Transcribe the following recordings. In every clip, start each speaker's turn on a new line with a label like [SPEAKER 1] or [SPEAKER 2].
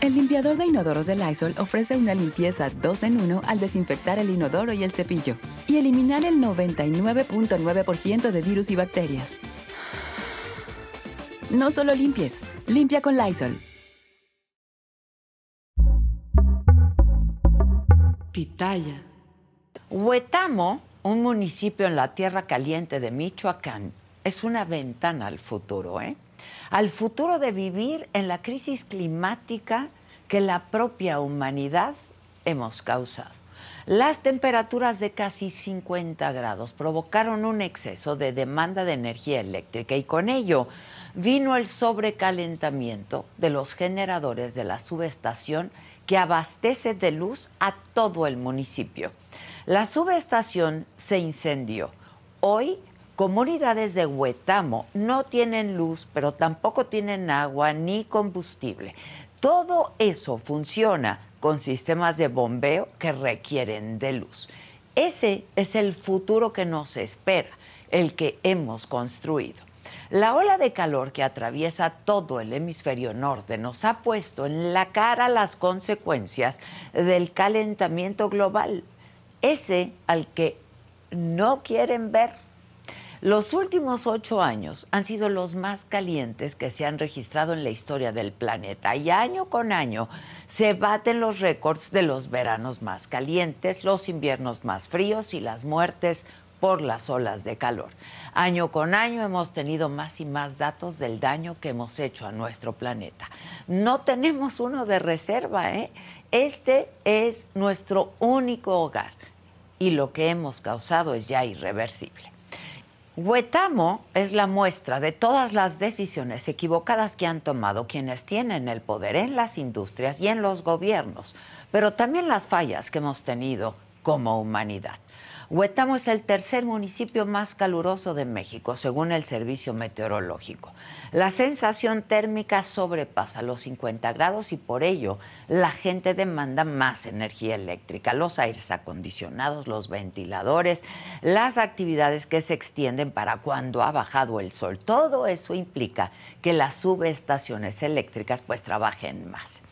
[SPEAKER 1] El limpiador de inodoros de Lysol ofrece una limpieza 2 en 1 al desinfectar el inodoro y el cepillo y eliminar el 99.9% de virus y bacterias. No solo limpies, limpia con Lysol.
[SPEAKER 2] Pitaya. Huetamo, un municipio en la tierra caliente de Michoacán, es una ventana al futuro, ¿eh? Al futuro de vivir en la crisis climática que la propia humanidad hemos causado. Las temperaturas de casi 50 grados provocaron un exceso de demanda de energía eléctrica y con ello vino el sobrecalentamiento de los generadores de la subestación que abastece de luz a todo el municipio. La subestación se incendió. Hoy, comunidades de Huetamo no tienen luz, pero tampoco tienen agua ni combustible. Todo eso funciona con sistemas de bombeo que requieren de luz. Ese es el futuro que nos espera, el que hemos construido. La ola de calor que atraviesa todo el hemisferio norte nos ha puesto en la cara las consecuencias del calentamiento global, ese al que no quieren ver los últimos ocho años han sido los más calientes que se han registrado en la historia del planeta y año con año se baten los récords de los veranos más calientes, los inviernos más fríos y las muertes por las olas de calor. Año con año hemos tenido más y más datos del daño que hemos hecho a nuestro planeta. No tenemos uno de reserva, ¿eh? Este es nuestro único hogar y lo que hemos causado es ya irreversible. Huetamo es la muestra de todas las decisiones equivocadas que han tomado quienes tienen el poder en las industrias y en los gobiernos, pero también las fallas que hemos tenido como humanidad. Huetamo es el tercer municipio más caluroso de México, según el Servicio Meteorológico. La sensación térmica sobrepasa los 50 grados y por ello la gente demanda más energía eléctrica, los aires acondicionados, los ventiladores, las actividades que se extienden para cuando ha bajado el sol. Todo eso implica que las subestaciones eléctricas pues trabajen más.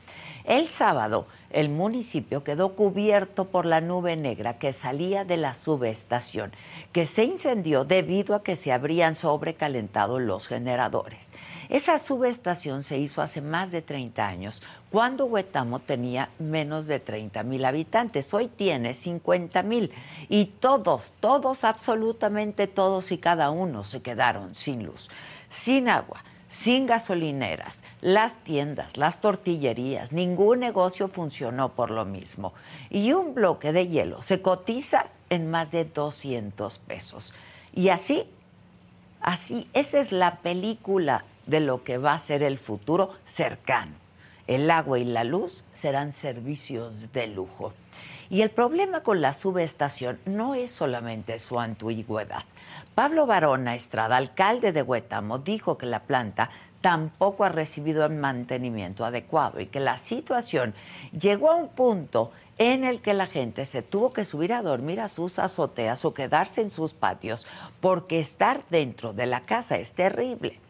[SPEAKER 2] El sábado el municipio quedó cubierto por la nube negra que salía de la subestación, que se incendió debido a que se habrían sobrecalentado los generadores. Esa subestación se hizo hace más de 30 años, cuando Huetamo tenía menos de 30 mil habitantes. Hoy tiene 50 mil y todos, todos, absolutamente todos y cada uno se quedaron sin luz, sin agua sin gasolineras, las tiendas, las tortillerías, ningún negocio funcionó por lo mismo. Y un bloque de hielo se cotiza en más de 200 pesos. Y así, así, esa es la película de lo que va a ser el futuro cercano. El agua y la luz serán servicios de lujo. Y el problema con la subestación no es solamente su antigüedad. Pablo Barona Estrada, alcalde de Huetamo, dijo que la planta tampoco ha recibido el mantenimiento adecuado y que la situación llegó a un punto en el que la gente se tuvo que subir a dormir a sus azoteas o quedarse en sus patios porque estar dentro de la casa es terrible.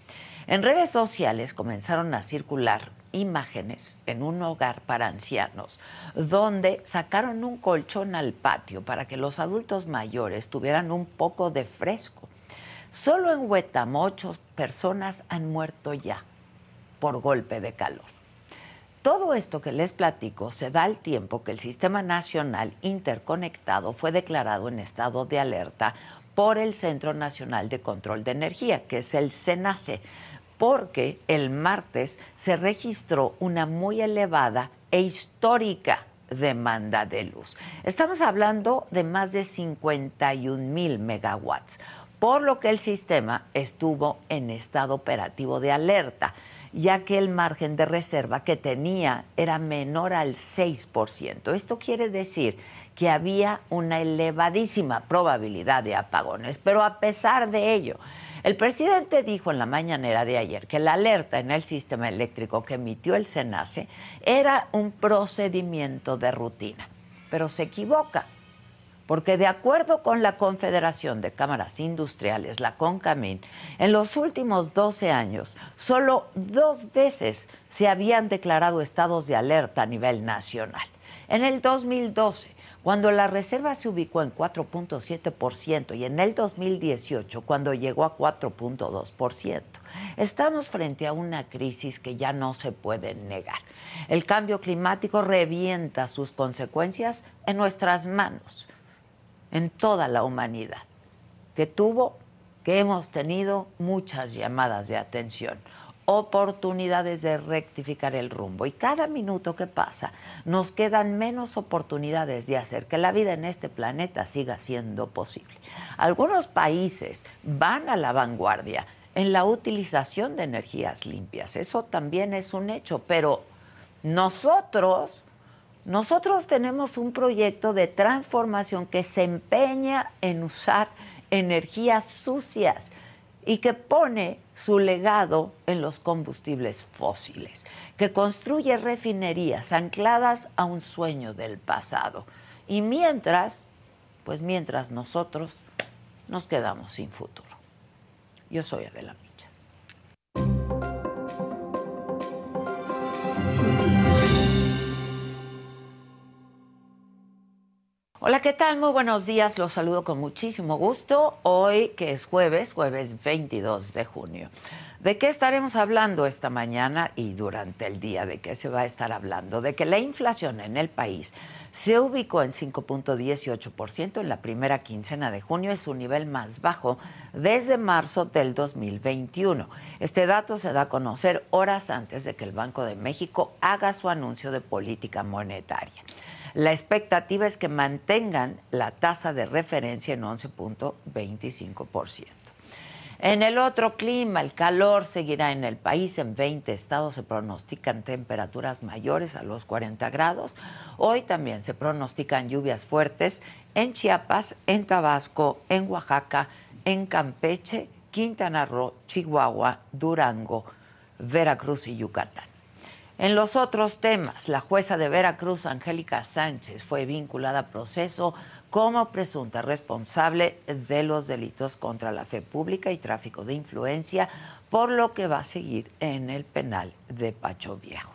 [SPEAKER 2] En redes sociales comenzaron a circular imágenes en un hogar para ancianos donde sacaron un colchón al patio para que los adultos mayores tuvieran un poco de fresco. Solo en Huetamo ocho personas han muerto ya por golpe de calor. Todo esto que les platico se da al tiempo que el Sistema Nacional Interconectado fue declarado en estado de alerta por el Centro Nacional de Control de Energía, que es el CENACE, porque el martes se registró una muy elevada e histórica demanda de luz. Estamos hablando de más de 51 mil megawatts, por lo que el sistema estuvo en estado operativo de alerta. ya que el margen de reserva que tenía era menor al 6%. Esto quiere decir que había una elevadísima probabilidad de apagones, pero a pesar de ello, el presidente dijo en la mañanera de ayer que la alerta en el sistema eléctrico que emitió el SENACE era un procedimiento de rutina, pero se equivoca porque de acuerdo con la Confederación de Cámaras Industriales, la CONCAMIN, en los últimos 12 años, solo dos veces se habían declarado estados de alerta a nivel nacional. En el 2012, cuando la reserva se ubicó en 4.7% y en el 2018 cuando llegó a 4.2%. Estamos frente a una crisis que ya no se puede negar. El cambio climático revienta sus consecuencias en nuestras manos en toda la humanidad, que tuvo, que hemos tenido muchas llamadas de atención, oportunidades de rectificar el rumbo. Y cada minuto que pasa nos quedan menos oportunidades de hacer que la vida en este planeta siga siendo posible. Algunos países van a la vanguardia en la utilización de energías limpias. Eso también es un hecho, pero nosotros nosotros tenemos un proyecto de transformación que se empeña en usar energías sucias y que pone su legado en los combustibles fósiles, que construye refinerías ancladas a un sueño del pasado. Y mientras, pues mientras nosotros nos quedamos sin futuro. Yo soy Adela Hola, ¿qué tal? Muy buenos días. Los saludo con muchísimo gusto. Hoy, que es jueves, jueves 22 de junio. ¿De qué estaremos hablando esta mañana y durante el día? ¿De qué se va a estar hablando? De que la inflación en el país se ubicó en 5.18% en la primera quincena de junio, es su nivel más bajo desde marzo del 2021. Este dato se da a conocer horas antes de que el Banco de México haga su anuncio de política monetaria. La expectativa es que mantengan la tasa de referencia en 11.25%. En el otro clima, el calor seguirá en el país. En 20 estados se pronostican temperaturas mayores a los 40 grados. Hoy también se pronostican lluvias fuertes en Chiapas, en Tabasco, en Oaxaca, en Campeche, Quintana Roo, Chihuahua, Durango, Veracruz y Yucatán. En los otros temas, la jueza de Veracruz, Angélica Sánchez, fue vinculada a proceso como presunta responsable de los delitos contra la fe pública y tráfico de influencia, por lo que va a seguir en el penal de Pacho Viejo.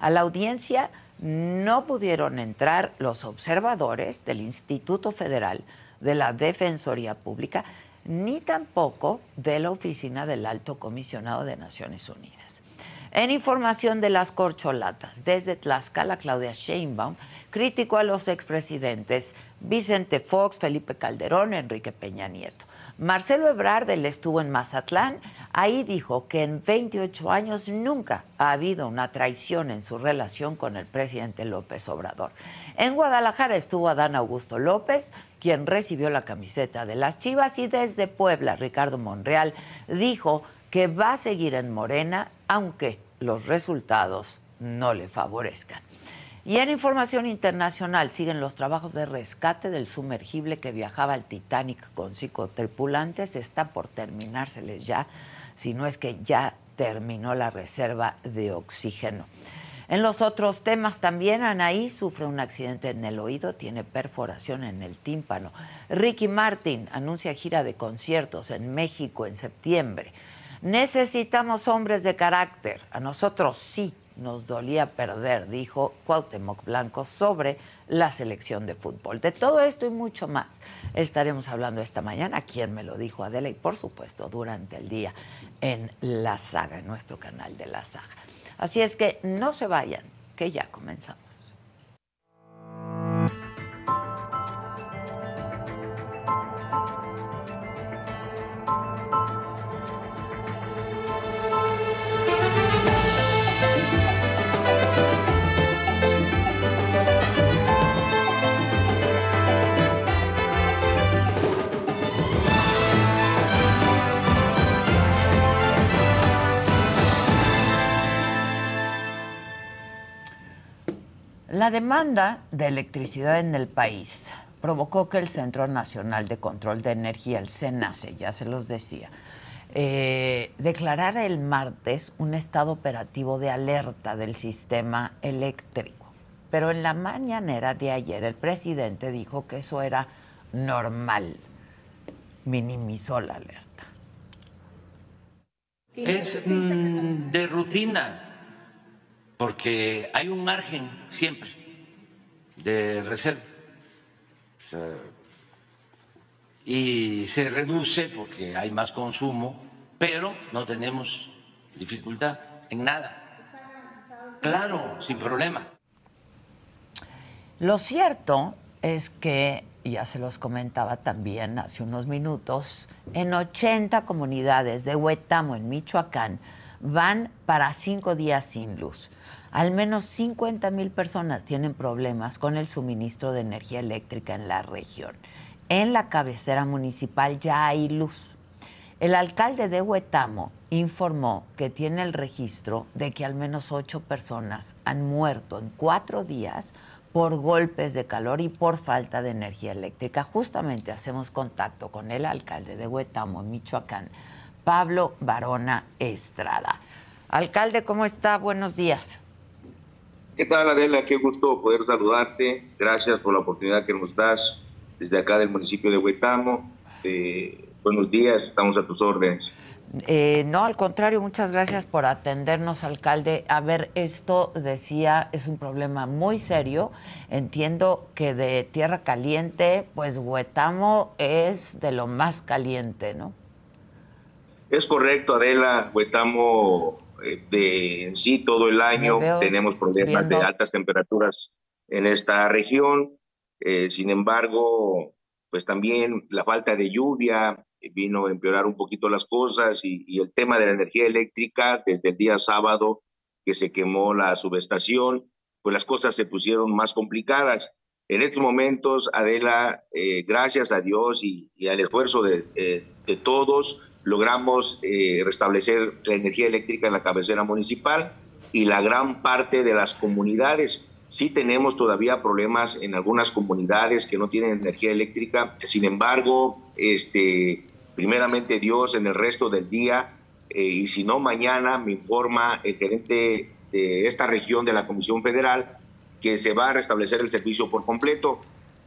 [SPEAKER 2] A la audiencia no pudieron entrar los observadores del Instituto Federal de la Defensoría Pública, ni tampoco de la Oficina del Alto Comisionado de Naciones Unidas. En información de las corcholatas, desde Tlaxcala, Claudia Sheinbaum criticó a los expresidentes Vicente Fox, Felipe Calderón, Enrique Peña Nieto. Marcelo Ebrard, él estuvo en Mazatlán, ahí dijo que en 28 años nunca ha habido una traición en su relación con el presidente López Obrador. En Guadalajara estuvo Adán Augusto López, quien recibió la camiseta de las Chivas, y desde Puebla, Ricardo Monreal dijo que va a seguir en Morena, aunque los resultados no le favorezcan. Y en información internacional siguen los trabajos de rescate del sumergible que viajaba al Titanic con cinco tripulantes. Está por terminárseles ya, si no es que ya terminó la reserva de oxígeno. En los otros temas también, Anaí sufre un accidente en el oído, tiene perforación en el tímpano. Ricky Martin anuncia gira de conciertos en México en septiembre. Necesitamos hombres de carácter. A nosotros sí nos dolía perder, dijo Cuauhtémoc Blanco sobre la selección de fútbol. De todo esto y mucho más estaremos hablando esta mañana. ¿Quién me lo dijo Adela? Y por supuesto durante el día en La Saga, en nuestro canal de La Saga. Así es que no se vayan, que ya comenzamos. La demanda de electricidad en el país provocó que el Centro Nacional de Control de Energía, el CENACE, ya se los decía, eh, declarara el martes un estado operativo de alerta del sistema eléctrico. Pero en la mañanera de ayer el presidente dijo que eso era normal. Minimizó la alerta.
[SPEAKER 3] Es mm, de rutina, porque hay un margen siempre de reserva. y se reduce porque hay más consumo, pero no tenemos dificultad en nada. Claro, sin problema.
[SPEAKER 2] Lo cierto es que, ya se los comentaba también hace unos minutos, en 80 comunidades de Huetamo, en Michoacán, van para cinco días sin luz. Al menos 50 mil personas tienen problemas con el suministro de energía eléctrica en la región. En la cabecera municipal ya hay luz. El alcalde de Huetamo informó que tiene el registro de que al menos ocho personas han muerto en cuatro días por golpes de calor y por falta de energía eléctrica. Justamente hacemos contacto con el alcalde de Huetamo, Michoacán, Pablo Barona Estrada. Alcalde, ¿cómo está? Buenos días.
[SPEAKER 4] ¿Qué tal, Adela? Qué gusto poder saludarte. Gracias por la oportunidad que nos das desde acá del municipio de Huetamo. Eh, buenos días, estamos a tus órdenes.
[SPEAKER 2] Eh, no, al contrario, muchas gracias por atendernos, alcalde. A ver, esto decía, es un problema muy serio. Entiendo que de tierra caliente, pues Huetamo es de lo más caliente, ¿no?
[SPEAKER 4] Es correcto, Adela. Huetamo, de, en sí, todo el año tenemos problemas de altas temperaturas en esta región. Eh, sin embargo, pues también la falta de lluvia, vino a empeorar un poquito las cosas y, el tema de la energía eléctrica desde el día sábado que se quemó la subestación, pues las cosas se pusieron más complicadas. En estos momentos, Adela, eh, gracias a Dios y, al esfuerzo de, eh, de, todos, logramos eh, restablecer la energía eléctrica en la cabecera municipal y la gran parte de las comunidades. Sí tenemos todavía problemas en algunas comunidades que no tienen energía eléctrica, sin embargo, este, primeramente Dios en el resto del día, eh, y si no mañana me informa el gerente de esta región de la Comisión Federal que se va a restablecer el servicio por completo.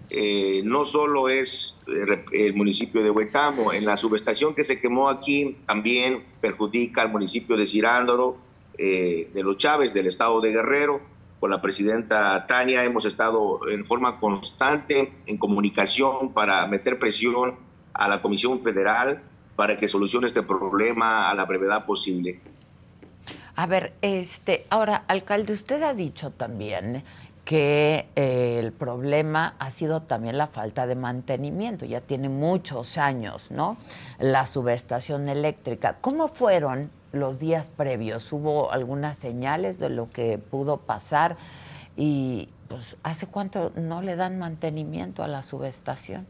[SPEAKER 4] Eh, no solo es eh, el municipio de Huetamo, en la subestación que se quemó aquí también perjudica al municipio de Cirándolo, de Los Chávez, del estado de Guerrero, con la presidenta Tania hemos estado en forma constante en comunicación para meter presión a la Comisión Federal para que solucione este problema a la brevedad posible.
[SPEAKER 2] A ver, este, ahora, alcalde, usted ha dicho también que eh, el problema ha sido también la falta de mantenimiento. Ya tiene muchos años, ¿no? La subestación eléctrica. ¿Cómo fueron los días previos? ¿Hubo algunas señales de lo que pudo pasar? Y pues, ¿hace cuánto no le dan mantenimiento a la subestación?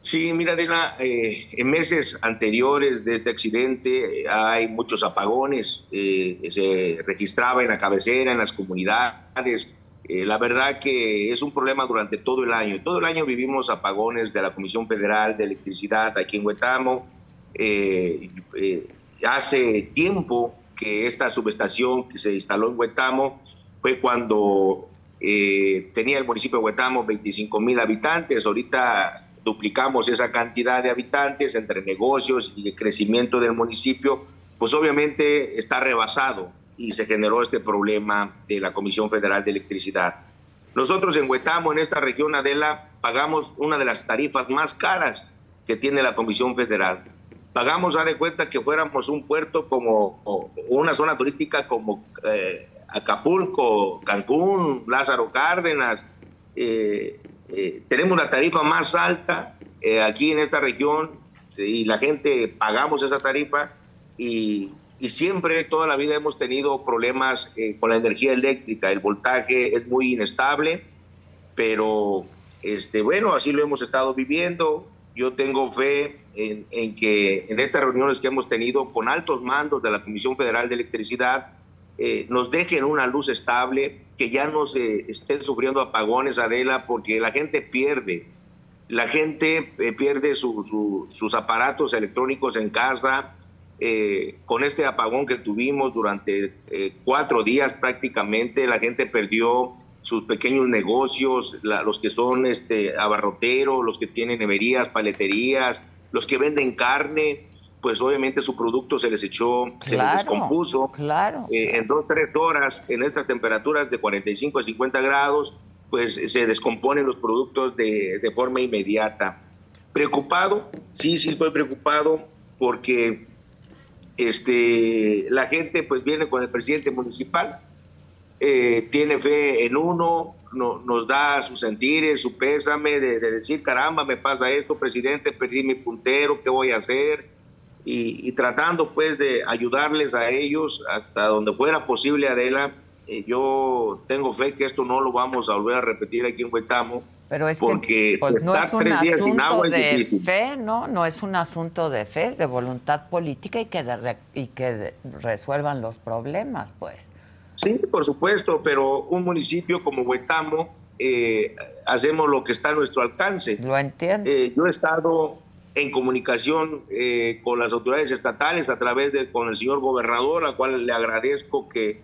[SPEAKER 4] Sí, mira, Adela, eh, en meses anteriores de este accidente eh, hay muchos apagones, eh, se registraba en la cabecera, en las comunidades. La verdad que es un problema durante todo el año. Todo el año vivimos apagones de la Comisión Federal de Electricidad aquí en Huetamo hace tiempo que esta subestación que se instaló en Huetamo fue cuando eh, tenía el municipio de Huetamo 25 mil habitantes. Ahorita duplicamos esa cantidad de habitantes entre negocios y el crecimiento del municipio, pues obviamente está rebasado y se generó este problema de la Comisión Federal de Electricidad. Nosotros en Huetamo, en esta región Adela, pagamos una de las tarifas más caras que tiene la Comisión Federal pagamos a de cuenta que fuéramos un puerto como una zona turística como eh, Acapulco, Cancún, Lázaro Cárdenas. Eh, eh, tenemos la tarifa más alta aquí en esta región y la gente pagamos esa tarifa y, y siempre, toda la vida hemos tenido problemas con la energía eléctrica. El voltaje es muy inestable, pero este, bueno, así lo hemos estado viviendo. Yo tengo fe en, que en estas reuniones que hemos tenido con altos mandos de la Comisión Federal de Electricidad, eh, nos dejen una luz estable, que ya no se estén sufriendo apagones, Adela, porque la gente pierde. La gente eh, pierde sus aparatos electrónicos en casa. Eh, con este apagón que tuvimos durante cuatro días prácticamente, la gente perdió sus pequeños negocios, los que son este, abarroteros, los que tienen neverías, paleterías, los que venden carne, pues obviamente su producto se les echó, se les descompuso.
[SPEAKER 2] Claro.
[SPEAKER 4] Eh, en dos, tres horas, en estas temperaturas de 45 a 50 grados, pues se descomponen los productos de, de forma inmediata. Preocupado, sí, sí estoy preocupado porque este, la gente pues viene con el presidente municipal, eh, tiene fe en uno, no, nos da su sentir, su pésame de, de, decir, caramba, me pasa esto, presidente, perdí mi puntero, ¿qué voy a hacer? y, tratando pues de ayudarles a ellos hasta donde fuera posible, Adela. Eh, yo tengo fe que esto no lo vamos a volver a repetir aquí en Huetamo.
[SPEAKER 2] Pero es porque pues, no es un asunto de fe, ¿no? No es un asunto de fe, es de voluntad política y que, y que resuelvan los problemas, pues.
[SPEAKER 4] Sí, por supuesto, pero un municipio como Huetamo eh, hacemos lo que está a nuestro alcance.
[SPEAKER 2] Lo entiendo.
[SPEAKER 4] Eh, yo he estado en comunicación eh, con las autoridades estatales a través de con el señor gobernador, al cual le agradezco que,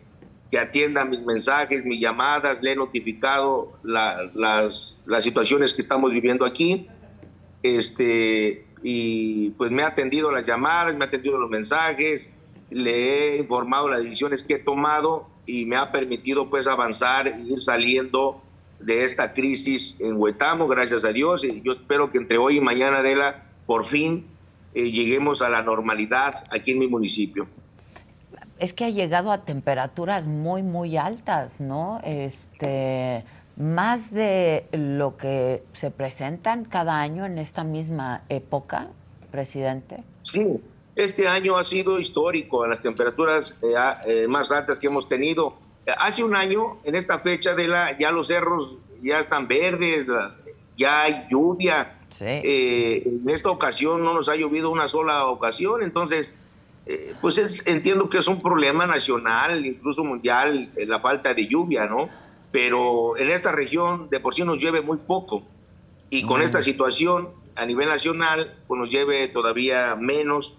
[SPEAKER 4] que atienda mis mensajes, mis llamadas, le he notificado las, las situaciones que estamos viviendo aquí. Este, y pues me ha atendido las llamadas, me ha atendido los mensajes, le he informado las decisiones que he tomado y me ha permitido pues avanzar e ir saliendo de esta crisis en Huetamo, gracias a Dios. Y yo espero que entre hoy y mañana de la por fin eh, lleguemos a la normalidad aquí en mi municipio.
[SPEAKER 2] Es que ha llegado a temperaturas muy, muy altas, ¿no? Este, más de lo que se presentan cada año en esta misma época, presidente.
[SPEAKER 4] Sí, este año ha sido histórico, las temperaturas eh, eh, más altas que hemos tenido. Hace un año, en esta fecha de la, ya los cerros ya están verdes, ya hay lluvia, eh, en esta ocasión no nos ha llovido una sola ocasión, entonces, eh, pues es, entiendo que es un problema nacional, incluso mundial, eh, la falta de lluvia, ¿no? Pero en esta región de por sí nos llueve muy poco y con esta situación a nivel nacional, pues nos lleve todavía menos.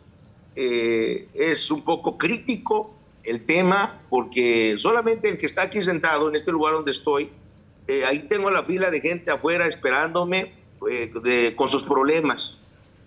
[SPEAKER 4] es un poco crítico el tema porque solamente el que está aquí sentado en este lugar donde estoy, ahí tengo la fila de gente afuera esperándome eh, con sus problemas,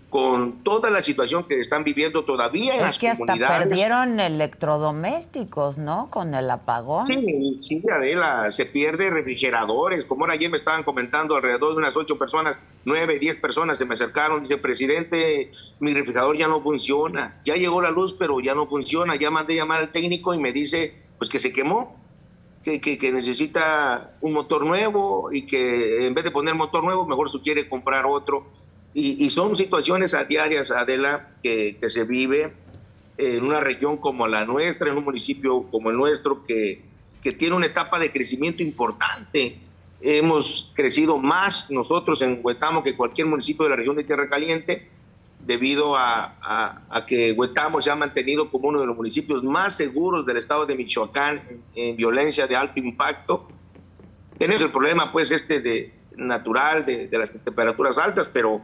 [SPEAKER 4] con toda la situación que están viviendo todavía en es
[SPEAKER 2] que hasta perdieron electrodomésticos, ¿no? Con el apagón.
[SPEAKER 4] Sí, sí, Adela, se pierde refrigeradores. Como ahora ayer me estaban comentando, alrededor de unas ocho personas, nueve, diez personas se me acercaron. Dice, presidente, mi refrigerador ya no funciona. Ya llegó la luz, pero ya no funciona. Ya mandé llamar al técnico y me dice, pues que se quemó que, necesita un motor nuevo y que en vez de poner motor nuevo, mejor quiere comprar otro. Y, son situaciones a diarias, Adela, que, que, se vive en una región como la nuestra, en un municipio como el nuestro, que, que tiene una etapa de crecimiento importante. Hemos crecido más nosotros en Huetamo que cualquier municipio de la región de Tierra Caliente debido a, que Huetamo se ha mantenido como uno de los municipios más seguros del estado de Michoacán en, violencia de alto impacto. Tenemos el problema, pues, este de natural de, las temperaturas altas, pero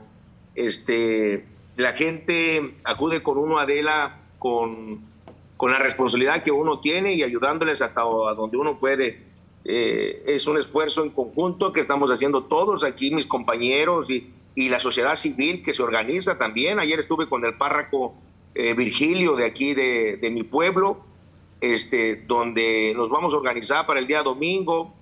[SPEAKER 4] este, la gente acude con uno, Adela, con, con la responsabilidad que uno tiene y ayudándoles hasta donde uno puede. Eh, es un esfuerzo en conjunto que estamos haciendo todos aquí, mis compañeros y, y la sociedad civil que se organiza también. Ayer estuve con el párroco eh, Virgilio de aquí de, mi pueblo, este, donde nos vamos a organizar para el día domingo,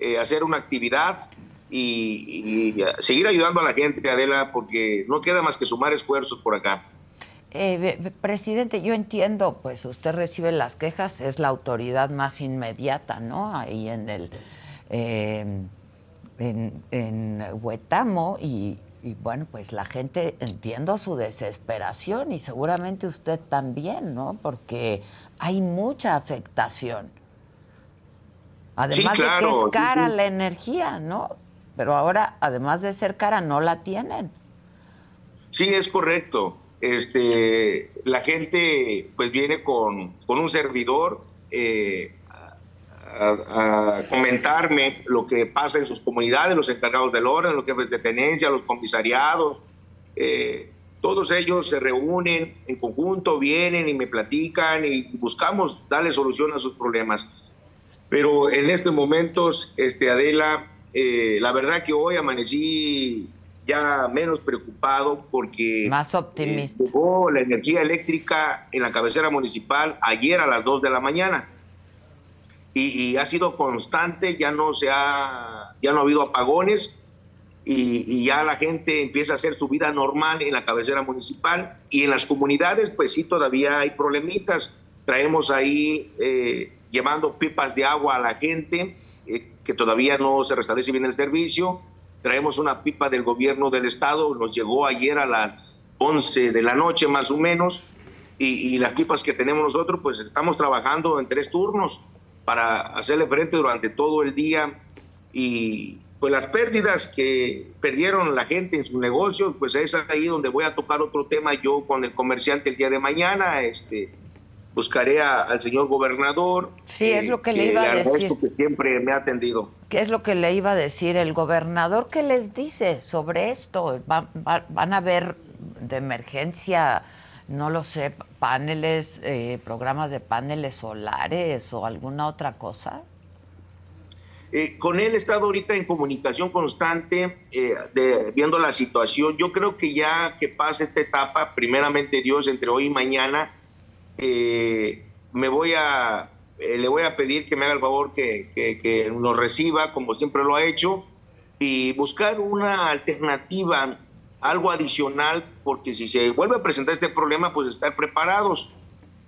[SPEAKER 4] eh, hacer una actividad y, seguir ayudando a la gente, Adela, porque no queda más que sumar esfuerzos por acá.
[SPEAKER 2] Eh, presidente, yo entiendo, pues usted recibe las quejas, es la autoridad más inmediata, ¿no? Ahí en el en, en Huetamo y, y bueno, pues la gente entiendo su desesperación y seguramente usted también, ¿no? Porque hay mucha afectación. Además de que es cara la energía, ¿no? Pero ahora, además de ser cara, no la tienen.
[SPEAKER 4] Sí, es correcto. Este, la gente pues viene con, con un servidor eh, a, comentarme lo que pasa en sus comunidades, los encargados del orden, los jefes de tenencia, los comisariados. Eh, todos ellos se reúnen en conjunto, vienen y me platican y, buscamos darle solución a sus problemas. Pero en estos momentos, este, Adela, eh, la verdad que hoy amanecí ya menos preocupado porque
[SPEAKER 2] más optimista.
[SPEAKER 4] llegó la energía eléctrica en la cabecera municipal ayer a las 2 de la mañana y, ha sido constante, ya no se ha, ya no ha habido apagones y, ya la gente empieza a hacer su vida normal en la cabecera municipal y en las comunidades pues sí todavía hay problemitas. Traemos ahí eh, llevando pipas de agua a la gente eh, que todavía no se restablece bien el servicio. Traemos una pipa del gobierno del estado, nos llegó ayer a las 11 de la noche más o menos y, y las pipas que tenemos nosotros pues estamos trabajando en tres turnos para hacerle frente durante todo el día y pues las pérdidas que perdieron la gente en sus negocios, pues es ahí donde voy a tocar otro tema yo con el comerciante el día de mañana, este buscaré al señor gobernador.
[SPEAKER 2] Sí, es lo que le iba a decir.
[SPEAKER 4] que siempre me ha atendido.
[SPEAKER 2] ¿Qué es lo que le iba a decir el gobernador? ¿Qué les dice sobre esto? van a ver de emergencia no lo sé, paneles, eh, programas de paneles solares o alguna otra cosa?
[SPEAKER 4] Eh, con él he estado ahorita en comunicación constante, eh, viendo la situación. Yo creo que ya que pasa esta etapa, primeramente Dios, entre hoy y mañana, me voy a, le voy a pedir que me haga el favor que, que nos reciba, como siempre lo ha hecho, y buscar una alternativa algo adicional, porque si se vuelve a presentar este problema, pues estar preparados.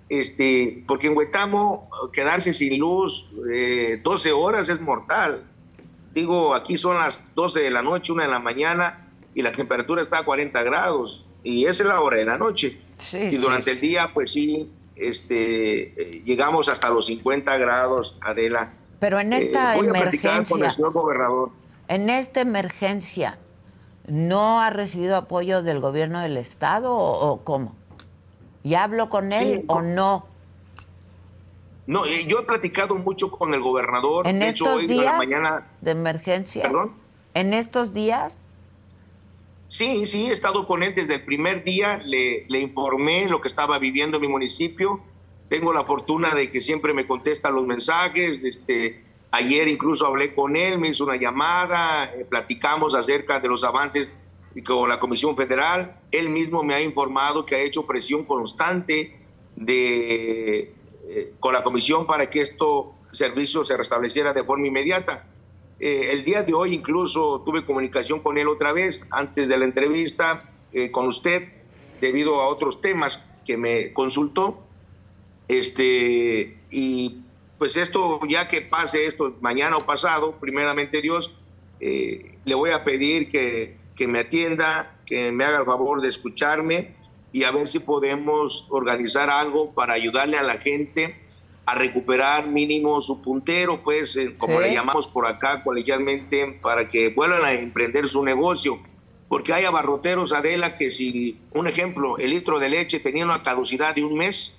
[SPEAKER 4] Este, porque en Huetamo quedarse sin luz 12 eh, horas es mortal. Digo, aquí son las 12 de la noche, 1 de la mañana, y la temperatura está a 40 grados, y esa es la hora de la noche. y durante el día, pues sí, este, eh, llegamos hasta los 50 grados, Adela.
[SPEAKER 2] Pero en esta eh, emergencia.
[SPEAKER 4] Con el señor gobernador.
[SPEAKER 2] En esta emergencia, ¿no ha recibido apoyo del gobierno del estado o, cómo? ¿Ya habló con él o no?
[SPEAKER 4] No, eh, yo he platicado mucho con el gobernador.
[SPEAKER 2] ¿En estos días de, mañana... de emergencia?
[SPEAKER 4] ¿Perdón?
[SPEAKER 2] ¿En estos días?
[SPEAKER 4] Sí, sí, he estado con él desde el primer día, le, le informé lo que estaba viviendo en mi municipio. Tengo la fortuna de que siempre me contesta los mensajes, este, Ayer incluso hablé con él, me hizo una llamada, eh, platicamos acerca de los avances con la Comisión Federal. Él mismo me ha informado que ha hecho presión constante de, eh, con la Comisión para que esto servicio se restableciera de forma inmediata. Eh, el día de hoy incluso tuve comunicación con él otra vez antes de la entrevista con usted debido a otros temas que me consultó. Este, y pues esto, ya que pase esto mañana o pasado, primeramente Dios, eh, le voy a pedir que, que, me atienda, que me haga el favor de escucharme y a ver si podemos organizar algo para ayudarle a la gente a recuperar mínimo su puntero, pues, eh, como le llamamos por acá colegialmente, para que vuelvan a emprender su negocio. Porque hay abarroteros, Adela, que si, un ejemplo, el litro de leche tenía una caducidad de un mes,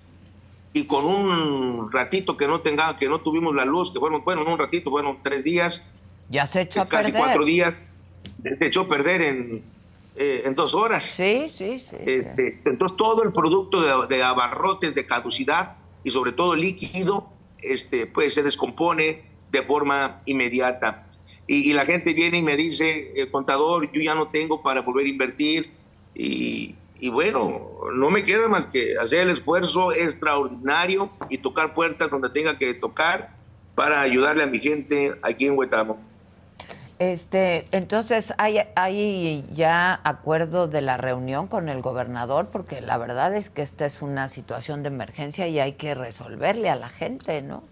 [SPEAKER 4] y con un ratito que no tenga, que no tuvimos la luz, que bueno, bueno, un ratito, bueno, tres días.
[SPEAKER 2] Ya se echó a
[SPEAKER 4] casi cuatro días. Se echó a perder en, eh, en dos horas.
[SPEAKER 2] Sí, sí, sí,
[SPEAKER 4] este, Entonces todo el producto de, abarrotes de caducidad y sobre todo líquido, este, pues se descompone de forma inmediata. Y, y la gente viene y me dice, el contador, yo ya no tengo para volver a invertir y y bueno, no me queda más que hacer el esfuerzo extraordinario y tocar puertas donde tenga que tocar para ayudarle a mi gente aquí en Huetamo.
[SPEAKER 2] Este, entonces, ¿hay, ¿hay ya acuerdo de la reunión con el gobernador? Porque la verdad es que esta es una situación de emergencia y hay que resolverle a la gente, ¿no?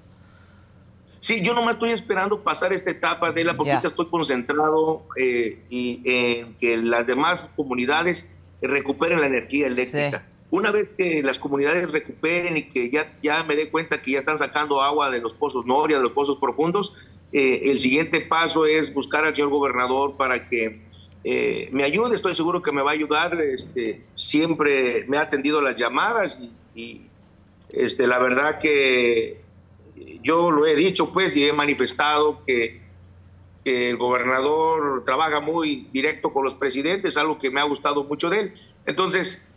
[SPEAKER 4] Sí, yo nomás estoy esperando pasar esta etapa de la, porque estoy concentrado eh, y, en que las demás comunidades recuperen la energía eléctrica. Una vez que las comunidades recuperen y que ya, ya me dé cuenta que ya están sacando agua de los pozos Noria, de los pozos profundos, eh, el siguiente paso es buscar al señor gobernador para que eh, me ayude. Estoy seguro que me va a ayudar. Este, siempre me ha atendido las llamadas y, este, la verdad que yo lo he dicho pues y he manifestado que, el gobernador trabaja muy directo con los presidentes, algo que me ha gustado mucho de él. Entonces,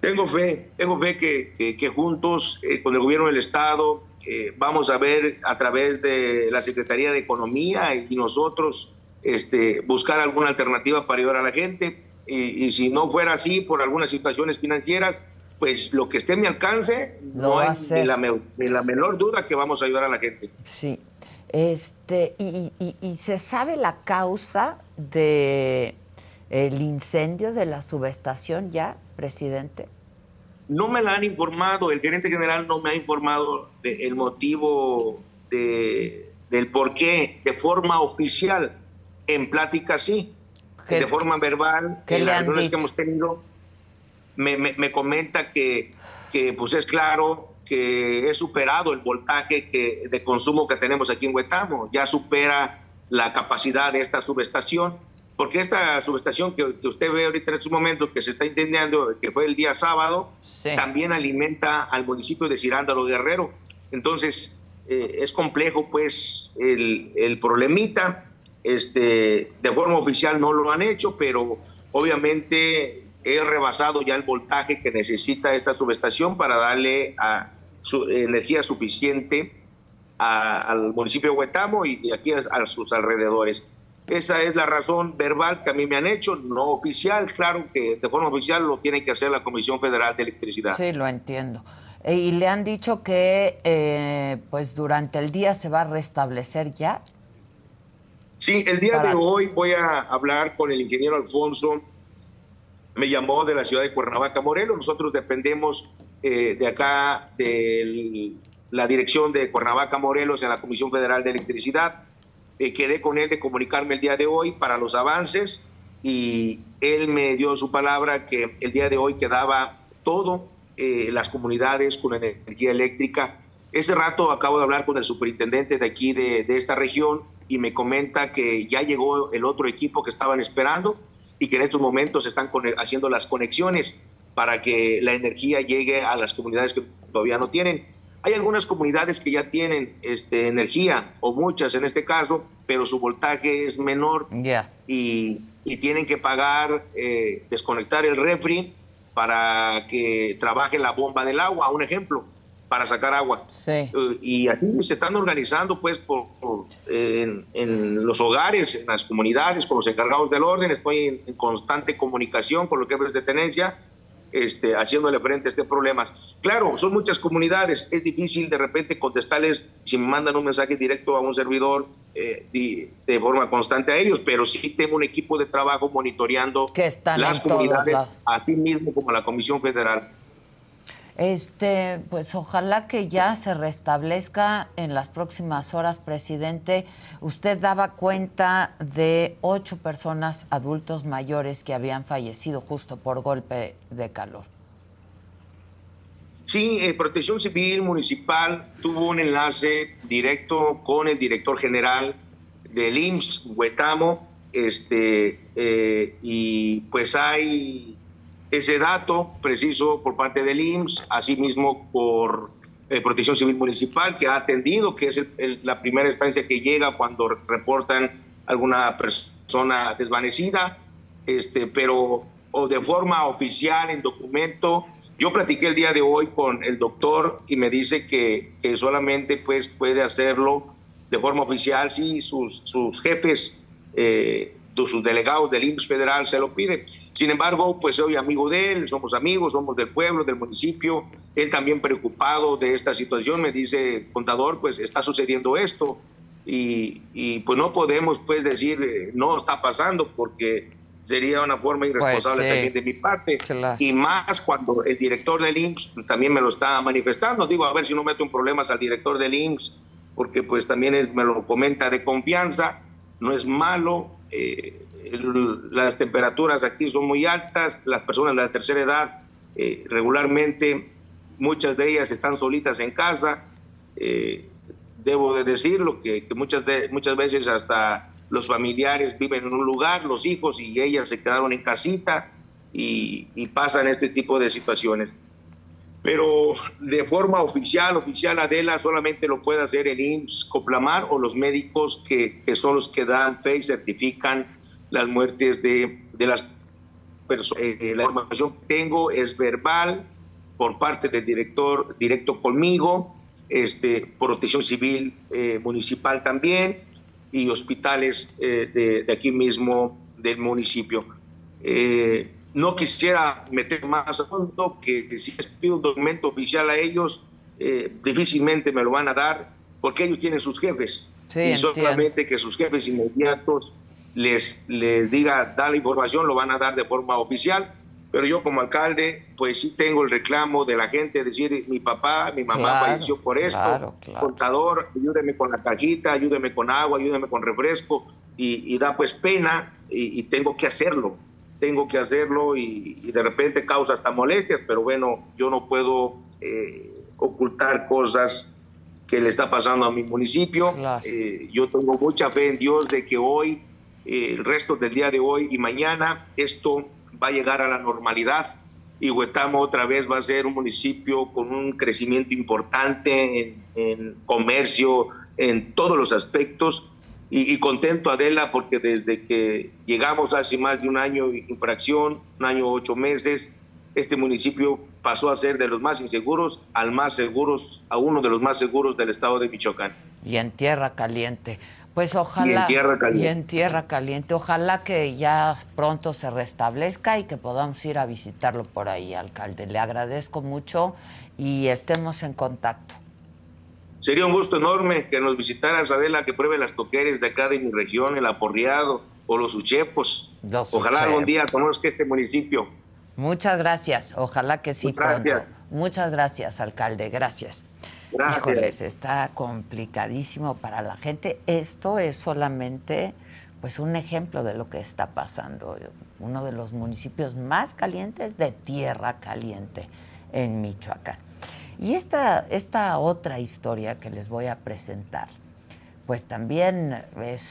[SPEAKER 4] tengo fe, tengo fe que, que, juntos eh, con el gobierno del Estado eh, vamos a ver a través de la Secretaría de Economía y nosotros este, buscar alguna alternativa para ayudar a la gente. Y, si no fuera así por algunas situaciones financieras, pues lo que esté en mi alcance, no hay ni la, la, menor duda que vamos a ayudar a la gente.
[SPEAKER 2] Sí. Este, y, y, se sabe la causa de el incendio de la subestación ya, presidente.
[SPEAKER 4] No me la han informado, el gerente general no me ha informado el motivo de, del por qué de forma oficial. En plática sí, de forma verbal, en las reuniones que hemos tenido, me, me, comenta que, que, pues es claro que he superado el voltaje que, de consumo que tenemos aquí en Huetamo, ya supera la capacidad de esta subestación, porque esta subestación que, que usted ve ahorita en su momento, que se está incendiando, que fue el día sábado, también alimenta al municipio de Cirándalo Guerrero. Entonces, eh, es complejo pues el, el problemita, este, de forma oficial no lo han hecho, pero obviamente he rebasado ya el voltaje que necesita esta subestación para darle a su, energía suficiente al municipio de Huetamo y, aquí a, sus alrededores. Esa es la razón verbal que a mí me han hecho, no oficial, claro que de forma oficial lo tiene que hacer la Comisión Federal de Electricidad.
[SPEAKER 2] Sí, lo entiendo. E, y le han dicho que eh, pues durante el día se va a restablecer ya.
[SPEAKER 4] Sí, el día de hoy voy a hablar con el ingeniero Alfonso me llamó de la ciudad de Cuernavaca, Morelos. Nosotros dependemos eh, de acá de la dirección de Cuernavaca, Morelos, en la Comisión Federal de Electricidad. Eh, quedé con él de comunicarme el día de hoy para los avances y él me dio su palabra que el día de hoy quedaba todo eh, las comunidades con energía eléctrica. Ese rato acabo de hablar con el superintendente de aquí de, de esta región y me comenta que ya llegó el otro equipo que estaban esperando y que en estos momentos están haciendo las conexiones para que la energía llegue a las comunidades que todavía no tienen. Hay algunas comunidades que ya tienen este, energía, o muchas en este caso, pero su voltaje es menor y, y, tienen que pagar, eh, desconectar el refri para que trabaje la bomba del agua, un ejemplo para sacar agua.
[SPEAKER 2] Eh,
[SPEAKER 4] y así se están organizando pues por, en, los hogares, en las comunidades, con los encargados del orden. Estoy en, constante comunicación con los jefes de tenencia, este, haciéndole frente a este problema. Claro, son muchas comunidades, es difícil de repente contestarles si me mandan un mensaje directo a un servidor eh, de, forma constante a ellos, pero sí tengo un equipo de trabajo monitoreando las comunidades, a ti mismo como la Comisión Federal.
[SPEAKER 2] Este, pues ojalá que ya se restablezca en las próximas horas, presidente. Usted daba cuenta de ocho personas adultos mayores que habían fallecido justo por golpe de calor.
[SPEAKER 4] Sí, eh, Protección Civil Municipal tuvo un enlace directo con el director general del IMSS, Huetamo, este, eh, y pues hay ese dato preciso por parte del IMSS, asimismo por eh, Protección Civil Municipal, que ha atendido, que es la primera instancia que llega cuando reportan alguna persona desvanecida, este, pero o de forma oficial en documento. Yo platiqué el día de hoy con el doctor y me dice que, que solamente pues, puede hacerlo de forma oficial si sus, sus jefes eh, sus delegados del IMSS federal se lo piden. Sin embargo, pues soy amigo de él, somos amigos, somos del pueblo, del municipio. Él también preocupado de esta situación me dice, contador, pues está sucediendo esto. Y, pues no podemos pues decir, eh, no está pasando porque sería una forma pues, irresponsable también de mi parte. Y más cuando el director del IMSS pues, también me lo está manifestando. Digo, a ver si no meto en problemas al director del IMSS, porque pues también es, me lo comenta de confianza. No es malo, eh, las temperaturas aquí son muy altas, las personas de la tercera edad eh, regularmente, muchas de ellas están solitas en casa. Eh, debo de decirlo, que, muchas, muchas veces hasta los familiares viven en un lugar, los hijos y ellas se quedaron en casita y, y pasan este tipo de situaciones. Pero de forma oficial, oficial Adela, solamente lo puede hacer el IMSS Coplamar o los médicos que, que son los que dan fe y certifican las muertes de, de las personas. Eh, la información que tengo es verbal por parte del director directo conmigo, este, protección civil eh, municipal también y hospitales eh, de, de, aquí mismo del municipio. No quisiera meter más a fondo, que, si les pido un documento oficial a ellos, eh, difícilmente me lo van a dar, porque ellos tienen sus jefes. y solamente que sus jefes inmediatos les, les diga, da la información, lo van a dar de forma oficial. Pero yo como alcalde, pues sí tengo el reclamo de la gente, decir, mi papá, mi mamá falleció por esto, contador, ayúdeme con la cajita, ayúdeme con agua, ayúdeme con refresco, y, da pues pena, y tengo que hacerlo tengo que hacerlo y, de repente causa hasta molestias, pero bueno, yo no puedo eh, ocultar cosas que le está pasando a mi municipio. Eh, yo tengo mucha fe en Dios de que hoy, eh, el resto del día de hoy y mañana, esto va a llegar a la normalidad. Y Huetamo otra vez va a ser un municipio con un crecimiento importante en, en comercio, en todos los aspectos y, contento, Adela, porque desde que llegamos hace más de un año infracción, un año ocho meses, este municipio pasó a ser de los más inseguros al más seguros, a uno de los más seguros del estado de Michoacán.
[SPEAKER 2] Y en tierra caliente. Pues ojalá. Y en tierra caliente. Y en tierra caliente. Ojalá que ya pronto se restablezca y que podamos ir a visitarlo por ahí, alcalde. Le agradezco mucho y estemos en contacto.
[SPEAKER 4] Sería un gusto enorme que nos visitaras, Adela, que pruebe las toqueres de acá de mi región, el aporreado o los uchepos. Ojalá algún día conozca este municipio.
[SPEAKER 2] Muchas gracias. Ojalá que sí pronto. Muchas gracias, alcalde. Gracias.
[SPEAKER 4] Gracias. Híjoles,
[SPEAKER 2] está complicadísimo para la gente. Esto es solamente pues un ejemplo de lo que está pasando. Uno de los municipios más calientes de tierra caliente en Michoacán. Y esta, esta otra historia que les voy a presentar, pues también es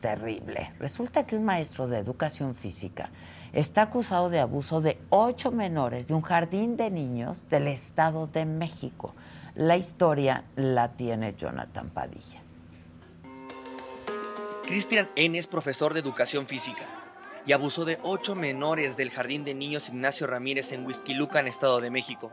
[SPEAKER 2] terrible. Resulta que un maestro de educación física está acusado de abuso de ocho menores de un jardín de niños del Estado de México. La historia la tiene Jonathan Padilla.
[SPEAKER 5] Cristian N. es profesor de educación física y abusó de ocho menores del jardín de niños Ignacio Ramírez en en Estado de México.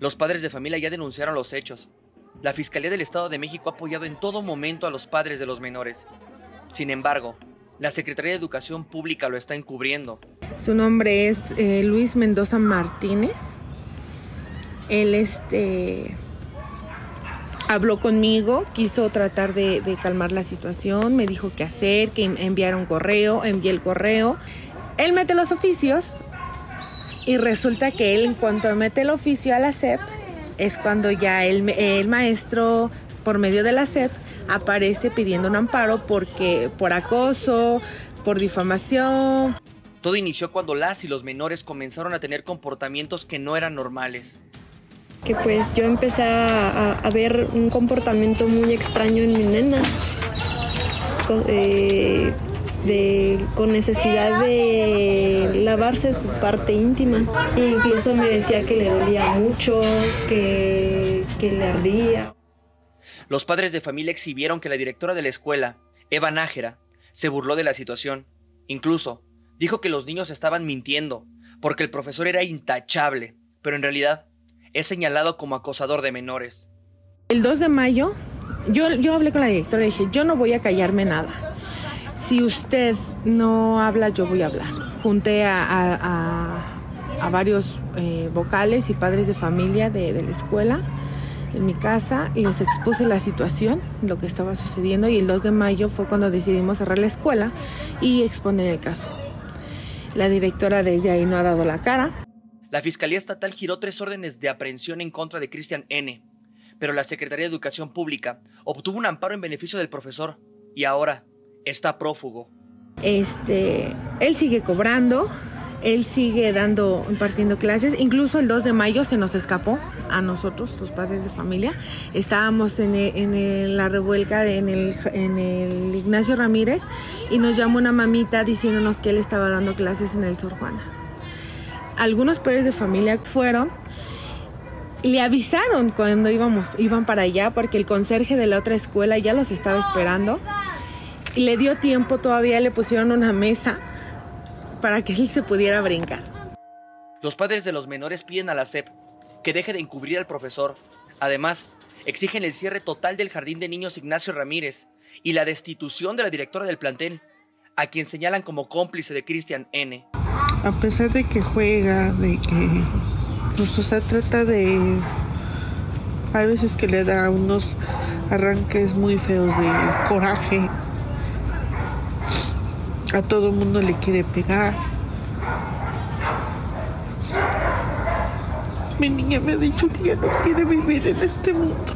[SPEAKER 5] Los padres de familia ya denunciaron los hechos. La Fiscalía del Estado de México ha apoyado en todo momento a los padres de los menores. Sin embargo, La Secretaría de Educación Pública lo está encubriendo.
[SPEAKER 6] Su nombre es eh, Luis Mendoza Martínez. Él este habló conmigo, quiso tratar de, de, calmar la situación, me dijo qué hacer, que enviara un correo, envié el correo. Él mete los oficios y resulta que él en cuanto mete el oficio a la SEP es cuando ya el, el maestro por medio de la SEP aparece pidiendo un amparo porque por acoso, por difamación.
[SPEAKER 5] Todo inició cuando las y los menores comenzaron a tener comportamientos que no eran normales.
[SPEAKER 7] Que pues yo empecé a, a ver un comportamiento muy extraño en mi nena. eh, de, con necesidad de lavarse su parte íntima. E incluso me decía que le dolía mucho, que, que le ardía.
[SPEAKER 5] Los padres de familia exhibieron que la directora de la escuela, Eva Nájera, se burló de la situación. Incluso dijo que los niños estaban mintiendo, porque el profesor era intachable, pero en realidad es señalado como acosador de menores.
[SPEAKER 6] El 2 de mayo, yo, yo hablé con la directora y dije, yo no voy a callarme nada. Si usted no habla, yo voy a hablar. Junté a, varios eh, vocales y padres de familia de, de la escuela en mi casa y les expuse la situación, lo que estaba sucediendo y el 2 de mayo fue cuando decidimos cerrar la escuela y exponer el caso. La directora desde ahí no ha dado la cara.
[SPEAKER 5] La Fiscalía Estatal giró tres órdenes de aprehensión en contra de Cristian N., pero la Secretaría de Educación Pública obtuvo un amparo en beneficio del profesor y ahora está prófugo.
[SPEAKER 6] Este, él sigue cobrando, él sigue dando, impartiendo clases. Incluso el 2 de mayo se nos escapó a nosotros, los padres de familia. Estábamos en, en la revuelca en, el, en el Ignacio Ramírez y nos llamó una mamita diciéndonos que él estaba dando clases en el Sor Juana. Algunos padres de familia fueron y le avisaron cuando íbamos, iban para allá porque el conserje de la otra escuela ya los estaba esperando. Y le dio tiempo, todavía le pusieron una mesa para que él se pudiera brincar.
[SPEAKER 5] Los padres de los menores piden a la SEP que deje de encubrir al profesor. Además, exigen el cierre total del jardín de niños Ignacio Ramírez y la destitución de la directora del plantel, a quien señalan como cómplice de Cristian N.
[SPEAKER 8] A pesar de que juega, de que pues o sea, trata de hay veces que le da unos arranques muy feos de coraje. A todo mundo le quiere pegar. Mi niña me ha dicho que ya no quiere vivir en este mundo.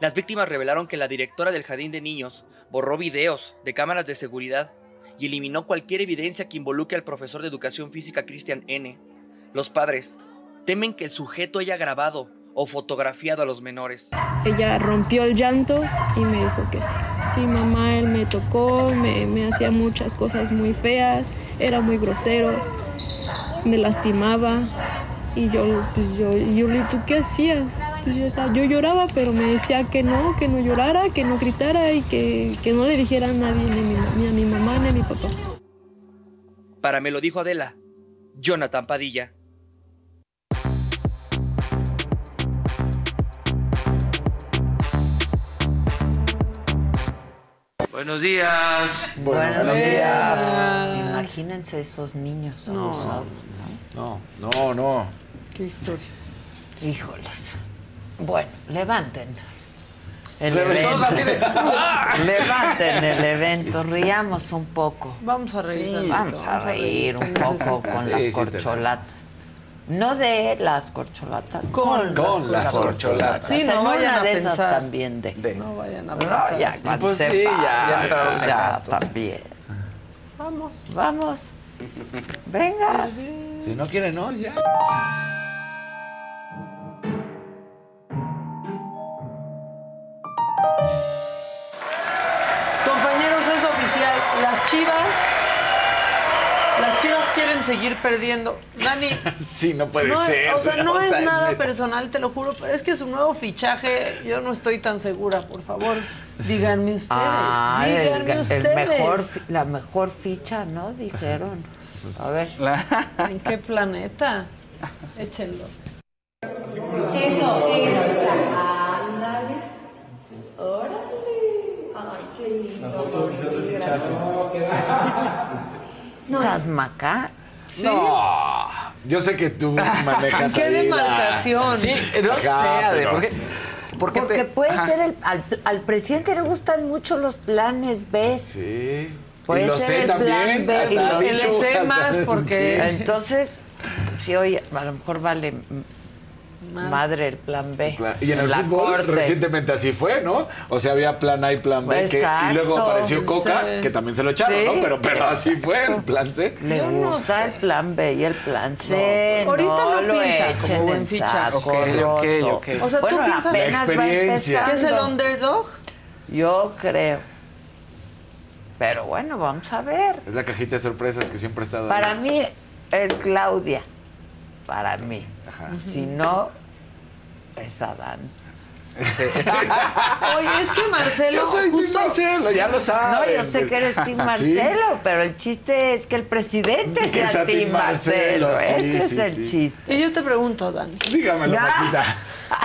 [SPEAKER 5] Las víctimas revelaron que la directora del jardín de niños borró videos de cámaras de seguridad y eliminó cualquier evidencia que involucre al profesor de educación física Christian N. Los padres temen que el sujeto haya grabado o fotografiado a los menores.
[SPEAKER 7] Ella rompió el llanto y me dijo que sí. Sí, mamá, él me tocó, me, me hacía muchas cosas muy feas, era muy grosero, me lastimaba. Y yo, pues yo, yo le ¿tú qué hacías? Pues yo, yo, lloraba, pero me decía que no, que no llorara, que no gritara y que, que no le dijera a nadie, ni a, mi, ni a mi mamá, ni a mi papá.
[SPEAKER 5] Para me lo dijo Adela, Jonathan Padilla.
[SPEAKER 9] Buenos días.
[SPEAKER 2] Buenos, días. Imagínense esos niños
[SPEAKER 9] no, no, no, no.
[SPEAKER 7] Qué historia.
[SPEAKER 2] Híjoles. Bueno, levanten. El evento. Levanten el evento, riamos un poco.
[SPEAKER 7] Vamos a reír.
[SPEAKER 2] vamos a reír un poco con las corcholatas. No de las corcholatas,
[SPEAKER 9] con, con las, corcholatas.
[SPEAKER 2] Sí, no vayan a pensar. también de.
[SPEAKER 7] No vayan a pensar.
[SPEAKER 2] No, ya, pues sí, ya, ya, ya también.
[SPEAKER 7] Vamos.
[SPEAKER 2] Vamos. Venga.
[SPEAKER 9] Si no quieren, no, ya.
[SPEAKER 10] Compañeros, es oficial. Las chivas las chivas quieren seguir perdiendo. Dani.
[SPEAKER 9] sí, no puede ser.
[SPEAKER 10] O sea, no es nada personal, te lo juro, pero es que su nuevo fichaje, yo no estoy tan segura, por favor. Díganme ustedes. Ah, díganme ustedes.
[SPEAKER 2] mejor, la mejor ficha, ¿no? Dijeron. A ver.
[SPEAKER 10] ¿En qué planeta? Échenlo.
[SPEAKER 11] Eso, eso. Ándale. Órale. Ay, qué lindo.
[SPEAKER 2] No. ¿Tasmaca?
[SPEAKER 9] Sí. No. Yo sé que tú manejas.
[SPEAKER 10] ¿Qué demarcación?
[SPEAKER 9] Sí, no sé, pero... ¿por qué?
[SPEAKER 2] Porque, porque puede ser el, al, al, presidente le gustan mucho los planes B.
[SPEAKER 9] Sí.
[SPEAKER 2] Puede
[SPEAKER 9] y lo
[SPEAKER 2] ser
[SPEAKER 9] sé
[SPEAKER 2] el
[SPEAKER 9] también.
[SPEAKER 2] Plan B.
[SPEAKER 10] Y lo dicho, sé más porque.
[SPEAKER 2] Sí. Entonces, si hoy a lo mejor vale madre el plan B.
[SPEAKER 9] Y en el la fútbol corte. recientemente así fue, ¿no? O sea, había plan A y plan B. Que, y luego apareció Coca, sí. que también se lo echaron, ¿Sí? ¿no? Pero, pero así fue el plan C.
[SPEAKER 2] Le gusta el plan B y el plan C. No,
[SPEAKER 10] ahorita no,
[SPEAKER 2] lo
[SPEAKER 10] pinta como buen fichaje.
[SPEAKER 9] Ok, ok, ok.
[SPEAKER 10] O sea,
[SPEAKER 2] bueno,
[SPEAKER 10] tú piensas
[SPEAKER 9] la experiencia.
[SPEAKER 10] ¿Qué es el underdog?
[SPEAKER 2] Yo creo. Pero bueno, vamos a ver.
[SPEAKER 9] Es la cajita de sorpresas que siempre ha estado
[SPEAKER 2] Para mí es Claudia. Para mí. Si no, es Adán.
[SPEAKER 10] Oye, es que Marcelo.
[SPEAKER 9] Yo soy
[SPEAKER 10] justo...
[SPEAKER 9] Marcelo, ya lo sabes.
[SPEAKER 2] No, yo sé que eres Tim Marcelo, pero el chiste es que el presidente sea, sea Tim Marcelo. Marcelo. Ese es el chiste.
[SPEAKER 10] Y yo te pregunto, Dani.
[SPEAKER 9] Dígamelo, Paquita.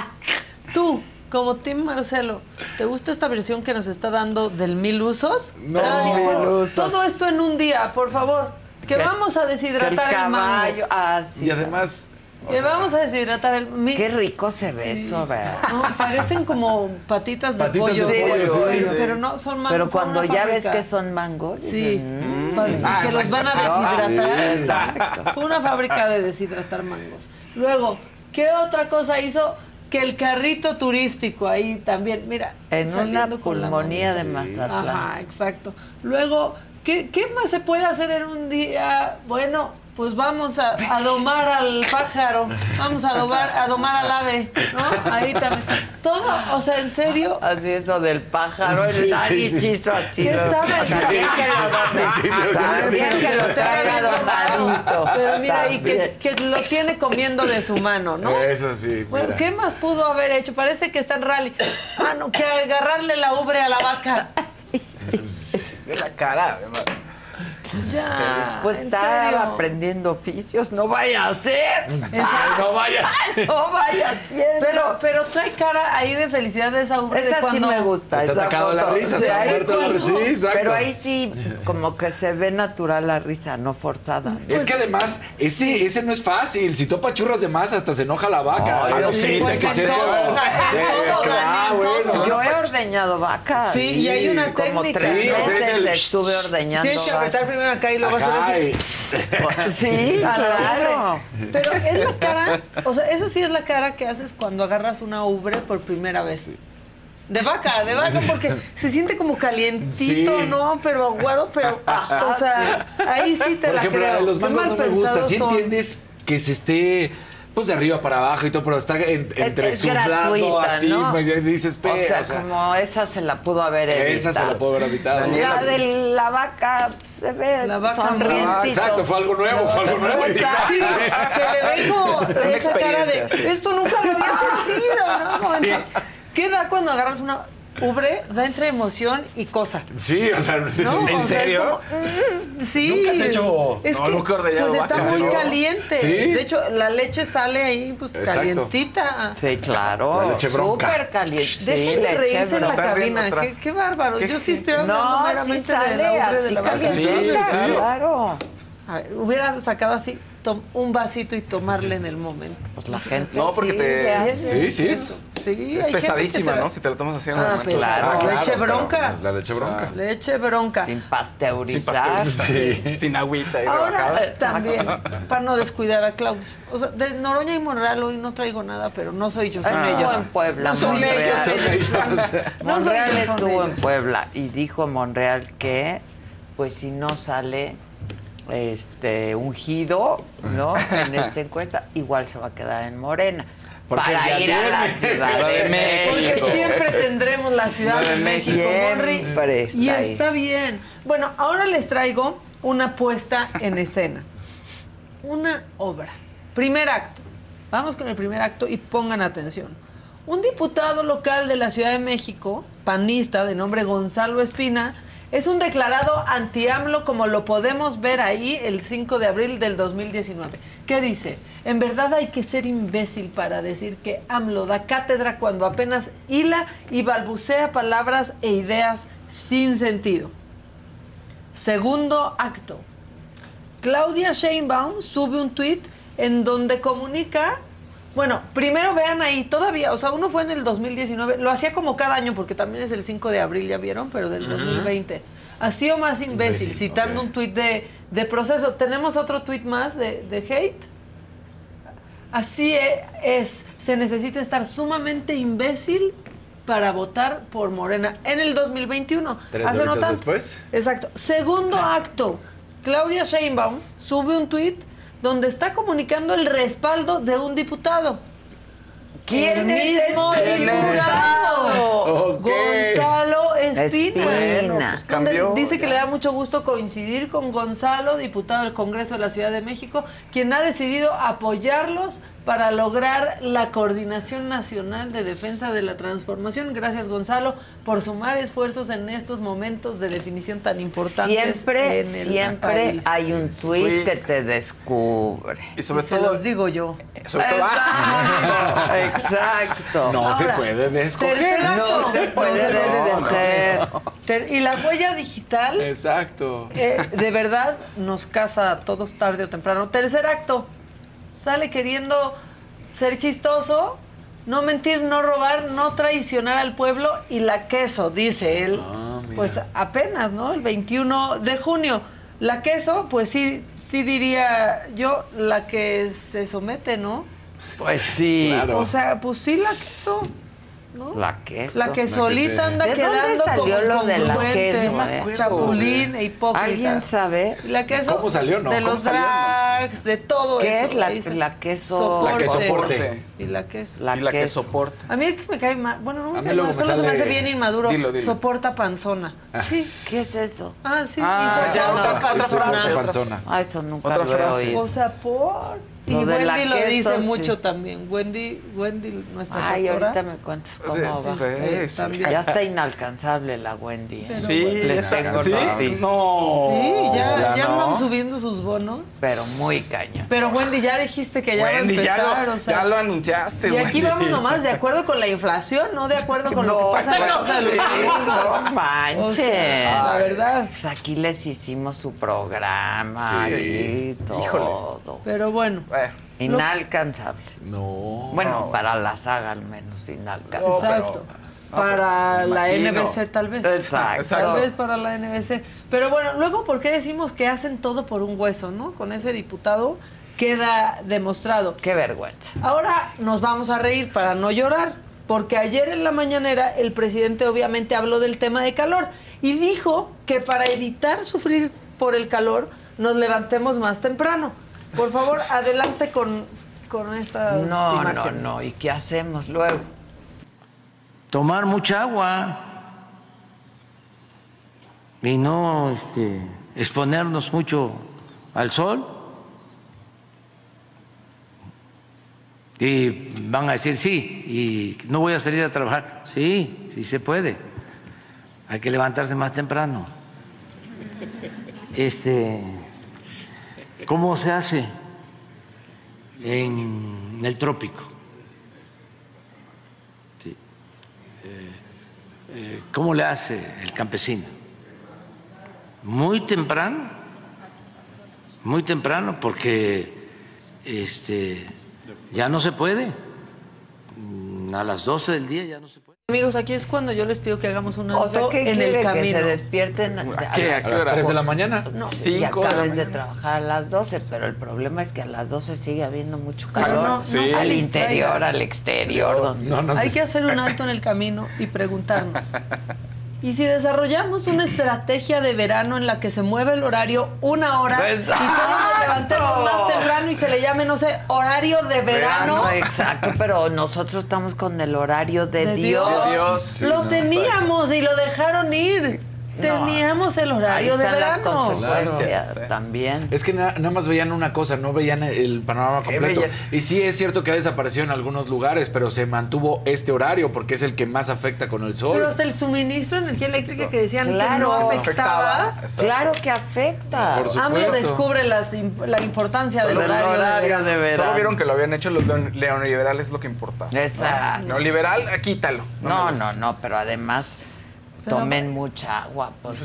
[SPEAKER 10] Tú, como Tim Marcelo, ¿te gusta esta versión que nos está dando del mil usos?
[SPEAKER 9] No, mil
[SPEAKER 10] usos. Todo esto en un día, por favor. Que vamos a deshidratar el,
[SPEAKER 2] el mango. Ah, sí,
[SPEAKER 9] y además
[SPEAKER 10] que vamos a deshidratar el...
[SPEAKER 2] Qué rico se ve eso, ¿verdad?
[SPEAKER 10] No, parecen como patitas de
[SPEAKER 9] patitas
[SPEAKER 10] pollo.
[SPEAKER 9] De pollo sí,
[SPEAKER 10] pero no, son mangos.
[SPEAKER 2] Pero cuando ya ves que son mangos.
[SPEAKER 10] Sí,
[SPEAKER 2] mmm,
[SPEAKER 10] y que los van a deshidratar.
[SPEAKER 2] Sí, exacto.
[SPEAKER 10] Fue una fábrica de deshidratar mangos. Luego, ¿qué otra cosa hizo? Que el carrito turístico ahí también, mira.
[SPEAKER 2] En una pulmonía de Mazatlán.
[SPEAKER 10] Ajá, exacto. Luego, ¿qué, ¿qué más se puede hacer en un día? Bueno, pues vamos a, a, domar al pájaro, vamos a domar, a domar al ave, ¿no? Ahí también. Todo, o sea, en serio.
[SPEAKER 2] Así eso del pájaro, el Dani sí, sí. hizo así.
[SPEAKER 10] ¿Qué estaba
[SPEAKER 2] sí. También que lo. También que lo traiga domadito.
[SPEAKER 10] Pero mira ahí, que, que, lo tiene comiendo de su mano, ¿no?
[SPEAKER 9] Eso sí.
[SPEAKER 10] Bueno,
[SPEAKER 9] mira.
[SPEAKER 10] ¿qué más pudo haber hecho? Parece que está en rally. Ah, no, que agarrarle la ubre a la vaca.
[SPEAKER 9] la cara, además.
[SPEAKER 10] Ya.
[SPEAKER 2] Pues estar aprendiendo oficios, no vaya a ser.
[SPEAKER 9] no vaya a ser.
[SPEAKER 2] No vaya a ser.
[SPEAKER 10] Pero, pero trae cara ahí de felicidad de esa.
[SPEAKER 2] Esa
[SPEAKER 10] de cuando...
[SPEAKER 2] sí me gusta.
[SPEAKER 9] Está atacado la risa,
[SPEAKER 2] sí,
[SPEAKER 9] está muerto la risa. Sí, exacto.
[SPEAKER 2] Pero ahí sí, como que se ve natural la risa, no forzada.
[SPEAKER 9] Es pues, que además, ese, ese no es fácil. Si topa churros de más, hasta se enoja la vaca.
[SPEAKER 2] Ay,
[SPEAKER 9] sí,
[SPEAKER 2] pues
[SPEAKER 9] que ser
[SPEAKER 2] todo,
[SPEAKER 9] claro,
[SPEAKER 2] bueno. Yo he ordeñado vacas.
[SPEAKER 10] Sí, y hay una
[SPEAKER 2] como
[SPEAKER 10] técnica.
[SPEAKER 2] tres
[SPEAKER 9] es el-
[SPEAKER 2] estuve ordeñando
[SPEAKER 10] Tienes que apretar
[SPEAKER 2] vacas.
[SPEAKER 10] Acá y luego hacer
[SPEAKER 9] Ajá,
[SPEAKER 10] así.
[SPEAKER 2] Sí, claro.
[SPEAKER 10] Pero es la cara, o sea, esa sí es la cara que haces cuando agarras una ubre por primera vez. De vaca, de vaca, porque se siente como calientito,
[SPEAKER 9] Sí.
[SPEAKER 10] ¿no? Pero aguado, pero, o sea, ahí sí te
[SPEAKER 9] Por
[SPEAKER 10] la
[SPEAKER 9] ejemplo,
[SPEAKER 10] creo.
[SPEAKER 9] los mangos no me gusta.
[SPEAKER 10] pensados
[SPEAKER 9] Sí entiendes que se esté pues de arriba para abajo y todo, pero está en- entre
[SPEAKER 2] es
[SPEAKER 9] sudado así,
[SPEAKER 2] ¿no?
[SPEAKER 9] pues, ya dices,
[SPEAKER 2] O sea, como esa se la pudo haber evitado.
[SPEAKER 9] esa se la puedo haber evitado.
[SPEAKER 2] La de la vaca se ve
[SPEAKER 10] La vaca
[SPEAKER 2] sonrientito.
[SPEAKER 9] Exacto, fue algo nuevo, fue algo nuevo. y-
[SPEAKER 10] Sí, se le ve como esa cara de esto nunca lo había sentido, ¿no? ¿Qué da cuando agarras una ubre? Da entre emoción y cosa.
[SPEAKER 9] Sí, o sea,
[SPEAKER 10] ¿No?
[SPEAKER 12] ¿En
[SPEAKER 10] O sea, es
[SPEAKER 12] serio?
[SPEAKER 10] como, mm, sí.
[SPEAKER 12] ¿Nunca has hecho-
[SPEAKER 10] Es
[SPEAKER 12] no,
[SPEAKER 10] que,
[SPEAKER 12] nunca he ordeñado
[SPEAKER 10] pues está
[SPEAKER 12] vaca,
[SPEAKER 10] muy
[SPEAKER 12] ¿no?
[SPEAKER 10] caliente.
[SPEAKER 9] Sí.
[SPEAKER 10] De hecho, la leche sale ahí, pues,
[SPEAKER 9] Exacto.
[SPEAKER 10] calientita.
[SPEAKER 2] Sí, claro.
[SPEAKER 9] La leche bronca.
[SPEAKER 2] Súper caliente. Sí,
[SPEAKER 10] Dejen de reírse en la cabina. Qué, qué bárbaro. Yo sí estoy hablando
[SPEAKER 2] No, sí
[SPEAKER 10] meramente de
[SPEAKER 2] sale
[SPEAKER 10] la ubre de la vaca.
[SPEAKER 2] calientita,
[SPEAKER 9] Sí, sí.
[SPEAKER 2] claro.
[SPEAKER 10] A ver, hubiera sacado así un vasito y tomarle en el momento.
[SPEAKER 2] Pues la gente
[SPEAKER 12] No, porque
[SPEAKER 2] sí,
[SPEAKER 12] te-.
[SPEAKER 9] Sí, sí.
[SPEAKER 10] Sí,
[SPEAKER 12] Es pesadísima, ¿no? Si te lo tomas así en
[SPEAKER 10] Ah, pues,
[SPEAKER 2] Claro,
[SPEAKER 10] leche
[SPEAKER 9] claro,
[SPEAKER 10] bronca.
[SPEAKER 9] pero La leche bronca.
[SPEAKER 10] Leche bronca.
[SPEAKER 2] Sin
[SPEAKER 12] Sin
[SPEAKER 2] pasteurizar.
[SPEAKER 12] pasteurizar. Sí. Sin agüita y
[SPEAKER 10] Ahora
[SPEAKER 12] rebajada.
[SPEAKER 10] también, para no descuidar a Claudia. O sea, de Noroña y Monreal hoy no traigo nada, pero no soy yo, son
[SPEAKER 2] Estuvo
[SPEAKER 10] ellos.
[SPEAKER 2] en Puebla,
[SPEAKER 10] No son
[SPEAKER 2] Monreal.
[SPEAKER 10] ellos,
[SPEAKER 9] Son
[SPEAKER 10] ellos.
[SPEAKER 9] ellos.
[SPEAKER 10] No son
[SPEAKER 2] Monreal
[SPEAKER 10] son
[SPEAKER 2] estuvo en. Puebla y dijo Monreal que, pues si no sale este ungido, ¿no? En esta encuesta, igual se va a quedar en Morena.
[SPEAKER 9] Porque
[SPEAKER 2] para ir a la. Ciudad de
[SPEAKER 12] de
[SPEAKER 2] México.
[SPEAKER 10] Porque siempre tendremos la Ciudad de
[SPEAKER 12] de
[SPEAKER 10] México,
[SPEAKER 2] está
[SPEAKER 10] Y
[SPEAKER 2] ahí.
[SPEAKER 10] está bien. Bueno, ahora les traigo una puesta en escena. Una obra. Primer acto. Vamos con el primer acto y pongan atención. Un diputado local de la Ciudad de México, panista de nombre Gonzalo Espina, es un declarado anti-AMLO como lo podemos ver ahí el 5 de abril del 2019. ¿Qué dice? En verdad hay que ser imbécil para decir que AMLO da cátedra cuando apenas hila y balbucea palabras e ideas sin sentido. Segundo acto. Claudia Sheinbaum sube un tuit en donde comunica, bueno, primero vean ahí, todavía, o sea, uno fue en el 2019, lo hacía como cada año porque también es el 5 de abril, ya vieron, pero del 2020. Así o más imbécil,
[SPEAKER 9] Imbécil,
[SPEAKER 10] citando un tuit de, de proceso. ¿Tenemos otro tuit más de, de hate? Así e- es, se necesita estar sumamente imbécil para votar por Morena en el 2021.
[SPEAKER 9] Tres
[SPEAKER 10] Hace no tanto.
[SPEAKER 9] después.
[SPEAKER 10] Exacto. Segundo acto. Claudia Sheinbaum sube un tuit donde está comunicando el respaldo de un diputado.
[SPEAKER 2] ¿Quién
[SPEAKER 10] el
[SPEAKER 2] es
[SPEAKER 10] mismo
[SPEAKER 2] el
[SPEAKER 10] diputado? Gonzalo
[SPEAKER 2] Espina.
[SPEAKER 10] Pues cambió, dice que le da mucho gusto coincidir con Gonzalo, diputado del Congreso de la Ciudad de México, quien ha decidido apoyarlos para lograr la coordinación nacional de defensa de la transformación. Gracias Gonzalo por sumar esfuerzos en estos momentos de definición tan importantes.
[SPEAKER 2] Siempre,
[SPEAKER 10] en el
[SPEAKER 2] siempre
[SPEAKER 10] país.
[SPEAKER 2] hay un tuit que te descubre.
[SPEAKER 12] Y sobre todo.
[SPEAKER 10] los digo yo.
[SPEAKER 12] Sobre todo.
[SPEAKER 2] Exacto, exacto.
[SPEAKER 9] No se puede
[SPEAKER 10] acto.
[SPEAKER 2] No se puede
[SPEAKER 10] No, Y la huella digital,
[SPEAKER 9] Exacto.
[SPEAKER 10] eh, de verdad, nos casa a todos tarde o temprano. Tercer acto, sale queriendo ser chistoso, no mentir, no robar, no traicionar al pueblo y la queso, dice él.
[SPEAKER 9] Ah,
[SPEAKER 10] pues apenas, ¿no? El 21 de junio. La queso, pues sí, sí diría yo, la que se somete, ¿no?
[SPEAKER 2] Pues sí.
[SPEAKER 9] Claro.
[SPEAKER 10] O sea, pues sí, la queso, ¿no?
[SPEAKER 2] La queso.
[SPEAKER 10] La que
[SPEAKER 9] que
[SPEAKER 10] solita anda
[SPEAKER 2] ¿De dónde
[SPEAKER 10] quedando como
[SPEAKER 2] salió lo de la queso, eh?
[SPEAKER 10] chapulín e hipócrita.
[SPEAKER 2] ¿Alguien sabe?
[SPEAKER 10] Y la queso
[SPEAKER 9] ¿Cómo salió, no?
[SPEAKER 10] de
[SPEAKER 9] ¿Cómo
[SPEAKER 10] los
[SPEAKER 9] no?
[SPEAKER 10] drags, de todo
[SPEAKER 2] ¿Qué
[SPEAKER 10] eso.
[SPEAKER 2] es la, la queso?
[SPEAKER 10] Soporte.
[SPEAKER 9] La que soporte.
[SPEAKER 10] Y la queso.
[SPEAKER 2] La
[SPEAKER 12] y la que
[SPEAKER 2] queso.
[SPEAKER 12] soporta.
[SPEAKER 10] A mí el que me cae mal, bueno, no me
[SPEAKER 9] A mí
[SPEAKER 10] cae
[SPEAKER 9] luego
[SPEAKER 10] mal,
[SPEAKER 9] me
[SPEAKER 10] solo se me
[SPEAKER 9] sale-
[SPEAKER 10] hace bien inmaduro.
[SPEAKER 12] Dilo, dilo.
[SPEAKER 10] Soporta panzona. Sí.
[SPEAKER 2] ¿Qué es eso?
[SPEAKER 10] Ah, sí.
[SPEAKER 12] Ah,
[SPEAKER 10] y
[SPEAKER 12] ya,
[SPEAKER 10] soporta
[SPEAKER 12] otra- otra
[SPEAKER 10] panzona.
[SPEAKER 12] frase.
[SPEAKER 9] panzona.
[SPEAKER 2] Ah, eso nunca
[SPEAKER 12] Otra
[SPEAKER 2] lo he oído.
[SPEAKER 10] O sea, por. Y
[SPEAKER 2] Lo
[SPEAKER 10] Wendy lo dice
[SPEAKER 2] sí.
[SPEAKER 10] mucho también. Wendy, Wendy, nuestra
[SPEAKER 2] Ay,
[SPEAKER 10] pastora.
[SPEAKER 2] ahorita me cuentas cómo va.
[SPEAKER 10] Este.
[SPEAKER 2] Ya está inalcanzable la Wendy. ¿eh?
[SPEAKER 12] Sí,
[SPEAKER 2] Les
[SPEAKER 12] ya está-
[SPEAKER 2] tengo
[SPEAKER 12] ¿Sí? No.
[SPEAKER 10] Sí, ya,
[SPEAKER 9] ya
[SPEAKER 10] ya
[SPEAKER 9] no.
[SPEAKER 10] andan subiendo sus bonos.
[SPEAKER 2] Pero muy caña.
[SPEAKER 10] Pero Wendy, ya dijiste que ya
[SPEAKER 12] Wendy,
[SPEAKER 10] va a
[SPEAKER 12] ya
[SPEAKER 10] empezar,
[SPEAKER 12] lo,
[SPEAKER 10] o sea.
[SPEAKER 12] ya lo anunciaste,
[SPEAKER 10] y aquí
[SPEAKER 12] Wendy.
[SPEAKER 10] vamos nomás de acuerdo con la inflación, no de acuerdo con lo
[SPEAKER 2] No,
[SPEAKER 10] que pasa en
[SPEAKER 2] no,
[SPEAKER 10] los
[SPEAKER 2] no manches.
[SPEAKER 10] O sea, la verdad.
[SPEAKER 2] Pues aquí les hicimos su programa
[SPEAKER 12] Sí.
[SPEAKER 2] y todo.
[SPEAKER 12] Híjole.
[SPEAKER 10] Pero bueno,
[SPEAKER 12] Bueno,
[SPEAKER 2] Inalcanzable.
[SPEAKER 9] No.
[SPEAKER 2] Bueno,
[SPEAKER 12] No.
[SPEAKER 2] para la saga al menos inalcanzable.
[SPEAKER 12] No,
[SPEAKER 10] exacto.
[SPEAKER 12] pero-
[SPEAKER 10] para
[SPEAKER 12] pues,
[SPEAKER 10] la
[SPEAKER 12] imagino.
[SPEAKER 10] NBC tal vez.
[SPEAKER 2] Exacto.
[SPEAKER 10] Tal vez para la NBC. Pero bueno, luego, ¿por qué decimos que hacen todo por un hueso, no? Con ese diputado queda demostrado.
[SPEAKER 2] Qué vergüenza.
[SPEAKER 10] Ahora nos vamos a reír para no llorar, porque ayer en la mañanera el presidente obviamente habló del tema de calor y dijo que para evitar sufrir por el calor nos levantemos más temprano. Por favor, adelante con, con estas
[SPEAKER 2] No, no,
[SPEAKER 10] imágenes.
[SPEAKER 2] no. ¿Y qué hacemos luego?
[SPEAKER 3] tomar mucha agua y no este, exponernos mucho al sol. Y van a decir, sí, y no voy a salir a trabajar. Sí, sí se puede. Hay que levantarse más temprano. Este, ¿Cómo se hace en el trópico? Eh, eh, ¿Cómo le hace el campesino? Muy temprano, muy temprano, porque este, ya no se puede. A las 12 del día ya no se puede.
[SPEAKER 10] Amigos, aquí es cuando yo les pido que hagamos un
[SPEAKER 2] O sea,
[SPEAKER 10] alto
[SPEAKER 2] ¿qué
[SPEAKER 10] en el
[SPEAKER 2] que
[SPEAKER 10] camino.
[SPEAKER 2] se despierten a,
[SPEAKER 12] qué?
[SPEAKER 2] a-
[SPEAKER 12] ¿A qué
[SPEAKER 9] A las
[SPEAKER 12] hora?
[SPEAKER 9] 3 de la mañana.
[SPEAKER 2] No, y
[SPEAKER 12] Cinco de la
[SPEAKER 2] acaben de,
[SPEAKER 12] mañana.
[SPEAKER 2] trabajar a las 12, pero el problema es que a las 12 sigue habiendo mucho calor.
[SPEAKER 10] no- no
[SPEAKER 12] Sí.
[SPEAKER 2] Al interior, al exterior. donde-
[SPEAKER 9] No, no
[SPEAKER 10] Hay que hacer un alto en el camino y preguntarnos. ¿Y si desarrollamos una estrategia de verano en la que se mueve el horario una hora y todos nos levantemos más temprano y se le llame, no sé, horario de verano?
[SPEAKER 2] No, exacto, pero nosotros estamos con el horario de,
[SPEAKER 10] De
[SPEAKER 2] Dios.
[SPEAKER 10] Dios.
[SPEAKER 12] De Dios, sí,
[SPEAKER 10] lo
[SPEAKER 12] no,
[SPEAKER 10] teníamos y lo dejaron ir. Teníamos el horario de verano.
[SPEAKER 12] Claro.
[SPEAKER 2] también.
[SPEAKER 9] Es que na- nada más veían una cosa, no veían el panorama
[SPEAKER 12] ¿Qué
[SPEAKER 9] completo. Y sí es cierto que ha desaparecido en algunos lugares, pero se mantuvo este horario porque es el que más afecta con el sol.
[SPEAKER 10] Pero hasta el suministro de energía eléctrica que decían que no afectaba.
[SPEAKER 12] Exacto.
[SPEAKER 2] Claro que afecta.
[SPEAKER 9] Por supuesto.
[SPEAKER 10] Descubre las la importancia del horario, de
[SPEAKER 2] horario
[SPEAKER 10] verano.
[SPEAKER 2] de verano.
[SPEAKER 12] Solo vieron que lo habían hecho los neoliberales, es lo que importaba.
[SPEAKER 2] Exacto.
[SPEAKER 12] Neoliberal, quítalo.
[SPEAKER 2] No, no, no, pero además tomen mucha agua. Pues,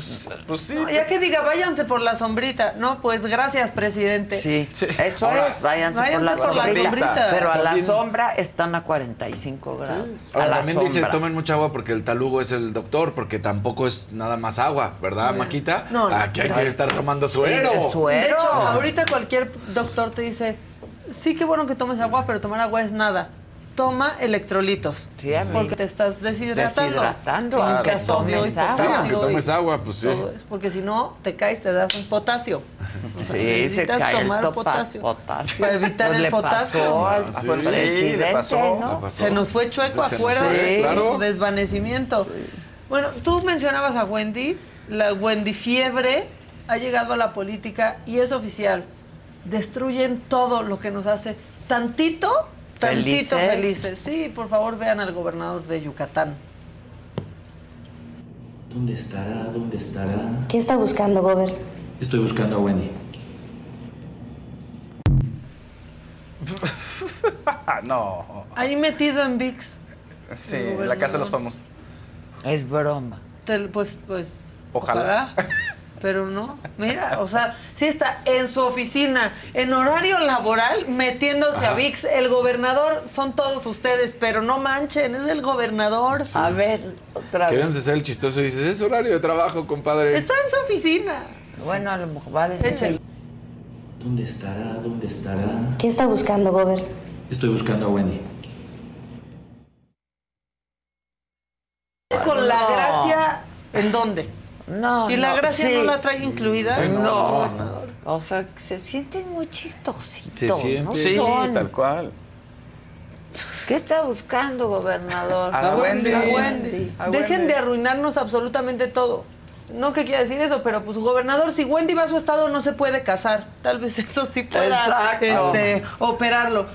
[SPEAKER 12] Pues sí.
[SPEAKER 10] No, ya que diga, váyanse por la sombrita. No, pues gracias, presidente.
[SPEAKER 2] sí,
[SPEAKER 12] Sí.
[SPEAKER 2] eso
[SPEAKER 12] Ahora,
[SPEAKER 2] es, váyanse,
[SPEAKER 10] váyanse
[SPEAKER 2] por la
[SPEAKER 10] por la
[SPEAKER 2] sombrita. Pero a la sombra están a 45 grados. A
[SPEAKER 9] Ahora,
[SPEAKER 2] la
[SPEAKER 9] también
[SPEAKER 2] sombra.
[SPEAKER 9] dice, tomen mucha agua porque el talugo es el doctor, porque tampoco es nada más agua, ¿verdad, Maquita?
[SPEAKER 10] No, no.
[SPEAKER 9] Aquí hay que estar tomando
[SPEAKER 2] Sí,
[SPEAKER 9] suero.
[SPEAKER 2] de suero.
[SPEAKER 10] De hecho, ahorita cualquier doctor te dice, sí, qué bueno que tomes agua, pero tomar agua es nada. Toma electrolitos.
[SPEAKER 2] Sí, a mí.
[SPEAKER 10] porque te estás deshidratando.
[SPEAKER 2] Deshidratando, aunque
[SPEAKER 10] necesitas sodio y.
[SPEAKER 9] Sí,
[SPEAKER 10] potasio.
[SPEAKER 9] aunque tomes agua, pues sí.
[SPEAKER 10] porque si no, te caes, te das un potasio. O sea,
[SPEAKER 2] Sí, se
[SPEAKER 10] necesitas
[SPEAKER 2] cae el
[SPEAKER 10] tomar
[SPEAKER 2] topa-
[SPEAKER 10] potasio.
[SPEAKER 2] potasio.
[SPEAKER 10] Para evitar
[SPEAKER 2] Pues
[SPEAKER 10] el
[SPEAKER 2] le
[SPEAKER 10] potasio.
[SPEAKER 2] pasó al
[SPEAKER 9] Sí,
[SPEAKER 2] presidente,
[SPEAKER 12] le pasó.
[SPEAKER 2] ¿no?
[SPEAKER 9] Le pasó.
[SPEAKER 10] Se nos fue chueco
[SPEAKER 9] Se-
[SPEAKER 10] afuera de
[SPEAKER 9] claro.
[SPEAKER 10] su desvanecimiento. Bueno, tú mencionabas a Wendy, la Wendy Fiebre ha llegado a la política y es oficial. Destruyen todo lo que nos hace tantito, tantito
[SPEAKER 2] ¿Felices?
[SPEAKER 10] felices. Sí, por favor vean al gobernador de Yucatán.
[SPEAKER 13] ¿Dónde estará? ¿Dónde estará?
[SPEAKER 14] ¿Qué está buscando, Gober?
[SPEAKER 13] Estoy buscando a Wendy.
[SPEAKER 12] no.
[SPEAKER 10] Ahí metido en VIX.
[SPEAKER 12] Sí, en la casa de los famosos.
[SPEAKER 2] Es broma.
[SPEAKER 10] Te- pues, pues.
[SPEAKER 12] Ojalá.
[SPEAKER 10] Pero no, mira, o sea, sí está en su oficina, en horario laboral, metiéndose a. VIX. El gobernador son todos ustedes, pero no manchen, es el gobernador.
[SPEAKER 2] A ver, otra
[SPEAKER 9] Querían ser el chistoso y dices, es horario de trabajo, compadre.
[SPEAKER 10] Está en su oficina.
[SPEAKER 2] Bueno, a lo mejor va a decir.
[SPEAKER 13] ¿Dónde estará? ¿Dónde estará?
[SPEAKER 14] ¿Qué está buscando, Gober?
[SPEAKER 13] Estoy buscando a Wendy.
[SPEAKER 10] Con la gracia, ¿en dónde?
[SPEAKER 2] No.
[SPEAKER 10] ¿Y la
[SPEAKER 2] no,
[SPEAKER 10] gracia
[SPEAKER 2] sí.
[SPEAKER 10] no la trae incluida?
[SPEAKER 2] Sí, no.
[SPEAKER 10] No.
[SPEAKER 2] O sea, se sienten muy chistositos.
[SPEAKER 12] Se siente.
[SPEAKER 2] ¿no?
[SPEAKER 12] Sí,
[SPEAKER 2] Son.
[SPEAKER 12] tal cual.
[SPEAKER 2] ¿Qué está buscando, gobernador?
[SPEAKER 12] A Wendy.
[SPEAKER 10] A Wendy.
[SPEAKER 12] A
[SPEAKER 10] Dejen de arruinarnos absolutamente todo. No que quiera decir eso, pero pues gobernador, si Wendy va a su estado no se puede casar. Tal vez eso sí pueda este, operarlo.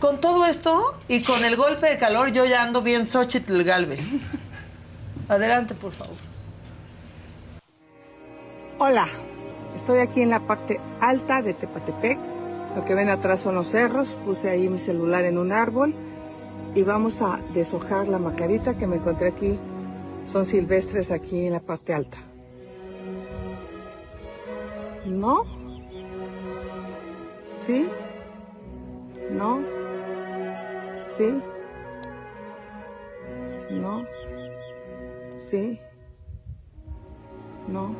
[SPEAKER 10] Con todo esto y con el golpe de calor, yo ya ando bien Xochitl Galvez. Adelante, por favor.
[SPEAKER 15] Hola, estoy aquí en la parte alta de Tepatepec. Lo que ven atrás son los cerros. Puse ahí mi celular en un árbol y vamos a deshojar la macarita que me encontré aquí. Son silvestres aquí en la parte alta. ¿No? ¿Sí? ¿No? ¿Sí? ¿No? ¿Sí? ¿No?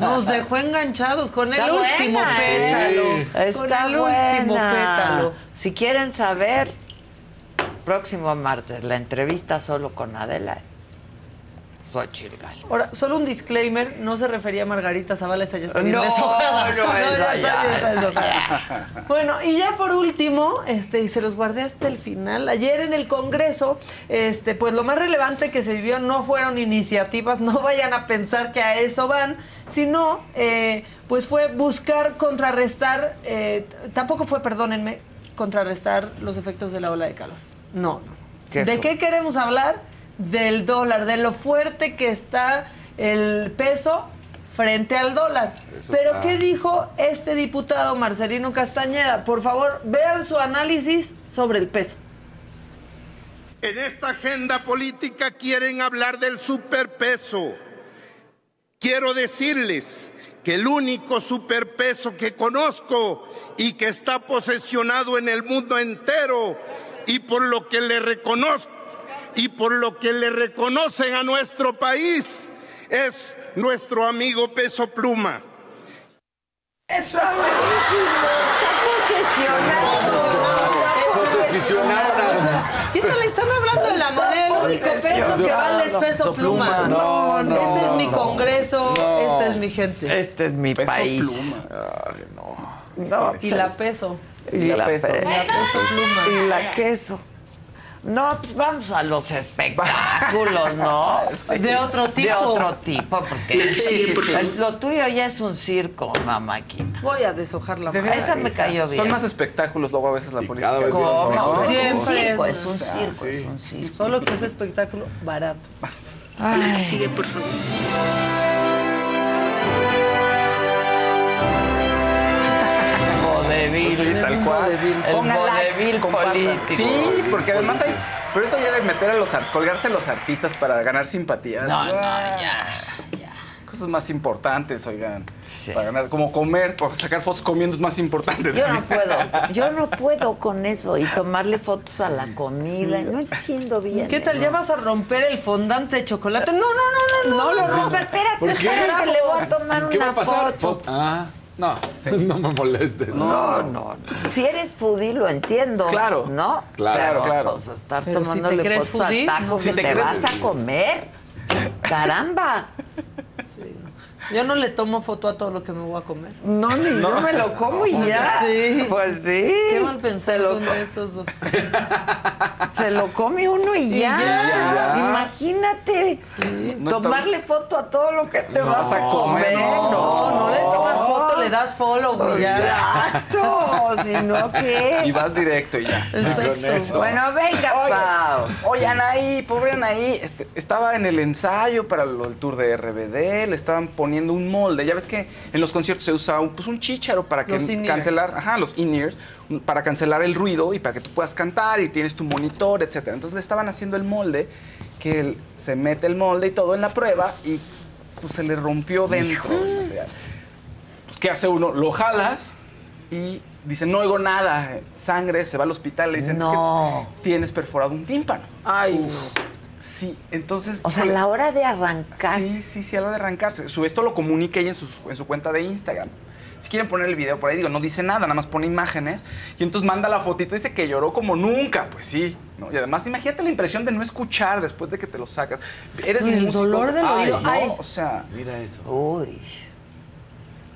[SPEAKER 10] Nos dejó enganchados con
[SPEAKER 2] Está
[SPEAKER 10] el último
[SPEAKER 2] buena,
[SPEAKER 10] pétalo.
[SPEAKER 2] ¿eh?
[SPEAKER 10] Con
[SPEAKER 2] Está
[SPEAKER 10] el último
[SPEAKER 2] buena.
[SPEAKER 10] pétalo.
[SPEAKER 2] Si quieren saber, próximo martes, la entrevista solo con Adela.
[SPEAKER 10] Ahora, solo un disclaimer, no se refería a Margarita Zavala, esa ya está bien
[SPEAKER 2] No,
[SPEAKER 10] deshojada.
[SPEAKER 2] no, esa ya,
[SPEAKER 10] está deshojada. Bueno, y ya por último, este, y se los guardé hasta el final, ayer en el Congreso, este, pues lo más relevante que se vivió no fueron iniciativas, no vayan a pensar que a eso van, sino eh, pues fue buscar contrarrestar, eh, tampoco fue, perdónenme, contrarrestar los efectos de la ola de calor. No, no.
[SPEAKER 2] ¿Qué
[SPEAKER 10] ¿De qué queremos hablar? Del dólar, de lo fuerte que está el peso frente al dólar.
[SPEAKER 9] Eso
[SPEAKER 10] Pero
[SPEAKER 9] está.
[SPEAKER 10] ¿qué dijo este diputado Marcelino Castañeda? Por favor, vean su análisis sobre el peso.
[SPEAKER 16] En esta agenda política quieren hablar del superpeso. Quiero decirles que el único superpeso que conozco y que está posesionado en el mundo entero y por lo que le reconozco y por lo que le reconocen a nuestro país es nuestro amigo Peso Pluma.
[SPEAKER 2] Está buenísimo.
[SPEAKER 9] Posesionaron.
[SPEAKER 10] ¿Qué tal están hablando de la moneda? El único peso que vale es peso pluma.
[SPEAKER 2] No, no.
[SPEAKER 10] Este es mi congreso, esta es mi gente.
[SPEAKER 2] Este es mi
[SPEAKER 12] Peso
[SPEAKER 2] país.
[SPEAKER 9] Ay, no.
[SPEAKER 2] No,
[SPEAKER 10] Y la peso.
[SPEAKER 2] y la,
[SPEAKER 12] peso.
[SPEAKER 10] Y la peso pluma.
[SPEAKER 2] y la queso. No, pues vamos a los espectáculos, ¿no?
[SPEAKER 10] De otro tipo.
[SPEAKER 2] De otro tipo, porque
[SPEAKER 10] Sí, por favor.
[SPEAKER 2] lo tuyo ya es un circo, mamáquita.
[SPEAKER 10] Voy a deshojar la
[SPEAKER 12] De
[SPEAKER 10] mano.
[SPEAKER 2] Esa me cayó bien.
[SPEAKER 12] Son más espectáculos luego a veces la política.
[SPEAKER 9] cada vez
[SPEAKER 2] ¿Cómo?
[SPEAKER 9] mejor.
[SPEAKER 10] Siempre.
[SPEAKER 2] Es un circo, es un
[SPEAKER 10] Ah,
[SPEAKER 2] circo,
[SPEAKER 9] sí.
[SPEAKER 2] es un circo.
[SPEAKER 10] Solo que es espectáculo barato.
[SPEAKER 2] Ay.
[SPEAKER 11] Sigue, por favor.
[SPEAKER 2] Vodevil.
[SPEAKER 12] Sí, tal cual.
[SPEAKER 2] El vodevil político.
[SPEAKER 12] Sí, porque además hay. Pero eso ya de meter a los ar- colgarse a los artistas para ganar simpatías.
[SPEAKER 2] No, no, ya.
[SPEAKER 12] Cosas más importantes, oigan.
[SPEAKER 2] Sí.
[SPEAKER 12] Para ganar, como comer, o sacar fotos comiendo es más importante.
[SPEAKER 2] Yo no puedo, yo no puedo con eso y tomarle fotos a la comida. No entiendo bien.
[SPEAKER 10] ¿Qué tal? ¿Ya vas a romper el fondante de chocolate? No, no, no, no, no.
[SPEAKER 2] No, no,
[SPEAKER 10] no,
[SPEAKER 2] no, espérate,
[SPEAKER 9] ¿Por qué?
[SPEAKER 2] espérate, le voy a tomar
[SPEAKER 9] ¿Qué
[SPEAKER 2] una
[SPEAKER 9] va a pasar?
[SPEAKER 2] foto.
[SPEAKER 9] Ah, no, no me molestes.
[SPEAKER 2] No, no, no. Si eres foodie lo entiendo.
[SPEAKER 12] Claro.
[SPEAKER 2] ¿No?
[SPEAKER 9] Claro,
[SPEAKER 2] Pero,
[SPEAKER 12] claro.
[SPEAKER 2] Pues estar
[SPEAKER 10] Pero si te
[SPEAKER 2] tomándole
[SPEAKER 10] crees
[SPEAKER 2] fotos
[SPEAKER 10] foodie,
[SPEAKER 2] a tacos
[SPEAKER 12] si te
[SPEAKER 2] te,
[SPEAKER 12] crees-
[SPEAKER 2] vas a comer. Caramba.
[SPEAKER 10] Yo no le tomo foto a todo lo que me voy a comer.
[SPEAKER 2] No, ni yo me lo como y ya.
[SPEAKER 10] Sí.
[SPEAKER 2] Pues sí.
[SPEAKER 10] Qué mal pensados son estos dos.
[SPEAKER 2] Se lo come uno y,
[SPEAKER 10] Y
[SPEAKER 2] ya.
[SPEAKER 10] ya.
[SPEAKER 2] Imagínate
[SPEAKER 10] No
[SPEAKER 2] tomarle foto a todo lo que te
[SPEAKER 10] No,
[SPEAKER 2] vas a comer.
[SPEAKER 10] no,
[SPEAKER 2] No,
[SPEAKER 10] no le tomas foto, le das follow y ya.
[SPEAKER 2] Exacto. Si no, ¿qué?
[SPEAKER 12] Y vas directo y ya.
[SPEAKER 2] Con eso. Bueno, venga, Pau.
[SPEAKER 12] Oye, Anaí, pobre Anaí, este, estaba en el ensayo para lo- el tour de RBD, le estaban poniendo un molde. Ya ves que en los conciertos se usa un, pues, un chícharo para que cancelar, ajá, los in-ears, para cancelar el ruido y para que tú puedas cantar y tienes tu monitor, etcétera. Entonces le estaban haciendo el molde, que él- se mete el molde y todo en la prueba y pues se le rompió dentro. el. Pues, ¿Qué hace uno? Lo jalas y dice, no oigo nada, sangre, se va al hospital, le dicen,
[SPEAKER 2] No.
[SPEAKER 12] es que tienes perforado un tímpano.
[SPEAKER 10] Ay,
[SPEAKER 12] Sí, entonces...
[SPEAKER 2] O sea, a la hora de arrancar.
[SPEAKER 12] Sí, sí, sí, a la hora de arrancarse. Su, esto lo comunica ella en, sus- en su cuenta de Instagram. Si quieren poner el video por ahí, digo, no dice nada, nada más pone imágenes. Y entonces manda la fotito y dice que lloró como nunca. Pues sí, ¿no? Y además, imagínate la impresión de no escuchar después de que te lo sacas. Eres
[SPEAKER 10] El
[SPEAKER 12] músico.
[SPEAKER 10] dolor del
[SPEAKER 12] Ay,
[SPEAKER 10] oído.
[SPEAKER 12] ¿no?
[SPEAKER 10] Ay.
[SPEAKER 12] O sea,
[SPEAKER 9] Mira eso.
[SPEAKER 2] Uy.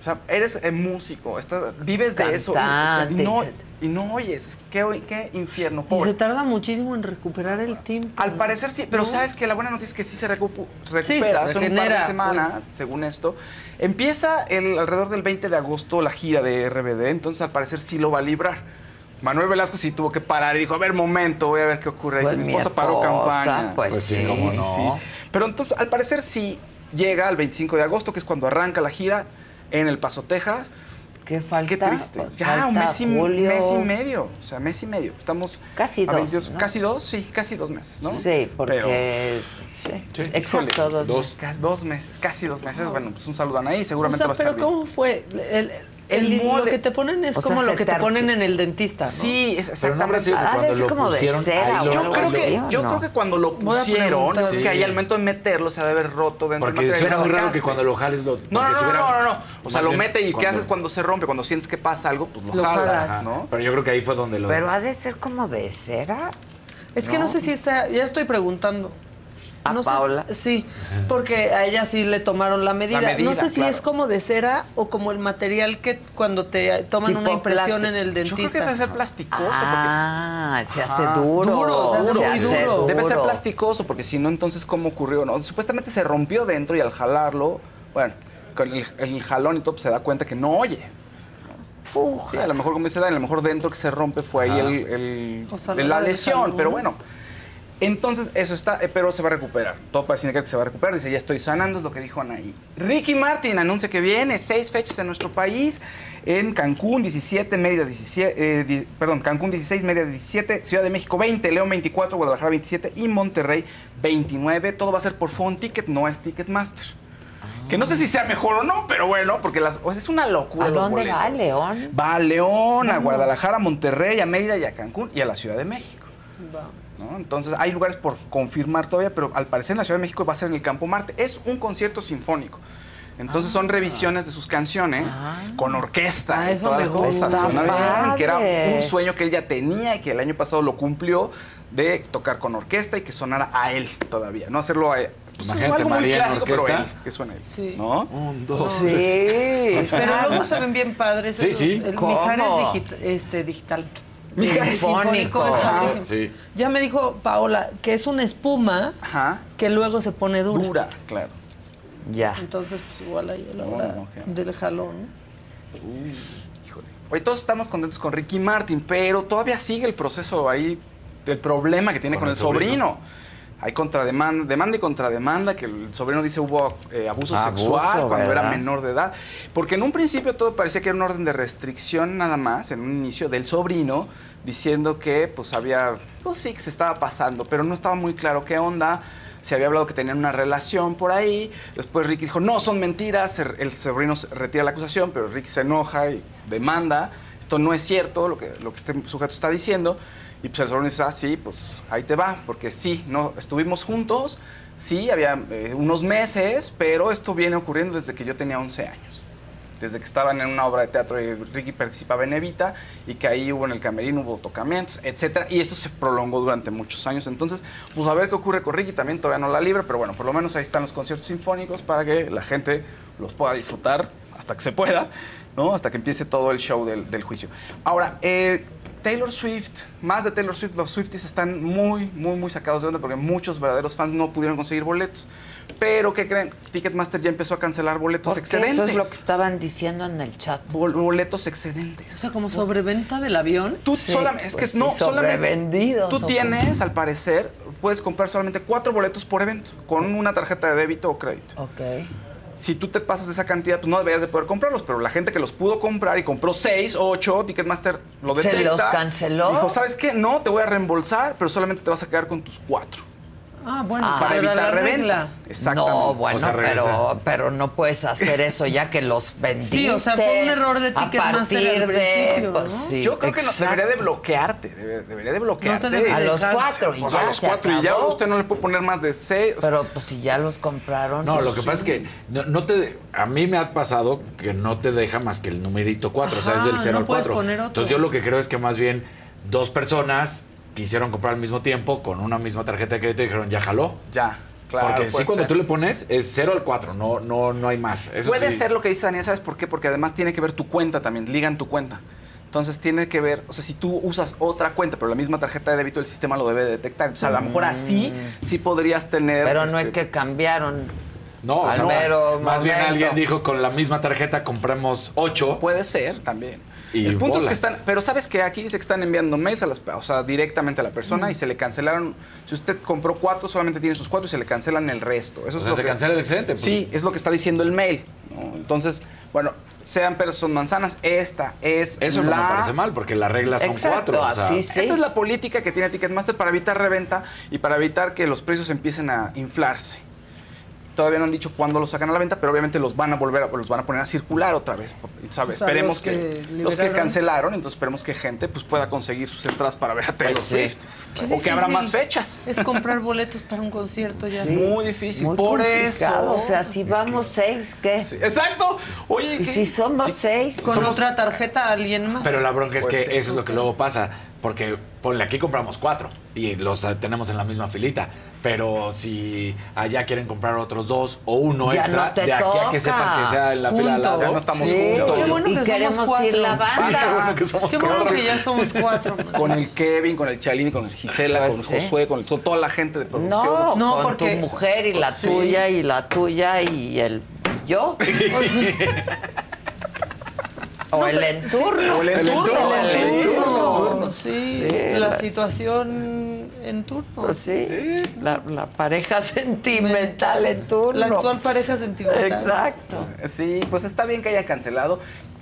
[SPEAKER 12] O sea, eres eh, músico, estás- vives de eso. y- no, y no oyes. Qué, qué infierno,
[SPEAKER 10] Y se tarda muchísimo en recuperar el tiempo.
[SPEAKER 12] Al parecer sí, pero
[SPEAKER 10] ¿No?
[SPEAKER 12] sabes que la buena noticia es que sí se recupu-
[SPEAKER 10] se
[SPEAKER 12] recupera, son un par de
[SPEAKER 10] regenera,
[SPEAKER 12] semanas,
[SPEAKER 10] pues.
[SPEAKER 12] según esto. Empieza el, alrededor del 20 de agosto la gira de RBD, entonces al parecer sí lo va a librar. Manuel Velasco sí tuvo que parar y dijo, a ver, momento, voy a ver qué ocurre. ahí".
[SPEAKER 2] Pues
[SPEAKER 12] mi
[SPEAKER 2] mi
[SPEAKER 12] esposa paró campaña.
[SPEAKER 2] pues Pues sí, sí.
[SPEAKER 9] cómo no.
[SPEAKER 12] Pero entonces, al parecer sí llega el 25 de agosto, que es cuando arranca la gira en El Paso, Texas.
[SPEAKER 2] ¿Qué falta?
[SPEAKER 12] Qué triste.
[SPEAKER 2] Pues
[SPEAKER 12] ya, un mes y,
[SPEAKER 2] julio.
[SPEAKER 12] mes y medio. O sea, mes y medio. Estamos.
[SPEAKER 2] Casi dos,
[SPEAKER 12] 22
[SPEAKER 2] ¿no?
[SPEAKER 12] Casi dos, sí, casi dos meses, ¿no?
[SPEAKER 2] Sí, porque... sí,
[SPEAKER 12] Sí,
[SPEAKER 2] Exacto,
[SPEAKER 12] híjole,
[SPEAKER 2] dos.
[SPEAKER 12] Ca- dos meses, casi dos meses. Bueno, pues un saludo a Anaí,
[SPEAKER 10] O
[SPEAKER 12] seguramente
[SPEAKER 10] sea,
[SPEAKER 12] va a estar
[SPEAKER 10] pero
[SPEAKER 12] bien.
[SPEAKER 10] ¿cómo fue? El,
[SPEAKER 12] El
[SPEAKER 10] el-
[SPEAKER 12] molde.
[SPEAKER 10] Lo que te ponen es
[SPEAKER 2] O sea,
[SPEAKER 10] como lo que te ponen en el dentista, ¿no?
[SPEAKER 12] Sí, es
[SPEAKER 9] Pero no habrá
[SPEAKER 12] exactamente.
[SPEAKER 9] sido que
[SPEAKER 2] Ah,
[SPEAKER 9] cuando
[SPEAKER 2] es
[SPEAKER 9] lo
[SPEAKER 2] como de cera
[SPEAKER 9] lo-
[SPEAKER 12] Yo creo que,
[SPEAKER 2] ¿o
[SPEAKER 12] yo
[SPEAKER 2] no?
[SPEAKER 12] creo que cuando lo pusieron, que ahí al momento de meterlo se ha de haber roto dentro
[SPEAKER 9] Porque
[SPEAKER 12] del material.
[SPEAKER 9] suena
[SPEAKER 12] lo
[SPEAKER 9] muy raro
[SPEAKER 12] sacaste.
[SPEAKER 9] que cuando lo jales lo...
[SPEAKER 12] No, no,
[SPEAKER 9] porque
[SPEAKER 12] no, no, no, no. O sea, lo mete y ¿qué haces cuando se rompe? Cuando sientes que pasa algo, pues lo,
[SPEAKER 10] Lo
[SPEAKER 12] jalas,
[SPEAKER 10] jalas.
[SPEAKER 12] ¿no?
[SPEAKER 9] Pero yo creo que ahí fue donde lo...
[SPEAKER 2] Pero ha de ser como de cera.
[SPEAKER 10] Es que no, sé si está, ya estoy preguntando.
[SPEAKER 2] ¿A
[SPEAKER 10] No sé si- sí, porque a ella sí le tomaron la medida.
[SPEAKER 12] medida,
[SPEAKER 10] no sé si
[SPEAKER 12] claro.
[SPEAKER 10] es como de cera o como el material que cuando te toman
[SPEAKER 2] Tipo
[SPEAKER 10] una impresión
[SPEAKER 2] plástico.
[SPEAKER 10] en el
[SPEAKER 12] Yo creo que
[SPEAKER 10] dentista.
[SPEAKER 12] debe ser plasticoso.
[SPEAKER 2] Ah, se hace duro.
[SPEAKER 10] Duro,
[SPEAKER 2] se
[SPEAKER 10] duro,
[SPEAKER 2] hace
[SPEAKER 10] duro.
[SPEAKER 2] duro.
[SPEAKER 12] Debe ser plasticoso, porque si no, entonces, ¿cómo ocurrió? No, supuestamente se rompió dentro y al jalarlo, bueno, con el, el jalón y todo, pues, se da cuenta que no oye. Sí, a lo mejor, como dice Dani, a lo mejor dentro que se rompe fue ahí el, el-
[SPEAKER 10] O sea,
[SPEAKER 12] la lesión, pero bueno. Entonces, eso está, eh, pero se va a recuperar. Todo parece indicar que se va a recuperar. Dice, ya estoy sanando, es lo que dijo Anaí. Ricky Martin anuncia que viene seis fechas en nuestro país. En Cancún, 17, Mérida, 17, eh, di- perdón, Cancún, 16, Mérida, 17, Ciudad de México, 20, León, 24, Guadalajara, 27 y Monterrey, 29. Todo va a ser por Phone Ticket, no es Ticketmaster. Que no sé si sea mejor o no, pero bueno, porque las, o sea, es una locura
[SPEAKER 2] ¿A
[SPEAKER 12] los
[SPEAKER 2] dónde va,
[SPEAKER 12] boletos.
[SPEAKER 2] León?
[SPEAKER 12] Va a León, a. Guadalajara, a Monterrey, a Mérida y a Cancún y a la Ciudad de México. ¿No? Entonces hay lugares por confirmar todavía, pero al parecer en la Ciudad de México va a ser en el Campo Marte. Es un concierto sinfónico. Entonces son revisiones de sus canciones con orquesta
[SPEAKER 10] Ah,
[SPEAKER 12] y
[SPEAKER 10] eso
[SPEAKER 12] toda
[SPEAKER 10] me
[SPEAKER 12] la cosa.
[SPEAKER 2] gusta.
[SPEAKER 12] Suena bien,
[SPEAKER 2] Padre.
[SPEAKER 12] que era un sueño que él ya tenía y que el año pasado lo cumplió de tocar con orquesta y que sonara a él todavía. No hacerlo a pues,
[SPEAKER 9] Imagínate, María en
[SPEAKER 12] clásico, pero
[SPEAKER 9] orquesta.
[SPEAKER 12] él, que suena a él.
[SPEAKER 10] Sí.
[SPEAKER 12] ¿No?
[SPEAKER 9] Un, dos,
[SPEAKER 2] Sí.
[SPEAKER 9] tres.
[SPEAKER 10] Pero luego se ven bien padres.
[SPEAKER 9] Sí, sí.
[SPEAKER 10] El
[SPEAKER 2] ¿Cómo?
[SPEAKER 10] Mijares digi- este, digital.
[SPEAKER 2] Sinfónico.
[SPEAKER 10] es padrísimo.
[SPEAKER 9] sí.
[SPEAKER 10] Ya me dijo Paola que es una espuma
[SPEAKER 12] Ajá.
[SPEAKER 10] que luego se pone dura.
[SPEAKER 12] Dura, claro.
[SPEAKER 2] Ya.
[SPEAKER 10] Entonces, pues igual ahí a la hora
[SPEAKER 12] no,
[SPEAKER 10] del jalón.
[SPEAKER 12] Híjole. Hoy todos estamos contentos con Ricky Martin, pero todavía sigue el proceso ahí, el problema que tiene con,
[SPEAKER 9] Con
[SPEAKER 12] el
[SPEAKER 9] el sobrino.
[SPEAKER 12] sobrino. Hay contrademanda, demanda y contrademanda, que el sobrino dice hubo eh, abuso,
[SPEAKER 2] Abuso,
[SPEAKER 12] sexual cuando era menor de edad. Porque en un principio todo parecía que era un orden de restricción nada más, en un inicio del sobrino, diciendo que pues había, pues sí, que se estaba pasando, pero no estaba muy claro qué onda. Se había hablado que tenían una relación por ahí. Después Ricky dijo, no, son mentiras. El sobrino retira la acusación, pero Ricky se enoja y demanda. Esto no es cierto, lo que, lo que este sujeto está diciendo. Y pues el dice, ah, sí, pues ahí te va, porque sí, no, estuvimos juntos, sí, había eh, unos meses, pero esto viene ocurriendo desde que yo tenía 11 años. desde que estaban en una obra de teatro y Ricky participaba en Evita y que ahí hubo en el camerino, hubo tocamientos, etcétera, y esto se prolongó durante muchos años. Entonces, pues a ver qué ocurre con Ricky, también todavía no la libre, pero bueno, por lo menos ahí están los conciertos sinfónicos para que la gente los pueda disfrutar hasta que se pueda, ¿no? Hasta que empiece todo el show del, del juicio. Ahora, eh, Taylor Swift, más de Taylor Swift, los Swifties están muy, muy, muy sacados de onda porque muchos verdaderos fans no pudieron conseguir boletos. Pero, ¿qué creen? Ticketmaster ya empezó a cancelar boletos excedentes.
[SPEAKER 2] Eso es lo que estaban diciendo en el chat.
[SPEAKER 12] boletos excedentes.
[SPEAKER 10] O sea, como sobreventa del avión.
[SPEAKER 12] Tú solamente, es que
[SPEAKER 2] pues
[SPEAKER 12] no,
[SPEAKER 2] sí,
[SPEAKER 12] solamente. Tú tienes, al parecer, puedes comprar solamente cuatro boletos por evento con una tarjeta de débito o crédito.
[SPEAKER 2] Ok.
[SPEAKER 12] Si tú te pasas de esa cantidad, pues no deberías de poder comprarlos, pero la gente que los pudo comprar y compró seis o ocho, Ticketmaster lo
[SPEAKER 2] ¿Se
[SPEAKER 12] detecta.
[SPEAKER 2] los canceló?
[SPEAKER 12] Dijo, ¿sabes qué? No, te voy a reembolsar, pero solamente te vas a quedar con tus cuatro.
[SPEAKER 10] Ah, bueno,
[SPEAKER 12] para
[SPEAKER 10] pero era
[SPEAKER 12] evitar
[SPEAKER 10] la
[SPEAKER 12] reventa.
[SPEAKER 10] regla.
[SPEAKER 12] Exactamente.
[SPEAKER 2] No, bueno,
[SPEAKER 12] O sea, regresa.
[SPEAKER 2] pero, pero no puedes hacer eso ya que los vendiste.
[SPEAKER 10] Sí, o sea, fue un error de
[SPEAKER 2] a
[SPEAKER 10] Ticketmaster
[SPEAKER 2] de, pues,
[SPEAKER 10] ¿no?
[SPEAKER 2] sí,
[SPEAKER 12] Yo creo que no, debería de bloquearte, debe- debería de bloquearte.
[SPEAKER 2] A los cuatro y
[SPEAKER 12] Pues
[SPEAKER 2] ya
[SPEAKER 12] A los cuatro y ya usted no le puede poner más de seis.
[SPEAKER 2] Pero pues si ya los compraron.
[SPEAKER 9] No,
[SPEAKER 2] pues,
[SPEAKER 9] lo que
[SPEAKER 2] sí.
[SPEAKER 9] pasa es que no, no te, a mí me ha pasado que no te deja más que el numerito 4, o sea, es del 0
[SPEAKER 10] no
[SPEAKER 9] al
[SPEAKER 10] puedes
[SPEAKER 9] 4.
[SPEAKER 10] poner otro.
[SPEAKER 9] Entonces yo lo que creo es que más bien dos personas quisieron comprar al mismo tiempo con una misma tarjeta de crédito y dijeron, ya jaló.
[SPEAKER 12] Ya, claro.
[SPEAKER 9] Porque sí, cuando
[SPEAKER 12] ser.
[SPEAKER 9] tú le pones es 0 al 4, no, no, no hay más. Eso
[SPEAKER 12] Puede
[SPEAKER 9] sí.
[SPEAKER 12] ser lo que dice Daniel, ¿sabes por qué? Porque además tiene que ver tu cuenta también, ligan tu cuenta. Entonces tiene que ver, o sea, si tú usas otra cuenta, pero la misma tarjeta de débito, el sistema lo debe de detectar. O sea, a lo mejor así sí podrías tener.
[SPEAKER 2] Pero no es
[SPEAKER 12] este,
[SPEAKER 2] que cambiaron.
[SPEAKER 9] No, o
[SPEAKER 2] al
[SPEAKER 9] sea,
[SPEAKER 2] mero
[SPEAKER 9] más bien alguien dijo con la misma tarjeta compramos 8.
[SPEAKER 12] Puede ser también.
[SPEAKER 9] Y
[SPEAKER 12] el punto es que están, pero sabes que aquí dice que están enviando mails a las, o sea, directamente a la persona
[SPEAKER 9] Mm.
[SPEAKER 12] y se le cancelaron. Si usted compró cuatro, solamente tiene sus cuatro y se le cancelan el resto. Eso
[SPEAKER 9] O
[SPEAKER 12] es
[SPEAKER 9] sea,
[SPEAKER 12] lo
[SPEAKER 9] se
[SPEAKER 12] que-
[SPEAKER 9] cancela el excedente. pues.
[SPEAKER 12] Sí, es lo que está diciendo el mail. ¿no? Entonces, bueno, sean peras son manzanas. Esta es
[SPEAKER 9] Eso no me parece mal, porque las reglas son
[SPEAKER 12] Exacto,
[SPEAKER 9] cuatro. o sea,
[SPEAKER 12] Esta es la política que tiene Ticketmaster para evitar reventa y para evitar que los precios empiecen a inflarse. Todavía no han dicho cuándo los sacan a la venta, pero obviamente los van a volver a, los van a poner a circular otra vez. ¿sabes?
[SPEAKER 10] O sea,
[SPEAKER 12] esperemos
[SPEAKER 10] los
[SPEAKER 12] que,
[SPEAKER 10] que
[SPEAKER 12] los que cancelaron, entonces esperemos que gente pues pueda conseguir sus entradas para ver a Taylor
[SPEAKER 2] Pues sí.
[SPEAKER 12] Swift o que habrá más fechas.
[SPEAKER 10] Es comprar boletos para un concierto ya.
[SPEAKER 12] Sí. Muy difícil,
[SPEAKER 2] Muy
[SPEAKER 12] por
[SPEAKER 2] complicado.
[SPEAKER 12] eso.
[SPEAKER 2] O sea, si vamos seis, ¿qué?
[SPEAKER 12] Exacto. Oye,
[SPEAKER 2] Y
[SPEAKER 12] ¿qué?
[SPEAKER 2] si somos seis.
[SPEAKER 10] Con
[SPEAKER 9] Somos-
[SPEAKER 10] otra tarjeta alguien más.
[SPEAKER 9] Pero la bronca es
[SPEAKER 12] Pues
[SPEAKER 9] que
[SPEAKER 12] sí.
[SPEAKER 9] eso es lo que luego pasa. Porque ponle aquí compramos cuatro y los eh, tenemos en la misma filita. Pero si allá quieren comprar otros dos o uno
[SPEAKER 2] Ya
[SPEAKER 9] extra,
[SPEAKER 2] no te
[SPEAKER 9] de aquí a que sepan que sea en la fila al
[SPEAKER 10] Junto.
[SPEAKER 9] lado.
[SPEAKER 12] Ya no estamos
[SPEAKER 2] Sí,
[SPEAKER 12] juntos.
[SPEAKER 10] Qué bueno
[SPEAKER 2] y
[SPEAKER 10] que somos
[SPEAKER 2] queremos
[SPEAKER 10] cuatro.
[SPEAKER 2] ir la
[SPEAKER 9] Sí, qué
[SPEAKER 2] banda.
[SPEAKER 9] bueno que somos
[SPEAKER 10] Qué bueno
[SPEAKER 9] cuatro.
[SPEAKER 10] que ya somos cuatro. man.
[SPEAKER 12] Con el Kevin, con el Chalini, con el Gisela,
[SPEAKER 2] Pues
[SPEAKER 12] con
[SPEAKER 2] sí.
[SPEAKER 12] Josué, con el- toda la gente de producción.
[SPEAKER 2] No,
[SPEAKER 10] No,
[SPEAKER 2] con
[SPEAKER 10] porque-
[SPEAKER 2] tu mujer y la tuya y la tuya y el y yo. o el enturno.
[SPEAKER 12] O el enturno.
[SPEAKER 2] O el enturno.
[SPEAKER 10] Sí,
[SPEAKER 2] Sí,
[SPEAKER 10] la,
[SPEAKER 2] la-
[SPEAKER 10] situación en turno.
[SPEAKER 2] Pues sí, La, la pareja sentimental en turno.
[SPEAKER 10] La actual pareja sentimental.
[SPEAKER 2] Exacto.
[SPEAKER 12] Sí, pues está bien que haya cancelado.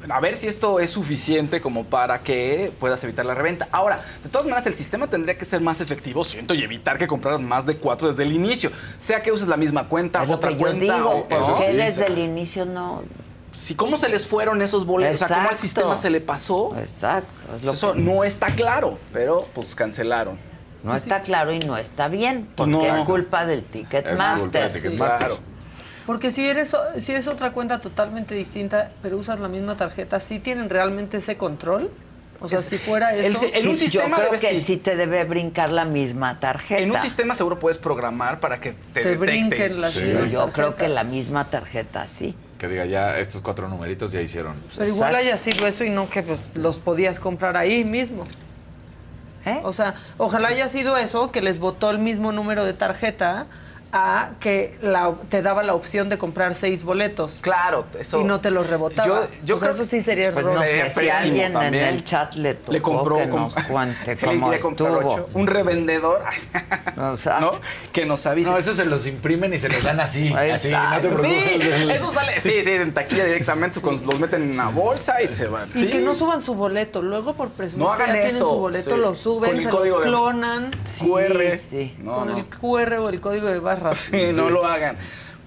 [SPEAKER 12] A ver si esto es suficiente como para que puedas evitar la reventa. Ahora, de todas maneras, el sistema tendría que ser más efectivo, siento, y evitar que compraras más de cuatro desde el inicio. Sea que uses la misma cuenta,
[SPEAKER 2] Es lo
[SPEAKER 12] otra
[SPEAKER 2] que yo
[SPEAKER 12] cuenta.
[SPEAKER 2] digo,
[SPEAKER 12] o-
[SPEAKER 2] ¿por
[SPEAKER 9] eso
[SPEAKER 2] qué
[SPEAKER 9] sí.
[SPEAKER 2] desde el inicio no?
[SPEAKER 12] Si cómo se les fueron esos boletos, o sea, cómo al sistema se le pasó.
[SPEAKER 2] Exacto. es lo
[SPEAKER 12] Eso
[SPEAKER 2] que-
[SPEAKER 12] no está claro, pero pues cancelaron.
[SPEAKER 2] no está claro y no está bien.
[SPEAKER 12] Pues
[SPEAKER 2] Porque
[SPEAKER 12] no.
[SPEAKER 2] es culpa del
[SPEAKER 9] Es culpa
[SPEAKER 2] Ticketmaster.
[SPEAKER 9] de Ticketmaster.
[SPEAKER 12] Claro.
[SPEAKER 10] Porque si eres si es otra cuenta totalmente distinta, pero usas la misma tarjeta, ¿sí tienen realmente ese control? O sea, si fuera
[SPEAKER 12] el-
[SPEAKER 10] eso...
[SPEAKER 12] en un
[SPEAKER 2] Sí,
[SPEAKER 12] sistema
[SPEAKER 2] yo creo
[SPEAKER 12] debe
[SPEAKER 2] que
[SPEAKER 12] sí.
[SPEAKER 2] sí te debe brincar la misma tarjeta.
[SPEAKER 12] En un sistema seguro puedes programar para que te,
[SPEAKER 10] Te brinquen las
[SPEAKER 9] Sí.
[SPEAKER 2] Yo creo que la misma tarjeta sí.
[SPEAKER 9] Que diga, ya estos cuatro numeritos ya hicieron.
[SPEAKER 10] Pero igual haya sido eso y no que pues, los podías comprar ahí mismo.
[SPEAKER 2] ¿Eh?
[SPEAKER 10] O sea, ojalá haya sido eso, que les votó el mismo número de tarjeta a que la- te daba la opción de comprar seis boletos.
[SPEAKER 12] Claro, eso.
[SPEAKER 10] Y no te los rebotaba.
[SPEAKER 12] Yo- yo
[SPEAKER 10] sea,
[SPEAKER 12] creo
[SPEAKER 10] eso sí sería
[SPEAKER 2] Pues
[SPEAKER 10] error.
[SPEAKER 2] no
[SPEAKER 12] Sería
[SPEAKER 2] sé si alguien
[SPEAKER 12] también.
[SPEAKER 2] en el chat le tocó
[SPEAKER 12] le compró
[SPEAKER 2] que nos cuente
[SPEAKER 12] Sí,
[SPEAKER 2] cómo estuvo.
[SPEAKER 12] ocho. un revendedor
[SPEAKER 2] O sea,
[SPEAKER 12] ¿no? que nos avise
[SPEAKER 9] No, eso se los imprimen y se los dan así. así, no te preocupes.
[SPEAKER 12] sí eso sale sí sí en taquilla directamente con- los meten en una bolsa y se van
[SPEAKER 10] Y
[SPEAKER 12] ¿sí?
[SPEAKER 10] que no suban su boleto. Luego, por presumir
[SPEAKER 12] No
[SPEAKER 10] que
[SPEAKER 12] hagan
[SPEAKER 10] ya tienen
[SPEAKER 12] eso,
[SPEAKER 10] su boleto,
[SPEAKER 12] sí.
[SPEAKER 10] lo suben,
[SPEAKER 12] Con el
[SPEAKER 10] se
[SPEAKER 12] de-
[SPEAKER 10] clonan
[SPEAKER 12] QR
[SPEAKER 2] sí.
[SPEAKER 12] no,
[SPEAKER 10] con
[SPEAKER 12] no.
[SPEAKER 10] el QR o el código de
[SPEAKER 12] Sí, no lo hagan.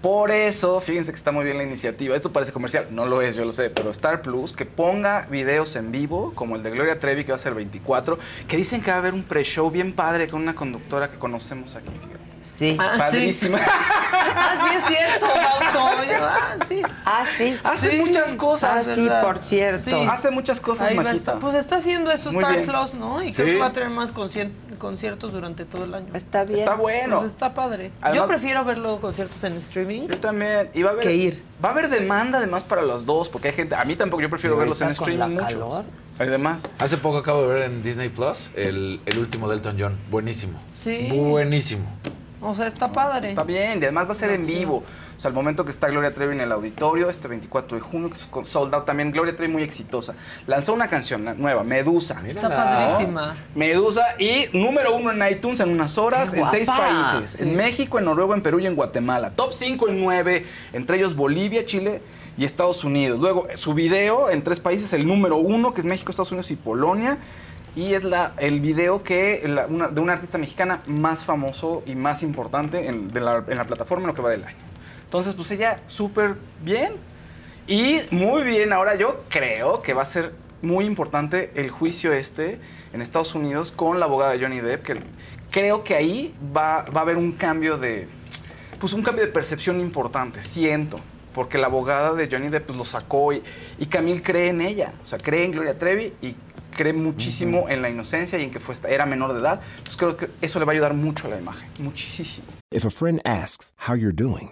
[SPEAKER 12] Por eso, fíjense que está muy bien la iniciativa. Esto parece comercial, no lo es, yo lo sé, pero Star Plus, que ponga videos en vivo, como el de Gloria Trevi, que va a ser el 24, que dicen que va a haber un pre-show bien padre con una conductora que conocemos aquí, fíjate.
[SPEAKER 2] Sí.
[SPEAKER 10] Ah, sí.
[SPEAKER 12] Padrísima.
[SPEAKER 10] ah, sí es cierto. Ah, sí.
[SPEAKER 2] Ah, sí.
[SPEAKER 12] Hace muchas cosas.
[SPEAKER 2] Ah, sí, por cierto.
[SPEAKER 12] Sí. Hace muchas cosas,
[SPEAKER 10] Ahí
[SPEAKER 12] Maquita.
[SPEAKER 10] Pues está haciendo esto
[SPEAKER 12] Muy
[SPEAKER 10] Star
[SPEAKER 12] bien.
[SPEAKER 10] Plus, ¿no? Y
[SPEAKER 12] Sí.
[SPEAKER 10] creo que va a tener más concien- conciertos durante todo el año.
[SPEAKER 2] Está bien.
[SPEAKER 12] Está bueno.
[SPEAKER 10] Pues está padre.
[SPEAKER 12] Además-
[SPEAKER 10] Yo prefiero ver los conciertos en streaming.
[SPEAKER 12] Yo también. Y va a haber,
[SPEAKER 10] Que ir.
[SPEAKER 12] Va a haber demanda además para los dos, porque hay gente. A mí tampoco, yo prefiero verlos en
[SPEAKER 2] con
[SPEAKER 12] streaming
[SPEAKER 2] la
[SPEAKER 12] mucho.
[SPEAKER 2] calor.
[SPEAKER 12] Además.
[SPEAKER 9] Hace poco acabo de ver en Disney Plus el, el último de Elton John. Buenísimo.
[SPEAKER 10] Sí.
[SPEAKER 9] Buenísimo.
[SPEAKER 10] O sea, está padre.
[SPEAKER 12] Está bien, y además va a ser en
[SPEAKER 10] sí.
[SPEAKER 12] O sea, al momento que está Gloria Trevi en el auditorio, este 24 de junio, que es con sold out también, Gloria Trevi muy exitosa. Lanzó una canción nueva, Medusa.
[SPEAKER 10] Está padrísima.
[SPEAKER 12] Medusa y número uno en iTunes en unas horas
[SPEAKER 2] ¡Qué
[SPEAKER 12] en seis países. En México, en Noruega, en Perú y en Guatemala. Top 5 en 9, entre ellos Bolivia, Chile y Estados Unidos. Luego, su video en tres países, el número uno, que es México, Estados Unidos y Polonia. Y es la, el video que la- una- de una artista mexicana más famoso y más importante en, de la, en la plataforma en lo que va del año. Entonces, pues ella súper bien. Y muy bien, ahora yo creo que va a ser muy importante el juicio este en Estados Unidos con la abogada de Johnny Depp, que creo que ahí va, va a haber un cambio de, pues un cambio de percepción importante, siento, porque la abogada de Johnny Depp pues, lo sacó y, y Camille cree en ella, o sea, cree en Gloria Trevi y cree muchísimo en la inocencia y en que fue, era menor de edad. Entonces creo que eso le va a ayudar mucho a la imagen, muchísimo.
[SPEAKER 17] If a friend asks how you're doing,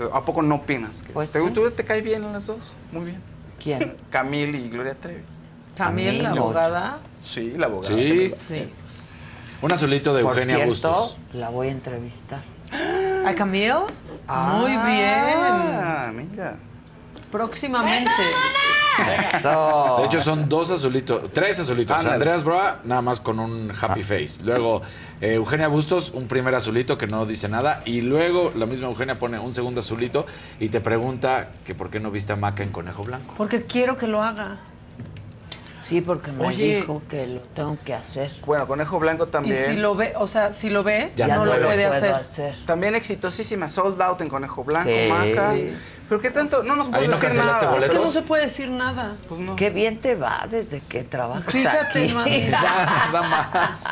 [SPEAKER 12] ¿No? O sea, ¿A poco no opinas? que
[SPEAKER 2] Pues
[SPEAKER 12] ¿Te,
[SPEAKER 2] sí.
[SPEAKER 12] ¿Tú te cae bien a las dos? Muy bien.
[SPEAKER 2] ¿Quién?
[SPEAKER 12] Camille y Gloria Trevi.
[SPEAKER 10] También la abogada.
[SPEAKER 12] Sí, la abogada.
[SPEAKER 9] Sí.
[SPEAKER 10] Sí.
[SPEAKER 9] Un azulito de
[SPEAKER 2] Por
[SPEAKER 9] Eugenia
[SPEAKER 2] cierto,
[SPEAKER 9] Bustos.
[SPEAKER 2] la voy a entrevistar.
[SPEAKER 10] ¿A Camille? Muy
[SPEAKER 12] Ah,
[SPEAKER 10] bien.
[SPEAKER 12] mira.
[SPEAKER 10] Próximamente.
[SPEAKER 2] Eso.
[SPEAKER 9] De hecho, son dos azulitos, tres azulitos.
[SPEAKER 12] Ándale.
[SPEAKER 9] Andreas Broa, nada más con un happy face. Luego, eh, Eugenia Bustos, un primer azulito que no dice nada. Y luego, la misma Eugenia pone un segundo azulito y te pregunta que por qué no viste a Maca en Conejo Blanco.
[SPEAKER 10] Porque quiero que lo haga.
[SPEAKER 2] Sí, porque me
[SPEAKER 12] Oye.
[SPEAKER 2] dijo que lo tengo que hacer.
[SPEAKER 12] Bueno, Conejo Blanco también.
[SPEAKER 10] Y si lo ve, o sea, si lo ve,
[SPEAKER 9] Ya
[SPEAKER 10] no
[SPEAKER 9] no
[SPEAKER 10] lo puede
[SPEAKER 2] puedo
[SPEAKER 10] hacer.
[SPEAKER 2] hacer.
[SPEAKER 12] También exitosísima, sold out en Conejo Blanco,
[SPEAKER 2] Sí.
[SPEAKER 12] Maca. Pero qué tanto, no nos
[SPEAKER 9] Ahí
[SPEAKER 12] puedes
[SPEAKER 9] no
[SPEAKER 12] decir
[SPEAKER 9] cancelaste
[SPEAKER 12] nada.
[SPEAKER 10] Es que no se puede decir nada.
[SPEAKER 12] Pues no.
[SPEAKER 2] Qué bien te va desde que trabajas
[SPEAKER 10] Fíjate,
[SPEAKER 2] aquí.
[SPEAKER 10] mami.
[SPEAKER 9] Nada más.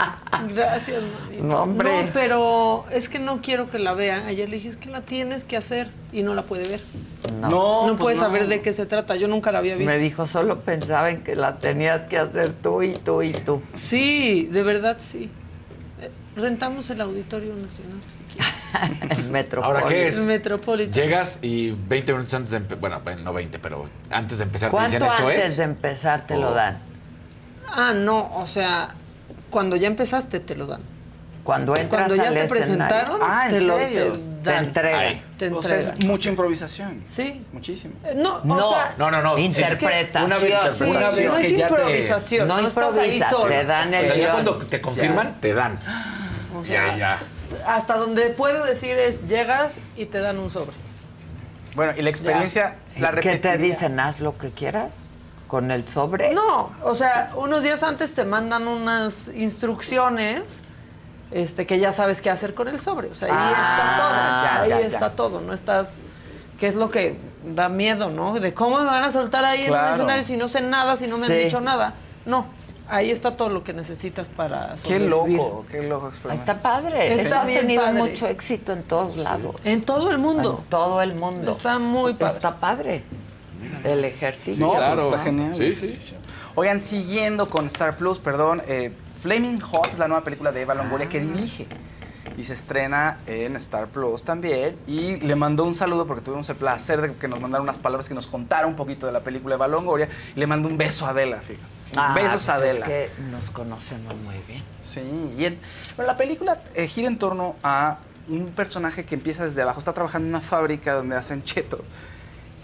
[SPEAKER 10] Gracias, mami.
[SPEAKER 2] No, hombre.
[SPEAKER 10] No, pero es que no quiero que la vean. Ayer le dije, es que la tienes que hacer y no la puede ver.
[SPEAKER 2] No.
[SPEAKER 12] No,
[SPEAKER 10] No,
[SPEAKER 12] pues
[SPEAKER 10] puede
[SPEAKER 12] no.
[SPEAKER 10] saber de qué se trata. Yo nunca la había visto.
[SPEAKER 2] Me dijo, solo pensaba en que la tenías que hacer tú y tú y tú.
[SPEAKER 10] Sí, de verdad sí. Rentamos el Auditorio Nacional, si quieres.
[SPEAKER 2] El Metropolitan.
[SPEAKER 9] Ahora, ¿qué es?
[SPEAKER 10] El Metropolitan.
[SPEAKER 9] Llegas y 20 minutos antes de bueno, no 20, pero antes de empezar te
[SPEAKER 2] ¿Cuánto
[SPEAKER 9] dicen esto
[SPEAKER 2] antes
[SPEAKER 9] es.
[SPEAKER 2] de empezar te
[SPEAKER 9] Oh.
[SPEAKER 2] lo dan?
[SPEAKER 10] Ah, no, o sea, cuando ya empezaste te lo dan.
[SPEAKER 2] Cuando entras
[SPEAKER 10] Cuando ya
[SPEAKER 2] al
[SPEAKER 10] te
[SPEAKER 2] escenario.
[SPEAKER 10] presentaron,
[SPEAKER 12] Ah, ¿en
[SPEAKER 10] te lo
[SPEAKER 12] serio?
[SPEAKER 10] te
[SPEAKER 2] Te
[SPEAKER 10] dan.
[SPEAKER 2] entregan.
[SPEAKER 9] Ay.
[SPEAKER 10] Te
[SPEAKER 12] O sea,
[SPEAKER 10] entregan.
[SPEAKER 12] es mucha improvisación.
[SPEAKER 10] Sí.
[SPEAKER 12] Muchísimo.
[SPEAKER 10] Eh, No, o
[SPEAKER 2] No,
[SPEAKER 10] sea,
[SPEAKER 9] No, no, no.
[SPEAKER 2] Interpretación.
[SPEAKER 9] Una vez,
[SPEAKER 10] sí,
[SPEAKER 9] una vez
[SPEAKER 10] no es
[SPEAKER 9] que ya te-
[SPEAKER 10] improvisación.
[SPEAKER 2] No
[SPEAKER 10] No, estás ahí
[SPEAKER 2] improvisas,
[SPEAKER 10] solo.
[SPEAKER 2] te dan
[SPEAKER 9] O
[SPEAKER 2] el
[SPEAKER 9] sea, ya cuando te confirman, te dan.
[SPEAKER 10] O
[SPEAKER 9] Ya,
[SPEAKER 10] sea,
[SPEAKER 9] ya.
[SPEAKER 10] Hasta donde puedo decir es, llegas y te dan un sobre.
[SPEAKER 12] Bueno, y la experiencia, la
[SPEAKER 2] ¿Qué te dicen? Haz lo que quieras con el sobre.
[SPEAKER 10] No, o sea, unos días antes te mandan unas instrucciones este, que ya sabes qué hacer con el sobre. O sea, ahí
[SPEAKER 2] Ah,
[SPEAKER 10] está todo.
[SPEAKER 2] ya,
[SPEAKER 10] ahí
[SPEAKER 2] ya, ya.
[SPEAKER 10] está todo. No estás. que es lo que da miedo, no? De cómo me van a soltar ahí en un escenario si no sé nada, si no me
[SPEAKER 2] Sí.
[SPEAKER 10] han dicho nada. No. Ahí está todo lo que necesitas para
[SPEAKER 12] Qué
[SPEAKER 10] sobrevivir.
[SPEAKER 12] loco, qué loco experimentar.
[SPEAKER 2] Está padre.
[SPEAKER 10] Está
[SPEAKER 2] Eso ha tenido
[SPEAKER 10] padre.
[SPEAKER 2] mucho éxito en todos lados.
[SPEAKER 10] En todo el mundo.
[SPEAKER 2] En todo el mundo.
[SPEAKER 10] Está muy padre.
[SPEAKER 2] Está padre. El ejercicio.
[SPEAKER 12] No, pues
[SPEAKER 9] claro.
[SPEAKER 12] está genial.
[SPEAKER 9] Sí, sí.
[SPEAKER 12] Oigan, siguiendo con Star Plus, perdón, eh, Flaming Hot es la nueva película de Eva Longoria que dirige. Y se estrena en Star Plus también. Y le mandó un saludo porque tuvimos el placer de que nos mandara unas palabras que nos contara un poquito de la película de Balongoria. Y le mandó un beso a Adela, fíjate.
[SPEAKER 2] Ah,
[SPEAKER 12] Besos a
[SPEAKER 2] pues es
[SPEAKER 12] Adela.
[SPEAKER 2] que nos conocemos muy bien.
[SPEAKER 12] Sí, y en- bueno, la película eh, gira en torno a un personaje que empieza desde abajo. Está trabajando en una fábrica donde hacen chetos.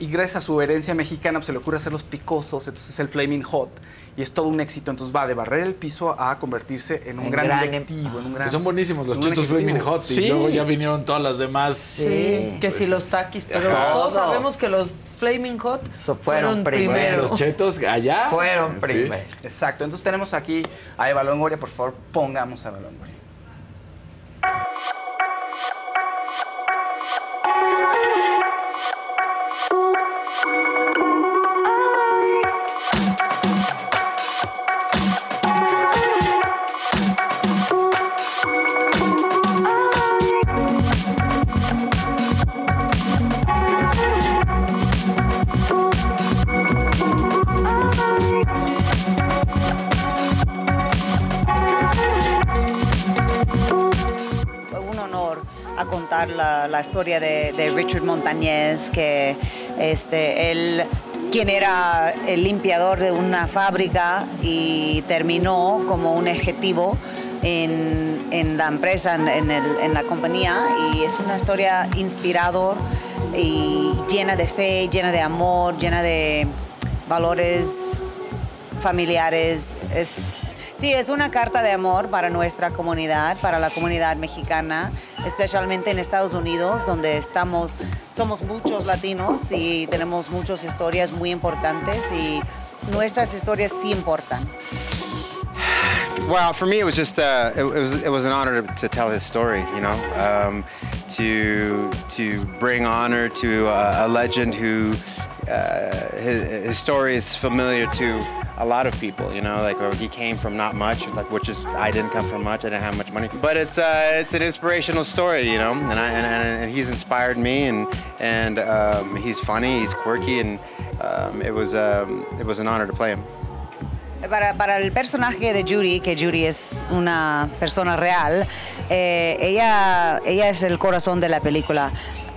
[SPEAKER 12] Y gracias a su herencia mexicana pues, se le ocurre hacer los picosos, entonces es el Flaming Hot. Y es todo un éxito. Entonces va de barrer el piso a convertirse en un
[SPEAKER 9] En
[SPEAKER 12] gran,
[SPEAKER 9] gran-
[SPEAKER 12] directivo. En un gran,
[SPEAKER 9] Que son buenísimos los
[SPEAKER 12] ejecutivo.
[SPEAKER 9] Flaming Hot. Y luego ya vinieron todas las demás.
[SPEAKER 10] Sí, que si los taquis, pero
[SPEAKER 9] Ajá.
[SPEAKER 10] todos sabemos que los Flaming Hot fueron,
[SPEAKER 12] primero.
[SPEAKER 10] primero.
[SPEAKER 9] Los chetos allá. Sí.
[SPEAKER 12] Exacto. Entonces tenemos aquí a Eva Longoria. Por favor, pongamos a Eva Longoria.
[SPEAKER 18] Contar la, la historia de, de Richard Montañez, que este, él, quien era el limpiador de una fábrica y terminó como un ejecutivo en, en la empresa, en, el- en la compañía, y es una historia inspirador y llena de fe, llena de amor, llena de valores familiares. Es, sí, es una carta de amor para nuestra comunidad, para la comunidad mexicana, especialmente en Estados Unidos, donde estamos, somos muchos latinos y tenemos muchas historias muy importantes y nuestras historias sí importan.
[SPEAKER 19] Well, for me, it was just uh, it, was it was an honor to, to tell his story. You know, um, to to bring honor to a, a legend who uh, his, his story is familiar to a lot of people. You know, like he came from not much, like which is I didn't come from much. I didn't have much money, but it's uh, it's an inspirational story. You know, and I and, and, and he's inspired me, and and um, he's funny, he's quirky, and um, it was um, it was an honor to play him.
[SPEAKER 18] Para, para el personaje de Judy, que Judy es una persona real, eh, ella, ella es el corazón de la película.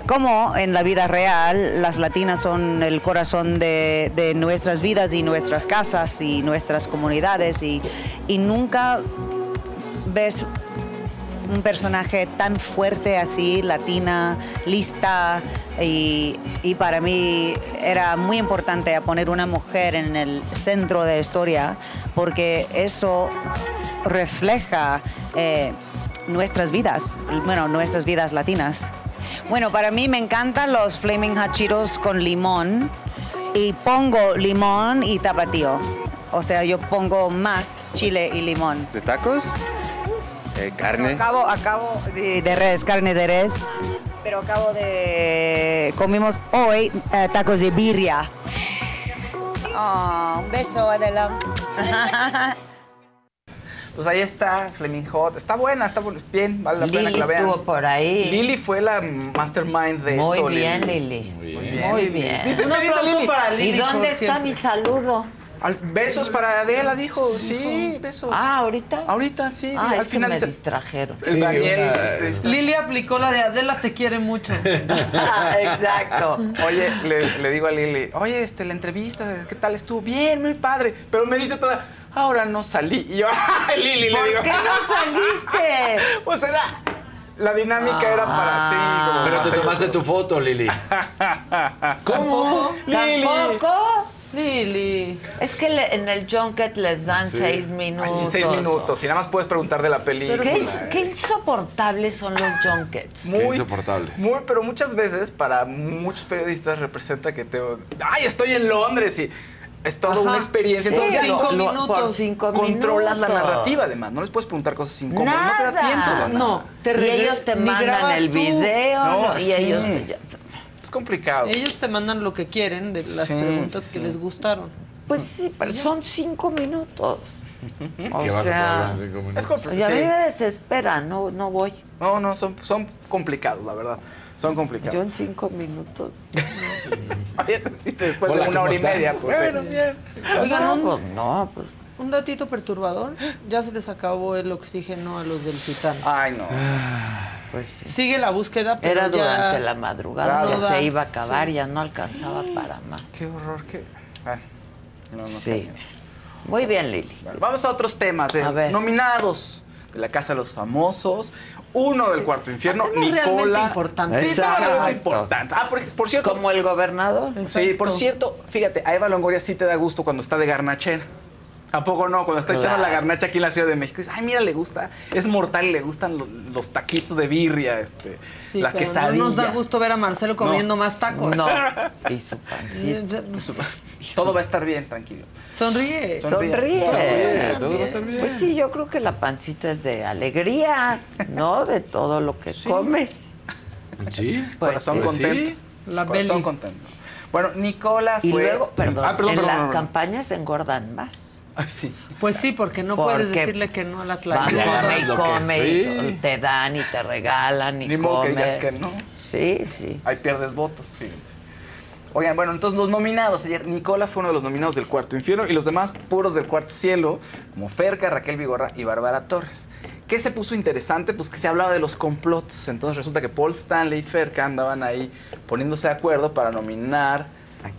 [SPEAKER 18] Como en la vida real, las latinas son el corazón de, nuestras vidas y nuestras casas y nuestras comunidades y, nunca ves un personaje tan fuerte así, latina, lista, y, para mí era muy importante poner una mujer en el centro de la historia, porque eso refleja eh, nuestras vidas, bueno, nuestras vidas latinas. Bueno, para mí me encantan los Flaming Hot Cheetos con limón y pongo limón y tapatío. O sea, yo pongo más chile y limón.
[SPEAKER 19] ¿De tacos? Eh, carne.
[SPEAKER 18] Acabo, acabo de, de res, carne de res, pero acabo de... Comimos hoy eh, tacos de birria. Oh, un beso, Adela.
[SPEAKER 12] Pues ahí está, Flaming Hot. Está buena, está bien, vale la pena
[SPEAKER 2] Lili
[SPEAKER 12] que la vean.
[SPEAKER 2] estuvo por ahí.
[SPEAKER 12] Lili fue la mastermind de
[SPEAKER 2] Muy
[SPEAKER 12] esto.
[SPEAKER 2] bien, Lili.
[SPEAKER 12] Muy
[SPEAKER 2] Muy
[SPEAKER 12] Lili.
[SPEAKER 2] bien.
[SPEAKER 12] Dice,
[SPEAKER 2] Un aplauso
[SPEAKER 12] Lili.
[SPEAKER 2] para Lili, ¿Y dónde está siempre. mi saludo?
[SPEAKER 12] Al- besos para Adela, dijo. Sí, besos.
[SPEAKER 2] Ah, ¿ahorita?
[SPEAKER 12] Ahorita, sí.
[SPEAKER 2] Ah,
[SPEAKER 12] al
[SPEAKER 2] es que
[SPEAKER 12] final
[SPEAKER 2] me
[SPEAKER 12] dice-
[SPEAKER 2] distrajeron.
[SPEAKER 12] El Daniel. este,
[SPEAKER 10] Lili aplicó la de Adela te quiere mucho.
[SPEAKER 2] Exacto.
[SPEAKER 12] Oye, le, le digo a Lili, oye, este, la entrevista, ¿qué tal estuvo? Bien, muy padre. Pero me dice toda, ahora no salí. Y yo, ¡ay, Lili!
[SPEAKER 2] ¿Por
[SPEAKER 12] le digo.
[SPEAKER 2] qué no saliste?
[SPEAKER 12] Pues era, la dinámica era para sí. como
[SPEAKER 9] Pero
[SPEAKER 12] para
[SPEAKER 9] te tomaste tu foto, Lili.
[SPEAKER 2] ¿Cómo?
[SPEAKER 12] Lili.
[SPEAKER 2] ¿Tampoco?
[SPEAKER 10] Lili.
[SPEAKER 2] Es que le- en el junket les dan
[SPEAKER 12] Sí.
[SPEAKER 2] seis minutos.
[SPEAKER 12] Así, seis minutos. Y nada más puedes preguntar de la película.
[SPEAKER 2] ¿Qué, qué insoportables son los junkets.
[SPEAKER 12] Muy,
[SPEAKER 9] insoportables.
[SPEAKER 12] Muy, pero muchas veces para muchos periodistas representa que te... ¡Ay, estoy en Londres! Y es toda
[SPEAKER 2] Ajá.
[SPEAKER 12] una experiencia.
[SPEAKER 2] Sí,
[SPEAKER 12] Entonces
[SPEAKER 2] lo-
[SPEAKER 12] lo-
[SPEAKER 2] por cinco
[SPEAKER 12] controlas la
[SPEAKER 2] minutos.
[SPEAKER 12] narrativa además. No les puedes preguntar cosas incómodas. No te da
[SPEAKER 2] Nada.
[SPEAKER 12] tiempo.
[SPEAKER 10] No, te
[SPEAKER 2] y ellos te mandan el
[SPEAKER 10] tú.
[SPEAKER 2] video
[SPEAKER 12] No,
[SPEAKER 2] ¿no? y
[SPEAKER 12] sí.
[SPEAKER 2] ellos
[SPEAKER 12] Es complicado.
[SPEAKER 10] Ellos te mandan lo que quieren de las
[SPEAKER 12] Sí,
[SPEAKER 10] preguntas
[SPEAKER 12] sí,
[SPEAKER 10] que les gustaron.
[SPEAKER 2] Pues sí, pero son cinco minutos. O
[SPEAKER 9] ¿Qué vas a
[SPEAKER 2] sea,
[SPEAKER 9] cinco minutos?
[SPEAKER 12] Es complicado.
[SPEAKER 2] y a mí
[SPEAKER 12] sí.
[SPEAKER 2] me desespera, no, no voy.
[SPEAKER 12] No, no, son, son complicados, la verdad. Son complicados.
[SPEAKER 2] Yo en cinco minutos.
[SPEAKER 12] Sí, después
[SPEAKER 9] Hola,
[SPEAKER 12] de una
[SPEAKER 9] ¿cómo
[SPEAKER 12] hora y
[SPEAKER 9] estás?
[SPEAKER 12] media. Pues,
[SPEAKER 9] Bueno, bien.
[SPEAKER 10] Oigan,
[SPEAKER 2] no,
[SPEAKER 10] un-
[SPEAKER 2] pues no, pues
[SPEAKER 10] Un datito perturbador. Ya se les acabó el oxígeno a los del Titán.
[SPEAKER 12] Ay, no.
[SPEAKER 2] Pues sí.
[SPEAKER 10] Sigue la búsqueda, pero
[SPEAKER 2] Era
[SPEAKER 10] ya
[SPEAKER 2] durante la madrugada, ya se iba a acabar,
[SPEAKER 10] Sí.
[SPEAKER 2] ya no alcanzaba para más.
[SPEAKER 12] Qué horror, qué. Ah, no, no
[SPEAKER 2] Sí.
[SPEAKER 12] sé.
[SPEAKER 2] Muy bien, Lili.
[SPEAKER 12] Vamos a otros temas. de
[SPEAKER 2] A ver.
[SPEAKER 12] Nominados de la Casa de los Famosos. Uno del Cuarto Infierno,
[SPEAKER 10] Temas realmente
[SPEAKER 12] Nicola.
[SPEAKER 10] importantes.
[SPEAKER 12] Sí,
[SPEAKER 2] Exacto.
[SPEAKER 12] importantes. Ah, por, por cierto.
[SPEAKER 2] Como el gobernador.
[SPEAKER 12] Sí, por cierto, fíjate, a Eva Longoria sí te da gusto cuando está de garnachera. ¿A poco no? Cuando está echando
[SPEAKER 2] Claro.
[SPEAKER 12] la garnacha aquí en la Ciudad de México. Dices, ay, mira, le gusta. Es mortal y le gustan lo- los, taquitos de birria, este,
[SPEAKER 10] Sí,
[SPEAKER 12] la
[SPEAKER 10] pero
[SPEAKER 12] quesadilla.
[SPEAKER 10] no nos da gusto ver a Marcelo comiendo más tacos.
[SPEAKER 2] No. Y su pancita.
[SPEAKER 12] Todo va a estar bien, tranquilo.
[SPEAKER 10] Sonríe.
[SPEAKER 2] Sonríe.
[SPEAKER 12] Sonríe, todo va a estar bien.
[SPEAKER 2] Pues sí, yo creo que la pancita es de alegría, ¿no? De todo lo que comes.
[SPEAKER 9] Sí.
[SPEAKER 2] Pues
[SPEAKER 12] Corazón
[SPEAKER 2] sí.
[SPEAKER 12] contento.
[SPEAKER 10] La
[SPEAKER 12] Corazón
[SPEAKER 10] Beli.
[SPEAKER 12] contento. Bueno, Nicola fue...
[SPEAKER 2] Y luego, perdón,
[SPEAKER 12] Ah, perdón,
[SPEAKER 2] en
[SPEAKER 12] perdón,
[SPEAKER 2] las
[SPEAKER 12] perdón.
[SPEAKER 2] campañas engordan más.
[SPEAKER 12] Ah, sí.
[SPEAKER 10] Pues sí, porque no
[SPEAKER 2] Porque
[SPEAKER 10] puedes decirle que no a la
[SPEAKER 2] come y come,
[SPEAKER 9] sí.
[SPEAKER 2] y te dan y te regalan y
[SPEAKER 12] Ni modo que
[SPEAKER 2] comes.
[SPEAKER 12] digas que no.
[SPEAKER 2] Sí, sí.
[SPEAKER 12] Ahí pierdes votos, fíjense. Oigan, bueno, entonces los nominados. Ayer Nicola fue uno de los nominados del Cuarto Infierno y los demás puros del Cuarto Cielo, como Ferca, Raquel Vigorra y Bárbara Torres. ¿Qué se puso interesante? Pues que se hablaba de los complots. Entonces resulta que Paul Stanley y Ferca andaban ahí poniéndose de acuerdo para nominar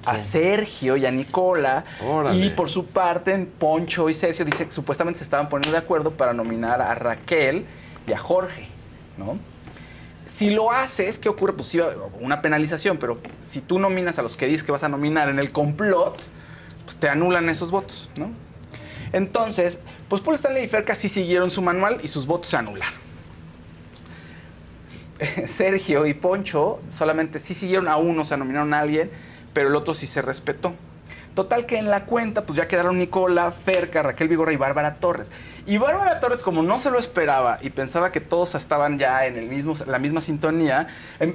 [SPEAKER 12] a, Sergio y a Nicola.
[SPEAKER 9] Órale.
[SPEAKER 12] Y por su parte, Poncho y Sergio dice que supuestamente se estaban poniendo de acuerdo para nominar a Raquel y a Jorge, ¿no? Si lo haces, ¿qué ocurre? Pues sí, una penalización, pero si tú nominas a los que dices que vas a nominar en el complot, pues te anulan esos votos, ¿no? Entonces, pues Paul Stanley y Ferca sí siguieron su manual y sus votos se anularon. Sergio y Poncho solamente sí siguieron a uno, o sea, nominaron a alguien, pero el otro sí se respetó. Total que en la cuenta, pues ya quedaron Nicola, Ferca, Raquel Vigorra y Bárbara Torres. Y Bárbara Torres, como no se lo esperaba y pensaba que todos estaban ya en el mismo, la misma sintonía, em,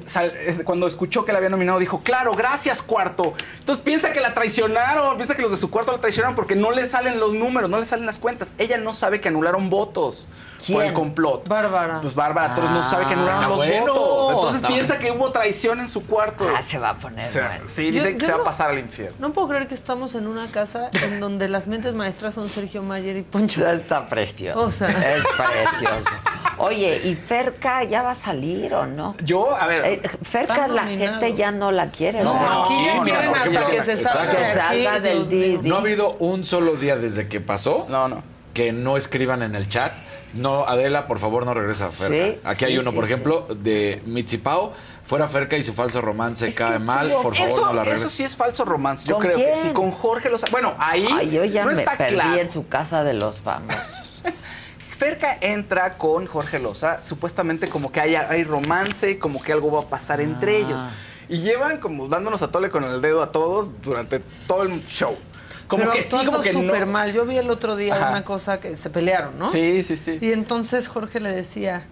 [SPEAKER 12] cuando escuchó que la había nominado, dijo, claro, gracias, cuarto. Entonces piensa que la traicionaron, piensa que los de su cuarto la traicionaron porque no le salen los números, no le salen las cuentas. Ella no sabe que anularon votos por el
[SPEAKER 2] ¿Quién?
[SPEAKER 12] complot.
[SPEAKER 10] Bárbara.
[SPEAKER 12] Pues Bárbara Torres no sabe que anularon
[SPEAKER 9] Ah,
[SPEAKER 12] los
[SPEAKER 9] bueno,
[SPEAKER 12] votos. Entonces
[SPEAKER 9] está
[SPEAKER 12] piensa
[SPEAKER 9] bueno.
[SPEAKER 12] que hubo traición en su cuarto.
[SPEAKER 2] Ah, se va a poner
[SPEAKER 12] O sea,
[SPEAKER 2] bueno.
[SPEAKER 12] sí,
[SPEAKER 10] Yo-
[SPEAKER 12] dice que
[SPEAKER 10] yo
[SPEAKER 12] se va a pasar al infierno.
[SPEAKER 10] No puedo creer que estamos en una casa en donde las mentes maestras son Sergio Mayer y Poncho.
[SPEAKER 2] Está precioso.
[SPEAKER 10] O sea.
[SPEAKER 2] Es precioso. Oye, ¿y Ferca ya va a salir o no?
[SPEAKER 12] Yo, a ver.
[SPEAKER 2] Eh, Ferca la
[SPEAKER 10] nominado.
[SPEAKER 2] gente ya no la quiere.
[SPEAKER 10] No,
[SPEAKER 2] ¿verdad?
[SPEAKER 10] aquí ya
[SPEAKER 9] no,
[SPEAKER 10] quieren hasta que se salga.
[SPEAKER 2] Que del. Didi.
[SPEAKER 9] No ha habido un solo día desde que pasó
[SPEAKER 12] No, no.
[SPEAKER 9] que no escriban en el chat. No, Adela, por favor, no regresa a Ferca.
[SPEAKER 2] Sí,
[SPEAKER 9] Aquí hay uno,
[SPEAKER 2] sí,
[SPEAKER 9] por
[SPEAKER 2] sí.
[SPEAKER 9] ejemplo, de Mitzipao. Fuera Ferca y su falso romance
[SPEAKER 2] Es
[SPEAKER 9] cae
[SPEAKER 2] estuvo-
[SPEAKER 9] mal. Por favor,
[SPEAKER 12] eso,
[SPEAKER 9] no la regrese.
[SPEAKER 12] eso sí es falso romance. Yo
[SPEAKER 2] ¿Con
[SPEAKER 12] creo que sí. Con Jorge Lozano. Bueno, ahí
[SPEAKER 2] Ay, yo ya
[SPEAKER 12] no
[SPEAKER 2] me
[SPEAKER 12] está
[SPEAKER 2] perdí
[SPEAKER 12] claro.
[SPEAKER 2] en su casa de los famosos.
[SPEAKER 12] Ferca entra con Jorge Loza, supuestamente como que hay, hay romance, como que algo va a pasar entre
[SPEAKER 2] Ah.
[SPEAKER 12] ellos. Y llevan como dándonos a tole con el dedo a todos durante todo el show. Como
[SPEAKER 10] Pero
[SPEAKER 12] que sí, como que no.
[SPEAKER 10] súper mal. Yo vi el otro día
[SPEAKER 12] Ajá.
[SPEAKER 10] una cosa que se pelearon, ¿no?
[SPEAKER 12] Sí, sí, sí.
[SPEAKER 10] Y entonces Jorge le decía,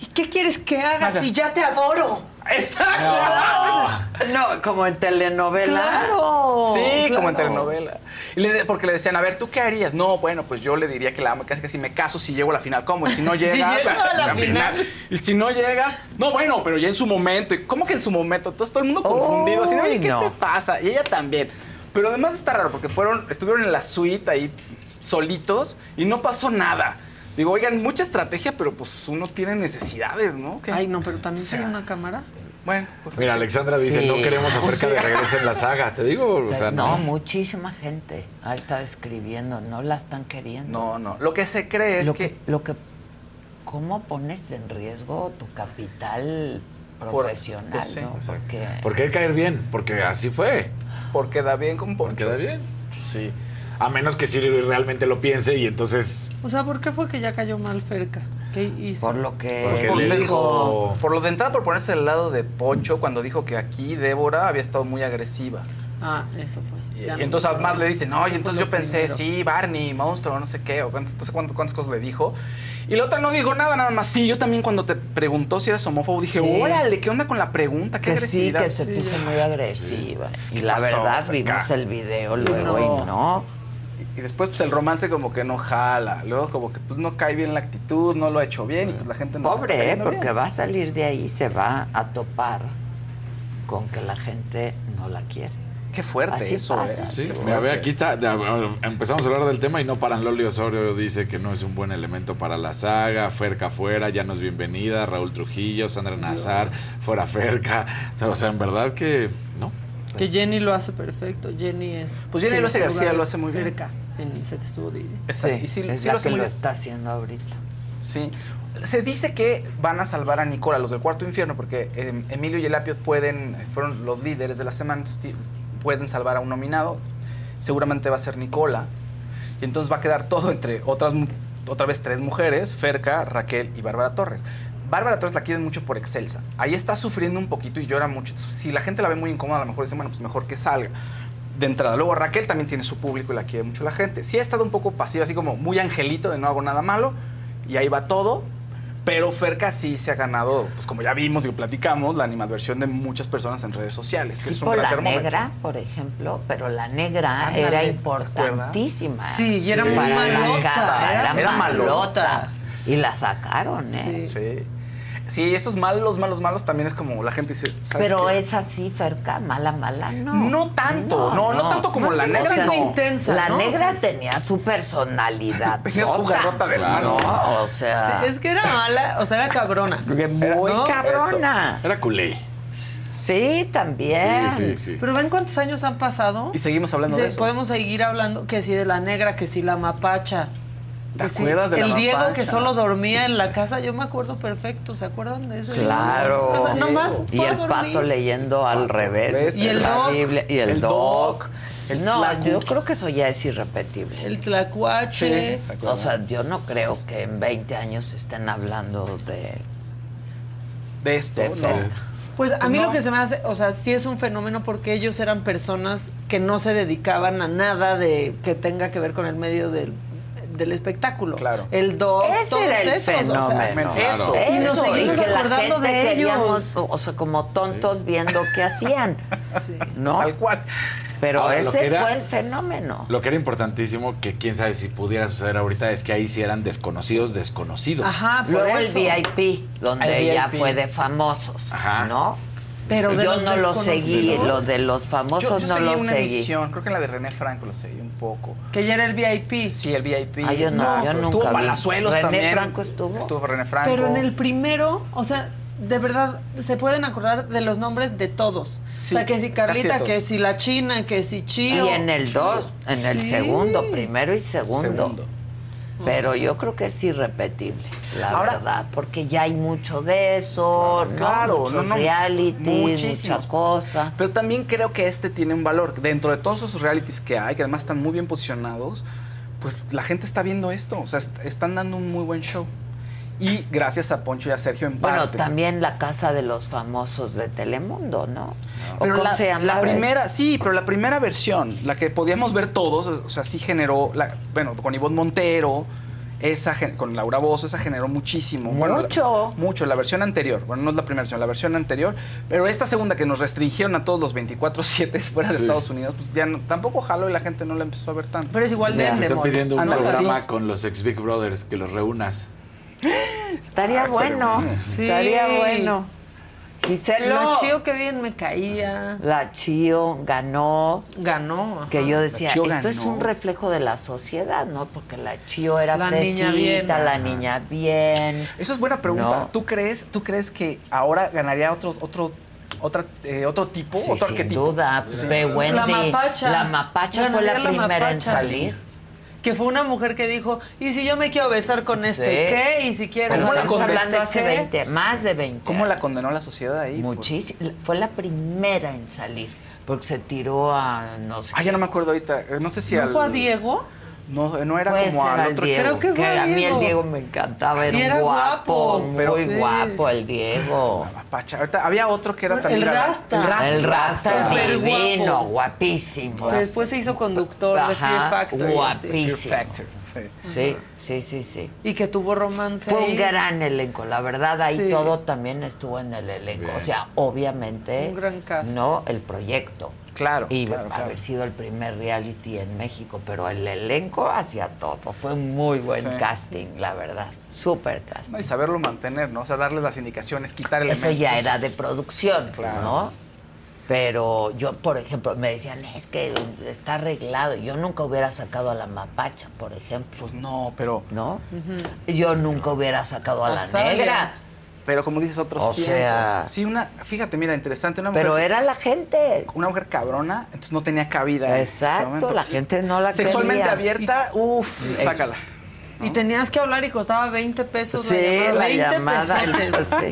[SPEAKER 10] ¿y qué quieres que haga
[SPEAKER 12] Haga.
[SPEAKER 10] si ya te adoro?
[SPEAKER 12] ¡Exacto!
[SPEAKER 2] No, como en telenovela.
[SPEAKER 10] ¡Claro!
[SPEAKER 12] Sí, como en telenovela. Y le- porque le decían, a ver, ¿tú qué harías? No, bueno, pues yo le diría que la amo, casi que si me caso, si llego a la final, ¿cómo? Y si no llega,
[SPEAKER 10] llego a la final.
[SPEAKER 12] Y si no llegas, no, bueno, pero ya en su momento. ¿Y cómo que en su momento? Entonces todo el mundo confundido, así de, oye, ¿qué
[SPEAKER 2] no.
[SPEAKER 12] te pasa? Y ella también. Pero además está raro, porque fueron, estuvieron en la suite ahí solitos y no pasó nada. Digo, oigan, mucha estrategia, pero pues uno tiene necesidades, ¿no? ¿Qué?
[SPEAKER 10] Ay, no, pero también
[SPEAKER 12] O sea,
[SPEAKER 10] hay una cámara.
[SPEAKER 12] Bueno, pues
[SPEAKER 9] Mira, Alexandra dice,
[SPEAKER 2] Sí.
[SPEAKER 9] no queremos a Ferca
[SPEAKER 12] Sí.
[SPEAKER 9] de regreso en la saga. Te digo, o sea,
[SPEAKER 2] no,
[SPEAKER 9] no.
[SPEAKER 2] muchísima gente ha estado escribiendo, no la están queriendo.
[SPEAKER 12] No, no. Lo que se cree es
[SPEAKER 2] lo
[SPEAKER 12] que...
[SPEAKER 2] que, lo que ¿cómo pones en riesgo tu capital
[SPEAKER 12] Por-
[SPEAKER 2] profesional,
[SPEAKER 12] pues sí,
[SPEAKER 2] no?
[SPEAKER 9] exacto.
[SPEAKER 2] Porque
[SPEAKER 9] ¿Por qué caer bien? Porque así fue.
[SPEAKER 12] Porque da bien con Poncho.
[SPEAKER 9] Queda bien. Sí. A menos que Siri realmente lo piense y entonces.
[SPEAKER 10] O sea, ¿por qué fue que ya cayó mal Ferca? ¿Qué hizo?
[SPEAKER 2] por lo que
[SPEAKER 9] Porque
[SPEAKER 12] Por,
[SPEAKER 9] le dijo-
[SPEAKER 12] por lo de entrada, por ponerse del lado de Poncho, cuando dijo que aquí Débora había estado muy agresiva.
[SPEAKER 10] Ah, eso fue.
[SPEAKER 12] Y,
[SPEAKER 10] Ya
[SPEAKER 12] y
[SPEAKER 10] no
[SPEAKER 12] entonces además le dicen, no, y entonces yo pensé,
[SPEAKER 10] primero.
[SPEAKER 12] sí, Barney, monstruo, no sé qué, o cuántas, entonces cuántas, cuántas cosas le dijo. Y la otra no dijo nada, nada más. Sí, yo también cuando te preguntó si eras homófobo, dije,
[SPEAKER 2] Sí.
[SPEAKER 12] órale, ¿qué onda con la pregunta? ¿Qué
[SPEAKER 2] que sí, que se
[SPEAKER 10] Sí,
[SPEAKER 2] puso muy agresiva. Y
[SPEAKER 12] ¿Qué
[SPEAKER 2] la
[SPEAKER 12] pasó,
[SPEAKER 2] verdad,
[SPEAKER 12] Ferca?
[SPEAKER 2] vimos el video luego
[SPEAKER 12] no.
[SPEAKER 2] y no.
[SPEAKER 12] Y después, pues el romance como que no jala. Luego, como que pues no cae bien la actitud, no lo ha hecho bien y pues la gente no.
[SPEAKER 2] Pobre, ¿eh? porque
[SPEAKER 12] bien.
[SPEAKER 2] va a salir de ahí, se va a topar con que la gente no la quiere.
[SPEAKER 12] Qué fuerte
[SPEAKER 2] Así
[SPEAKER 12] eso,
[SPEAKER 2] pasa.
[SPEAKER 12] ¿eh?
[SPEAKER 9] Sí,
[SPEAKER 12] Qué
[SPEAKER 9] mira, ve,
[SPEAKER 12] fuerte.
[SPEAKER 9] aquí está. a- empezamos a hablar del tema y no paran. Loli Osorio dice que no es un buen elemento para la saga. Ferca fuera, ya no es bienvenida. Raúl Trujillo, Sandra Nazar, fuera Ferca. O sea, en verdad que no.
[SPEAKER 10] Que Jenny lo hace perfecto. Jenny es.
[SPEAKER 12] Pues Jenny García
[SPEAKER 10] lugar
[SPEAKER 12] lo hace muy bien.
[SPEAKER 10] cerca En Set estuvo de.
[SPEAKER 2] Sí,
[SPEAKER 12] y sí,
[SPEAKER 2] es
[SPEAKER 12] sí
[SPEAKER 2] la
[SPEAKER 12] lo hace
[SPEAKER 2] que
[SPEAKER 12] muy
[SPEAKER 2] lo
[SPEAKER 12] bien.
[SPEAKER 2] está haciendo ahorita.
[SPEAKER 12] Sí. Se dice que van a salvar a Nicola, los del cuarto infierno, porque eh, Emilio y el Apio pueden, fueron los líderes de la semana, pueden salvar a un nominado. Seguramente va a ser Nicola. Y entonces va a quedar todo entre otras, mu- otra vez tres mujeres, Ferca, Raquel y Bárbara Torres. Bárbara Torres la quieren mucho por Excelsa. Ahí está sufriendo un poquito y llora mucho. Si la gente la ve muy incómoda, a lo mejor dicen, bueno, pues mejor que salga. De entrada. Luego Raquel también tiene su público y la quiere mucho la gente. Sí ha estado un poco pasiva, así como muy angelito de no hago nada malo. Y ahí va todo. Pero Ferca sí se ha ganado, pues como ya vimos y platicamos, la animadversión de muchas personas en redes sociales. Que es un
[SPEAKER 2] la negra, por ejemplo, pero la negra
[SPEAKER 12] Ándale,
[SPEAKER 2] era
[SPEAKER 12] ¿te
[SPEAKER 2] importantísima.
[SPEAKER 10] Sí, y era muy
[SPEAKER 2] para la
[SPEAKER 10] malota,
[SPEAKER 2] casa,
[SPEAKER 10] era
[SPEAKER 2] era,
[SPEAKER 12] malota.
[SPEAKER 2] malota. Y la sacaron, ¿eh?
[SPEAKER 12] Sí. Sí, esos malos, malos, malos también es como la gente dice. ¿sabes
[SPEAKER 2] Pero
[SPEAKER 12] qué?
[SPEAKER 2] es así, Ferca, mala, mala, no.
[SPEAKER 12] No tanto, no, no tanto como la negra, no.
[SPEAKER 10] intensa,
[SPEAKER 2] La
[SPEAKER 10] ¿no?
[SPEAKER 2] negra
[SPEAKER 10] O sea,
[SPEAKER 2] tenía su personalidad.
[SPEAKER 12] Tenía su garrota de
[SPEAKER 2] ¿no?
[SPEAKER 12] mano.
[SPEAKER 2] O sea,
[SPEAKER 10] Es que era mala, o sea, era cabrona.
[SPEAKER 2] muy
[SPEAKER 10] ¿no?
[SPEAKER 2] cabrona.
[SPEAKER 9] Era culé.
[SPEAKER 2] Sí, también.
[SPEAKER 9] Sí, sí, sí.
[SPEAKER 10] Pero ven cuántos años han pasado.
[SPEAKER 12] Y seguimos hablando
[SPEAKER 10] Sí,
[SPEAKER 12] de eso.
[SPEAKER 10] Podemos seguir hablando que si de la negra, que si la mapacha.
[SPEAKER 12] ¿Te
[SPEAKER 10] que si
[SPEAKER 12] acuerdas de la
[SPEAKER 10] el Diego
[SPEAKER 12] mapacha?
[SPEAKER 10] que solo dormía en la casa, yo me acuerdo perfecto, ¿se acuerdan de eso?
[SPEAKER 2] Claro.
[SPEAKER 10] O sea, nomás
[SPEAKER 2] y el
[SPEAKER 10] dormir.
[SPEAKER 2] pato leyendo al revés.
[SPEAKER 10] Y el doc.
[SPEAKER 2] Biblia, y el,
[SPEAKER 12] El
[SPEAKER 2] doc.
[SPEAKER 12] doc, el
[SPEAKER 2] no,
[SPEAKER 12] tlacu.
[SPEAKER 2] yo creo que eso ya es irrepetible.
[SPEAKER 10] El tlacuache.
[SPEAKER 12] Sí.
[SPEAKER 2] O sea, yo no creo que en 20 años estén hablando de...
[SPEAKER 12] De esto,
[SPEAKER 2] de
[SPEAKER 12] no.
[SPEAKER 10] Pues a
[SPEAKER 12] Pues
[SPEAKER 10] mí
[SPEAKER 12] no.
[SPEAKER 10] lo que se me hace, o sea, sí es un fenómeno porque ellos eran personas que no se dedicaban a nada de que tenga que ver con el medio del, del espectáculo.
[SPEAKER 12] Claro.
[SPEAKER 10] El doc,
[SPEAKER 2] Ese
[SPEAKER 10] todos
[SPEAKER 2] era el
[SPEAKER 10] esos, o sea,
[SPEAKER 2] fenómeno.
[SPEAKER 12] Eso.
[SPEAKER 10] Y nos
[SPEAKER 2] Eso,
[SPEAKER 10] seguimos
[SPEAKER 2] que la
[SPEAKER 10] acordando
[SPEAKER 2] gente
[SPEAKER 10] de ellos.
[SPEAKER 2] o sea, como tontos viendo qué hacían,
[SPEAKER 10] Sí.
[SPEAKER 2] ¿no?
[SPEAKER 12] Tal cual.
[SPEAKER 2] Pero
[SPEAKER 9] Ahora,
[SPEAKER 2] ese
[SPEAKER 9] que era-
[SPEAKER 2] fue el fenómeno.
[SPEAKER 9] Lo que era importantísimo, que quién sabe si pudiera suceder ahorita, es que ahí sí eran desconocidos, desconocidos.
[SPEAKER 10] Ajá, por
[SPEAKER 2] Luego
[SPEAKER 10] eso.
[SPEAKER 2] el VIP, donde
[SPEAKER 12] El
[SPEAKER 2] ya
[SPEAKER 12] VIP.
[SPEAKER 2] fue de famosos,
[SPEAKER 9] Ajá.
[SPEAKER 2] ¿no?
[SPEAKER 10] Pero de
[SPEAKER 2] yo
[SPEAKER 10] los
[SPEAKER 2] no lo seguí, lo de los
[SPEAKER 12] Yo,
[SPEAKER 2] famosos
[SPEAKER 12] yo
[SPEAKER 2] no
[SPEAKER 12] seguí
[SPEAKER 2] lo
[SPEAKER 12] una
[SPEAKER 2] seguí.
[SPEAKER 12] emisión, creo que en la de René Franco lo seguí un poco.
[SPEAKER 10] Que ya era el VIP.
[SPEAKER 12] Sí, el VIP.
[SPEAKER 2] Ah, yo no, yo
[SPEAKER 12] pero
[SPEAKER 2] nunca
[SPEAKER 12] Estuvo
[SPEAKER 2] vi.
[SPEAKER 12] Palazuelos
[SPEAKER 2] ¿René
[SPEAKER 12] también.
[SPEAKER 2] Franco estuvo?
[SPEAKER 12] Estuvo René Franco.
[SPEAKER 10] Pero en el primero, o sea, de verdad, se pueden acordar de los nombres de todos.
[SPEAKER 12] Sí,
[SPEAKER 10] o sea, que si Carlita, que si la China, que si Chío.
[SPEAKER 2] Y en el 2, en el
[SPEAKER 10] Sí.
[SPEAKER 2] segundo, primero y segundo.
[SPEAKER 12] Segundo.
[SPEAKER 2] Pero yo creo que es irrepetible, la
[SPEAKER 12] Ahora-
[SPEAKER 2] verdad, porque ya hay mucho de eso, ¿no?
[SPEAKER 12] Claro,
[SPEAKER 2] Muchos
[SPEAKER 12] no, no,
[SPEAKER 2] realities,
[SPEAKER 12] muchísimos.
[SPEAKER 2] mucha cosa.
[SPEAKER 12] Pero también creo que este tiene un valor. Dentro de todos esos realities que hay, que además están muy bien posicionados, pues la gente está viendo esto. O sea, est- están dando un muy buen show. Y gracias a Poncho y a Sergio en
[SPEAKER 2] Bueno,
[SPEAKER 12] parte.
[SPEAKER 2] también la casa de los famosos de Telemundo, ¿no? ¿O
[SPEAKER 12] Pero
[SPEAKER 2] cómo
[SPEAKER 12] la,
[SPEAKER 2] se llama?
[SPEAKER 12] la primera, sí, pero la primera versión, la que podíamos ver todos, o sea, sí generó, la- bueno, con Ivonne Montero, esa con Laura Bozo, esa generó muchísimo. Bueno, la-
[SPEAKER 2] Mucho.
[SPEAKER 12] mucho, la versión anterior. Bueno, no es la primera versión, la versión anterior. Pero esta segunda que nos restringieron a todos los 24-7 fuera de
[SPEAKER 9] Sí.
[SPEAKER 12] Estados Unidos, pues ya no- tampoco jaló y la gente no la empezó a ver tanto.
[SPEAKER 10] Pero es igual de
[SPEAKER 9] Te están pidiendo un programa
[SPEAKER 12] sí.
[SPEAKER 9] con los ex Big Brothers, que los reúnas.
[SPEAKER 2] Estaría
[SPEAKER 12] Ah, estaría
[SPEAKER 2] bueno.
[SPEAKER 10] Sí.
[SPEAKER 2] estaría bueno. Giselo.
[SPEAKER 10] La Chío, que bien me caía.
[SPEAKER 2] La Chío ganó.
[SPEAKER 10] Ganó. ajá.
[SPEAKER 2] Que yo decía, esto es un reflejo de la sociedad, ¿no? Porque la Chío era
[SPEAKER 10] La niña
[SPEAKER 2] fresita,
[SPEAKER 10] bien.
[SPEAKER 2] la
[SPEAKER 10] Ajá.
[SPEAKER 2] niña bien.
[SPEAKER 12] Eso es buena pregunta.
[SPEAKER 2] No.
[SPEAKER 12] ¿Tú crees, tú crees que ahora ganaría otro, otro, otra, eh, otro tipo,
[SPEAKER 2] Sí,
[SPEAKER 12] otro
[SPEAKER 2] sin
[SPEAKER 12] arquetipo?
[SPEAKER 2] duda.
[SPEAKER 12] Sí.
[SPEAKER 2] Ve Wendy.
[SPEAKER 10] La mapacha.
[SPEAKER 2] La mapacha fue la primera en salir.
[SPEAKER 10] Que fue una mujer que dijo, ¿y si yo me quiero besar con este
[SPEAKER 2] Sí.
[SPEAKER 10] qué? ¿Y si quiero
[SPEAKER 2] Pero
[SPEAKER 12] ¿Cómo la
[SPEAKER 2] hablando hace
[SPEAKER 10] qué?
[SPEAKER 2] 20, más de 20.
[SPEAKER 12] ¿Cómo la condenó la sociedad ahí?
[SPEAKER 2] Muchísimo. Fue la primera en salir. Porque se tiró a no sé.
[SPEAKER 12] Ah, ya no me acuerdo ahorita. Eh, No sé si
[SPEAKER 10] ¿No
[SPEAKER 12] al...
[SPEAKER 10] fue a Diego?
[SPEAKER 12] No, no era
[SPEAKER 2] Puede
[SPEAKER 12] como
[SPEAKER 2] ser
[SPEAKER 12] al otro.
[SPEAKER 2] Diego.
[SPEAKER 10] Creo que fue a
[SPEAKER 2] mí el
[SPEAKER 10] Diego.
[SPEAKER 2] Me encantaba, era,
[SPEAKER 10] era
[SPEAKER 2] un guapo,
[SPEAKER 10] guapo,
[SPEAKER 2] muy
[SPEAKER 12] pero-
[SPEAKER 10] Sí.
[SPEAKER 2] guapo el Diego.
[SPEAKER 12] Mapacha. Ahorita había otro que era
[SPEAKER 10] El
[SPEAKER 12] también... galán.
[SPEAKER 10] Rasta.
[SPEAKER 2] El Rasta
[SPEAKER 10] Súper
[SPEAKER 2] divino,
[SPEAKER 10] guapo.
[SPEAKER 2] guapísimo.
[SPEAKER 10] Que después se hizo conductor de Fear
[SPEAKER 2] Ajá,
[SPEAKER 10] Factory. sí.
[SPEAKER 2] guapísimo.
[SPEAKER 12] Fear Factor. Sí.
[SPEAKER 2] Sí, sí, sí.
[SPEAKER 10] Y que tuvo romance.
[SPEAKER 2] Fue un gran elenco, la verdad, ahí
[SPEAKER 10] Sí.
[SPEAKER 2] todo también estuvo en el elenco.
[SPEAKER 9] Bien.
[SPEAKER 2] O sea, obviamente,
[SPEAKER 10] Un gran cast.
[SPEAKER 2] no el proyecto.
[SPEAKER 12] Claro,
[SPEAKER 2] Y
[SPEAKER 12] claro, claro.
[SPEAKER 2] haber sido el primer reality en México, pero el elenco hacía todo. Fue un muy buen
[SPEAKER 12] Sí.
[SPEAKER 2] casting, la verdad. Súper casting.
[SPEAKER 12] No, y saberlo mantener, ¿no? O sea, darle las indicaciones, quitar
[SPEAKER 2] Eso
[SPEAKER 12] elementos.
[SPEAKER 2] ya era de producción,
[SPEAKER 12] Claro.
[SPEAKER 2] ¿no? Pero yo, por ejemplo, me decían, es que está arreglado. Yo nunca hubiera sacado a la mapacha, por ejemplo.
[SPEAKER 12] Pues no, pero...
[SPEAKER 2] ¿No? Yo nunca hubiera sacado a la negra.
[SPEAKER 12] Pero como dices, otros
[SPEAKER 2] O
[SPEAKER 12] tiempos.
[SPEAKER 2] sea-
[SPEAKER 12] Sí, una... Fíjate, mira, interesante. Una mujer,
[SPEAKER 2] Pero era la gente.
[SPEAKER 12] Una mujer cabrona, entonces no tenía cabida. en ese
[SPEAKER 2] Exacto, la gente no la
[SPEAKER 12] Sexualmente
[SPEAKER 2] quería.
[SPEAKER 12] abierta, uff,
[SPEAKER 2] Eh,
[SPEAKER 12] sácala.
[SPEAKER 10] Y tenías que hablar y costaba 20 pesos
[SPEAKER 2] Sí,
[SPEAKER 10] la
[SPEAKER 2] la
[SPEAKER 10] llamada. 20
[SPEAKER 2] llamada. sí.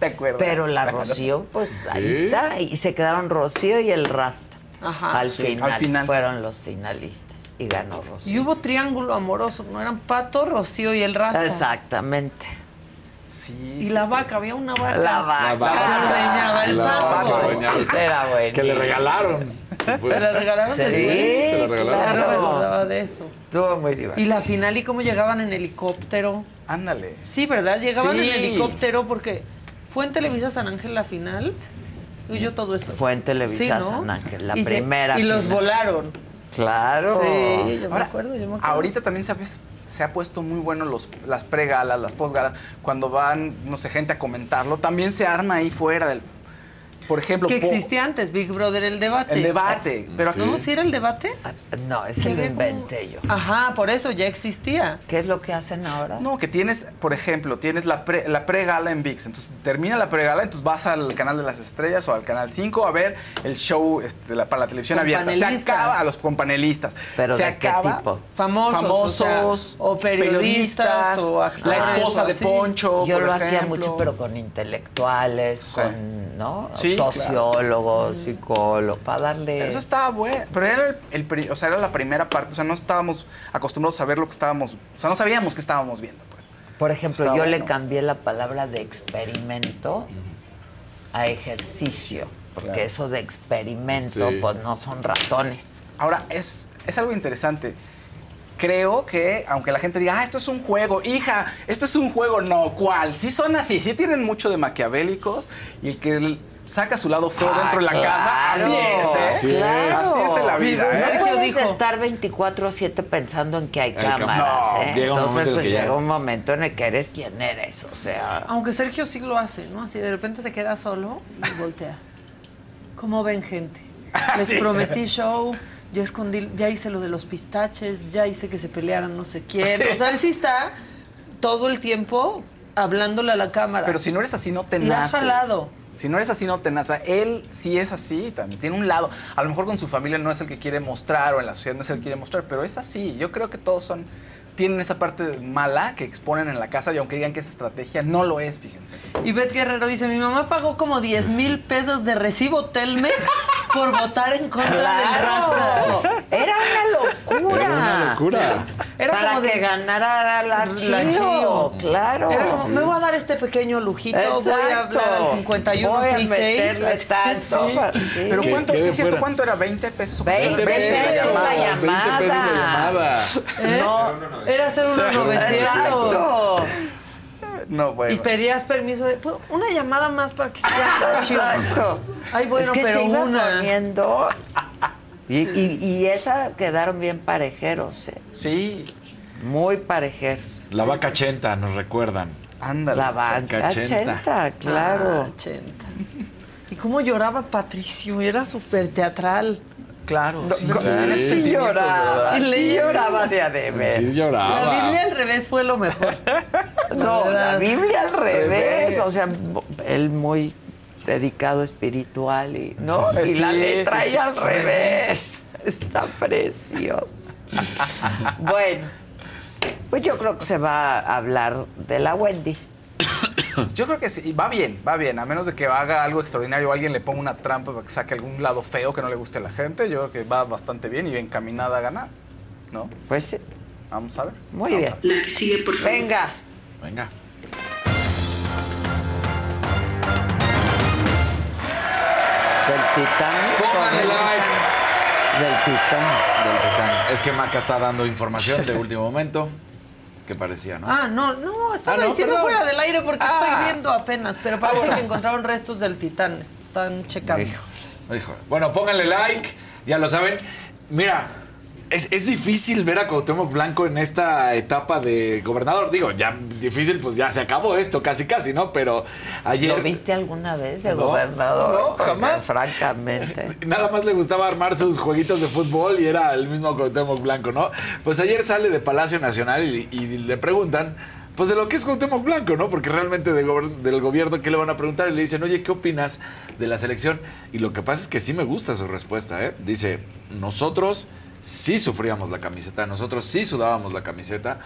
[SPEAKER 12] ¿Te acuerdas?
[SPEAKER 2] Pero la Rocío, pues ahí
[SPEAKER 12] Sí.
[SPEAKER 2] está. Y se quedaron Rocío y el Rasta.
[SPEAKER 10] Ajá.
[SPEAKER 2] Al,
[SPEAKER 10] Sí,
[SPEAKER 2] final,
[SPEAKER 10] al final.
[SPEAKER 2] fueron los finalistas. Y ganó Rocío.
[SPEAKER 10] Y hubo triángulo amoroso, ¿no? Eran Pato, Rocío y el Rasta.
[SPEAKER 2] Exactamente.
[SPEAKER 12] Sí.
[SPEAKER 10] Y la vaca, había una vaca.
[SPEAKER 2] La vaca.
[SPEAKER 9] La vaca.
[SPEAKER 10] Que ordeñaba el pato.
[SPEAKER 2] Era bueno.
[SPEAKER 9] Que le regalaron.
[SPEAKER 10] Se la regalaron
[SPEAKER 2] Sí,
[SPEAKER 10] después.
[SPEAKER 9] Se la regalaron.
[SPEAKER 10] De eso.
[SPEAKER 2] Estuvo muy divertido.
[SPEAKER 10] Y la final y cómo llegaban en helicóptero.
[SPEAKER 12] Ándale.
[SPEAKER 10] Sí, ¿verdad? Llegaban
[SPEAKER 12] Sí.
[SPEAKER 10] en helicóptero porque fue en Televisa San Ángel la final. Y yo todo eso.
[SPEAKER 2] Fue en Televisa
[SPEAKER 10] Sí, ¿no?
[SPEAKER 2] San Ángel, la
[SPEAKER 10] Y
[SPEAKER 2] primera
[SPEAKER 10] Y los volaron.
[SPEAKER 2] Claro.
[SPEAKER 10] Sí, yo me acuerdo, yo me acuerdo.
[SPEAKER 12] Ahorita también ha, se ha puesto muy bueno los, las pregalas, las posgalas. Cuando van, no sé, gente a comentarlo, también se arma ahí fuera del. Por ejemplo,
[SPEAKER 10] Que existía antes, Big Brother, el debate.
[SPEAKER 12] el debate. Pero aquí
[SPEAKER 10] ¿No? ¿Sí era el debate?
[SPEAKER 2] No, ese lo
[SPEAKER 10] había como-
[SPEAKER 2] inventé yo.
[SPEAKER 10] Ajá, por eso ya existía.
[SPEAKER 2] ¿Qué es lo que hacen ahora?
[SPEAKER 12] No, que tienes, por ejemplo, tienes la, pre, la pregala en VIX. Entonces termina la pregala, entonces vas al canal de las estrellas o al canal 5 a ver el show este, la- para la televisión
[SPEAKER 10] Con
[SPEAKER 12] abierta. Se acaba a los con panelistas.
[SPEAKER 2] ¿Pero
[SPEAKER 12] Se
[SPEAKER 2] de qué
[SPEAKER 12] acaba-
[SPEAKER 2] tipo?
[SPEAKER 10] Famosos,
[SPEAKER 12] Famosos,
[SPEAKER 10] o sea, o periodistas, o actores,
[SPEAKER 12] La esposa
[SPEAKER 10] o
[SPEAKER 12] de. Poncho.
[SPEAKER 2] Yo
[SPEAKER 12] por
[SPEAKER 2] lo hacía mucho, pero con intelectuales,
[SPEAKER 12] Sí.
[SPEAKER 2] con ¿no?
[SPEAKER 12] Sí,
[SPEAKER 2] sociólogos, psicólogos, para darle.
[SPEAKER 12] Eso estaba bueno, pero era el, o sea, era la primera parte, o sea, no estábamos acostumbrados a ver lo que estábamos, o sea, no sabíamos que estábamos viendo, pues.
[SPEAKER 2] Por ejemplo, yo
[SPEAKER 12] bueno.
[SPEAKER 2] le cambié la palabra de experimento a ejercicio, porque
[SPEAKER 12] Claro.
[SPEAKER 2] eso de experimento,
[SPEAKER 12] Sí.
[SPEAKER 2] pues no son ratones.
[SPEAKER 12] Ahora, es, es algo interesante. Creo que, aunque la gente diga, ah, esto es un juego, hija, esto es un juego, no, ¿cuál? Sí son así, sí tienen mucho de maquiavélicos y el que saca su lado feo
[SPEAKER 2] Ah,
[SPEAKER 12] dentro de la casa, así es, ¿eh?
[SPEAKER 9] Así es.
[SPEAKER 12] Así es en la
[SPEAKER 2] Sí,
[SPEAKER 12] vida,
[SPEAKER 2] pues,
[SPEAKER 12] ¿eh?
[SPEAKER 2] no puedes
[SPEAKER 10] dijo-
[SPEAKER 2] estar 24-7 pensando en que hay cámaras.
[SPEAKER 9] No,
[SPEAKER 2] ¿eh?
[SPEAKER 9] llega un
[SPEAKER 2] Entonces,
[SPEAKER 9] momento en el
[SPEAKER 2] pues, llega un momento en el que eres quien eres. O sea,
[SPEAKER 10] Aunque Sergio sí lo hace, ¿no? Así de repente se queda solo y voltea. ¿Cómo ven, gente? Les
[SPEAKER 12] Sí.
[SPEAKER 10] prometí show, ya escondí, ya hice lo de los pistaches, ya hice que se pelearan no sé quién.
[SPEAKER 12] Sí.
[SPEAKER 10] O sea, él sí está todo el tiempo hablándole a la cámara.
[SPEAKER 12] Pero si no eres así, no te
[SPEAKER 10] Y ha
[SPEAKER 12] nace.
[SPEAKER 10] jalado.
[SPEAKER 12] Si no eres así, no te nace. O sea, él sí es así, también tiene un lado. A lo mejor con su familia no es el que quiere mostrar o en la sociedad no es el que quiere mostrar, pero es así. Yo creo que todos son tienen esa parte mala que exponen en la casa y aunque digan que es estrategia, no lo es, fíjense.
[SPEAKER 10] Y Beth Guerrero dice, mi mamá pagó como 10 mil pesos de recibo Telmex por votar en contra del rastro.
[SPEAKER 2] Era una locura.
[SPEAKER 9] Era una locura.
[SPEAKER 10] Era
[SPEAKER 2] Para
[SPEAKER 10] como de-
[SPEAKER 2] ganara la
[SPEAKER 10] La
[SPEAKER 2] Chío,
[SPEAKER 10] Chío.
[SPEAKER 2] claro.
[SPEAKER 10] Era como, me voy a dar este pequeño lujito, voy a hablar al
[SPEAKER 2] Voy a
[SPEAKER 10] 5166.
[SPEAKER 2] meterle tanto.
[SPEAKER 12] Sí.
[SPEAKER 2] Sí.
[SPEAKER 12] Pero ¿cuánto, sí, es cierto. ¿cuánto era? ¿20 pesos?
[SPEAKER 2] 20 pesos la llamada.
[SPEAKER 9] 20 pesos la llamada.
[SPEAKER 10] ¿Eh? Era hacer unos 900.
[SPEAKER 2] Exacto.
[SPEAKER 12] No, bueno.
[SPEAKER 10] Y pedías permiso de "¿Puedo una llamada más para que se vea chido?"
[SPEAKER 2] Exacto.
[SPEAKER 10] Ay, bueno,
[SPEAKER 2] es que
[SPEAKER 10] pero
[SPEAKER 2] se iba
[SPEAKER 10] una.
[SPEAKER 2] poniendo. Y, y, y esa quedaron bien parejeros, ¿eh?
[SPEAKER 12] Sí.
[SPEAKER 2] Muy parejeros.
[SPEAKER 9] La vaca chenta, nos recuerdan.
[SPEAKER 12] Ándale.
[SPEAKER 2] La banca
[SPEAKER 9] Chenta.
[SPEAKER 2] 80, claro.
[SPEAKER 10] Ah, 80. ¿Y cómo lloraba Patricio? Era súper teatral.
[SPEAKER 12] Claro. sí, sí,
[SPEAKER 9] sí.
[SPEAKER 2] lloraba,
[SPEAKER 12] ¿verdad?
[SPEAKER 2] y le
[SPEAKER 10] Sí.
[SPEAKER 2] lloraba de a de ver.
[SPEAKER 9] Sí
[SPEAKER 10] La
[SPEAKER 9] lloraba.
[SPEAKER 10] Biblia al revés fue lo mejor.
[SPEAKER 2] No, la. Biblia al revés.
[SPEAKER 12] Revés.
[SPEAKER 2] O sea, él muy dedicado espiritual y no y la letra
[SPEAKER 12] sí.
[SPEAKER 2] al revés. Está precioso. bueno, pues yo creo que se va a hablar de la Wendy.
[SPEAKER 12] Yo creo que sí, y va bien, va bien. A menos de que haga algo extraordinario o alguien le ponga una trampa para que saque algún lado feo que no le guste a la gente, yo creo que va bastante bien y encaminada a ganar. ¿No?
[SPEAKER 2] Pues sí,
[SPEAKER 12] Vamos a ver.
[SPEAKER 2] muy
[SPEAKER 12] Vamos
[SPEAKER 2] bien.
[SPEAKER 12] ver.
[SPEAKER 11] La que sigue, por favor.
[SPEAKER 2] Venga.
[SPEAKER 9] Venga.
[SPEAKER 2] Del
[SPEAKER 9] like.
[SPEAKER 2] Del Titanic.
[SPEAKER 9] Del Titanic. Es que Maca está dando información de último momento. Que parecía, ¿no?
[SPEAKER 10] Ah, no, no, estaba
[SPEAKER 9] Ah, no,
[SPEAKER 10] diciendo
[SPEAKER 9] perdón.
[SPEAKER 10] fuera del aire porque
[SPEAKER 9] Ah.
[SPEAKER 10] estoy viendo apenas, pero parece que encontraron restos del titán. Están checando.
[SPEAKER 9] Hijo. Bueno, pónganle like, ya lo saben. Mira, Es, es difícil ver a Cuauhtémoc Blanco en esta etapa de gobernador. Digo, ya difícil, pues ya se acabó esto, casi casi, ¿no? Pero ayer...
[SPEAKER 2] ¿Lo viste alguna vez de
[SPEAKER 9] No,
[SPEAKER 2] gobernador?
[SPEAKER 9] no,
[SPEAKER 2] Porque,
[SPEAKER 9] jamás.
[SPEAKER 2] Francamente.
[SPEAKER 9] Nada más le gustaba armar sus jueguitos de fútbol y era el mismo Cuauhtémoc Blanco, ¿no? Pues ayer sale de Palacio Nacional y, y le preguntan, pues de lo que es Cuauhtémoc Blanco, ¿no? Porque realmente de del gobierno, ¿qué le van a preguntar? Y le dicen, oye, ¿qué opinas de la selección? Y lo que pasa es que sí me gusta su respuesta, ¿eh? Dice, nosotros sí sufríamos la camiseta, nosotros sí sudábamos la camiseta.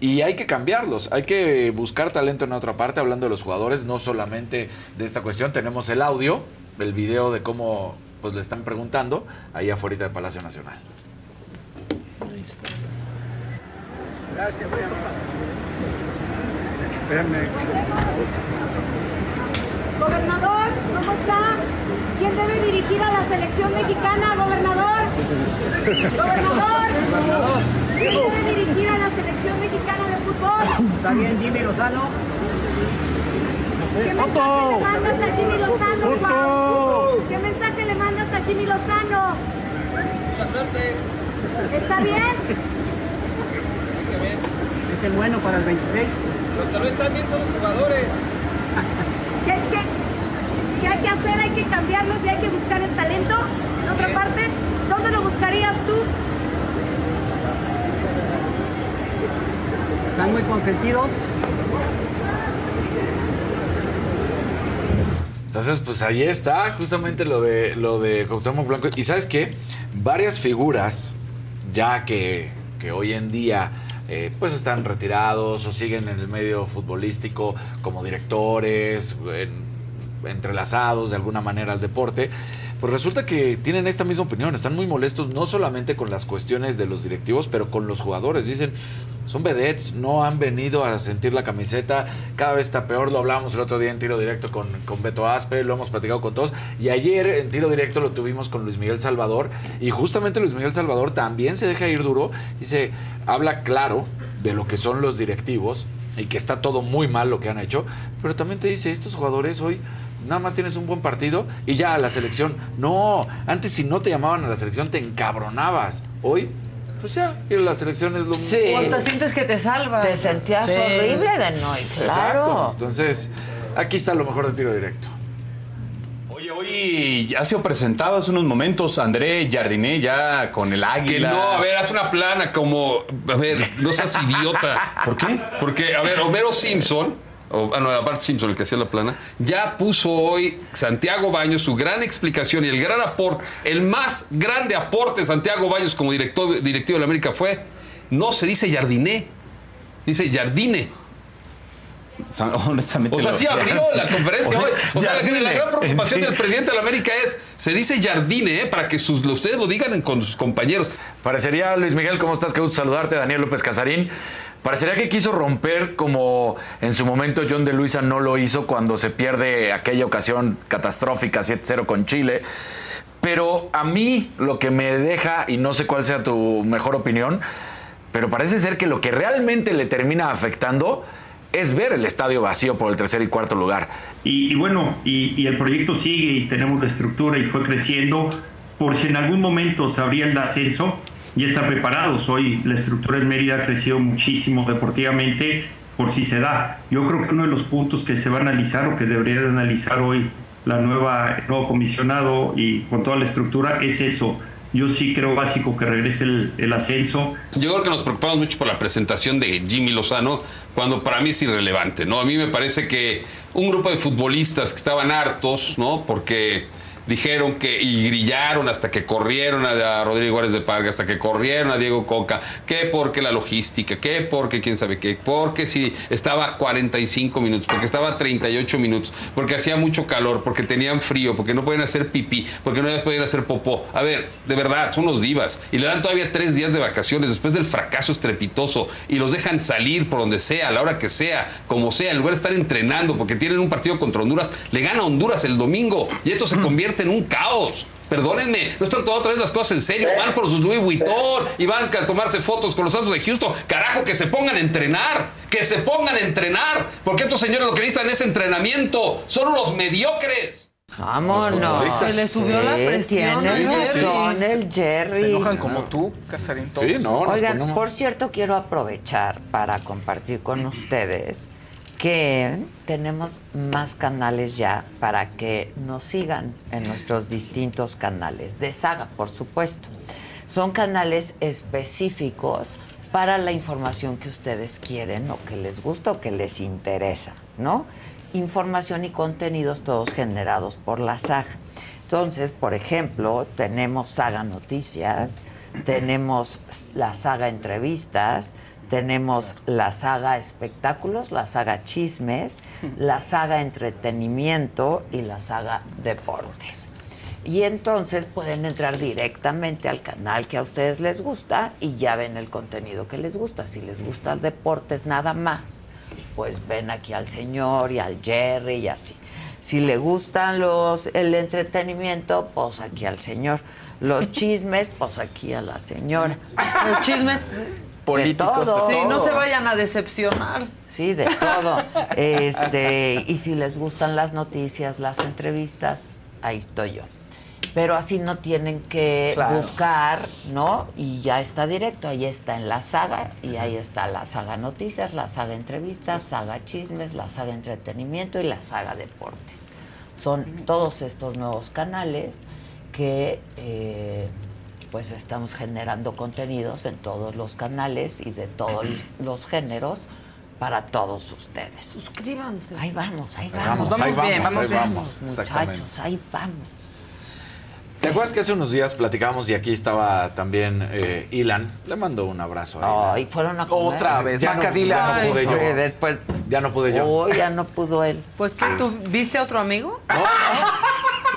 [SPEAKER 9] Y hay que cambiarlos, hay que buscar talento en otra parte, hablando de los jugadores, no solamente de esta cuestión. Tenemos el audio, el video de cómo pues le están preguntando ahí afuera de Palacio Nacional.
[SPEAKER 20] Gracias,
[SPEAKER 21] Gobernador, ¿cómo está? ¿Quién debe dirigir a la selección mexicana, gobernador? Gobernador, ¿quién debe dirigir a la selección mexicana de fútbol?
[SPEAKER 20] Está bien, Jimmy Lozano.
[SPEAKER 21] ¿Qué mensaje le mandas a Jimmy Lozano, Juan? ¿Qué mensaje le mandas a Jimmy Lozano?
[SPEAKER 20] Mucha suerte.
[SPEAKER 21] ¿Está bien?
[SPEAKER 20] Es el bueno para el 26. Los que no están bien son los jugadores.
[SPEAKER 21] ¿Qué, qué, qué hay que hacer? ¿Hay que cambiarlos y hay que buscar el talento? En otra parte, ¿dónde lo buscarías tú?
[SPEAKER 20] Están muy consentidos.
[SPEAKER 9] Entonces, pues ahí está justamente lo de lo de Cuauhtémoc Blanco. Y sabes qué, varias figuras ya que, que hoy en día eh, pues están retirados o siguen en el medio futbolístico como directores, en- entrelazados de alguna manera al deporte, pues resulta que tienen esta misma opinión, están muy molestos no solamente con las cuestiones de los directivos, pero con los jugadores. Dicen, son vedettes, no han venido a sentir la camiseta, cada vez está peor, lo hablábamos el otro día en tiro directo con, con Beto Aspe, lo hemos platicado con todos, y ayer en tiro directo lo tuvimos con Luis Miguel Salvador, y justamente Luis Miguel Salvador también se deja ir duro, dice, habla claro de lo que son los directivos, y que está todo muy mal lo que han hecho, pero también te dice, estos jugadores hoy nada más tienes un buen partido y ya a la selección. No, antes si no te llamaban a la selección te encabronabas. Hoy, pues ya, ir a la selección es lo
[SPEAKER 2] Sí.
[SPEAKER 10] O hasta sientes que te salvas.
[SPEAKER 2] Te sentías
[SPEAKER 10] Sí.
[SPEAKER 2] horrible de no, y
[SPEAKER 9] Exacto.
[SPEAKER 2] claro.
[SPEAKER 9] Entonces, aquí está lo mejor de tiro directo.
[SPEAKER 22] Oye, hoy ha sido presentado hace unos momentos André Jardiné ya con el
[SPEAKER 23] Que
[SPEAKER 22] águila.
[SPEAKER 23] no, a ver, haz una plana como. A ver, no seas idiota.
[SPEAKER 22] ¿Por qué?
[SPEAKER 23] Porque, a ver, Homero Simpson, o, ah, no, Bart Simpson, el que hacía la plana, ya puso hoy Santiago Baños su gran explicación y el gran aporte, el más grande aporte de Santiago Baños como director, directivo de la América fue: no se dice Jardiné, dice Jardine.
[SPEAKER 22] Honestamente.
[SPEAKER 23] O sea,
[SPEAKER 22] lo-
[SPEAKER 23] sí abrió la conferencia hoy. O sea, la,
[SPEAKER 22] Jardine.
[SPEAKER 23] la gran preocupación
[SPEAKER 22] Sí.
[SPEAKER 23] del presidente de la América es: se dice Jardine, ¿eh? para que sus, ustedes lo digan con sus compañeros.
[SPEAKER 9] Parecería, Luis Miguel, ¿cómo estás? Qué gusto saludarte, Daniel López Casarín. Parecería que quiso romper como en su momento John de Luisa no lo hizo cuando se pierde aquella ocasión catastrófica 7-0 con Chile. Pero a mí lo que me deja, y no sé cuál sea tu mejor opinión, pero parece ser que lo que realmente le termina afectando es ver el estadio vacío por el tercer y cuarto lugar.
[SPEAKER 24] Y, bueno, y, y el proyecto sigue y tenemos la estructura y fue creciendo. Por si en algún momento se abría el ascenso, ya están preparados. Hoy la estructura en Mérida ha crecido muchísimo deportivamente por si se da. Yo creo que uno de los puntos que se va a analizar o que debería de analizar hoy la nueva, el nuevo comisionado y con toda la estructura es eso. Yo sí creo básico que regrese el, el ascenso.
[SPEAKER 23] Yo creo que nos preocupamos mucho por la presentación de Jimmy Lozano, cuando para mí es irrelevante, ¿no? A mí me parece que un grupo de futbolistas que estaban hartos, ¿no? Porque dijeron que y grillaron hasta que corrieron a, a Rodrigo Juárez de Parga, hasta que corrieron a Diego Coca, que porque la logística, que porque quién sabe qué, porque si estaba 45 minutos, porque estaba 38 minutos, porque hacía mucho calor, porque tenían frío, porque no podían hacer pipí, porque no podían hacer popó. A ver, de verdad, son unos divas. Y le dan todavía tres días de vacaciones después del fracaso estrepitoso. Y los dejan salir por donde sea, a la hora que sea, como sea, en lugar de estar entrenando, porque tienen un partido contra Honduras, le gana Honduras el domingo. Y esto se convierte en un caos. Perdónenme, no están todas otra vez las cosas en serio. Van por sus Louis Vuitton y van a tomarse fotos con los Santos de Houston. Carajo, que se pongan a entrenar. Que se pongan a entrenar. Porque estos señores lo que necesitan es entrenamiento. Son unos mediocres.
[SPEAKER 2] Vámonos.
[SPEAKER 10] Se le subió la presión
[SPEAKER 2] Tiene razón el Jerry.
[SPEAKER 12] Se enojan como tú, Casarín. todos.
[SPEAKER 9] Sí, no,
[SPEAKER 2] Oigan,
[SPEAKER 9] ponemos-
[SPEAKER 2] por cierto, quiero aprovechar para compartir con ustedes que tenemos más canales ya para que nos sigan en nuestros distintos canales de saga, por supuesto. Son canales específicos para la información que ustedes quieren o que les gusta o que les interesa, ¿no? Información y contenidos todos generados por la saga. Entonces, por ejemplo, tenemos Saga Noticias, tenemos la saga Entrevistas, tenemos la saga Espectáculos, la saga Chismes, la saga Entretenimiento y la saga Deportes. Y entonces pueden entrar directamente al canal que a ustedes les gusta y ya ven el contenido que les gusta. Si les gusta el deportes nada más, pues ven aquí al señor y al Jerry y así. Si le gustan los el entretenimiento, pues aquí al señor. Los chismes, pues aquí a la señora.
[SPEAKER 10] Los chismes
[SPEAKER 12] Políticos,
[SPEAKER 2] de todo.
[SPEAKER 10] Sí, no se vayan a decepcionar.
[SPEAKER 2] Sí, de todo. Este, y si les gustan las noticias, las entrevistas, ahí estoy yo. Pero así no tienen que
[SPEAKER 12] Claro.
[SPEAKER 2] buscar, ¿no? Y ya está directo, ahí está en la saga, y ahí está la saga noticias, la saga entrevistas, saga chismes, la saga entretenimiento y la saga deportes. Son todos estos nuevos canales que eh, pues estamos generando contenidos en todos los canales y de todos los géneros para todos ustedes.
[SPEAKER 10] Suscríbanse.
[SPEAKER 2] Ahí vamos, ahí
[SPEAKER 9] Ahí
[SPEAKER 2] vamos.
[SPEAKER 9] vamos, ahí
[SPEAKER 12] Vamos bien,
[SPEAKER 9] vamos,
[SPEAKER 12] vamos
[SPEAKER 9] ahí
[SPEAKER 12] bien.
[SPEAKER 9] vamos.
[SPEAKER 2] Muchachos, ahí vamos.
[SPEAKER 9] ¿Te acuerdas que hace unos días platicábamos y aquí estaba también eh, Ilan? Le mando un abrazo a Ilan.
[SPEAKER 2] Ay, fueron a comer.
[SPEAKER 12] Otra vez,
[SPEAKER 9] Ya no,
[SPEAKER 12] Macadila.
[SPEAKER 9] ya no pude yo.
[SPEAKER 2] Después,
[SPEAKER 9] Ya no pude yo.
[SPEAKER 2] oh, ya no pudo él.
[SPEAKER 10] Pues sí, ¿tú viste a otro amigo?
[SPEAKER 2] Lo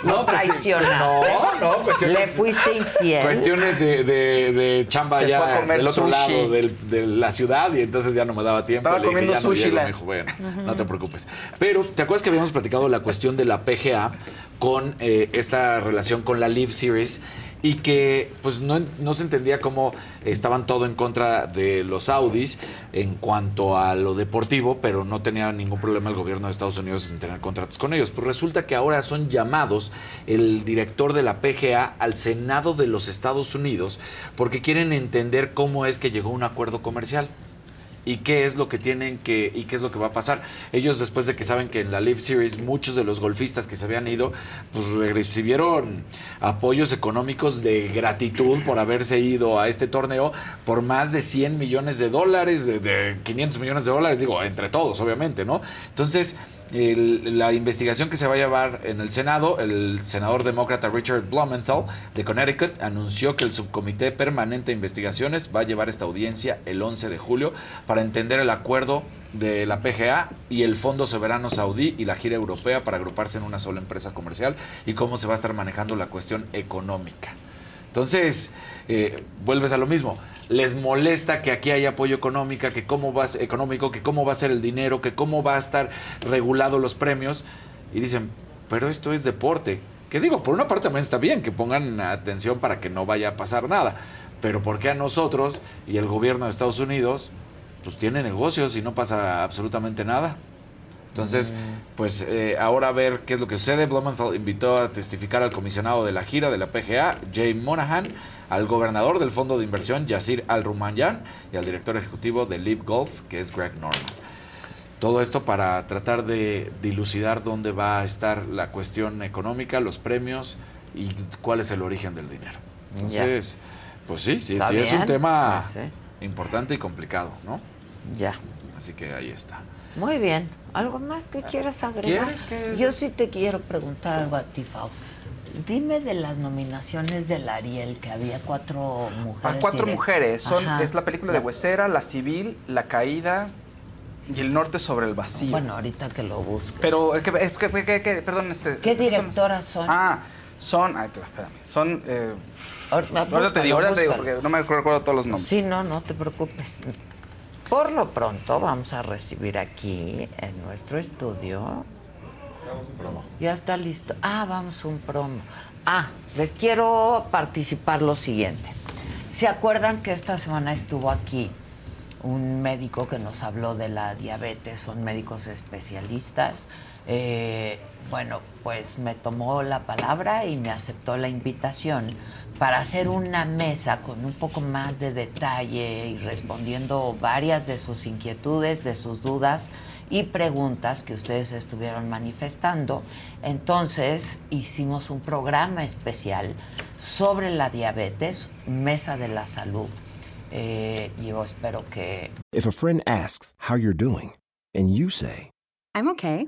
[SPEAKER 9] sí.
[SPEAKER 2] traicionaste.
[SPEAKER 9] No, no, cuestiones-
[SPEAKER 2] Le fuiste infiel.
[SPEAKER 9] Cuestiones de, de, de chamba
[SPEAKER 12] Se
[SPEAKER 9] ya del otro
[SPEAKER 12] sushi.
[SPEAKER 9] lado del- de la ciudad y entonces ya no me daba tiempo.
[SPEAKER 12] Estaba
[SPEAKER 9] Le dije,
[SPEAKER 12] comiendo
[SPEAKER 9] ya no
[SPEAKER 12] sushi
[SPEAKER 9] llego.
[SPEAKER 12] la-
[SPEAKER 9] Me dijo, bueno, no te preocupes. Pero, ¿te acuerdas que habíamos platicado la cuestión de la PGA con eh, esta relación con la Live Series? Y que pues no, no se entendía cómo estaban todo en contra de los Audis en cuanto a lo deportivo, pero no tenía ningún problema el gobierno de Estados Unidos en tener contratos con ellos. Pues resulta que ahora son llamados el director de la PGA al Senado de los Estados Unidos porque quieren entender cómo es que llegó un acuerdo comercial y qué es lo que tienen que y qué es lo que va a pasar. Ellos después de que saben que en la Live Series muchos de los golfistas que se habían ido pues recibieron apoyos económicos de gratitud por haberse ido a este torneo por más de 100 millones de dólares, de, de 500 millones de dólares, digo, entre todos, obviamente, ¿no? Entonces, el- la investigación que se va a llevar en el Senado, el senador demócrata Richard Blumenthal de Connecticut anunció que el subcomité permanente de investigaciones va a llevar esta audiencia el 11 de julio para entender el acuerdo de la PGA y el Fondo Soberano Saudí y la gira europea para agruparse en una sola empresa comercial y cómo se va a estar manejando la cuestión económica. Entonces, eh, vuelves a lo mismo. Les molesta que aquí haya apoyo económica, que cómo va, económico, que cómo va a ser el dinero, que cómo va a estar regulado los premios. Y dicen, pero esto es deporte. Que digo, por una parte también está bien que pongan atención para que no vaya a pasar nada. Pero ¿por qué a nosotros y el gobierno de Estados Unidos, pues tiene negocios y no pasa absolutamente nada? Entonces, pues eh, ahora a ver qué es lo que sucede. Blumenthal invitó a testificar al comisionado de la gira de la PGA, Jay Monahan, al gobernador del fondo de inversión, Yasir Al-Rumayyan, y al director ejecutivo de Live Golf, que es Greg Norman. Todo esto para tratar de dilucidar dónde va a estar la cuestión económica, los premios y cuál es el origen del dinero. Entonces, pues sí, sí, sí, es un tema
[SPEAKER 2] Sí.
[SPEAKER 9] importante y complicado, ¿no?
[SPEAKER 2] Ya.
[SPEAKER 9] Así que ahí está.
[SPEAKER 2] Muy bien. ¿Algo más que quieras agregar?
[SPEAKER 9] ¿Quieres que-
[SPEAKER 2] Yo sí te quiero preguntar algo a ti, Fausto. Dime de las nominaciones del Ariel, que había cuatro mujeres.
[SPEAKER 12] Ah, cuatro mujeres. Son,
[SPEAKER 2] Ajá.
[SPEAKER 12] es la película de Huesera, La Civil, La Caída y El Norte sobre el Vacío.
[SPEAKER 2] Bueno, ahorita que lo busques.
[SPEAKER 12] Pero, es que, es que- perdón, este...
[SPEAKER 2] ¿Qué
[SPEAKER 12] son-
[SPEAKER 2] directoras son?
[SPEAKER 12] Ah, son... Ay, te- espérame. Son... Eh,
[SPEAKER 2] Ahora-
[SPEAKER 12] te digo, ahora te digo, porque no me recuerdo todos los nombres.
[SPEAKER 2] Sí, no, no te preocupes. Por lo pronto vamos a recibir aquí en nuestro estudio. Ya está listo. Ah, vamos un promo. Ah, les quiero participar lo siguiente. ¿Se acuerdan que esta semana estuvo aquí un médico que nos habló de la diabetes, son médicos especialistas. Eh, bueno, pues me tomó la palabra y me aceptó la invitación para hacer una mesa con un poco más de detalle y respondiendo varias de sus inquietudes, de sus dudas y preguntas que ustedes estuvieron manifestando. Entonces hicimos un programa especial sobre la diabetes, Mesa de la Salud. Eh, yo espero que
[SPEAKER 17] If a friend asks how you're doing, and you say,
[SPEAKER 25] I'm okay.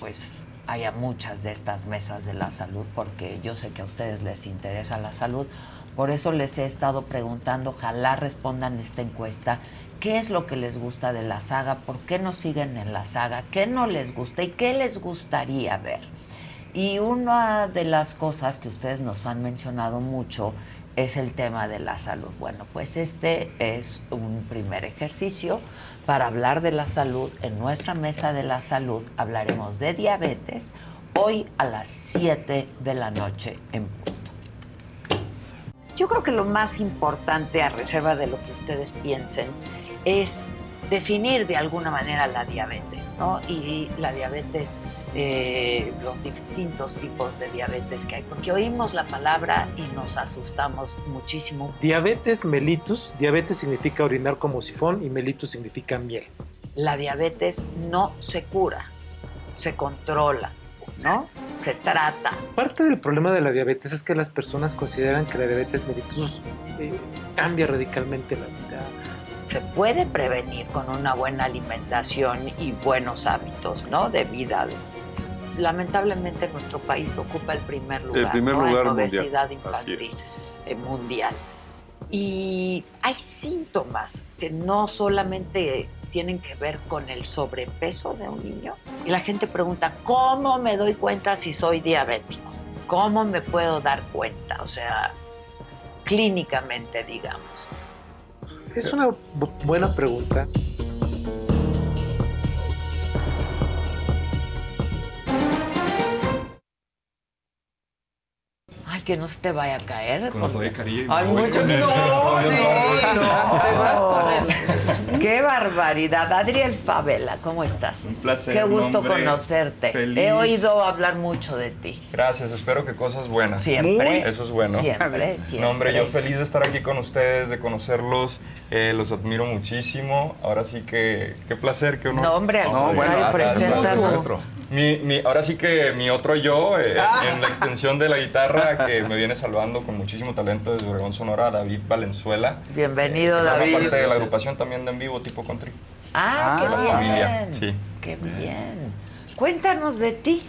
[SPEAKER 2] Pues haya muchas de estas mesas de la salud, porque yo sé que a ustedes les interesa la salud. Por eso les he estado preguntando, ojalá respondan esta encuesta, qué es lo que les gusta de la saga, por qué no siguen en la saga, qué no les gusta y qué les gustaría ver. Y una de las cosas que ustedes nos han mencionado mucho es el tema de la salud. Bueno, pues este es un primer ejercicio para hablar de la salud. En nuestra mesa de la salud hablaremos de diabetes hoy a las 7 de la noche en punto. Yo creo que lo más importante, a reserva de lo que ustedes piensen, es definir de alguna manera la diabetes, ¿no? Y la diabetes, eh, los distintos tipos de diabetes que hay, porque oímos la palabra y nos asustamos muchísimo.
[SPEAKER 26] Diabetes mellitus, diabetes significa orinar como sifón y mellitus significa miel.
[SPEAKER 2] La diabetes no se cura, se controla, ¿no? Se trata.
[SPEAKER 26] Parte del problema de la diabetes es que las personas consideran que la diabetes mellitus eh, cambia radicalmente la vida.
[SPEAKER 2] Se puede prevenir con una buena alimentación y buenos hábitos, ¿no? De vida. Lamentablemente nuestro país ocupa el primer lugar,
[SPEAKER 27] primer
[SPEAKER 2] ¿no?
[SPEAKER 27] lugar
[SPEAKER 2] en obesidad infantil eh, mundial. Y hay síntomas que no solamente tienen que ver con el sobrepeso de un niño. Y la gente pregunta, ¿cómo me doy cuenta si soy diabético? ¿Cómo me puedo dar cuenta? O sea, clínicamente, digamos.
[SPEAKER 26] Es una bu- buena pregunta.
[SPEAKER 2] Que no se te vaya a caer.
[SPEAKER 22] Con
[SPEAKER 2] porque- Ay, mucho
[SPEAKER 22] con
[SPEAKER 2] no, sí, no,
[SPEAKER 22] Te vas
[SPEAKER 2] con Qué barbaridad. Adriel Favela, ¿cómo estás?
[SPEAKER 28] Un placer,
[SPEAKER 2] Qué gusto
[SPEAKER 28] hombre
[SPEAKER 2] conocerte.
[SPEAKER 28] feliz.
[SPEAKER 2] He oído hablar mucho de ti.
[SPEAKER 28] Gracias, espero que cosas buenas.
[SPEAKER 2] Siempre.
[SPEAKER 28] Eso es bueno.
[SPEAKER 2] Siempre, siempre.
[SPEAKER 28] No, hombre, yo feliz de estar aquí con ustedes, de conocerlos. eh, los admiro muchísimo. Ahora sí que, qué placer, qué honor.
[SPEAKER 2] No, hombre,
[SPEAKER 28] gracias,
[SPEAKER 2] presencias
[SPEAKER 28] gracias. Mi, mi- ahora sí que mi otro yo, eh, en la extensión de la guitarra, que me viene salvando con muchísimo talento desde Obregón, Sonora, David Valenzuela.
[SPEAKER 2] Bienvenido,
[SPEAKER 28] forma
[SPEAKER 2] David.
[SPEAKER 28] parte de la agrupación también de En Vivo, tipo country.
[SPEAKER 2] Ah,
[SPEAKER 28] de
[SPEAKER 2] qué
[SPEAKER 28] la
[SPEAKER 2] bien.
[SPEAKER 28] familia, sí.
[SPEAKER 2] Qué bien. Cuéntanos de ti.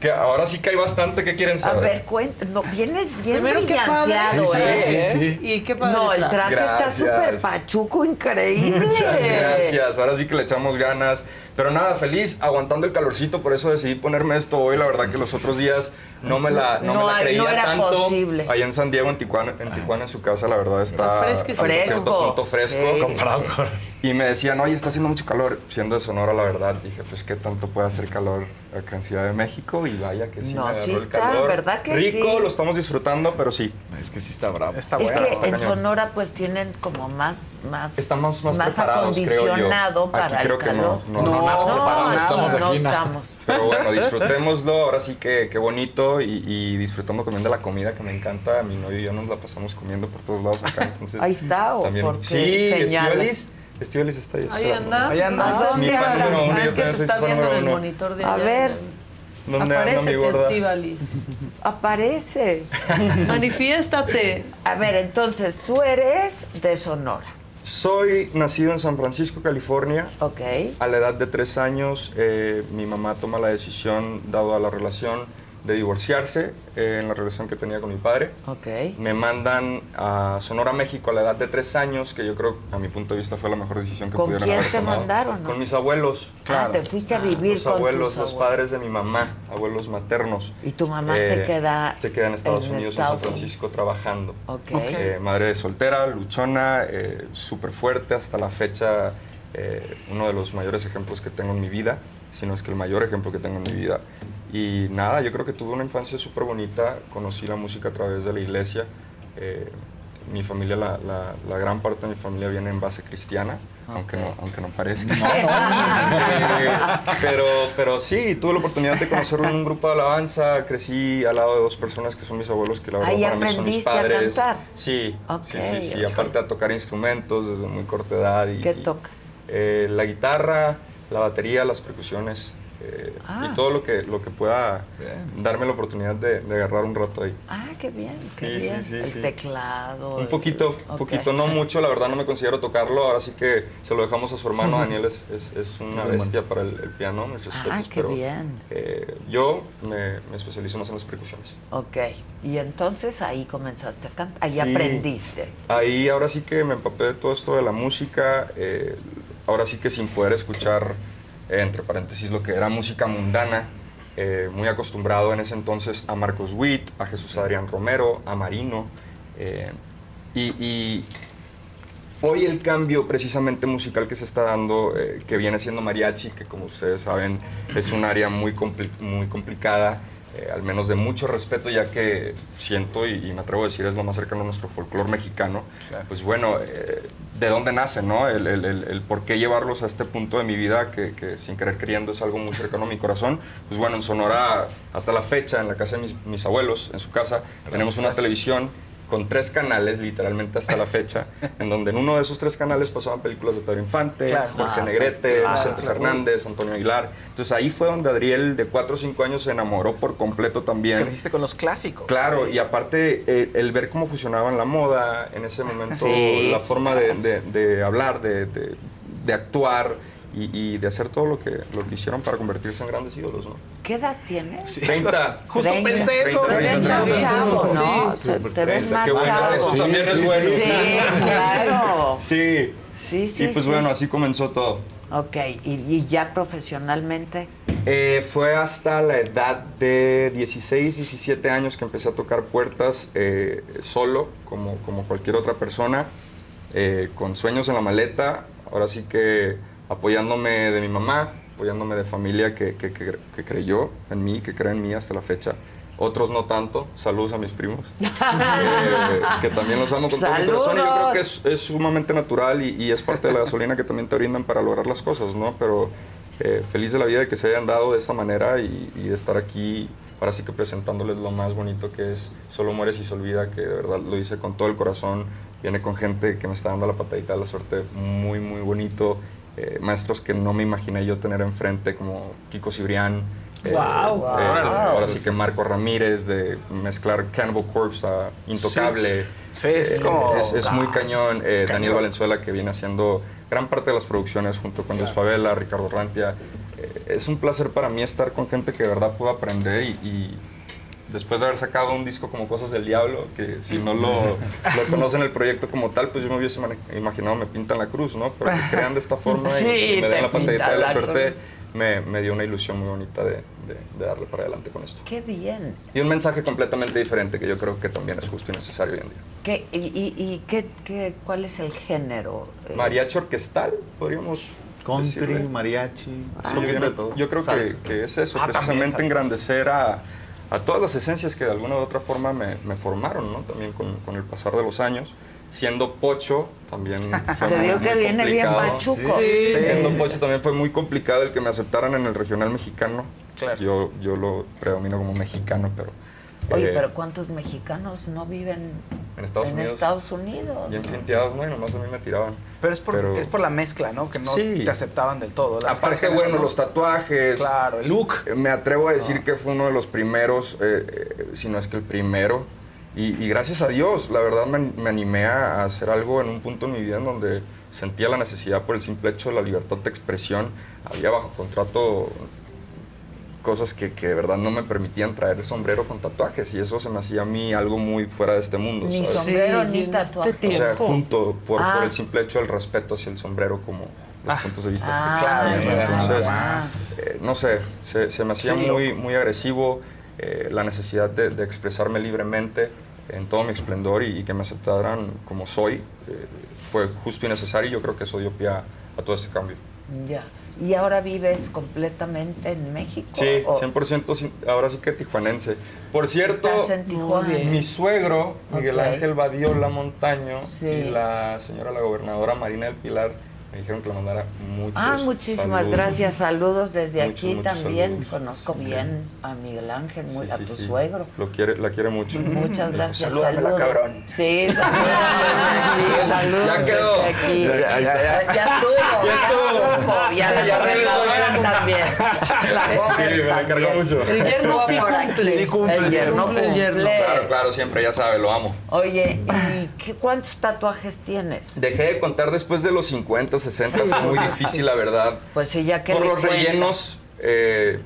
[SPEAKER 28] Que ahora sí que hay bastante que quieren
[SPEAKER 2] A
[SPEAKER 28] saber.
[SPEAKER 2] ver, cuéntanos. No, vienes bien
[SPEAKER 10] Primero, qué padre.
[SPEAKER 2] brillanteado,
[SPEAKER 28] Sí, sí,
[SPEAKER 2] ¿eh?
[SPEAKER 28] sí, sí.
[SPEAKER 10] Y qué padre.
[SPEAKER 2] No, el
[SPEAKER 10] traje.
[SPEAKER 2] está súper pachuco, increíble.
[SPEAKER 28] Muchas gracias, ahora sí que le echamos ganas. Pero nada, feliz, aguantando el calorcito, por eso decidí ponerme esto hoy. La verdad que los otros días no me la, no
[SPEAKER 2] No
[SPEAKER 28] me la creía
[SPEAKER 2] no era
[SPEAKER 28] tanto.
[SPEAKER 2] posible.
[SPEAKER 28] Allá en San Diego, en Tijuana, en Tijuana, en su casa, la verdad está
[SPEAKER 2] Está fresquecito.
[SPEAKER 28] hasta cierto
[SPEAKER 2] Fresco.
[SPEAKER 28] punto fresco.
[SPEAKER 2] Sí,
[SPEAKER 28] comparado
[SPEAKER 2] sí.
[SPEAKER 28] con... Y me decían, oye, está haciendo mucho calor. Siendo de Sonora, la verdad, dije, pues qué tanto puede hacer calor acá en Ciudad de México. Y vaya que sí
[SPEAKER 2] No,
[SPEAKER 28] me agarró
[SPEAKER 2] sí
[SPEAKER 28] el
[SPEAKER 2] está,
[SPEAKER 28] calor.
[SPEAKER 2] ¿verdad que
[SPEAKER 28] Rico,
[SPEAKER 2] sí?
[SPEAKER 28] lo estamos disfrutando, pero sí. Es que sí está bravo. Está
[SPEAKER 2] es que en Sonora pues tienen como más más
[SPEAKER 28] Estamos más preparados, creo yo.
[SPEAKER 2] acondicionado
[SPEAKER 28] Aquí
[SPEAKER 2] para
[SPEAKER 28] creo
[SPEAKER 2] el
[SPEAKER 28] que
[SPEAKER 2] calor.
[SPEAKER 28] no, no, no, preparado,
[SPEAKER 2] aquí
[SPEAKER 28] estamos
[SPEAKER 2] no
[SPEAKER 28] aquí, nada.
[SPEAKER 2] estamos.
[SPEAKER 28] Pero bueno, disfrutémoslo, ahora sí que qué bonito y, y disfrutamos también de la comida que me encanta. Mi novio y yo nos la pasamos comiendo por todos lados acá, entonces...
[SPEAKER 2] Ahí está, ¿o
[SPEAKER 28] también,
[SPEAKER 2] por qué
[SPEAKER 28] Sí,
[SPEAKER 2] señala?
[SPEAKER 28] Estivalis está ahí.
[SPEAKER 10] Anda.
[SPEAKER 12] Ahí anda.
[SPEAKER 10] ¿A dónde
[SPEAKER 28] Mi fan
[SPEAKER 10] anda?
[SPEAKER 28] número uno,
[SPEAKER 10] Ah,
[SPEAKER 28] yo
[SPEAKER 10] es que
[SPEAKER 28] también
[SPEAKER 10] te
[SPEAKER 28] soy
[SPEAKER 10] está
[SPEAKER 28] fan
[SPEAKER 10] viendo en
[SPEAKER 28] número
[SPEAKER 10] el
[SPEAKER 28] uno.
[SPEAKER 10] monitor de
[SPEAKER 2] A
[SPEAKER 10] allá.
[SPEAKER 2] ver,
[SPEAKER 28] ¿Dónde mi
[SPEAKER 10] Aparece
[SPEAKER 28] gorda?
[SPEAKER 10] Estivalis.
[SPEAKER 2] aparece.
[SPEAKER 10] Manifiéstate.
[SPEAKER 2] A ver, entonces, tú eres de Sonora.
[SPEAKER 28] Soy nacido en San Francisco, California.
[SPEAKER 2] Ok.
[SPEAKER 28] A la edad de tres años, eh, mi mamá toma la decisión, dado a la relación, de divorciarse eh, en la relación que tenía con mi padre.
[SPEAKER 2] Ok.
[SPEAKER 28] Me mandan a Sonora, México a la edad de tres años, que yo creo, a mi punto de vista, fue la mejor decisión que
[SPEAKER 2] ¿Con
[SPEAKER 28] pudieron
[SPEAKER 2] quién
[SPEAKER 28] haber
[SPEAKER 2] te
[SPEAKER 28] tomado.
[SPEAKER 2] mandaron, no?
[SPEAKER 28] Con mis abuelos.
[SPEAKER 2] Ah, te fuiste a vivir
[SPEAKER 28] los
[SPEAKER 2] con
[SPEAKER 28] abuelos,
[SPEAKER 2] tus
[SPEAKER 28] los
[SPEAKER 2] abuelos.
[SPEAKER 28] padres de mi mamá, abuelos maternos.
[SPEAKER 2] Y tu mamá se queda
[SPEAKER 28] Se queda en Estados
[SPEAKER 2] en
[SPEAKER 28] Unidos,
[SPEAKER 2] Estados
[SPEAKER 28] en San Francisco, trabajando.
[SPEAKER 2] Ok.
[SPEAKER 28] Eh, madre soltera, luchona, eh, súper fuerte hasta la fecha. eh, uno de los mayores ejemplos que tengo en mi vida, si no es que el mayor ejemplo que tengo en mi vida. Y nada, yo creo que tuve una infancia súper bonita. Conocí la música a través de la iglesia. Eh, mi familia, la, la- la gran parte de mi familia viene en base cristiana, aunque, no, aunque no parezca. Eh, pero, pero sí, tuve la oportunidad de conocerlo en un grupo de alabanza. Crecí al lado de dos personas que son mis abuelos, que la verdad
[SPEAKER 2] Ahí
[SPEAKER 28] para mí son mis
[SPEAKER 2] a
[SPEAKER 28] padres.
[SPEAKER 2] cantar.
[SPEAKER 28] Sí,
[SPEAKER 2] Ok,
[SPEAKER 28] sí, sí, sí. Aparte a tocar instrumentos desde muy corta edad. Y,
[SPEAKER 2] ¿Qué
[SPEAKER 28] y,
[SPEAKER 2] tocas?
[SPEAKER 28] eh, la guitarra, la batería, las percusiones. Eh,
[SPEAKER 2] Ah.
[SPEAKER 28] Y todo lo que, lo que pueda darme la oportunidad de, de agarrar un rato ahí.
[SPEAKER 2] Ah, qué bien, qué
[SPEAKER 28] Sí,
[SPEAKER 2] bien.
[SPEAKER 28] sí,
[SPEAKER 2] el teclado.
[SPEAKER 28] Un poquito, un poquito, no mucho, la verdad no me considero tocarlo, ahora sí que se lo dejamos a su hermano, Daniel es, es, es una
[SPEAKER 22] Es un
[SPEAKER 28] bestia para el, el piano, mis respetos,
[SPEAKER 2] Ah, qué
[SPEAKER 28] pero,
[SPEAKER 2] bien.
[SPEAKER 28] eh, yo me, me especializo más en las percusiones.
[SPEAKER 2] Ok. Y entonces ahí comenzaste a cantar. Ahí aprendiste.
[SPEAKER 28] Ahí ahora sí que me empapé de todo esto de la música, eh, ahora sí que sin poder escuchar, entre paréntesis, lo que era música mundana, eh, muy acostumbrado en ese entonces a Marcos Witt, a Jesús Adrián Romero, a Marino, eh, y, hoy el cambio precisamente musical que se está dando, eh, que viene siendo mariachi, que como ustedes saben es un área muy, muy complicada, eh, al menos de mucho respeto, ya que siento y, y me atrevo a decir es lo más cercano a nuestro folclore mexicano. Pues bueno, eh, ¿de dónde nace, no? El, el- el- el por qué llevarlos a este punto de mi vida que, que sin querer queriendo es algo muy cercano a mi corazón. Pues bueno, en Sonora, hasta la fecha, en la casa de mis, mis abuelos, en su casa, tenemos una televisión con tres canales, literalmente hasta la fecha, en donde en uno de esos tres canales pasaban películas de Pedro Infante,
[SPEAKER 12] Claro.
[SPEAKER 28] Jorge
[SPEAKER 12] Ah,
[SPEAKER 28] Negrete,
[SPEAKER 12] claro,
[SPEAKER 28] Vicente
[SPEAKER 12] claro.
[SPEAKER 28] Fernández, Antonio Aguilar. Entonces ahí fue donde Adriel, de 4 o 5 años, se enamoró por completo también.
[SPEAKER 12] Creciste con los clásicos.
[SPEAKER 28] Claro, y aparte eh, el ver cómo fusionaban la moda en ese momento,
[SPEAKER 12] Sí.
[SPEAKER 28] la forma de, de- de hablar, de, de- de actuar y, y de hacer todo lo que, lo que hicieron para convertirse en grandes ídolos, ¿no?
[SPEAKER 2] ¿Qué edad tienes?
[SPEAKER 28] 30.
[SPEAKER 12] Justo pensé eso.
[SPEAKER 2] Te ves más
[SPEAKER 28] 30.
[SPEAKER 2] chavo, ¿no?
[SPEAKER 28] Sí,
[SPEAKER 2] Te-
[SPEAKER 28] súper
[SPEAKER 2] te ves
[SPEAKER 28] 30,
[SPEAKER 2] más
[SPEAKER 28] qué bueno,
[SPEAKER 2] chavo.
[SPEAKER 28] Eso también es bueno.
[SPEAKER 2] Sí, claro.
[SPEAKER 28] Sí.
[SPEAKER 2] Sí, sí,
[SPEAKER 28] Y pues
[SPEAKER 2] sí.
[SPEAKER 28] bueno, así comenzó todo.
[SPEAKER 2] Ok, ¿y, y ya profesionalmente?
[SPEAKER 28] Eh, fue hasta la edad de 16, 17 años que empecé a tocar puertas eh, solo, como, como cualquier otra persona, eh, con sueños en la maleta, ahora sí que apoyándome de mi mamá, apoyándome de familia que, que- que- que creyó en mí, que cree en mí hasta la fecha. Otros no tanto. Saludos a mis primos. Eh, que también los amo con todo mi corazón. Y yo creo que es, es sumamente natural y, y es parte de la gasolina que también te brindan para lograr las cosas, ¿no? Pero eh, feliz de la vida de que se hayan dado de esta manera y, y de estar aquí, ahora sí que presentándoles lo más bonito que es Solo mueres y se olvida, que de verdad lo hice con todo el corazón. Viene con gente que me está dando la patadita de la suerte muy, muy bonito. Eh, maestros que no me imaginé yo tener enfrente, como Kiko Cibrián. eh,
[SPEAKER 12] Guau,
[SPEAKER 28] eh,
[SPEAKER 12] wow.
[SPEAKER 28] ahora
[SPEAKER 12] Sí,
[SPEAKER 28] que. Marco Ramírez, de mezclar Cannibal Corpse a Intocable.
[SPEAKER 12] Sí, es como-
[SPEAKER 28] Es, es muy cañón. Eh, Daniel. Valenzuela, que viene haciendo gran parte de las producciones junto con Luis Favela, Ricardo Rantia. Eh, es un placer para mí estar con gente que de verdad puedo aprender y, y después de haber sacado un disco como Cosas del Diablo, que si no lo, lo conocen el proyecto como tal, pues yo me hubiese imaginado me pintan la cruz, ¿no? Pero que crean de esta forma y-
[SPEAKER 2] Sí,
[SPEAKER 28] y, me den la patadita de la
[SPEAKER 2] la
[SPEAKER 28] suerte, me, me dio una ilusión muy bonita de, de- de darle para adelante con esto.
[SPEAKER 2] Qué bien.
[SPEAKER 28] Y un mensaje completamente diferente que yo creo que también es justo y necesario hoy en día.
[SPEAKER 2] ¿Qué, ¿Y, y- y qué, qué- cuál es el género? Eh,
[SPEAKER 28] Mariachi orquestal, podríamos
[SPEAKER 22] Country,
[SPEAKER 28] decirle.
[SPEAKER 22] mariachi, poquito
[SPEAKER 28] yo,
[SPEAKER 22] de todo.
[SPEAKER 28] yo creo que, que es eso,
[SPEAKER 22] Ah, también
[SPEAKER 28] precisamente engrandecer a, a todas las esencias que de alguna u otra forma me, me formaron, ¿no? También con, con el pasar de los años. Siendo pocho, también fue
[SPEAKER 2] Te
[SPEAKER 28] muy,
[SPEAKER 2] digo que
[SPEAKER 28] muy
[SPEAKER 2] viene bien
[SPEAKER 28] complicado.
[SPEAKER 2] pachuco.
[SPEAKER 28] Sí.
[SPEAKER 2] Sí.
[SPEAKER 28] Siendo pocho también fue muy complicado el que me aceptaran en el regional mexicano.
[SPEAKER 12] Claro.
[SPEAKER 28] Yo, yo lo predomino como mexicano, pero...
[SPEAKER 2] Oye,
[SPEAKER 28] eh,
[SPEAKER 2] pero ¿cuántos mexicanos no viven
[SPEAKER 28] en Estados
[SPEAKER 2] en
[SPEAKER 28] Unidos.
[SPEAKER 2] Estados Unidos.
[SPEAKER 28] Bien finteados, ¿no? Y nomás a mí me tiraban.
[SPEAKER 12] Pero es por, es por la mezcla, ¿no? Que no
[SPEAKER 28] Sí.
[SPEAKER 12] te aceptaban del todo. La
[SPEAKER 28] Aparte, bueno,
[SPEAKER 12] ¿no?
[SPEAKER 28] los tatuajes.
[SPEAKER 12] Claro, el look.
[SPEAKER 28] Eh, Me atrevo a decir que fue uno de los primeros, eh, eh, si no es que el primero. Y, y gracias a Dios, la verdad me, me animé a hacer algo en un punto en mi vida en donde sentía la necesidad por el simple hecho de la libertad de expresión. Había bajo contrato cosas que, que de verdad no me permitían traer el sombrero con tatuajes y eso se me hacía a mí algo muy fuera de este mundo.
[SPEAKER 2] Ni
[SPEAKER 28] ¿sabes?
[SPEAKER 2] sombrero
[SPEAKER 10] Sí,
[SPEAKER 2] ni
[SPEAKER 10] este
[SPEAKER 2] tatuaje.
[SPEAKER 28] O sea, junto por,
[SPEAKER 2] Ah.
[SPEAKER 28] por el simple hecho del respeto hacia el sombrero como los puntos de vista
[SPEAKER 2] Ah,
[SPEAKER 28] que
[SPEAKER 2] ya,
[SPEAKER 28] Entonces, eh, no sé, se, se me hacía muy, muy agresivo eh, la necesidad de, de expresarme libremente en todo mi esplendor y, y que me aceptaran como soy. eh, fue justo y necesario y yo creo que eso dio pie a, a todo este cambio.
[SPEAKER 2] Ya. ¿Y ahora vives completamente en México?
[SPEAKER 28] Sí,
[SPEAKER 2] ¿O
[SPEAKER 28] 100% sin- ahora sí que tijuanense. Por cierto, mi suegro, Miguel. Ángel Badiola Montaño,
[SPEAKER 2] Sí.
[SPEAKER 28] y la señora, la gobernadora Marina del Pilar, me dijeron que le mandara muchos
[SPEAKER 2] Ah, muchísimas
[SPEAKER 28] saludos.
[SPEAKER 2] gracias. Saludos desde
[SPEAKER 28] Muchos,
[SPEAKER 2] aquí
[SPEAKER 28] muchos
[SPEAKER 2] también.
[SPEAKER 28] saludos.
[SPEAKER 2] Conozco bien a Miguel Ángel, muy,
[SPEAKER 28] Sí,
[SPEAKER 2] a
[SPEAKER 28] sí,
[SPEAKER 2] tu
[SPEAKER 28] sí.
[SPEAKER 2] suegro.
[SPEAKER 28] Lo quiere, la quiere mucho.
[SPEAKER 2] Muchas gracias.
[SPEAKER 28] Salúdamela,
[SPEAKER 2] saludos.
[SPEAKER 28] cabrón.
[SPEAKER 2] Sí, saludos. saludos
[SPEAKER 28] Ya quedó.
[SPEAKER 2] desde aquí.
[SPEAKER 28] Ya, ya, ya.
[SPEAKER 2] Ya estuvo.
[SPEAKER 28] Ya estuvo.
[SPEAKER 2] la
[SPEAKER 28] Ya regresó,
[SPEAKER 2] gobernadora
[SPEAKER 28] ya.
[SPEAKER 2] también. La
[SPEAKER 28] Sí, me encargó mucho.
[SPEAKER 10] El yerno sí cumple. Sí cumple,
[SPEAKER 2] El yerno
[SPEAKER 10] cumple el yerno.
[SPEAKER 2] cumple.
[SPEAKER 28] Claro, claro, siempre, ya sabe, lo amo.
[SPEAKER 2] Oye, ¿y qué, cuántos tatuajes tienes?
[SPEAKER 28] Dejé de contar después de los 50, 60, fue muy difícil, la verdad.
[SPEAKER 2] Pues sí, ya que
[SPEAKER 28] Por los rellenos, eh,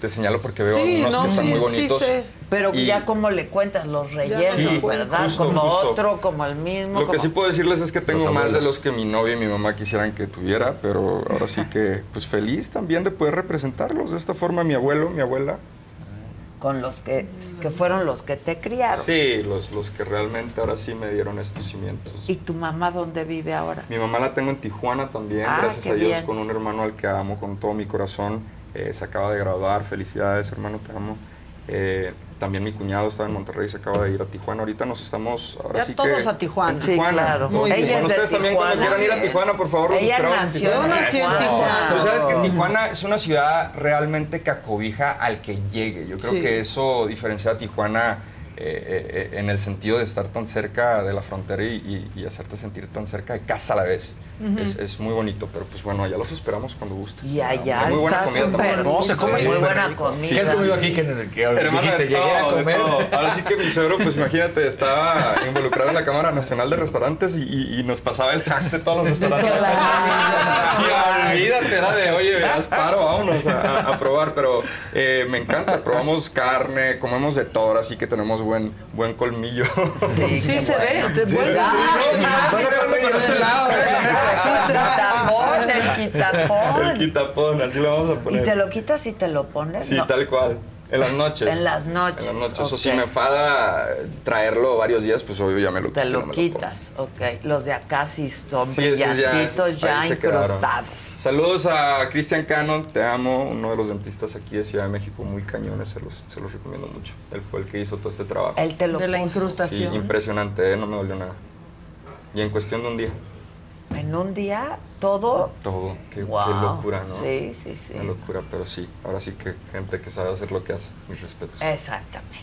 [SPEAKER 28] te señalo porque veo
[SPEAKER 10] Sí,
[SPEAKER 28] algunos
[SPEAKER 10] no,
[SPEAKER 28] que están
[SPEAKER 10] sí,
[SPEAKER 28] muy
[SPEAKER 10] sí
[SPEAKER 28] bonitos.
[SPEAKER 2] Pero
[SPEAKER 28] Y-
[SPEAKER 2] ya como le cuentas los rellenos,
[SPEAKER 28] Sí,
[SPEAKER 2] ¿verdad?
[SPEAKER 28] justo,
[SPEAKER 2] como
[SPEAKER 28] justo.
[SPEAKER 2] otro, como el mismo.
[SPEAKER 28] Lo que sí puedo decirles es que tengo
[SPEAKER 23] Los
[SPEAKER 28] más de los que mi novia y mi mamá quisieran que tuviera, pero ahora sí que, pues feliz también de poder representarlos de esta forma, mi abuelo, mi abuela.
[SPEAKER 2] Con los que, que fueron los que te criaron.
[SPEAKER 28] Sí, los, los que realmente ahora sí me dieron estos cimientos.
[SPEAKER 2] ¿Y tu mamá dónde vive ahora?
[SPEAKER 28] Mi mamá la tengo en Tijuana también,
[SPEAKER 2] Ah,
[SPEAKER 28] gracias a Dios,
[SPEAKER 2] bien.
[SPEAKER 28] con un hermano al que amo con todo mi corazón. Eh, se acaba de graduar, felicidades hermano, te amo. Eh, también mi cuñado estaba en Monterrey, se acaba de ir a Tijuana. Ahorita nos estamos, ahora
[SPEAKER 10] Ya
[SPEAKER 28] sí
[SPEAKER 10] todos
[SPEAKER 28] que...
[SPEAKER 10] a Tijuana.
[SPEAKER 28] en
[SPEAKER 2] Sí, claro.
[SPEAKER 28] Todos
[SPEAKER 2] Ella
[SPEAKER 28] en Tijuana.
[SPEAKER 2] es de
[SPEAKER 28] Ustedes también cuando quieran ir a Tijuana, por favor, los
[SPEAKER 2] Ella
[SPEAKER 28] esperamos en
[SPEAKER 2] nació
[SPEAKER 28] Tijuana.
[SPEAKER 10] Nací en. Tijuana.
[SPEAKER 28] Tú sabes que Tijuana es una ciudad realmente que acobija al que llegue. Yo creo
[SPEAKER 10] Sí.
[SPEAKER 28] que eso diferencia a Tijuana eh, eh, en el sentido de estar tan cerca de la frontera y, y- y hacerte sentir tan cerca de casa a la vez. es, es muy bonito, pero pues bueno, allá los esperamos cuando gusten.
[SPEAKER 2] Y allá
[SPEAKER 28] muy buena
[SPEAKER 2] está
[SPEAKER 28] comida.
[SPEAKER 9] No, se come
[SPEAKER 2] muy buena comida.
[SPEAKER 9] ¿Qué has comido aquí que, que
[SPEAKER 28] Hermano,
[SPEAKER 9] dijiste?
[SPEAKER 28] de
[SPEAKER 9] Llegué a comer.
[SPEAKER 28] todo. Ahora sí que mi suegro, pues imagínate, estaba involucrado en la Cámara Nacional de Restaurantes y, y- y nos pasaba el hack de todos los restaurantes. Y olvídate, era de, oye, haz paro, vámonos a, a- a probar. Pero eh, me encanta, probamos carne, comemos de todo, ahora sí que tenemos buen, buen colmillo.
[SPEAKER 2] Sí,
[SPEAKER 10] Sí se ve,
[SPEAKER 2] bueno.
[SPEAKER 10] te
[SPEAKER 28] Sí,
[SPEAKER 10] puedes
[SPEAKER 28] sí, no, con este lado,
[SPEAKER 2] Quitapón, el quitapón.
[SPEAKER 28] El quitapón, así lo vamos a
[SPEAKER 2] ¿Y
[SPEAKER 28] poner.
[SPEAKER 2] te lo quitas y te lo pones?
[SPEAKER 28] Sí,
[SPEAKER 2] No.
[SPEAKER 28] tal cual. En las noches.
[SPEAKER 2] En las noches,
[SPEAKER 28] En las noches. O
[SPEAKER 2] ok.
[SPEAKER 28] si me enfada traerlo varios días, pues obvio ya me lo
[SPEAKER 2] Te
[SPEAKER 28] quito,
[SPEAKER 2] lo
[SPEAKER 28] no me pongo.
[SPEAKER 2] quitas, ok. Los de acá sí son
[SPEAKER 28] Sí, esos ya-
[SPEAKER 2] brillantitos, ya,
[SPEAKER 28] quedaron.
[SPEAKER 2] incrustados.
[SPEAKER 28] Saludos a Cristian Cano, te amo, uno de los dentistas aquí de Ciudad de México, muy cañones, se los, se los recomiendo mucho. Él fue el que hizo todo este trabajo.
[SPEAKER 2] Él te lo
[SPEAKER 10] De la.
[SPEAKER 28] Sí,
[SPEAKER 10] incrustación.
[SPEAKER 28] impresionante, ¿eh? no me dolió nada. Y en cuestión de un día,
[SPEAKER 2] En un día, todo.
[SPEAKER 28] todo. Qué, qué
[SPEAKER 2] Wow.
[SPEAKER 28] locura, ¿no?
[SPEAKER 2] Sí, sí, sí.
[SPEAKER 28] Una locura, pero sí, ahora sí que gente que sabe hacer lo que hace, mis respetos.
[SPEAKER 2] Exactamente.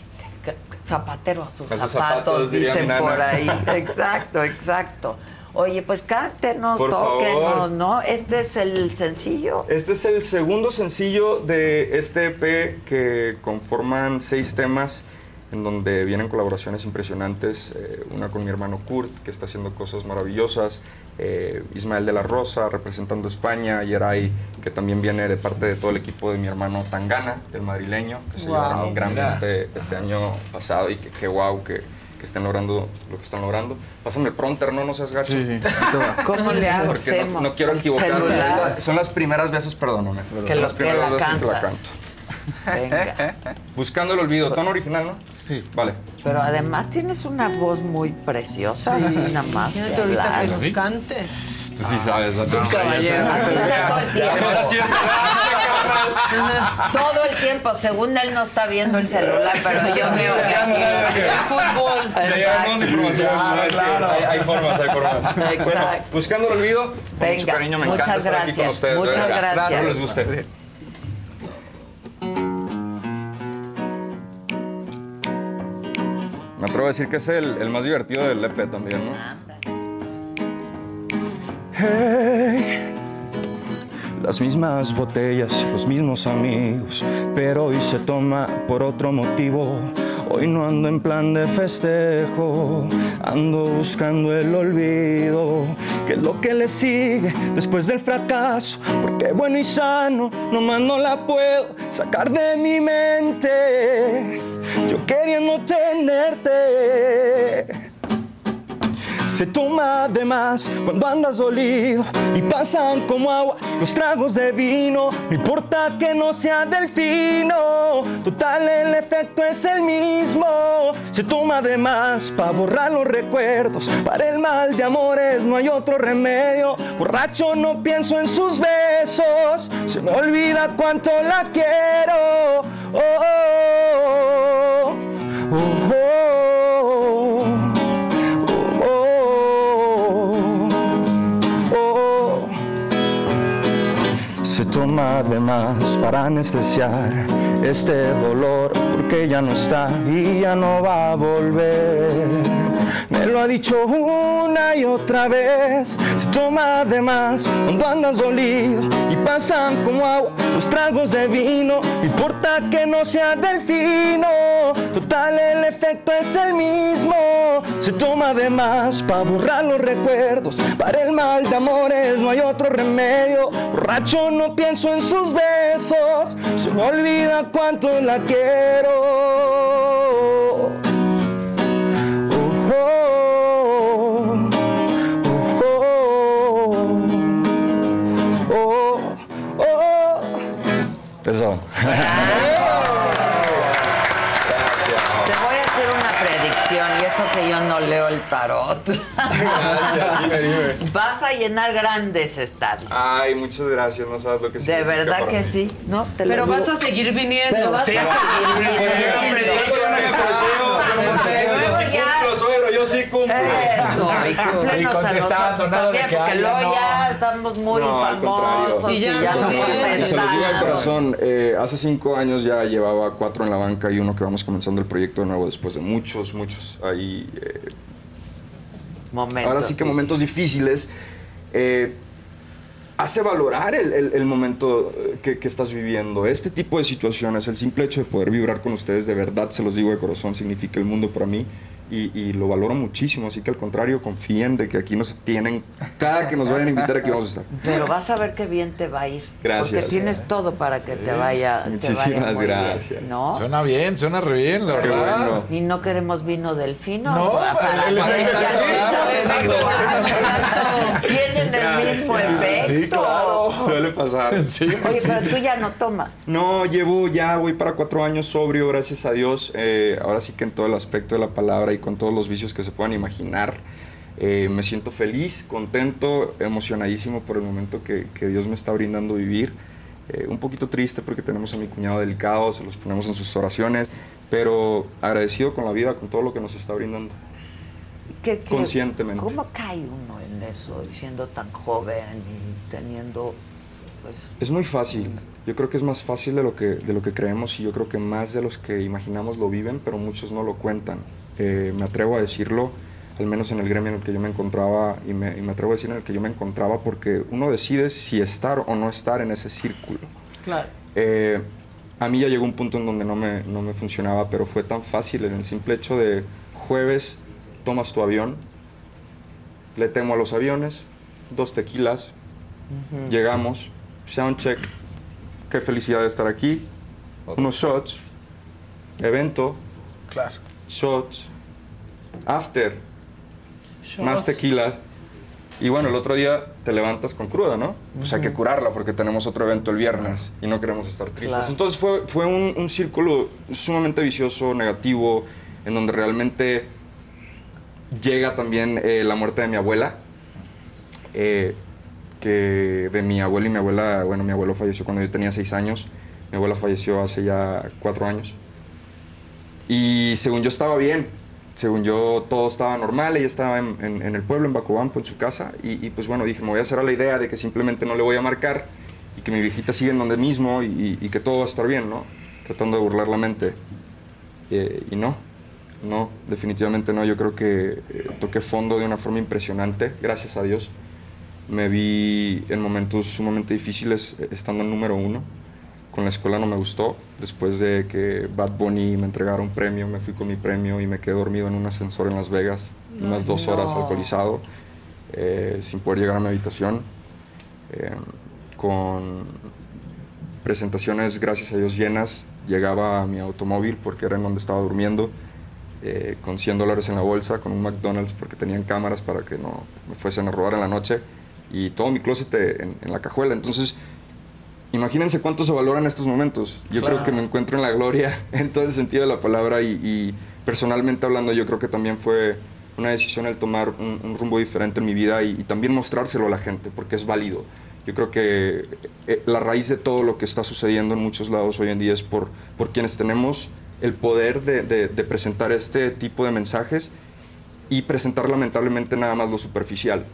[SPEAKER 2] Zapatero a sus
[SPEAKER 28] A sus
[SPEAKER 2] zapatos,
[SPEAKER 28] zapatos,
[SPEAKER 2] dicen por ahí. Exacto, exacto. Oye, pues cántenos,
[SPEAKER 28] Por
[SPEAKER 2] tóquenos,
[SPEAKER 28] favor.
[SPEAKER 2] ¿no? Este es el sencillo.
[SPEAKER 28] Este es el segundo sencillo de este EP que conforman seis temas en donde vienen colaboraciones impresionantes. eh, una con mi hermano Kurt, que está haciendo cosas maravillosas. Eh, Ismael de la Rosa, representando España. Yeray, que también viene de parte de todo el equipo de mi hermano Tangana, el madrileño, que se
[SPEAKER 10] Wow.
[SPEAKER 28] llevaron un Grammy este, este año pasado. Y que, que wow, que, que estén logrando lo que están logrando. Pásame el pronter, no, no seas gacho.
[SPEAKER 2] ¿Cómo le
[SPEAKER 28] Porque no,
[SPEAKER 2] hacemos?
[SPEAKER 28] no quiero equivocarme.
[SPEAKER 2] Celular.
[SPEAKER 28] Son las primeras veces, perdóname.
[SPEAKER 2] Que
[SPEAKER 28] Son las
[SPEAKER 2] que
[SPEAKER 28] primeras
[SPEAKER 2] la
[SPEAKER 28] veces que la canto.
[SPEAKER 2] Venga.
[SPEAKER 28] Buscando el olvido, tono original, ¿no? Sí. Vale.
[SPEAKER 2] Pero además tienes una voz muy preciosa, así nada más.
[SPEAKER 10] Imagínate ahorita que nos cantes.
[SPEAKER 28] Tú sí sabes.
[SPEAKER 2] Sí, caballero. Todo el tiempo.
[SPEAKER 28] Ahora sí es
[SPEAKER 2] Todo el tiempo, según él no está viendo el celular, pero yo veo que aquí.
[SPEAKER 10] El fútbol.
[SPEAKER 28] Le llegamos de información.
[SPEAKER 9] Claro,
[SPEAKER 28] ¿no?
[SPEAKER 9] Claro.
[SPEAKER 28] Hay, hay formas, hay formas.
[SPEAKER 2] Exacto.
[SPEAKER 28] Bueno, buscando el olvido, con mucho cariño, me
[SPEAKER 2] muchas
[SPEAKER 28] encanta estar aquí con
[SPEAKER 2] gracias,
[SPEAKER 28] ustedes. de
[SPEAKER 2] muchas gracias.
[SPEAKER 28] Espero les guste. Me atrevo a decir que es el, el más divertido del EP también, ¿no?
[SPEAKER 27] Hey, las mismas botellas, los mismos amigos, pero hoy se toma por otro motivo. Hoy no ando en plan de festejo, ando buscando el olvido, que es lo que le sigue después del fracaso, porque bueno y sano, nomás no la puedo sacar de mi mente, yo queriendo tenerte. Se toma de más cuando andas dolido y pasan como agua los tragos de vino. No importa que no sea del fino, total el efecto es el mismo. Se toma de más para borrar los recuerdos. Para el mal de amores no hay otro remedio. Borracho no pienso en sus besos, se me olvida cuánto la quiero. Oh, oh, oh, toma de más para anestesiar este dolor porque ya no está y ya no va a volver. Me lo ha dicho una y otra vez. Se toma de más cuando andas dolido y pasan como agua los tragos de vino. No importa que no sea del fino, el efecto es el mismo. Se toma de más para borrar los recuerdos. Para el mal de amores no hay otro remedio. Borracho no pienso en sus besos. Se me olvida cuánto la quiero. Oh, oh, oh, oh, oh. Eso.
[SPEAKER 2] Te voy a hacer una predicción y eso que yo no leo el tarot.
[SPEAKER 28] Gracias, dime, dime.
[SPEAKER 2] Vas a llenar grandes estadios.
[SPEAKER 28] Ay, muchas gracias, no sabes lo que
[SPEAKER 2] De
[SPEAKER 28] significa
[SPEAKER 2] verdad
[SPEAKER 28] para
[SPEAKER 2] que
[SPEAKER 28] mí.
[SPEAKER 2] sí, ¿no? Te lo
[SPEAKER 10] Pero vas a seguir viniendo.
[SPEAKER 2] Pero vas
[SPEAKER 28] Sí.
[SPEAKER 2] a seguir
[SPEAKER 28] Pues
[SPEAKER 2] viniendo.
[SPEAKER 28] yo sí
[SPEAKER 2] ya-
[SPEAKER 28] cumplo.
[SPEAKER 2] Eso, y cúmplenos
[SPEAKER 9] Sí,
[SPEAKER 2] a
[SPEAKER 9] contestando,
[SPEAKER 2] nosotros
[SPEAKER 9] nada de
[SPEAKER 2] también,
[SPEAKER 9] que
[SPEAKER 2] porque
[SPEAKER 9] haya,
[SPEAKER 2] luego
[SPEAKER 9] no.
[SPEAKER 2] ya estamos muy
[SPEAKER 28] No, al contrario.
[SPEAKER 2] famosos y ya, no
[SPEAKER 28] Y se los digo de
[SPEAKER 2] contestamos.
[SPEAKER 28] corazón, eh, hace cinco años ya llevaba cuatro en la banca y uno que vamos comenzando el proyecto de nuevo después de muchos, muchos ahí. eh,
[SPEAKER 2] Momentos,
[SPEAKER 28] ahora sí que momentos difíciles. eh, hace valorar el, el- el momento eh, que, que estás viviendo. Este tipo de situaciones, el simple hecho de poder vibrar con ustedes, de verdad, se los digo de corazón, significa el mundo para mí. Y, y lo valoro muchísimo, así que al contrario, confíen de que aquí nos tienen, cada que nos vayan a invitar aquí vamos a estar.
[SPEAKER 2] Pero vas a ver qué bien te va a ir.
[SPEAKER 28] Gracias.
[SPEAKER 2] Porque tienes todo para que te vaya, te vaya
[SPEAKER 28] Muchísimas
[SPEAKER 2] muy
[SPEAKER 28] gracias.
[SPEAKER 2] bien, ¿no?
[SPEAKER 9] Suena bien, suena re bien, la
[SPEAKER 28] Qué
[SPEAKER 9] verdad.
[SPEAKER 28] bueno.
[SPEAKER 2] Y no queremos vino delfino.
[SPEAKER 9] No,
[SPEAKER 2] para,
[SPEAKER 9] el
[SPEAKER 2] para. Tienen el mismo efecto.
[SPEAKER 28] Sí, claro. Suele pasar.
[SPEAKER 9] Sí,
[SPEAKER 2] Oye, pero tú ya no tomas.
[SPEAKER 28] No, llevo ya, voy para cuatro años sobrio, gracias a Dios. Eh, ahora sí que en todo el aspecto de la palabra y con todos los vicios que se puedan imaginar. Eh, me siento feliz, contento, emocionadísimo por el momento que, que Dios me está brindando vivir. Eh, un poquito triste porque tenemos a mi cuñado delicado, se los ponemos en sus oraciones, pero agradecido con la vida, con todo lo que nos está brindando.
[SPEAKER 2] ¿Qué- qué-
[SPEAKER 28] Conscientemente.
[SPEAKER 2] ¿Cómo cae uno en eso, siendo tan joven y teniendo, pues,
[SPEAKER 28] Es muy fácil. Yo creo que es más fácil de lo que, de lo que creemos y yo creo que más de los que imaginamos lo viven, pero muchos no lo cuentan. Eh, me atrevo a decirlo, al menos en el gremio en el que yo me encontraba, y me, y me atrevo a decir en el que yo me encontraba, porque uno decide si estar o no estar en ese círculo.
[SPEAKER 10] Claro.
[SPEAKER 28] Eh, a mí ya llegó un punto en donde no me, no me funcionaba, pero fue tan fácil en el simple hecho de jueves tomas tu avión, le temo a los aviones, dos tequilas, llegamos, soundcheck, qué felicidad de estar aquí, unos shots, evento,
[SPEAKER 9] Claro.
[SPEAKER 28] Shots, after, más tequilas. Y bueno, el otro día te levantas con cruda, ¿no? Pues hay que curarla porque tenemos otro evento el viernes y no queremos estar tristes.
[SPEAKER 2] Claro.
[SPEAKER 28] Entonces fue, fue un, un círculo sumamente vicioso, negativo, en donde realmente llega también eh, la muerte de mi abuela. eh, que de mi abuelo y mi abuela, bueno, mi abuelo falleció cuando yo tenía seis años, mi abuela falleció hace ya cuatro años. Y según yo estaba bien, según yo todo estaba normal, ella estaba en, el pueblo, en Bacobampo, en su casa, y, pues bueno, dije, me voy a hacer a la idea de que simplemente no le voy a marcar y que mi viejita sigue en donde mismo y que todo va a estar bien, ¿no? Tratando de burlar la mente. Eh, y no, no, definitivamente no. Yo creo que eh, toqué fondo de una forma impresionante, gracias a Dios. Me vi en momentos sumamente difíciles eh, estando en número uno. Con la escuela no me gustó. Después de que Bad Bunny me entregara un premio, me fui con mi premio y me quedé dormido en un ascensor en Las Vegas, unas dos horas
[SPEAKER 29] no.
[SPEAKER 28] alcoholizado, eh, sin poder llegar a mi habitación. Eh, con presentaciones, gracias a Dios, llenas. Llegaba a mi automóvil porque era en donde estaba durmiendo, eh, con 100 dólares en la bolsa, con un McDonald's porque tenían cámaras para que no me fuesen a robar en la noche y todo mi closet en, en la cajuela. Entonces, imagínense cuánto se valoran estos momentos. Yo
[SPEAKER 29] Claro.
[SPEAKER 28] creo que me encuentro en la gloria en todo el sentido de la palabra y, y personalmente hablando yo creo que también fue una decisión el tomar un, un rumbo diferente en mi vida y, y también mostrárselo a la gente porque es válido. Yo creo que eh, la raíz de todo lo que está sucediendo en muchos lados hoy en día es por, por quienes tenemos el poder de, de- de presentar este tipo de mensajes y presentar lamentablemente nada más lo superficial,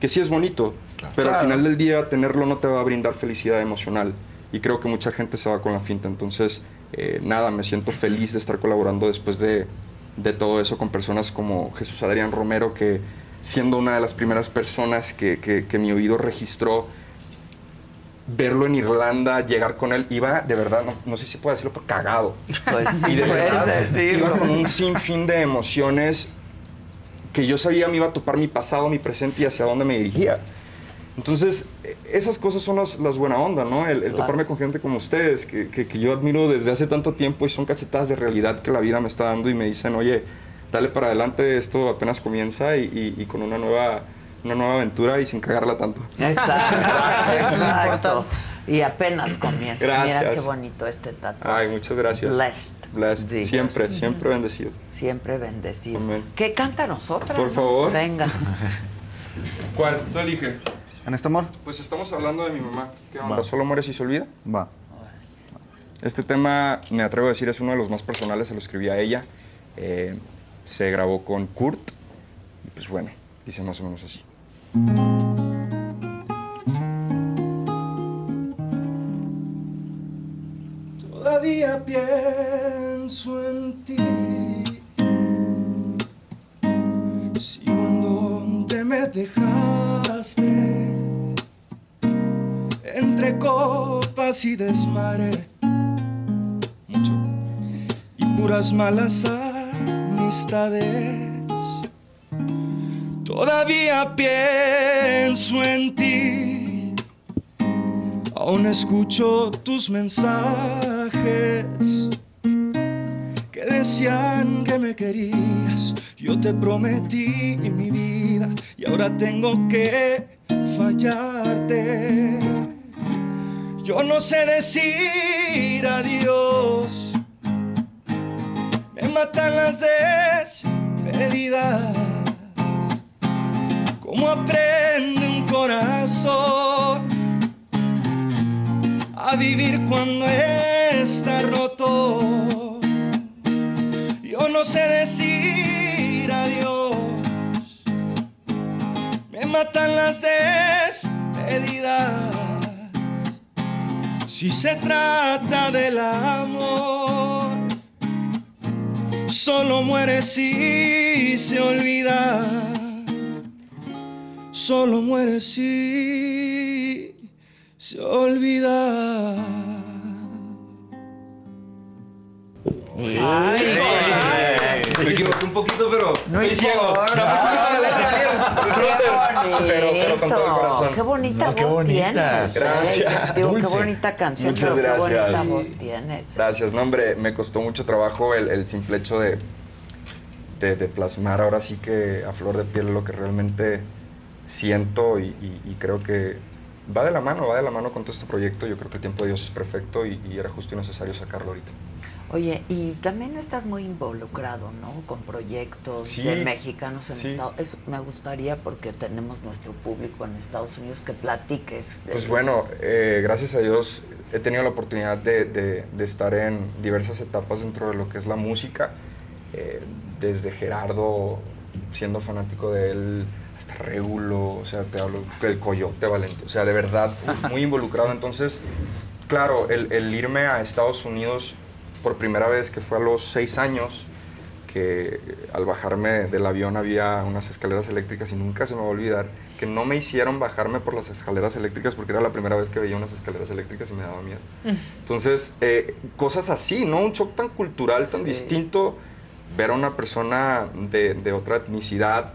[SPEAKER 28] que sí es bonito, pero al final del día tenerlo no te va a brindar felicidad emocional y creo que mucha gente se va con la finta, entonces eh, nada, me siento feliz de estar colaborando después de, de todo eso con personas como Jesús Adrián Romero, que siendo una de las primeras personas que, que- que mi oído registró, verlo en Irlanda, llegar con él, iba de verdad, no, no sé si puedo decirlo, pero cagado.
[SPEAKER 2] Pues sí,
[SPEAKER 28] Y de
[SPEAKER 2] puedes
[SPEAKER 28] verdad,
[SPEAKER 2] decirlo.
[SPEAKER 28] Iba con un sinfín de emociones que yo sabía me iba a topar mi pasado, mi presente y hacia dónde me dirigía. Entonces, e- esas cosas son las, las buena onda, ¿no? El, el
[SPEAKER 29] Claro.
[SPEAKER 28] toparme con gente como ustedes, que, que- que yo admiro desde hace tanto tiempo y son cachetadas de realidad que la vida me está dando y me dicen, oye, dale para adelante, esto apenas comienza y, y- y con una nueva, una nueva aventura y sin cagarla tanto.
[SPEAKER 2] Exacto, exacto. Y apenas comienza. Mira qué bonito este tatuaje.
[SPEAKER 28] Ay, muchas gracias.
[SPEAKER 2] Blessed.
[SPEAKER 28] Blessed.
[SPEAKER 2] dices.
[SPEAKER 28] Siempre, siempre bendecido.
[SPEAKER 2] Siempre bendecido.
[SPEAKER 28] Amén.
[SPEAKER 2] ¿Qué cántanos otra?
[SPEAKER 28] Por favor.
[SPEAKER 2] Venga.
[SPEAKER 28] ¿Cuál? Tú elige.
[SPEAKER 27] ¿En este amor?
[SPEAKER 28] Pues estamos hablando de mi mamá. ¿Qué onda?
[SPEAKER 27] Va.
[SPEAKER 28] ¿Solo muere si se olvida?
[SPEAKER 27] Va.
[SPEAKER 28] Este tema, me atrevo a decir, es uno de los más personales, se lo escribí a ella. Eh, se grabó con Kurt. Y pues bueno, dice más o menos así.
[SPEAKER 27] Todavía pienso en ti. Sigo en donde me dejaste. Entre copas y desmadre. Mucho. Y puras malas amistades. Todavía pienso en ti. Aún escucho tus mensajes que decían que me querías. Yo te prometí mi vida y ahora tengo que fallarte. Yo no sé decir adiós. Me matan las despedidas. ¿Cómo aprende un corazón? A vivir cuando está roto. Yo no sé decir adiós. Me matan las despedidas. Si se trata del amor, solo muere si se olvida. Solo muere si se olvida.
[SPEAKER 28] Me equivoqué un poquito, pero
[SPEAKER 2] No
[SPEAKER 28] estoy ciego. Pero, pero con todo el corazón.
[SPEAKER 2] Qué bonita
[SPEAKER 28] No, qué
[SPEAKER 2] voz
[SPEAKER 28] bonita.
[SPEAKER 2] tienes.
[SPEAKER 28] Gracias.
[SPEAKER 2] Digo,
[SPEAKER 28] Dulce.
[SPEAKER 2] qué bonita canción,
[SPEAKER 28] Muchas
[SPEAKER 2] pero qué bonita
[SPEAKER 28] gracias.
[SPEAKER 2] voz tienes.
[SPEAKER 28] Gracias, no hombre, me costó mucho trabajo el, el simple hecho de, de, de plasmar ahora sí que a flor de piel lo que realmente siento y, y- y creo que va de la mano, va de la mano con todo este proyecto. Yo creo que el tiempo de Dios es perfecto y, y era justo y necesario sacarlo ahorita.
[SPEAKER 2] Oye, y también estás muy involucrado, ¿no? Con proyectos
[SPEAKER 28] Sí,
[SPEAKER 2] de mexicanos en
[SPEAKER 28] sí.
[SPEAKER 2] Estados Unidos. Me gustaría, porque tenemos nuestro público en Estados Unidos, que platiques. de-
[SPEAKER 28] Pues bueno, eh, gracias a Dios he tenido la oportunidad de, de- de estar en diversas etapas dentro de lo que es la música, eh, desde Gerardo, siendo fanático de él, Regulo, o sea, te hablo del Coyote Valente, o sea, de verdad, muy involucrado. Entonces, claro, el, el irme a Estados Unidos por primera vez, que fue a los seis años, que al bajarme del avión había unas escaleras eléctricas y nunca se me va a olvidar que no me hicieron bajarme por las escaleras eléctricas porque era la primera vez que veía unas escaleras eléctricas y me daba miedo. Entonces, eh, cosas así, ¿no? Un shock tan cultural, tan distinto, ver a una persona de, de otra etnicidad,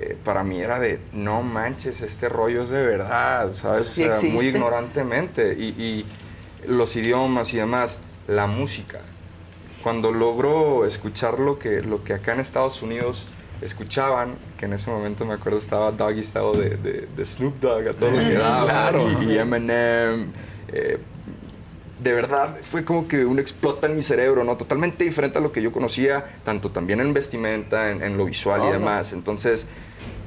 [SPEAKER 28] eh, para mí era de, no manches, este rollo es de verdad, ¿sabes?
[SPEAKER 18] Sí
[SPEAKER 28] o sea, muy ignorantemente. Y, y los idiomas y demás, la música. Cuando logro escuchar lo que, lo que acá en Estados Unidos escuchaban, que en ese momento me acuerdo estaba Doggy Style de, de, de Snoop Dogg a todo lo que daba,
[SPEAKER 9] Claro.
[SPEAKER 28] y, y Eminem, eh, de verdad fue como que un explota en mi cerebro, ¿no? Totalmente diferente a lo que yo conocía, tanto también en vestimenta, en, en lo visual y demás. Entonces,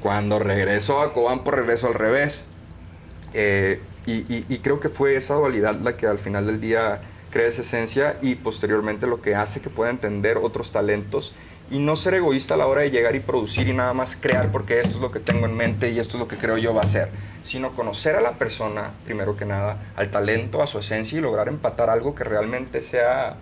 [SPEAKER 28] cuando regreso a Cobán, por regreso al revés. Eh, y, y- y creo que fue esa dualidad la que al final del día crea esa esencia y posteriormente lo que hace que pueda entender otros talentos y no ser egoísta a la hora de llegar y producir y nada más crear porque esto es lo que tengo en mente y esto es lo que creo yo va a ser, sino conocer a la persona, primero que nada, al talento, a su esencia y lograr empatar algo que realmente sea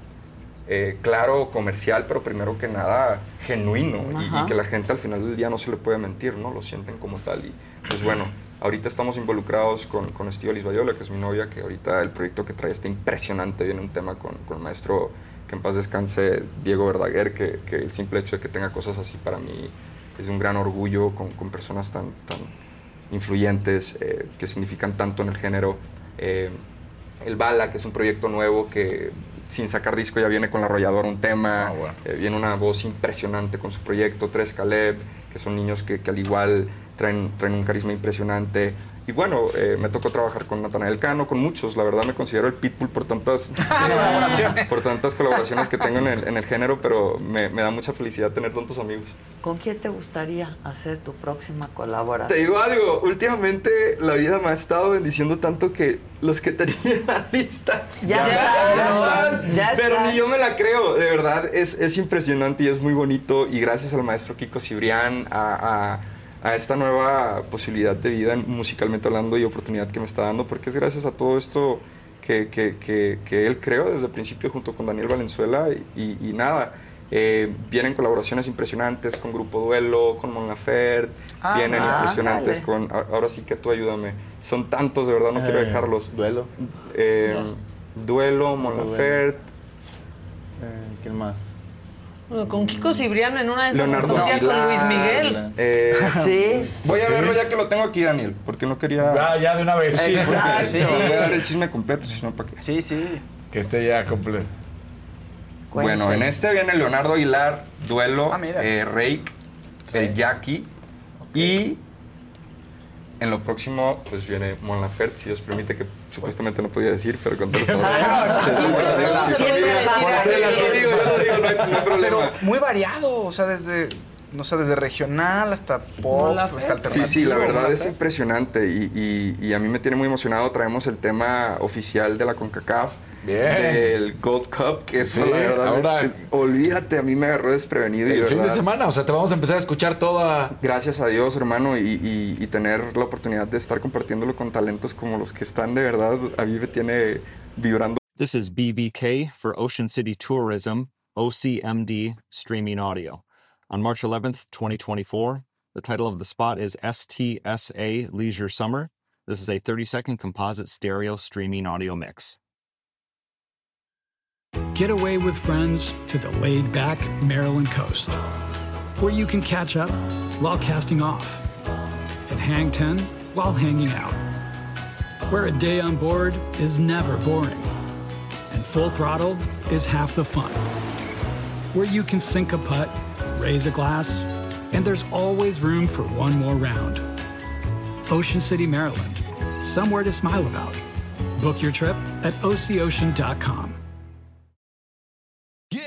[SPEAKER 28] eh, claro, comercial, pero primero que nada genuino y- que la gente al final del día no se le puede mentir, ¿no? Lo sienten como tal y pues bueno, ahorita estamos involucrados con, con Estíbaliz Bayola, que es mi novia, que ahorita el proyecto que trae está impresionante, viene un tema con, con el maestro que en paz descanse, Diego Verdaguer, que, que el simple hecho de que tenga cosas así para mí es un gran orgullo con, con personas tan, tan influyentes, eh, que significan tanto en el género. Eh, el Bala, que es un proyecto nuevo que sin sacar disco ya viene con la arrolladora un tema, eh, viene una voz impresionante con su proyecto, Tres Caleb, que son niños que, que al igual traen, traen un carisma impresionante. Y bueno, eh, me tocó trabajar con Natanael Cano, con muchos. La verdad me considero el pitbull por tantas
[SPEAKER 2] Colaboraciones.
[SPEAKER 28] por tantas colaboraciones que tengo en el, en el género, pero me, me da mucha felicidad tener tantos amigos.
[SPEAKER 2] ¿Con quién te gustaría hacer tu próxima colaboración?
[SPEAKER 28] Te digo algo, últimamente la vida me ha estado bendiciendo tanto que los que tenía en la lista
[SPEAKER 2] Ya
[SPEAKER 28] están,
[SPEAKER 2] están, ya
[SPEAKER 28] pero
[SPEAKER 2] están.
[SPEAKER 28] ni yo me la creo, de verdad es, es impresionante y es muy bonito y gracias al maestro Kiko Cibrián, a, a- a esta nueva posibilidad de vida musicalmente hablando y oportunidad que me está dando, porque es gracias a todo esto que, que- que- que él creó desde el principio junto con Daniel Valenzuela y, y nada. eh, vienen colaboraciones impresionantes con Grupo Duelo, con Mon Laferte,
[SPEAKER 12] Ah,
[SPEAKER 28] vienen
[SPEAKER 12] ándale.
[SPEAKER 28] impresionantes con... Ahora sí que tú ayúdame. Son tantos, de verdad, no quiero
[SPEAKER 27] Eh,
[SPEAKER 28] dejarlos.
[SPEAKER 27] Duelo.
[SPEAKER 28] Eh, Duelo, Mon
[SPEAKER 27] Duelo.
[SPEAKER 28] Laferte,
[SPEAKER 27] Eh, ¿Quién más?
[SPEAKER 10] Bueno, Con Kiko Cibrián en una de esas
[SPEAKER 28] Leonardo
[SPEAKER 10] con
[SPEAKER 28] Aguilar,
[SPEAKER 10] Luis Miguel.
[SPEAKER 28] eh,
[SPEAKER 10] ¿Sí?
[SPEAKER 28] Voy a verlo ya que lo tengo aquí, Daniel, porque no quería...
[SPEAKER 9] Ya, ya de una vez.
[SPEAKER 28] Sí,
[SPEAKER 9] Exacto.
[SPEAKER 28] sí, voy a dar el chisme completo, si no, ¿para qué?
[SPEAKER 12] Sí, sí.
[SPEAKER 9] Que esté ya completo.
[SPEAKER 28] Bueno, en este viene Leonardo Aguilar, Duelo,
[SPEAKER 12] Ah,
[SPEAKER 28] eh, Rake, el Jackie y en lo próximo pues viene Mon Laferte, si Dios permite que supuestamente no podía decir, pero con todo el.
[SPEAKER 12] Pero muy variado, o sea, desde, no sé, desde regional hasta pop, hasta alternativo.
[SPEAKER 28] Sí, sí, la verdad es impresionante y, y- y a mí me tiene muy emocionado. Traemos el tema oficial de la CONCACAF.
[SPEAKER 9] Bien.
[SPEAKER 28] Del Gold Cup, que eso
[SPEAKER 9] Sí,
[SPEAKER 28] la verdad,
[SPEAKER 9] ahora-
[SPEAKER 28] eh, olvídate, a mí me agarró desprevenido. y
[SPEAKER 9] El fin de semana, o sea, te vamos a empezar a escuchar toda.
[SPEAKER 28] Gracias a Dios, hermano, y, y- y tener la oportunidad de estar compartiéndolo con talentos como los que están, de verdad, a mí me tiene vibrando.
[SPEAKER 29] This is BVK for Ocean City Tourism, OCMD Streaming Audio. On March 11th, 2024, the title of the spot is STSA Leisure Summer. This is a 30 second composite stereo streaming audio mix.
[SPEAKER 30] Get away with friends to the laid back Maryland coast, where you can catch up while casting off and hang 10 while hanging out, where a day on board is never boring and full throttle is half the fun, where you can sink a putt, raise a glass, and there's always room for one more round. Ocean City, Maryland, somewhere to smile about. Book your trip at oceocean.com.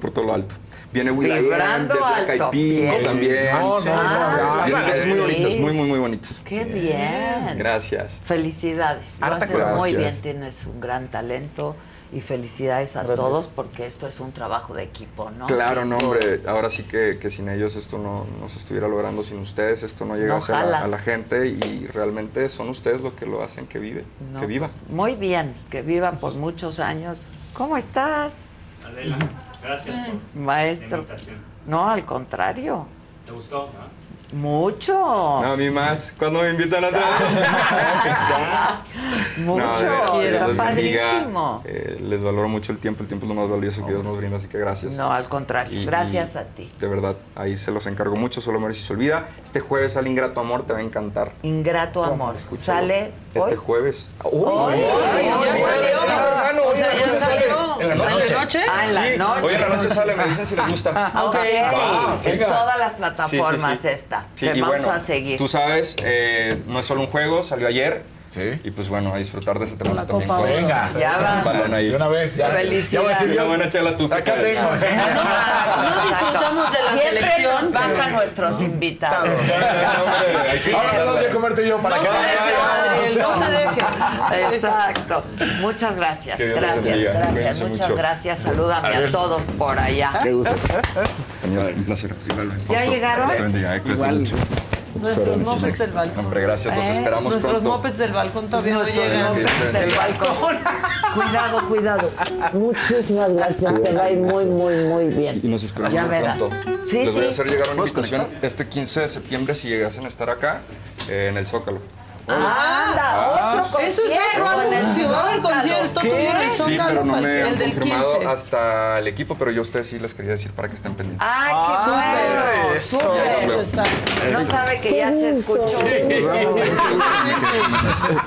[SPEAKER 28] Por todo lo alto. Viene Will.i.am,
[SPEAKER 2] Vibrando
[SPEAKER 28] de Black Eyed
[SPEAKER 2] alto.
[SPEAKER 28] Peas
[SPEAKER 2] Bien.
[SPEAKER 28] también.
[SPEAKER 2] No, no, no, no,
[SPEAKER 28] Vienen
[SPEAKER 2] no,
[SPEAKER 28] cosas muy bonitas, muy, muy, muy bonitas.
[SPEAKER 2] Qué bien.
[SPEAKER 28] Gracias.
[SPEAKER 2] Felicidades. Lo
[SPEAKER 28] Harta
[SPEAKER 2] haces
[SPEAKER 28] cosa.
[SPEAKER 2] muy bien,
[SPEAKER 28] Gracias.
[SPEAKER 2] tienes un gran talento y felicidades a
[SPEAKER 28] Gracias.
[SPEAKER 2] todos porque esto es un trabajo de equipo, ¿no?
[SPEAKER 28] Claro, no, hombre. Ahora sí que, que sin ellos esto no, no se estuviera logrando, sin ustedes esto no llegase a, la, a la gente y realmente son ustedes lo que lo hacen que vive,
[SPEAKER 2] No,
[SPEAKER 28] que viva.
[SPEAKER 2] pues, muy bien, que viva por muchos años. ¿Cómo estás,
[SPEAKER 31] Adela, gracias por
[SPEAKER 2] maestro?
[SPEAKER 31] la invitación.
[SPEAKER 2] No, al contrario.
[SPEAKER 31] ¿Te gustó? no?
[SPEAKER 2] Mucho.
[SPEAKER 28] No, a mí más. Cuando me invitan a
[SPEAKER 2] Mucho.
[SPEAKER 28] No, de
[SPEAKER 2] Está padrísimo.
[SPEAKER 28] Eh, les valoro mucho el tiempo, el tiempo es lo más valioso que Dios nos brinda, así que gracias.
[SPEAKER 2] No, al contrario.
[SPEAKER 28] Y-
[SPEAKER 2] Gracias
[SPEAKER 28] y
[SPEAKER 2] a ti.
[SPEAKER 28] De verdad, ahí se los encargo mucho, solo muere si se olvida. Este jueves al Ingrato Amor te va a encantar.
[SPEAKER 2] Ingrato amor. Sale
[SPEAKER 28] Este
[SPEAKER 2] hoy.
[SPEAKER 28] jueves.
[SPEAKER 2] Hoy.
[SPEAKER 28] ya salió.
[SPEAKER 2] O sea, ya salió.
[SPEAKER 28] En la noche.
[SPEAKER 2] ¿En la noche? Ah, en la noche.
[SPEAKER 28] Hoy en la noche sale, me dicen si les gusta.
[SPEAKER 2] Ok. En todas las plataformas
[SPEAKER 28] Sí, sí.
[SPEAKER 2] vamos
[SPEAKER 28] bueno,
[SPEAKER 2] a seguir.
[SPEAKER 28] Tú sabes, eh, no es solo un juego, salió ayer. Sí. Y pues bueno, a disfrutar de ese tema también.
[SPEAKER 2] Copa
[SPEAKER 28] con-
[SPEAKER 2] Venga. Ya vas.
[SPEAKER 28] Balón ahí.
[SPEAKER 9] De una vez, ya.
[SPEAKER 2] Felicidades.
[SPEAKER 28] Ya voy a decir, una buena chela tú.
[SPEAKER 9] Acá tengo.
[SPEAKER 2] No
[SPEAKER 10] disfrutamos de la
[SPEAKER 2] Siempre
[SPEAKER 10] selección,
[SPEAKER 2] nos bajan
[SPEAKER 10] pero-
[SPEAKER 2] nuestros invitados.
[SPEAKER 9] Ahora vamos a comerte yo para
[SPEAKER 2] No
[SPEAKER 9] que
[SPEAKER 2] te dejes,
[SPEAKER 10] no te dejes.
[SPEAKER 2] Exacto. Muchas gracias. Gracias, gracias. Muchas
[SPEAKER 28] mucho.
[SPEAKER 2] gracias. Salúdame
[SPEAKER 28] A
[SPEAKER 2] todos por allá.
[SPEAKER 28] Qué gusto. Señor, un placer.
[SPEAKER 2] ¿Ya llegaron?
[SPEAKER 28] Eh,
[SPEAKER 10] Igual. Nuestros mopeds del balcón.
[SPEAKER 28] Hombre, gracias, los
[SPEAKER 10] Eh,
[SPEAKER 28] esperamos
[SPEAKER 10] Nuestros
[SPEAKER 28] pronto.
[SPEAKER 10] mopeds del balcón todavía no
[SPEAKER 2] Nuestros
[SPEAKER 10] llegan.
[SPEAKER 2] mopeds del balcón. Cuidado, cuidado. Muchísimas gracias. Te va a ir muy, muy, muy bien.
[SPEAKER 28] Y nos esperamos
[SPEAKER 2] Ya verás.
[SPEAKER 28] pronto.
[SPEAKER 2] Sí,
[SPEAKER 28] Les voy a
[SPEAKER 2] sí.
[SPEAKER 28] hacer llegar una invitación este 15 de septiembre si llegasen a estar acá eh, en el Zócalo.
[SPEAKER 2] Anda,
[SPEAKER 28] Ah,
[SPEAKER 2] otro concierto.
[SPEAKER 10] Eso es otro
[SPEAKER 2] en el
[SPEAKER 10] anuncio. Va
[SPEAKER 2] Zócalo.
[SPEAKER 10] concierto tuyo en el
[SPEAKER 28] Sí,
[SPEAKER 10] Zócalo,
[SPEAKER 28] pero no me han
[SPEAKER 10] el del
[SPEAKER 28] confirmado
[SPEAKER 10] 15.
[SPEAKER 28] hasta el equipo, pero yo a ustedes sí les quería decir para que estén pendientes.
[SPEAKER 2] ¡Ay, qué bueno!
[SPEAKER 28] Eso.
[SPEAKER 2] ¡Súper! No sabe que ya se escuchó.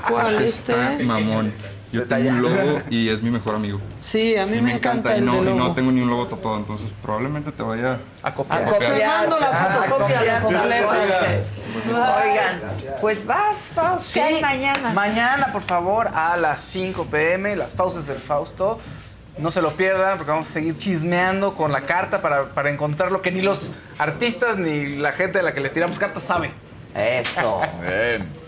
[SPEAKER 10] ¿Cuál
[SPEAKER 28] Está
[SPEAKER 10] este?
[SPEAKER 28] mamón. Yo tengo un logo y es mi mejor amigo.
[SPEAKER 10] Sí, a mí
[SPEAKER 28] Y
[SPEAKER 10] me encanta
[SPEAKER 28] y
[SPEAKER 10] el
[SPEAKER 28] no,
[SPEAKER 10] de
[SPEAKER 28] y no tengo ni un logo tatuado, entonces probablemente te vaya a copiar.
[SPEAKER 10] Te mando la fotocopia de completa.
[SPEAKER 2] Oigan, pues vas, Fausto, ¿qué hay mañana?
[SPEAKER 12] Mañana, por favor, a las 5 pm, las pausas del Fausto. No se lo pierdan porque vamos a seguir chismeando con la carta para, para encontrar lo que ni los artistas ni la gente de la que le tiramos cartas sabe.
[SPEAKER 2] Eso.
[SPEAKER 9] Bien.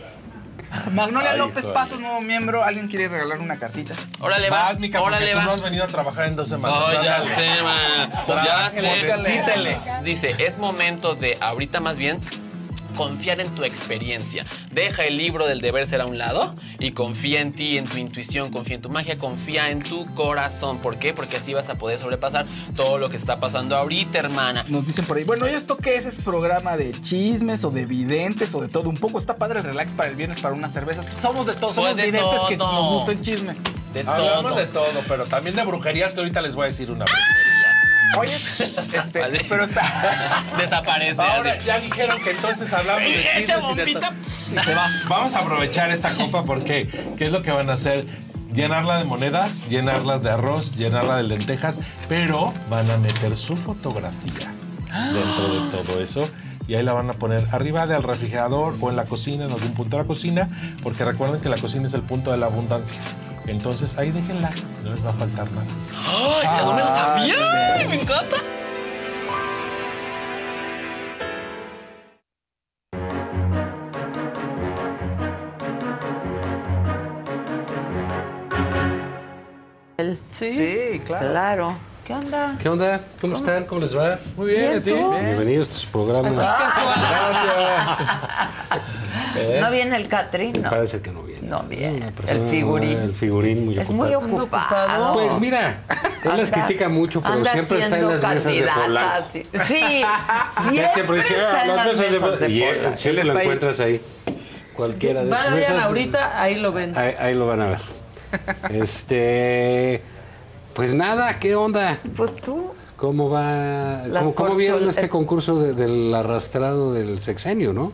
[SPEAKER 12] Magnolia
[SPEAKER 9] Ay,
[SPEAKER 12] López. Pasos, nuevo miembro. ¿Alguien quiere regalar una cartita?
[SPEAKER 32] Órale, va.
[SPEAKER 33] Vas, Mica, porque
[SPEAKER 32] Órale,
[SPEAKER 33] tú
[SPEAKER 32] va.
[SPEAKER 33] no has venido a trabajar en dos semanas.
[SPEAKER 32] No, ya sé, man. Ya sé. Dice, es momento de, ahorita más bien, confiar en tu experiencia. Deja el libro del deber ser a un lado y confía en ti, en tu intuición, confía en tu magia, confía en tu corazón. ¿Por qué? Porque así vas a poder sobrepasar todo lo que está pasando ahorita, hermana.
[SPEAKER 12] Nos dicen por ahí, bueno, ¿y esto qué es? ¿Es programa de chismes o de videntes o de todo? Un poco está padre el relax para el viernes para unas cervezas. Pues somos de todo, somos
[SPEAKER 32] Pues de
[SPEAKER 12] videntes que
[SPEAKER 32] todo.
[SPEAKER 12] nos gusta el chisme.
[SPEAKER 32] De
[SPEAKER 33] Hablamos
[SPEAKER 32] todo.
[SPEAKER 33] de todo, pero también de brujerías que ahorita les voy a decir una brujería.
[SPEAKER 12] Oye, este, pero está.
[SPEAKER 32] Desaparece.
[SPEAKER 33] Ahora
[SPEAKER 32] así.
[SPEAKER 33] ya dijeron que entonces hablamos de
[SPEAKER 32] Echa
[SPEAKER 33] chismes y de. Y se va. Vamos a aprovechar esta copa porque ¿qué es lo que van a hacer? Llenarla de monedas, llenarla de arroz, llenarla de lentejas, pero van a meter su fotografía dentro de todo eso. Y ahí la van a poner arriba del refrigerador o en la cocina, en algún punto de la cocina, porque recuerden que la cocina es el punto de la abundancia. Entonces ahí déjenla, no les va a faltar nada.
[SPEAKER 32] ¡Ay, qué bueno lo sabía! ¡Me encanta!
[SPEAKER 10] Sí,
[SPEAKER 12] Sí, claro.
[SPEAKER 2] Claro. ¿Qué onda?
[SPEAKER 34] ¿Qué onda? ¿Cómo están? ¿Cómo les va?
[SPEAKER 12] Muy bien,
[SPEAKER 2] Bien,
[SPEAKER 12] ¿a ti?
[SPEAKER 34] Bienvenidos a su programa.
[SPEAKER 12] Gracias.
[SPEAKER 34] ¿Eh?
[SPEAKER 2] ¿No viene el Catrín?
[SPEAKER 34] Me
[SPEAKER 2] No.
[SPEAKER 34] parece que no viene.
[SPEAKER 2] No viene. El figurín.
[SPEAKER 34] El figurín muy
[SPEAKER 2] Es muy
[SPEAKER 34] ocupado.
[SPEAKER 2] ocupado.
[SPEAKER 34] Pues mira, él las critica mucho, pero
[SPEAKER 2] anda
[SPEAKER 34] siempre está en las mesas de Polanco.
[SPEAKER 2] Sí, sí, siempre
[SPEAKER 34] dice,
[SPEAKER 2] está
[SPEAKER 34] "Ah,
[SPEAKER 2] en las mesas de
[SPEAKER 34] Y él
[SPEAKER 2] Polanco.
[SPEAKER 34] lo encuentras ahí. Cualquiera de sus
[SPEAKER 10] Vayan
[SPEAKER 34] mesas.
[SPEAKER 10] ahorita, ahí lo ven.
[SPEAKER 34] Ahí, ahí lo van a ver. Este. Pues nada, ¿qué onda?
[SPEAKER 2] Pues tú.
[SPEAKER 34] ¿Cómo va? ¿Cómo, cómo vieron este concurso de- del arrastrado del sexenio, no?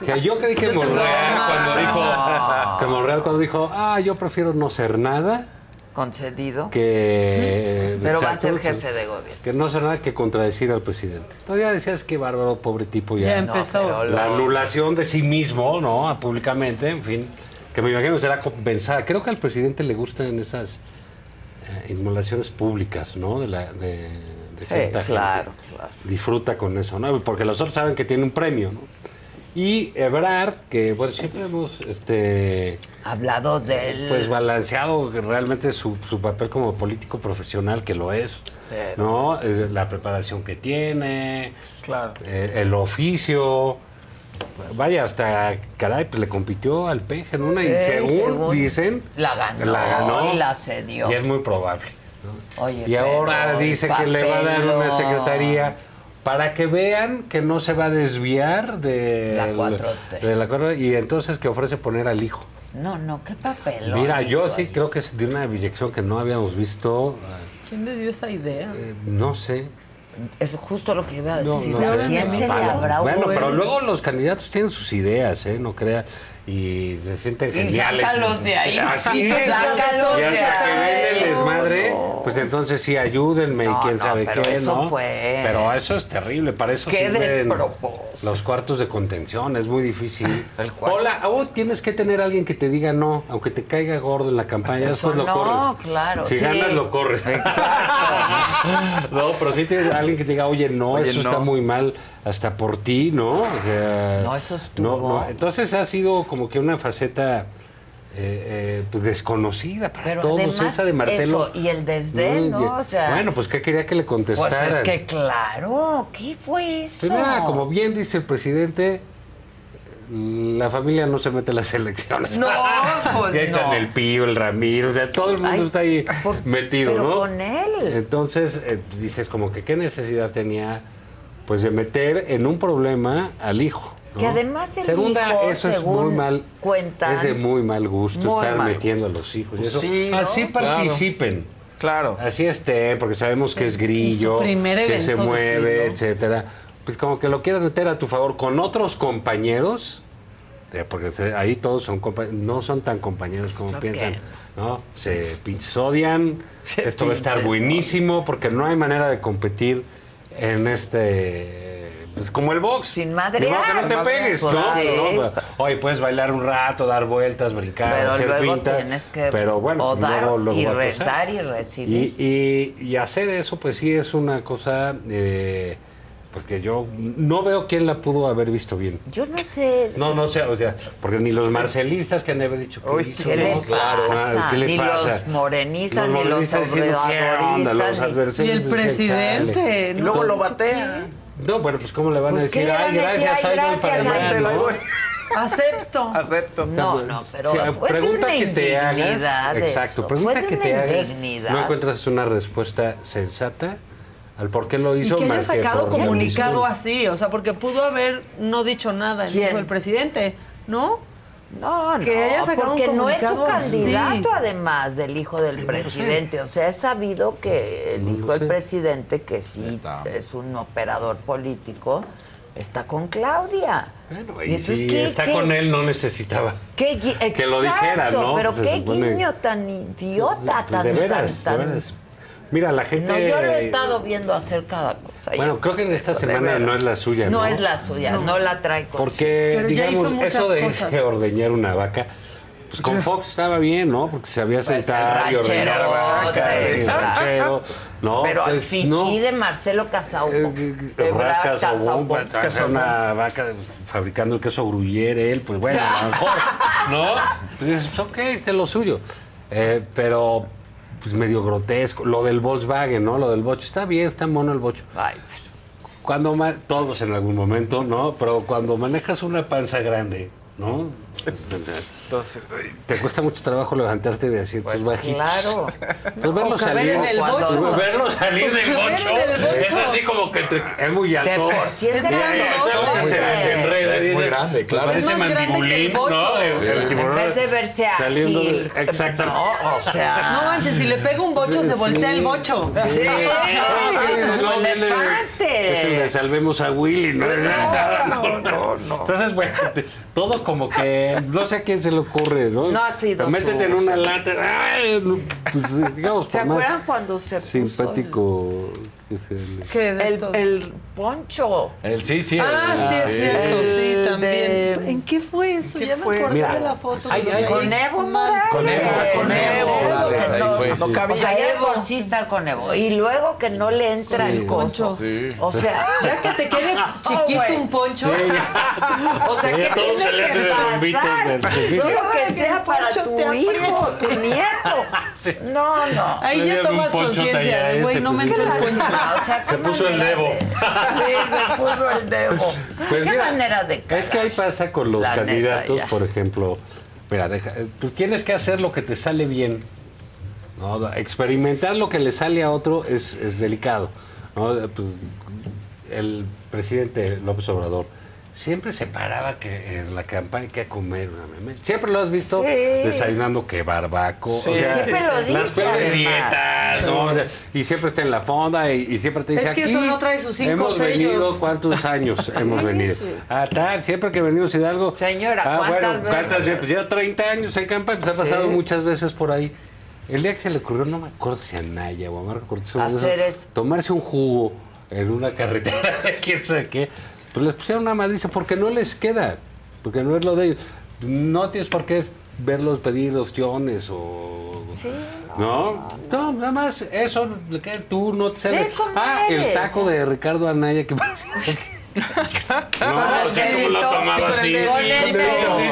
[SPEAKER 34] O sea, yo creí que
[SPEAKER 2] Yo
[SPEAKER 34] Monreal cuando dijo, que Monreal cuando dijo, ah, yo prefiero no ser nada
[SPEAKER 2] Concedido.
[SPEAKER 34] que
[SPEAKER 2] Pero va a ser jefe de gobierno.
[SPEAKER 34] que no hacer nada que contradecir al presidente. Todavía decías que bárbaro, pobre tipo ya.
[SPEAKER 10] Ya empezó.
[SPEAKER 34] La
[SPEAKER 2] lo-
[SPEAKER 34] anulación de sí mismo, ¿no? Públicamente, en fin, que me imagino será compensada. Creo que al presidente le gustan esas eh, inmolaciones públicas, ¿no? De, la, de, de
[SPEAKER 2] Sí,
[SPEAKER 34] cierta
[SPEAKER 2] claro,
[SPEAKER 34] gente.
[SPEAKER 2] claro.
[SPEAKER 34] Disfruta con eso, ¿no? Porque los otros saben que tiene un premio, ¿no? Y Ebrard, que bueno, siempre hemos este,
[SPEAKER 2] Hablado del...
[SPEAKER 34] pues balanceado realmente su, su papel como político profesional, que lo es,
[SPEAKER 2] Pero-
[SPEAKER 34] ¿no? Eh, la preparación que tiene,
[SPEAKER 10] Claro.
[SPEAKER 34] eh, el oficio. Vaya, hasta, caray, pues le compitió al peje en una
[SPEAKER 2] Sí,
[SPEAKER 34] y según,
[SPEAKER 2] según
[SPEAKER 34] dicen,
[SPEAKER 2] la ganó
[SPEAKER 34] la ganó
[SPEAKER 2] y la cedió.
[SPEAKER 34] Y es muy probable.
[SPEAKER 2] Oye,
[SPEAKER 34] Y ahora dice que le va a dar una secretaría para que vean que no se va a desviar de
[SPEAKER 2] La 4T.
[SPEAKER 34] de la 4T, y entonces que ofrece poner al hijo.
[SPEAKER 2] No, no, qué papelón.
[SPEAKER 34] Mira, yo sí
[SPEAKER 2] ahí.
[SPEAKER 34] creo que es de una dirección que no habíamos visto,
[SPEAKER 10] ¿Quién le dio esa idea?
[SPEAKER 34] eh, no sé.
[SPEAKER 2] Es justo lo que iba a decir.
[SPEAKER 34] no
[SPEAKER 2] ¿A
[SPEAKER 34] sé.
[SPEAKER 2] quién se le
[SPEAKER 34] Bueno,
[SPEAKER 2] habrá
[SPEAKER 34] Bueno, pero luego los candidatos tienen sus ideas, ¿eh? No crea. Y se sienten
[SPEAKER 2] Y
[SPEAKER 34] geniales.
[SPEAKER 2] sácalos de ahí.
[SPEAKER 34] Así es.
[SPEAKER 2] sácalos
[SPEAKER 34] Y
[SPEAKER 2] de
[SPEAKER 34] hasta que ven el desmadre, pues entonces sí, ayúdenme
[SPEAKER 2] No,
[SPEAKER 34] y quién
[SPEAKER 2] no,
[SPEAKER 34] sabe
[SPEAKER 2] pero
[SPEAKER 34] qué,
[SPEAKER 2] eso
[SPEAKER 34] ¿no?
[SPEAKER 2] fue-
[SPEAKER 34] Pero eso es terrible, para eso
[SPEAKER 2] Qué despropósito.
[SPEAKER 34] los cuartos de contención, es muy difícil. Hola, oh, tienes que tener a alguien que te diga no, aunque te caiga gordo en la campaña,
[SPEAKER 2] Eso
[SPEAKER 34] después lo
[SPEAKER 2] no,
[SPEAKER 34] corres.
[SPEAKER 2] claro,
[SPEAKER 34] Si
[SPEAKER 2] sí.
[SPEAKER 34] ganas, lo corres. no, pero sí tienes a alguien que te diga, oye, no,
[SPEAKER 12] Oye,
[SPEAKER 34] eso está muy mal, hasta por ti, ¿no? O sea,
[SPEAKER 2] No, eso estuvo-
[SPEAKER 34] no, no. Entonces ha sido como que una faceta eh, eh, pues desconocida para
[SPEAKER 2] Pero
[SPEAKER 34] todos,
[SPEAKER 2] además,
[SPEAKER 34] esa de Marcelo.
[SPEAKER 2] eso, y el desdén,
[SPEAKER 34] Muy
[SPEAKER 2] ¿no? O sea-
[SPEAKER 34] bueno, pues ¿qué quería que le
[SPEAKER 2] Pues
[SPEAKER 34] contestara?
[SPEAKER 2] es que claro, ¿qué fue eso?
[SPEAKER 34] Pues mira, como bien dice el presidente, la familia no se mete en las elecciones.
[SPEAKER 2] No, pues
[SPEAKER 34] ya está
[SPEAKER 2] no.
[SPEAKER 34] el Pío, el Ramiro, o sea, todo el mundo
[SPEAKER 2] Ay,
[SPEAKER 34] está ahí metido,
[SPEAKER 2] pero
[SPEAKER 34] ¿no?
[SPEAKER 2] con él.
[SPEAKER 34] Entonces, eh, dices como que qué necesidad tenía pues de meter en un problema al hijo. ¿no?
[SPEAKER 2] Que además el
[SPEAKER 34] Segunda,
[SPEAKER 2] hijo,
[SPEAKER 34] eso es
[SPEAKER 2] según
[SPEAKER 34] muy mal.
[SPEAKER 2] cuentan,
[SPEAKER 34] es de muy mal gusto
[SPEAKER 2] muy
[SPEAKER 34] estar
[SPEAKER 2] mal
[SPEAKER 34] metiendo a los hijos. y
[SPEAKER 12] Pues
[SPEAKER 34] eso.
[SPEAKER 12] sí, ¿no?
[SPEAKER 34] Así participen.
[SPEAKER 12] Claro.
[SPEAKER 34] Así estén, porque sabemos que es grillo,
[SPEAKER 10] primer
[SPEAKER 34] que se mueve,
[SPEAKER 10] sí, ¿no?
[SPEAKER 34] etcétera. Pues como que lo quieras meter a tu favor con otros compañeros, porque ahí todos son no son tan compañeros como
[SPEAKER 2] Creo
[SPEAKER 34] piensan,
[SPEAKER 2] que
[SPEAKER 34] ¿no? Se pinches odian,
[SPEAKER 2] Se
[SPEAKER 34] esto va a estar buenísimo, porque no hay manera de competir en este... Pues como el box.
[SPEAKER 2] Sin madrear.
[SPEAKER 34] que no te pegues,
[SPEAKER 2] Pues
[SPEAKER 34] ¿no?
[SPEAKER 2] sí,
[SPEAKER 34] ¿no?
[SPEAKER 2] pues.
[SPEAKER 34] Oye, puedes bailar un rato, dar vueltas, brincar,
[SPEAKER 2] pero
[SPEAKER 34] hacer
[SPEAKER 2] luego tienes que
[SPEAKER 34] pero bueno,
[SPEAKER 2] o dar
[SPEAKER 34] luego- luego
[SPEAKER 2] y
[SPEAKER 34] va a
[SPEAKER 2] re-
[SPEAKER 34] pasar.
[SPEAKER 2] dar y recibir.
[SPEAKER 34] Y, y- y hacer eso, pues sí es una cosa, eh, pues que yo no veo quién la pudo haber visto bien.
[SPEAKER 2] Yo no sé.
[SPEAKER 34] No, no sé, o sea, porque ni los marcelistas que han de haber dicho que
[SPEAKER 12] Oh,
[SPEAKER 34] hizo,
[SPEAKER 2] ¿Qué le
[SPEAKER 34] no, claro,
[SPEAKER 2] pasa?
[SPEAKER 34] ¿qué le
[SPEAKER 2] ni
[SPEAKER 34] pasa?
[SPEAKER 2] los morenistas, ni los obradoristas. ni-
[SPEAKER 10] Y el presidente. ¿no?
[SPEAKER 12] Luego lo
[SPEAKER 10] ¿Dicho
[SPEAKER 12] batea.
[SPEAKER 34] No, bueno, pues ¿cómo le van
[SPEAKER 2] Pues,
[SPEAKER 34] a
[SPEAKER 2] ¿qué
[SPEAKER 34] decir? Ay, gracias,
[SPEAKER 2] Ay, gracias,
[SPEAKER 34] para
[SPEAKER 2] ahí
[SPEAKER 34] más",
[SPEAKER 12] Marcelo, ahí
[SPEAKER 34] ¿no?
[SPEAKER 12] voy.
[SPEAKER 10] Acepto.
[SPEAKER 12] Acepto.
[SPEAKER 2] No, no, pero fue de
[SPEAKER 34] pregunta
[SPEAKER 2] una
[SPEAKER 34] que te hagas. Exacto, pregunta
[SPEAKER 2] fue de
[SPEAKER 34] que te hagas. No encuentras una respuesta sensata al por qué lo
[SPEAKER 10] Y
[SPEAKER 34] hizo
[SPEAKER 10] que haya
[SPEAKER 34] más que
[SPEAKER 10] sacado comunicado así, o sea, porque pudo haber no dicho nada el del presidente, ¿no?
[SPEAKER 2] No,
[SPEAKER 10] Que
[SPEAKER 2] no,
[SPEAKER 10] haya sacado un
[SPEAKER 2] porque no es su candidato, además del hijo del presidente. O sea, es sabido que el hijo del
[SPEAKER 34] sé.
[SPEAKER 2] presidente, que sí
[SPEAKER 9] Está.
[SPEAKER 2] es un operador político, está con Claudia.
[SPEAKER 34] Bueno,
[SPEAKER 2] Y
[SPEAKER 34] y
[SPEAKER 2] entonces,
[SPEAKER 34] si
[SPEAKER 2] ¿qué-
[SPEAKER 34] está
[SPEAKER 2] qué-
[SPEAKER 34] con él, no necesitaba.
[SPEAKER 2] Qué
[SPEAKER 34] Que lo dijera,
[SPEAKER 2] Exacto,
[SPEAKER 34] ¿no?
[SPEAKER 2] Pero qué
[SPEAKER 34] supone-
[SPEAKER 2] guiño tan idiota,
[SPEAKER 34] Pues
[SPEAKER 2] tan,
[SPEAKER 34] de veras,
[SPEAKER 2] tan,
[SPEAKER 34] de veras. Mira, la gente.
[SPEAKER 2] No, yo lo he estado viendo hacer cada cosa.
[SPEAKER 34] Bueno, creo que en esta semana no es la suya, ¿no?
[SPEAKER 2] No es la suya, no, la trae con
[SPEAKER 34] Porque,
[SPEAKER 10] hizo
[SPEAKER 34] digamos, eso de
[SPEAKER 10] cosas.
[SPEAKER 34] irse a ordeñar una vaca, pues con Fox estaba bien, ¿no? Porque se había
[SPEAKER 2] Pues
[SPEAKER 34] sentado y ordeñar vacas, sí, el ranchero, ¿no?
[SPEAKER 2] Pero al
[SPEAKER 34] Pues,
[SPEAKER 2] fin
[SPEAKER 34] no.
[SPEAKER 2] de Marcelo Casauco.
[SPEAKER 34] Eh,
[SPEAKER 2] de
[SPEAKER 34] Vacas
[SPEAKER 2] Bra-
[SPEAKER 34] o
[SPEAKER 2] Casauco.
[SPEAKER 34] bomba, trabajar una vaca fabricando el queso gruyere, él, pues bueno, a lo mejor, ¿no? Pues ok, este es lo suyo. Eh, pero, pues medio grotesco. Lo del Volkswagen, ¿no? Lo del bocho. Está bien, está mono el bocho.
[SPEAKER 2] Ay, pues,
[SPEAKER 34] Cuando, todos en algún momento, ¿no? Pero cuando manejas una panza grande, ¿no?
[SPEAKER 12] Entonces,
[SPEAKER 34] Te cuesta mucho trabajo levantarte de asientos
[SPEAKER 2] Pues
[SPEAKER 34] bajitos.
[SPEAKER 2] claro.
[SPEAKER 34] Entonces verlo salir,
[SPEAKER 10] en el
[SPEAKER 2] Cuando-
[SPEAKER 10] bocho.
[SPEAKER 34] verlo salir del bocho, es así como que entre- es muy alto.
[SPEAKER 2] De por sí es
[SPEAKER 34] se desenreda.
[SPEAKER 9] Es
[SPEAKER 34] y
[SPEAKER 9] muy grande,
[SPEAKER 34] pues
[SPEAKER 9] claro.
[SPEAKER 34] Parece
[SPEAKER 10] Es más grande que el
[SPEAKER 34] mandibulín,
[SPEAKER 10] bocho.
[SPEAKER 34] ¿no? El,
[SPEAKER 9] Sí.
[SPEAKER 34] el tiburón
[SPEAKER 2] En vez de verse
[SPEAKER 34] saliendo. Exacto.
[SPEAKER 2] No, o sea.
[SPEAKER 10] No manches, si le pega un bocho, se voltea el bocho.
[SPEAKER 2] Sí,
[SPEAKER 34] No,
[SPEAKER 2] elefante.
[SPEAKER 34] Es el de salvemos a Willy, ¿no?
[SPEAKER 2] No, no, no.
[SPEAKER 34] Entonces, bueno, todo como que no sé a quién se le ocurre, ¿no?
[SPEAKER 2] No ha sido
[SPEAKER 34] Métete en una lata. ay, pues, digamos,
[SPEAKER 2] ¿Se acuerdan cuando se puso
[SPEAKER 10] ¿Qué de
[SPEAKER 2] El, el poncho.
[SPEAKER 9] El sí, sí.
[SPEAKER 10] Ah,
[SPEAKER 9] el-
[SPEAKER 10] sí, es cierto, sí,
[SPEAKER 2] El
[SPEAKER 10] también.
[SPEAKER 2] de-
[SPEAKER 10] ¿En qué fue eso?
[SPEAKER 2] ¿Qué
[SPEAKER 10] ya me acordé
[SPEAKER 2] Mira,
[SPEAKER 10] de la foto.
[SPEAKER 2] hay-
[SPEAKER 10] de
[SPEAKER 2] con Evo. Morales.
[SPEAKER 9] Con Evo, con Evo Morales, ahí
[SPEAKER 2] no,
[SPEAKER 9] fue.
[SPEAKER 2] No cabía. O sea, ya por sí estar con Evo. Y luego que no le entra
[SPEAKER 9] Sí.
[SPEAKER 2] el.
[SPEAKER 9] Poncho. Sí.
[SPEAKER 2] O sea.
[SPEAKER 10] Ya que te quede chiquito
[SPEAKER 2] güey.
[SPEAKER 10] un poncho.
[SPEAKER 2] Sí. O sea,
[SPEAKER 34] se
[SPEAKER 2] tiene que pasar. Solo
[SPEAKER 10] Ay,
[SPEAKER 2] que sea
[SPEAKER 10] el
[SPEAKER 2] para
[SPEAKER 10] poncho
[SPEAKER 2] tu hijo, tu nieto. No, no.
[SPEAKER 10] Ahí ya tomas conciencia, güey, no me
[SPEAKER 34] pues,
[SPEAKER 10] entró el
[SPEAKER 2] Qué
[SPEAKER 10] poncho.
[SPEAKER 2] Lástima, o sea,
[SPEAKER 34] Se puso el
[SPEAKER 2] manera
[SPEAKER 34] dedo.
[SPEAKER 2] de- Sí, se puso el dedo.
[SPEAKER 34] Pues
[SPEAKER 2] qué
[SPEAKER 34] mira,
[SPEAKER 2] manera de
[SPEAKER 34] Es que ahí pasa con los
[SPEAKER 2] La
[SPEAKER 34] candidatos, por ejemplo. Mira, deja, eh, tú tienes que hacer lo que te sale bien. ¿no? Experimentar lo que le sale a otro es, es delicado. ¿no? Eh, pues, el presidente López Obrador siempre se paraba que en la campaña que a comer. una meme. Siempre lo has visto
[SPEAKER 2] Sí.
[SPEAKER 34] desayunando que barbaco.
[SPEAKER 2] Sí, siempre lo
[SPEAKER 34] Las
[SPEAKER 2] dice,
[SPEAKER 34] peores
[SPEAKER 2] además.
[SPEAKER 34] dietas, ¿no?
[SPEAKER 2] Sí.
[SPEAKER 34] Y siempre está en la fonda y, y siempre te dice
[SPEAKER 10] Es que
[SPEAKER 34] aquí
[SPEAKER 10] eso no trae sus cinco
[SPEAKER 34] Hemos
[SPEAKER 10] sellos.
[SPEAKER 34] venido cuántos años hemos venido.
[SPEAKER 10] sí.
[SPEAKER 34] Ah, tal, siempre que venimos a Hidalgo.
[SPEAKER 2] Señora,
[SPEAKER 34] ah,
[SPEAKER 2] ¿cuántas
[SPEAKER 34] bueno, ¿cuántas
[SPEAKER 2] veces?
[SPEAKER 34] Pues ya 30 años en campaña, pues ha
[SPEAKER 2] Sí.
[SPEAKER 34] pasado muchas veces por ahí. El día que se le ocurrió, no me acuerdo si a Naya o a Marco Cortés, de tomarse un jugo en una carretera, quién sabe qué, pues les pusieron una madriza porque no les queda, porque no es lo de ellos. No tienes por qué verlos pedir ostiones o... ¿No? No, nada más eso, que tú no te
[SPEAKER 2] Sé
[SPEAKER 34] sabes. Ah, el taco de Ricardo Anaya que parece... No, o sea, como lo tomaba así.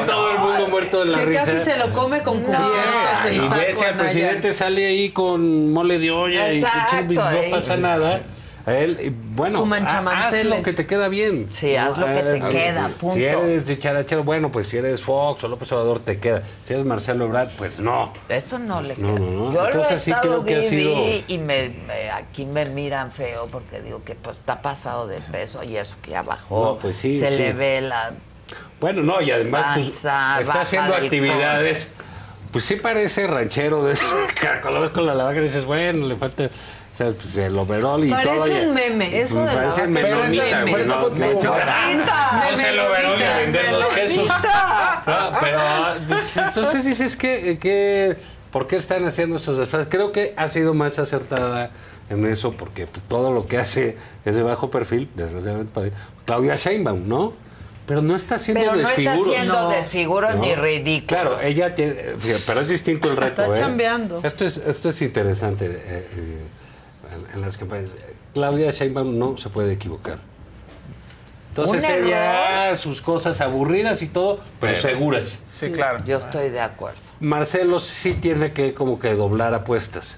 [SPEAKER 34] todo el mundo muerto de la
[SPEAKER 10] Que
[SPEAKER 34] risa.
[SPEAKER 10] casi se lo come con cubiertos el
[SPEAKER 34] Y ves que el presidente sale ahí con mole de olla
[SPEAKER 2] Exacto,
[SPEAKER 34] y que no
[SPEAKER 2] eh.
[SPEAKER 34] pasa nada. Él, bueno, haz lo que te queda bien.
[SPEAKER 2] Sí, haz lo que te queda, punto.
[SPEAKER 34] Si eres de charachero, bueno, pues si eres Fox o López Obrador, te queda. Si eres Marcelo Ebrard, pues no.
[SPEAKER 2] Eso no le queda.
[SPEAKER 34] No, no, no.
[SPEAKER 2] Yo lo he
[SPEAKER 34] Entonces sí
[SPEAKER 2] estado
[SPEAKER 34] creo que ha
[SPEAKER 2] vi,
[SPEAKER 34] sido-
[SPEAKER 2] vi, y me, me- aquí me miran feo porque digo que pues está pasado de peso y eso que ya bajó.
[SPEAKER 34] No, pues sí,
[SPEAKER 2] Se
[SPEAKER 34] sí.
[SPEAKER 2] le ve la
[SPEAKER 34] Bueno, no, y además pues, está haciendo actividades. Pues sí parece ranchero de Cuando ves con la lavaca dices, bueno, le falta pues, el overol y
[SPEAKER 10] Parece
[SPEAKER 34] todo. y-
[SPEAKER 10] un meme, eso de la
[SPEAKER 34] Parece
[SPEAKER 10] Pero ese-
[SPEAKER 34] güey, no, no, no, no, se lo overol y a vender los quesos. No, pero pues, entonces dices que, que ¿por qué están haciendo esos desfases? Creo que ha sido más acertada en eso porque pues, todo lo que hace es de bajo perfil, desgraciadamente para Claudia Sheinbaum, ¿no? Pero no está haciendo
[SPEAKER 2] Pero no está
[SPEAKER 34] desfiguros.
[SPEAKER 2] haciendo desfiguros ni ridículos.
[SPEAKER 34] Claro, ella tiene, pero es distinto el reto.
[SPEAKER 10] Está
[SPEAKER 34] ¿eh?
[SPEAKER 10] chambeando.
[SPEAKER 34] Esto es, esto es interesante eh, eh, en, en las campañas. Claudia Sheinbaum no se puede equivocar. Entonces
[SPEAKER 2] Un
[SPEAKER 34] ella, sus cosas aburridas y todo, pero,
[SPEAKER 9] Pero-
[SPEAKER 34] seguras.
[SPEAKER 12] Sí, claro.
[SPEAKER 2] Yo estoy de acuerdo.
[SPEAKER 34] Marcelo sí tiene que como que doblar apuestas.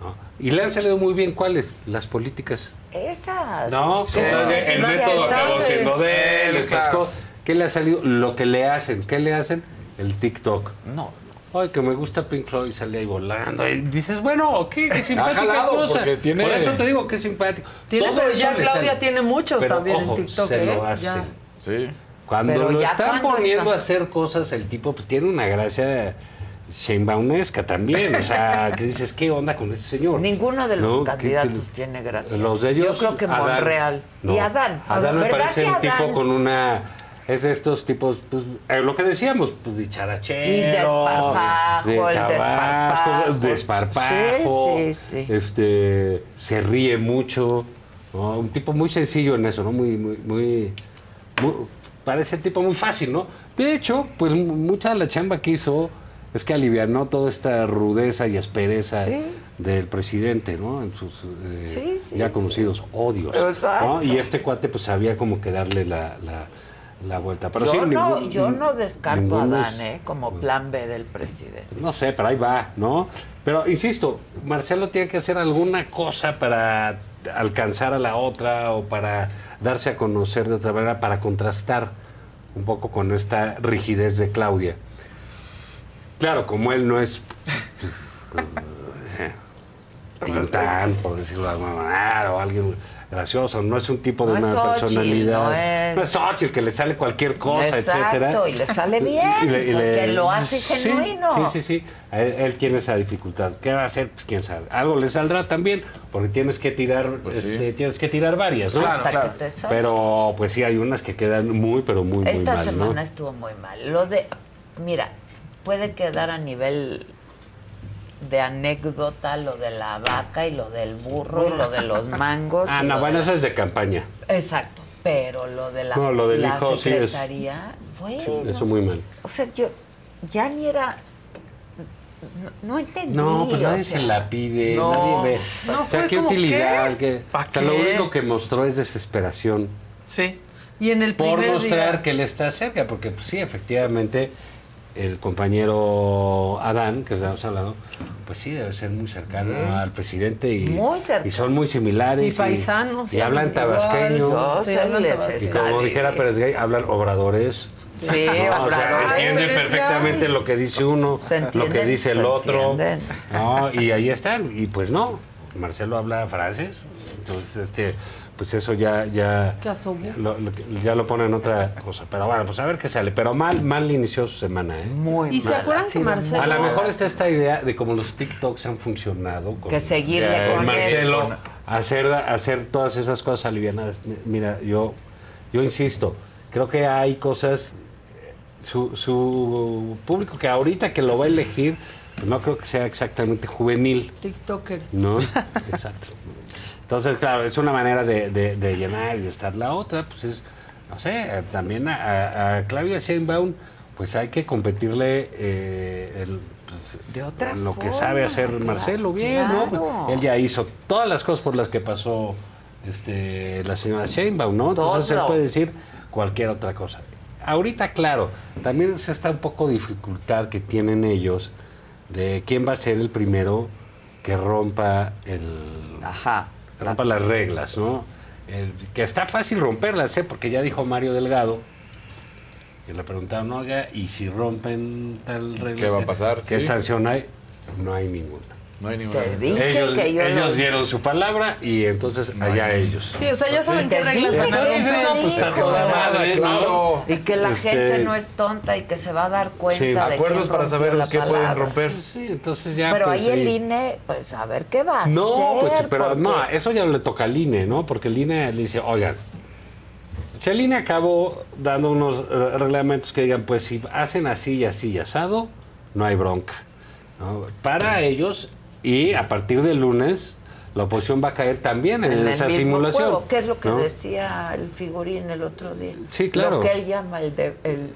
[SPEAKER 34] ¿no? Y le han salido muy bien cuáles, las políticas.
[SPEAKER 2] Esas.
[SPEAKER 34] No,
[SPEAKER 2] Sí,
[SPEAKER 34] entonces,
[SPEAKER 2] sí,
[SPEAKER 34] el
[SPEAKER 2] no
[SPEAKER 34] método acabó siendo de él,
[SPEAKER 12] claro.
[SPEAKER 34] ¿Qué le ha salido? Lo que le hacen. ¿Qué le hacen? El TikTok.
[SPEAKER 2] No.
[SPEAKER 34] Ay, que me gusta Pink Floyd y sale ahí volando. Y dices, bueno, ok, qué simpática
[SPEAKER 9] jalado,
[SPEAKER 34] cosa.
[SPEAKER 9] porque tiene-
[SPEAKER 34] Por eso te digo que es simpático.
[SPEAKER 10] Tiene,
[SPEAKER 34] Todo
[SPEAKER 10] pero ya Claudia
[SPEAKER 34] sale.
[SPEAKER 10] tiene muchos
[SPEAKER 34] Pero,
[SPEAKER 10] también
[SPEAKER 34] ojo,
[SPEAKER 10] en TikTok,
[SPEAKER 34] se
[SPEAKER 10] ¿eh?
[SPEAKER 34] lo
[SPEAKER 10] Ya.
[SPEAKER 34] hace.
[SPEAKER 9] Sí.
[SPEAKER 34] Cuando
[SPEAKER 2] Pero
[SPEAKER 34] lo
[SPEAKER 2] ya
[SPEAKER 34] están poniendo
[SPEAKER 2] está-
[SPEAKER 34] a hacer cosas, el tipo pues, tiene una gracia Sheinbaunesca también. O sea, que dices, ¿qué onda con este señor?
[SPEAKER 2] Ninguno de los
[SPEAKER 34] No, ¿qué-
[SPEAKER 2] candidatos tiene gracia.
[SPEAKER 34] Los de ellos.
[SPEAKER 2] Yo creo que
[SPEAKER 34] Adán.
[SPEAKER 2] Monreal.
[SPEAKER 34] No.
[SPEAKER 2] Y Adán.
[SPEAKER 34] Adán me
[SPEAKER 2] ¿Verdad
[SPEAKER 34] parece un
[SPEAKER 2] Adán?
[SPEAKER 34] tipo con una. Es de estos tipos, pues, eh, lo que decíamos, pues dicharachero.
[SPEAKER 2] Y desparpajo,
[SPEAKER 34] de
[SPEAKER 2] el
[SPEAKER 34] tabasco,
[SPEAKER 2] desparpajo.
[SPEAKER 34] desparpajo,
[SPEAKER 2] Sí, sí, sí.
[SPEAKER 34] Este, se ríe mucho. ¿no? Un tipo muy sencillo en eso, ¿no? Muy, muy, muy, muy- Parece tipo muy fácil, ¿no? De hecho, pues mucha de la chamba que hizo es que alivianó toda esta rudeza y aspereza
[SPEAKER 2] Sí.
[SPEAKER 34] del presidente, ¿no? En sus eh,
[SPEAKER 2] Sí, sí,
[SPEAKER 34] ya conocidos odios. Y este cuate pues sabía como que darle la, la, la vuelta. Pero
[SPEAKER 2] yo,
[SPEAKER 34] sí,
[SPEAKER 2] no,
[SPEAKER 34] ningún-
[SPEAKER 2] yo no descarto a
[SPEAKER 34] es-
[SPEAKER 2] ¿eh? como plan B del presidente.
[SPEAKER 34] no sé, pero ahí va, ¿no? Pero insisto, Marcelo tiene que hacer alguna cosa para alcanzar a la otra o para darse a conocer de otra manera, para contrastar un poco con esta rigidez de Claudia. Claro, como él no es pues, eh, Tintán, por decirlo de alguna manera, o alguien gracioso, no es un tipo de
[SPEAKER 2] No
[SPEAKER 34] una
[SPEAKER 2] Xochitl,
[SPEAKER 34] personalidad.
[SPEAKER 2] no es-
[SPEAKER 34] no es Xochitl, que le sale cualquier cosa,
[SPEAKER 2] Exacto,
[SPEAKER 34] etcétera.
[SPEAKER 2] y le sale bien, porque lo hace
[SPEAKER 34] Sí,
[SPEAKER 2] genuino.
[SPEAKER 34] Sí, sí, sí. Él, él tiene esa dificultad. ¿Qué va a hacer? Pues quién sabe. Algo le saldrá también, porque tienes que tirar,
[SPEAKER 9] Pues sí.
[SPEAKER 34] este, tienes que tirar varias, ¿no?
[SPEAKER 2] Hasta que te salga.
[SPEAKER 34] Pero pues sí hay unas que quedan muy, pero muy, muy
[SPEAKER 2] Esta
[SPEAKER 34] mal,
[SPEAKER 2] semana
[SPEAKER 34] ¿no?
[SPEAKER 2] estuvo muy mal. Lo de, mira, puede quedar a nivel de anécdota lo de la vaca y lo del burro y lo de los mangos.
[SPEAKER 34] Ah, no, bueno,
[SPEAKER 2] de-
[SPEAKER 34] eso es de campaña.
[SPEAKER 2] Exacto, pero lo de la,
[SPEAKER 34] No, lo del
[SPEAKER 2] la
[SPEAKER 34] hijo sí es-
[SPEAKER 2] fue...
[SPEAKER 34] Sí, eso muy mal.
[SPEAKER 2] O sea, yo ya ni era... No, no entendí.
[SPEAKER 34] No, pues
[SPEAKER 2] o
[SPEAKER 34] nadie
[SPEAKER 2] sea,
[SPEAKER 34] se la pide,
[SPEAKER 2] no,
[SPEAKER 34] nadie ve.
[SPEAKER 2] no
[SPEAKER 34] o sea,
[SPEAKER 2] fue
[SPEAKER 34] qué
[SPEAKER 2] como,
[SPEAKER 34] utilidad,
[SPEAKER 2] ¿qué?
[SPEAKER 34] que
[SPEAKER 10] ¿Pa'
[SPEAKER 34] o sea, lo único que mostró es desesperación.
[SPEAKER 12] Sí.
[SPEAKER 10] Y en el
[SPEAKER 34] Por
[SPEAKER 10] primer
[SPEAKER 34] mostrar
[SPEAKER 10] día-
[SPEAKER 34] que él está cerca, porque pues, sí, efectivamente, el compañero Adán, que habíamos hablado, pues sí, debe ser muy cercano al presidente y,
[SPEAKER 2] Muy cercano.
[SPEAKER 34] y son muy similares.
[SPEAKER 10] Y paisanos,
[SPEAKER 34] Y, hablan
[SPEAKER 10] igual.
[SPEAKER 34] tabasqueño.
[SPEAKER 2] Yo
[SPEAKER 10] Sí, hablan
[SPEAKER 34] Y como dijera Pérez Gay, hablan obradores.
[SPEAKER 2] Sí,
[SPEAKER 34] No, o sea,
[SPEAKER 2] obradores.
[SPEAKER 34] entienden perfectamente lo que dice uno, lo que dice el otro.
[SPEAKER 2] entienden.
[SPEAKER 34] No, y ahí están. Y pues no, Marcelo habla francés. Entonces, este, pues eso ya, ya, lo, lo- ya lo pone en otra cosa. Pero bueno, pues a ver qué sale. Pero mal, mal inició su semana, ¿eh?
[SPEAKER 2] Muy
[SPEAKER 10] ¿Y se
[SPEAKER 2] mal,
[SPEAKER 10] acuerdan
[SPEAKER 2] ha
[SPEAKER 10] que Marcelo-
[SPEAKER 34] A lo mejor está esta idea de cómo los TikToks han funcionado. Con,
[SPEAKER 2] Que seguirle
[SPEAKER 34] con
[SPEAKER 2] con
[SPEAKER 34] Marcelo, hacer, hacer todas esas cosas alivianadas. Mira, yo, yo insisto, creo que hay cosas, su, su público que ahorita que lo va a elegir, pues no creo que sea exactamente juvenil,
[SPEAKER 10] TikTokers.
[SPEAKER 34] ¿no? Exacto. Entonces, claro, es una manera de, de- de llenar y de estar. La otra, pues es, no sé, eh, también a, Claudia Sheinbaum, pues hay que competirle eh, el, pues,
[SPEAKER 2] De otra
[SPEAKER 34] lo que sabe hacer
[SPEAKER 2] claro,
[SPEAKER 34] Marcelo bien,
[SPEAKER 2] claro.
[SPEAKER 34] ¿no? Él ya hizo todas las cosas por las que pasó este, la señora Sheinbaum, ¿no? Entonces
[SPEAKER 2] Todo.
[SPEAKER 34] él puede decir cualquier otra cosa. Ahorita, claro, también se está un poco dificultad que tienen ellos de quién va a ser el primero que rompa el
[SPEAKER 2] Ajá.
[SPEAKER 34] Rompa las reglas, ¿no? Que está fácil romperlas, ¿eh? Porque ya dijo Mario Delgado, que le preguntaron, oiga, ¿y si rompen tal regla?
[SPEAKER 9] ¿Qué va a pasar?
[SPEAKER 34] ¿Qué
[SPEAKER 9] Sí.
[SPEAKER 34] sanción hay? No hay ninguna.
[SPEAKER 9] No hay ninguna.
[SPEAKER 2] Te dije
[SPEAKER 34] Ellos,
[SPEAKER 2] que yo
[SPEAKER 34] ellos
[SPEAKER 2] no-
[SPEAKER 34] dieron su palabra y entonces allá ellos.
[SPEAKER 10] Sí, o sea, ya saben qué reglas van a
[SPEAKER 34] pues, ¿no?
[SPEAKER 2] Y que la
[SPEAKER 34] Este-
[SPEAKER 2] gente no es tonta y que se va a dar cuenta
[SPEAKER 34] Sí.
[SPEAKER 2] de
[SPEAKER 9] Acuerdos para saber qué pueden romper.
[SPEAKER 34] Sí, entonces ya.
[SPEAKER 2] Pero
[SPEAKER 34] pues,
[SPEAKER 2] ahí el. INE, pues a ver qué va a
[SPEAKER 34] No,
[SPEAKER 2] hacer.
[SPEAKER 34] pues, pero
[SPEAKER 2] porque-
[SPEAKER 34] no, eso ya le toca al INE, ¿no? Porque el INE le dice, oigan, si el INE acabó dando unos eh, reglamentos que digan, pues si hacen así y así y asado, no hay bronca. ¿no? Para ellos, y a partir del lunes, la oposición va a caer también en,
[SPEAKER 2] en el
[SPEAKER 34] esa
[SPEAKER 2] mismo
[SPEAKER 34] simulación.
[SPEAKER 2] juego, que es lo que
[SPEAKER 34] ¿no?
[SPEAKER 2] decía el figurín el otro día.
[SPEAKER 34] Sí, claro.
[SPEAKER 2] Lo que él llama el, de- el,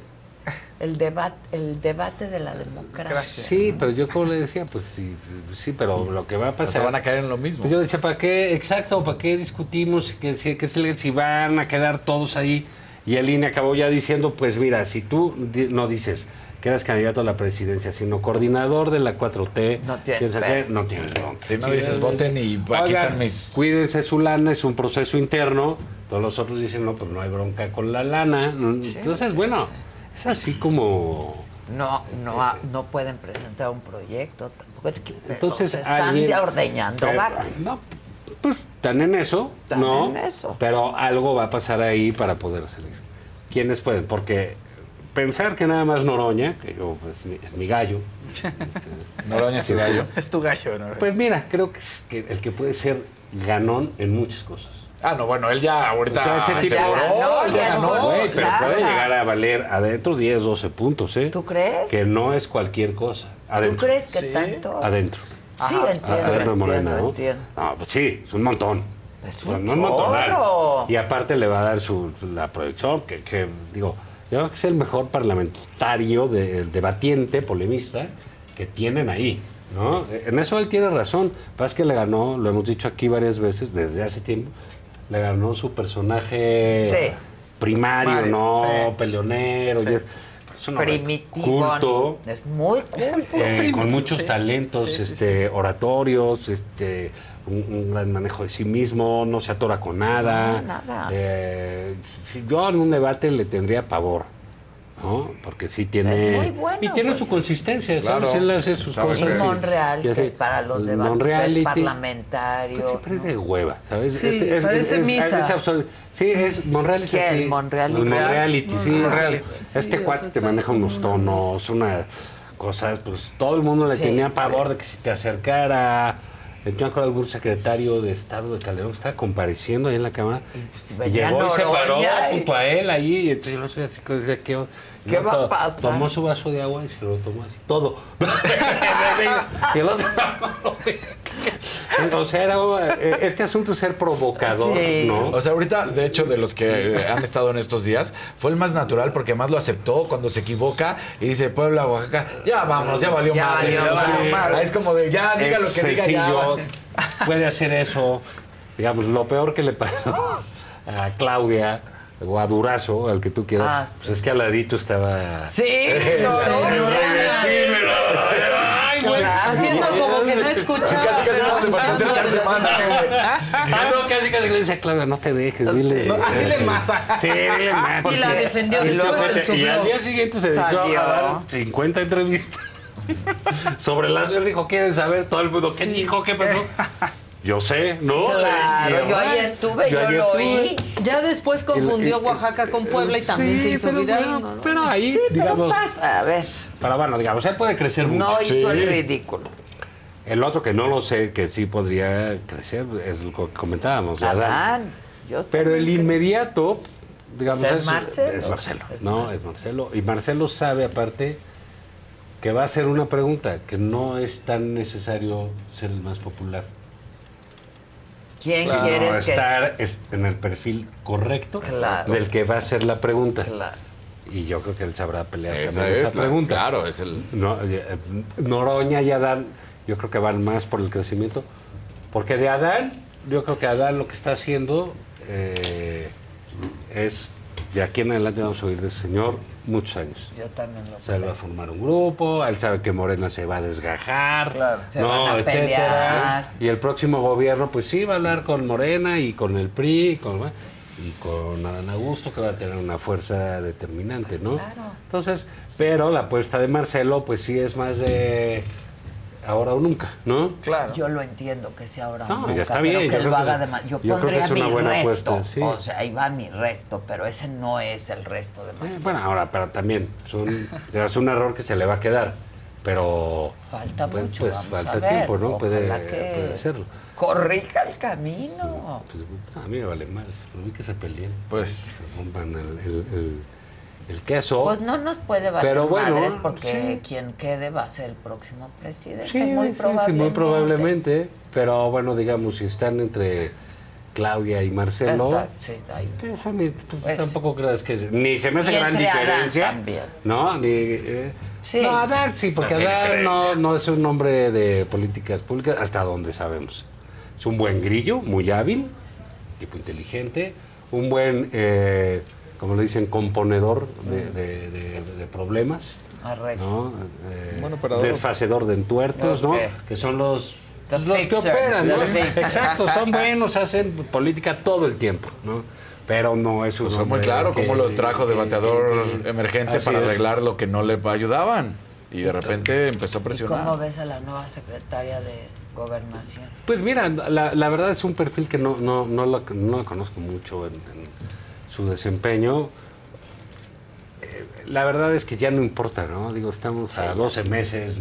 [SPEAKER 2] el, debate, el debate de la democracia.
[SPEAKER 34] Sí, pero yo como le decía, pues sí, sí, pero lo que va a pasar...
[SPEAKER 9] se van a caer en lo mismo.
[SPEAKER 34] Pues yo decía, ¿para qué? Exacto, ¿para qué discutimos que, si, que si, si van a quedar todos ahí? Y el INE acabó ya diciendo, pues mira, si tú no dices que eres candidato a la presidencia, sino coordinador de la 4T,
[SPEAKER 2] No tienes
[SPEAKER 34] qué, no tienes bronca.
[SPEAKER 9] Si no
[SPEAKER 34] Sí,
[SPEAKER 9] dices
[SPEAKER 34] es-
[SPEAKER 9] voten y aquí
[SPEAKER 34] Oigan,
[SPEAKER 9] están mis.
[SPEAKER 34] Cuídense su lana, es un proceso interno. Todos los otros dicen, no, pues no hay bronca con la lana. Entonces, bueno, es así como...
[SPEAKER 2] No, no, no pueden presentar un proyecto tampoco. Es que,
[SPEAKER 34] Entonces,
[SPEAKER 2] se están
[SPEAKER 34] alguien-
[SPEAKER 2] ya ordeñando
[SPEAKER 34] Pero,
[SPEAKER 2] vacas.
[SPEAKER 34] no, pues están en eso,
[SPEAKER 2] Están
[SPEAKER 34] ¿no?
[SPEAKER 2] en eso.
[SPEAKER 34] Pero algo va a pasar ahí para poder salir. ¿Quiénes pueden? Porque pensar que nada más Noroña, que yo, pues, mi- es mi gallo.
[SPEAKER 9] Noroña es tu gallo.
[SPEAKER 12] Es tu gallo, ¿no?
[SPEAKER 34] Pues mira, creo que es que el que puede ser ganón en muchas cosas.
[SPEAKER 9] Ah, no, bueno, él ya ahorita
[SPEAKER 34] O sea,
[SPEAKER 9] aseguró,
[SPEAKER 2] ganó,
[SPEAKER 9] ya ganó.
[SPEAKER 2] es
[SPEAKER 34] Güey, pero
[SPEAKER 2] Claro.
[SPEAKER 34] puede llegar a valer adentro 10, 12 puntos, ¿eh?
[SPEAKER 2] ¿Tú crees?
[SPEAKER 34] Que no es cualquier cosa.
[SPEAKER 2] ¿Tú
[SPEAKER 34] Adentro.
[SPEAKER 2] crees que
[SPEAKER 9] Sí.
[SPEAKER 2] tanto?
[SPEAKER 34] Adentro.
[SPEAKER 2] Sí,
[SPEAKER 34] A-
[SPEAKER 2] entiendo.
[SPEAKER 34] adentro de Morena, ¿no?
[SPEAKER 2] entiendo.
[SPEAKER 34] No, pues sí, es un montón.
[SPEAKER 2] Es un
[SPEAKER 34] no es montonal.
[SPEAKER 2] chorro.
[SPEAKER 34] Y aparte le va a dar su, la proyección, que, que, digo, yo creo que es el mejor parlamentario, de, debatiente, polemista, que tienen ahí. ¿no? En eso él tiene razón. Pasa que le ganó, lo hemos dicho aquí varias veces, desde hace tiempo, le ganó su personaje
[SPEAKER 2] Sí.
[SPEAKER 34] primario, ¿no?
[SPEAKER 12] sí.
[SPEAKER 34] Peleonero. es- es
[SPEAKER 2] Primitivo.
[SPEAKER 34] culto,
[SPEAKER 2] Es muy culto.
[SPEAKER 34] eh, con muchos talentos este, oratorios, este, un, un gran manejo de sí mismo, no se atora con nada.
[SPEAKER 2] No, nada.
[SPEAKER 34] Eh, yo en un debate le tendría pavor, ¿no? Porque sí tiene...
[SPEAKER 2] Es muy bueno,
[SPEAKER 34] y tiene
[SPEAKER 2] pues.
[SPEAKER 34] su consistencia,
[SPEAKER 9] Claro.
[SPEAKER 34] ¿sabes? Él hace sus cosas.
[SPEAKER 2] Monreal, que para los
[SPEAKER 34] el
[SPEAKER 2] debates es parlamentario.
[SPEAKER 34] Pues siempre es de hueva, ¿sabes?
[SPEAKER 10] Sí, parece misa.
[SPEAKER 34] absurdo. sí, es Monreal es
[SPEAKER 2] ¿Qué?
[SPEAKER 34] así.
[SPEAKER 2] ¿El Monreality?
[SPEAKER 34] El Monreality, sí.
[SPEAKER 12] Monreality.
[SPEAKER 34] Este
[SPEAKER 10] Sí,
[SPEAKER 34] cuate te maneja unos tonos, unas cosas, pues todo el mundo le
[SPEAKER 2] Sí,
[SPEAKER 34] tenía
[SPEAKER 2] sí.
[SPEAKER 34] pavor de que si te acercara, Yo me acuerdo de algún secretario de Estado de Calderón que estaba compareciendo ahí en la Cámara. y
[SPEAKER 2] venía
[SPEAKER 34] llegó y se paró
[SPEAKER 2] y-
[SPEAKER 34] junto a él ahí. Y entonces yo no sé así, como decía, ¿qué, y
[SPEAKER 2] ¿Qué va a pasar?
[SPEAKER 34] Tomó su vaso de agua y se lo tomó así. Todo. y el otro. o sea, era, eh, este asunto es ser provocador, ¿no?
[SPEAKER 9] O sea, ahorita, de hecho, de los que han estado en estos días, fue el más natural porque más lo aceptó cuando se equivoca y dice Puebla, Oaxaca, ya vámonos, ya valió
[SPEAKER 34] Ya
[SPEAKER 9] madre.
[SPEAKER 34] valió madre.
[SPEAKER 9] Es como de, ya, diga
[SPEAKER 34] Es
[SPEAKER 9] lo que diga, ya.
[SPEAKER 34] Puede hacer eso. Digamos, lo peor que le pasó a Claudia o a Durazo, al que tú quieras,
[SPEAKER 2] Ah,
[SPEAKER 34] pues es que al ladito estaba.
[SPEAKER 2] Sí,
[SPEAKER 34] El-
[SPEAKER 2] no,
[SPEAKER 34] el-
[SPEAKER 2] no,
[SPEAKER 34] el-
[SPEAKER 2] no,
[SPEAKER 34] el-
[SPEAKER 2] no.
[SPEAKER 34] Ay, güey.
[SPEAKER 10] Haciendo como que no escuchaba.
[SPEAKER 34] Casi, casi no,
[SPEAKER 10] ¿verdad?
[SPEAKER 34] acercarse más. Ah, no, casi, casi le dice a Claudia, no te dejes, dile.
[SPEAKER 10] No, dile más.
[SPEAKER 34] Sí, dile más.
[SPEAKER 10] Y la defendió después
[SPEAKER 34] te- y al día siguiente se dedicó a dar 50 entrevistas sobre las él dijo, ¿quieren saber todo el mundo? ¿Qué dijo? ¿Qué pasó? Yo sé, ¿no?
[SPEAKER 2] Claro, yo ahí estuve, yo
[SPEAKER 34] ahí
[SPEAKER 2] lo
[SPEAKER 34] estuve.
[SPEAKER 2] oí.
[SPEAKER 10] Ya después confundió
[SPEAKER 34] El- el-
[SPEAKER 10] Oaxaca con Puebla y también
[SPEAKER 34] Sí,
[SPEAKER 10] se hizo
[SPEAKER 34] pero
[SPEAKER 10] viral.
[SPEAKER 34] bueno,
[SPEAKER 10] ¿no?
[SPEAKER 34] pero ahí,
[SPEAKER 2] Sí, pero
[SPEAKER 34] digamos,
[SPEAKER 2] pasa, a ver.
[SPEAKER 34] Pero bueno, digamos, él puede crecer mucho.
[SPEAKER 2] No hizo el ridículo.
[SPEAKER 34] El otro que no lo sé, que sí podría crecer, es lo que comentábamos, Adán.
[SPEAKER 2] Adán. Yo
[SPEAKER 34] Pero el inmediato, digamos,
[SPEAKER 2] Es
[SPEAKER 34] es,
[SPEAKER 2] Marcelo.
[SPEAKER 34] es Marcelo.
[SPEAKER 2] Es
[SPEAKER 34] no,
[SPEAKER 2] Marcelo.
[SPEAKER 34] es Marcelo. Y Marcelo sabe, aparte, que va a ser una pregunta, que no es tan necesario ser el más popular.
[SPEAKER 2] ¿Quién
[SPEAKER 34] Sino
[SPEAKER 2] quieres que
[SPEAKER 34] estar es- en el perfil correcto
[SPEAKER 2] Claro.
[SPEAKER 34] del que va a ser la pregunta.
[SPEAKER 2] Claro.
[SPEAKER 34] Y yo creo que él sabrá pelear
[SPEAKER 9] Esa
[SPEAKER 34] también
[SPEAKER 9] es
[SPEAKER 34] esa
[SPEAKER 9] la-
[SPEAKER 34] pregunta.
[SPEAKER 9] claro, es el-
[SPEAKER 34] No, eh, Noroña y Adán, yo creo que van más por el crecimiento. Porque de Adán, yo creo que Adán lo que está haciendo eh, es, de aquí en adelante vamos a oír de ese señor muchos años.
[SPEAKER 2] Yo también lo
[SPEAKER 34] O sea, él va a formar un grupo, él sabe que Morena se va a desgajar,
[SPEAKER 2] Se
[SPEAKER 34] no,
[SPEAKER 2] van a
[SPEAKER 34] etcétera.
[SPEAKER 2] pelear.
[SPEAKER 34] Y el próximo gobierno, pues sí, va a hablar con Morena y con el PRI y con, y con Adán Augusto, que va a tener una fuerza determinante, ¿no? Entonces, pero la apuesta de Marcelo, pues sí es más de ahora o nunca, ¿no?
[SPEAKER 9] Claro.
[SPEAKER 2] Yo lo entiendo que sea ahora o
[SPEAKER 34] No, ya
[SPEAKER 2] nunca,
[SPEAKER 34] está
[SPEAKER 2] pero
[SPEAKER 34] bien,
[SPEAKER 2] que
[SPEAKER 34] yo
[SPEAKER 2] él lo
[SPEAKER 34] que
[SPEAKER 2] haga de Yo
[SPEAKER 34] yo
[SPEAKER 2] pondría
[SPEAKER 34] es una
[SPEAKER 2] mi
[SPEAKER 34] buena
[SPEAKER 2] resto.
[SPEAKER 34] apuesta, sí.
[SPEAKER 2] O sea, ahí va mi resto, pero ese no es el resto de
[SPEAKER 34] Eh,
[SPEAKER 2] Marcelo.
[SPEAKER 34] bueno, ahora, pero también es un, es un error que se le va a quedar, pero...
[SPEAKER 2] Falta
[SPEAKER 34] pues,
[SPEAKER 2] mucho,
[SPEAKER 34] pues,
[SPEAKER 2] vamos
[SPEAKER 34] falta
[SPEAKER 2] a ver.
[SPEAKER 34] tiempo, ¿no? Puede, puede hacerlo.
[SPEAKER 2] corrija el camino.
[SPEAKER 34] Pues, a mí me vale mal, lo vi que se peleen.
[SPEAKER 9] Pues...
[SPEAKER 34] Se rompan el, el- el- el queso.
[SPEAKER 2] Pues no nos puede valer
[SPEAKER 34] Pero bueno,
[SPEAKER 2] madres porque
[SPEAKER 34] sí.
[SPEAKER 2] quien quede va a ser el próximo presidente.
[SPEAKER 34] Sí,
[SPEAKER 2] muy
[SPEAKER 34] sí, sí,
[SPEAKER 2] probablemente.
[SPEAKER 34] muy probablemente. Pero bueno, digamos, si están entre Claudia y Marcelo,
[SPEAKER 2] Está- sí, ahí.
[SPEAKER 34] pues, a mí, pues, tampoco creas que... Ni se me hace gran diferencia.
[SPEAKER 2] también.
[SPEAKER 34] No, ni... eh,
[SPEAKER 2] Sí.
[SPEAKER 34] No, Adán sí, porque
[SPEAKER 9] No,
[SPEAKER 34] Adán no, no es un hombre de políticas públicas hasta donde sabemos. Es un buen grillo, muy hábil, tipo inteligente, un buen, eh, como le dicen, componedor de, de- de- de problemas.
[SPEAKER 2] Arreglo.
[SPEAKER 34] ¿no? Eh,
[SPEAKER 9] Buen operador.
[SPEAKER 34] desfacedor de entuertos, ¿no? Que son los, pues, que operan,
[SPEAKER 2] the
[SPEAKER 34] ¿no? Exacto, son buenos, hacen política todo el tiempo, ¿no? Pero no es un
[SPEAKER 9] Pues fue muy claro cómo lo trajo de bateador emergente para
[SPEAKER 34] es.
[SPEAKER 9] arreglar lo que no le ayudaban. Y de repente empezó a
[SPEAKER 2] ¿Y
[SPEAKER 9] presionar.
[SPEAKER 2] cómo ves a la nueva secretaria de Gobernación?
[SPEAKER 34] Pues mira, la, la verdad es un perfil que no, no, no, la, no la conozco mucho en, en su desempeño. Eh, La verdad es que ya no importa, ¿no? Digo, estamos a 12 meses.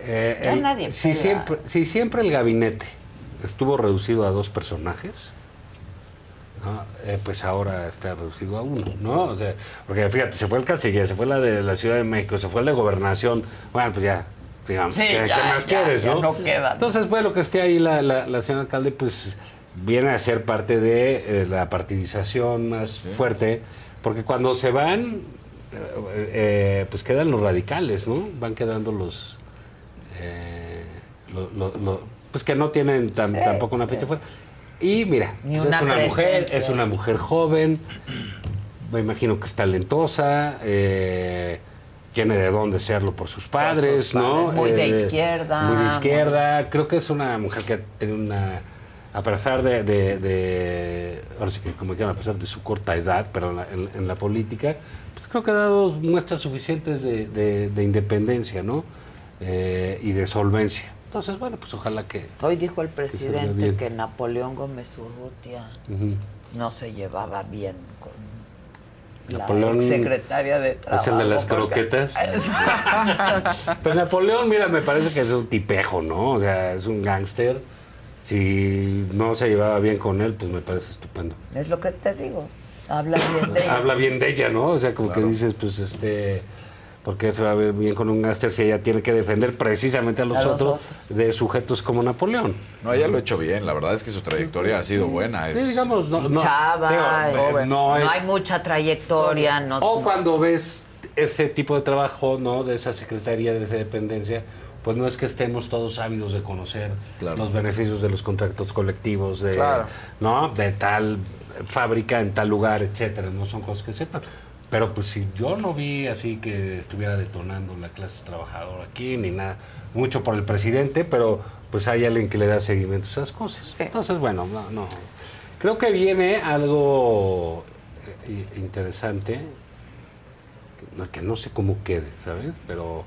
[SPEAKER 34] Eh,
[SPEAKER 2] Ya
[SPEAKER 34] el-
[SPEAKER 2] nadie
[SPEAKER 34] si, siempre, si siempre el gabinete estuvo reducido a dos personajes, ¿no? Eh, pues ahora está reducido a uno, ¿no? O sea, porque fíjate, se fue el canciller, se fue la de la Ciudad de México, se fue el de Gobernación. Bueno, pues ya, digamos,
[SPEAKER 2] Sí,
[SPEAKER 34] ¿qué, qué
[SPEAKER 2] ya,
[SPEAKER 34] más
[SPEAKER 2] ya,
[SPEAKER 34] quieres,
[SPEAKER 2] ya
[SPEAKER 34] no?
[SPEAKER 2] no queda.
[SPEAKER 34] Entonces, bueno, que esté ahí la, la, la señora alcalde, pues viene a ser parte de eh, la partidización más fuerte, porque cuando se van, eh, eh, pues quedan los radicales, ¿no? Van quedando los, eh, lo- lo- lo- pues que no tienen tan-
[SPEAKER 2] Sí,
[SPEAKER 34] tampoco una fecha
[SPEAKER 2] sí.
[SPEAKER 34] fuera. Y mira,
[SPEAKER 2] Ni
[SPEAKER 34] pues,
[SPEAKER 2] una
[SPEAKER 34] es una mujer, es una mujer joven, me imagino que es talentosa, eh, tiene de dónde serlo por sus padres,
[SPEAKER 2] sus
[SPEAKER 34] ¿no?
[SPEAKER 2] muy de izquierda,
[SPEAKER 34] Muy de
[SPEAKER 2] muy-
[SPEAKER 34] izquierda. Creo que es una mujer que tiene una. A pesar de. de, de- ahora sí que, como dijeron, a pesar de su corta edad, pero en la, en- en la política, pues creo que ha dado muestras suficientes de, de- de independencia, ¿no? Eh, y de solvencia. Entonces, bueno, pues ojalá que.
[SPEAKER 2] Hoy dijo el presidente que Napoleón Gómez Urrutia no se llevaba bien con la secretaria de Trabajo.
[SPEAKER 34] Es el de las
[SPEAKER 2] porque-
[SPEAKER 34] croquetas. Pues Napoleón, mira, me parece que es un tipejo, ¿no? O sea, es un gángster. Si no se llevaba bien con él, pues me parece estupendo.
[SPEAKER 2] Es lo que te digo. Habla bien de ella.
[SPEAKER 34] Habla bien de ella, ¿no? O sea, como que dices, pues, este... ¿Por qué se va a ver bien con un gángster si ella tiene que defender precisamente a los,
[SPEAKER 9] A los
[SPEAKER 34] otros de sujetos como Napoleón?
[SPEAKER 9] No, ella lo ha hecho bien. La verdad es que su trayectoria ha sido buena. Es...
[SPEAKER 34] Sí, digamos, no, no,
[SPEAKER 2] Chava,
[SPEAKER 34] digo, no
[SPEAKER 2] no,
[SPEAKER 34] es-
[SPEAKER 2] hay mucha trayectoria. No,
[SPEAKER 34] O cuando ves ese tipo de trabajo, ¿no? De esa secretaría, de esa dependencia, pues no es que estemos todos ávidos de conocer los beneficios de los contratos colectivos, de,
[SPEAKER 12] Claro.
[SPEAKER 34] ¿no? De tal fábrica en tal lugar, etcétera. No son cosas que sepan. Pero pues si yo no vi así que estuviera detonando la clase trabajadora aquí, ni nada, mucho por el presidente, pero pues hay alguien que le da seguimiento a esas cosas. Entonces, bueno, no, no. Creo que viene algo eh, i- interesante, que no sé cómo quede, ¿sabes? Pero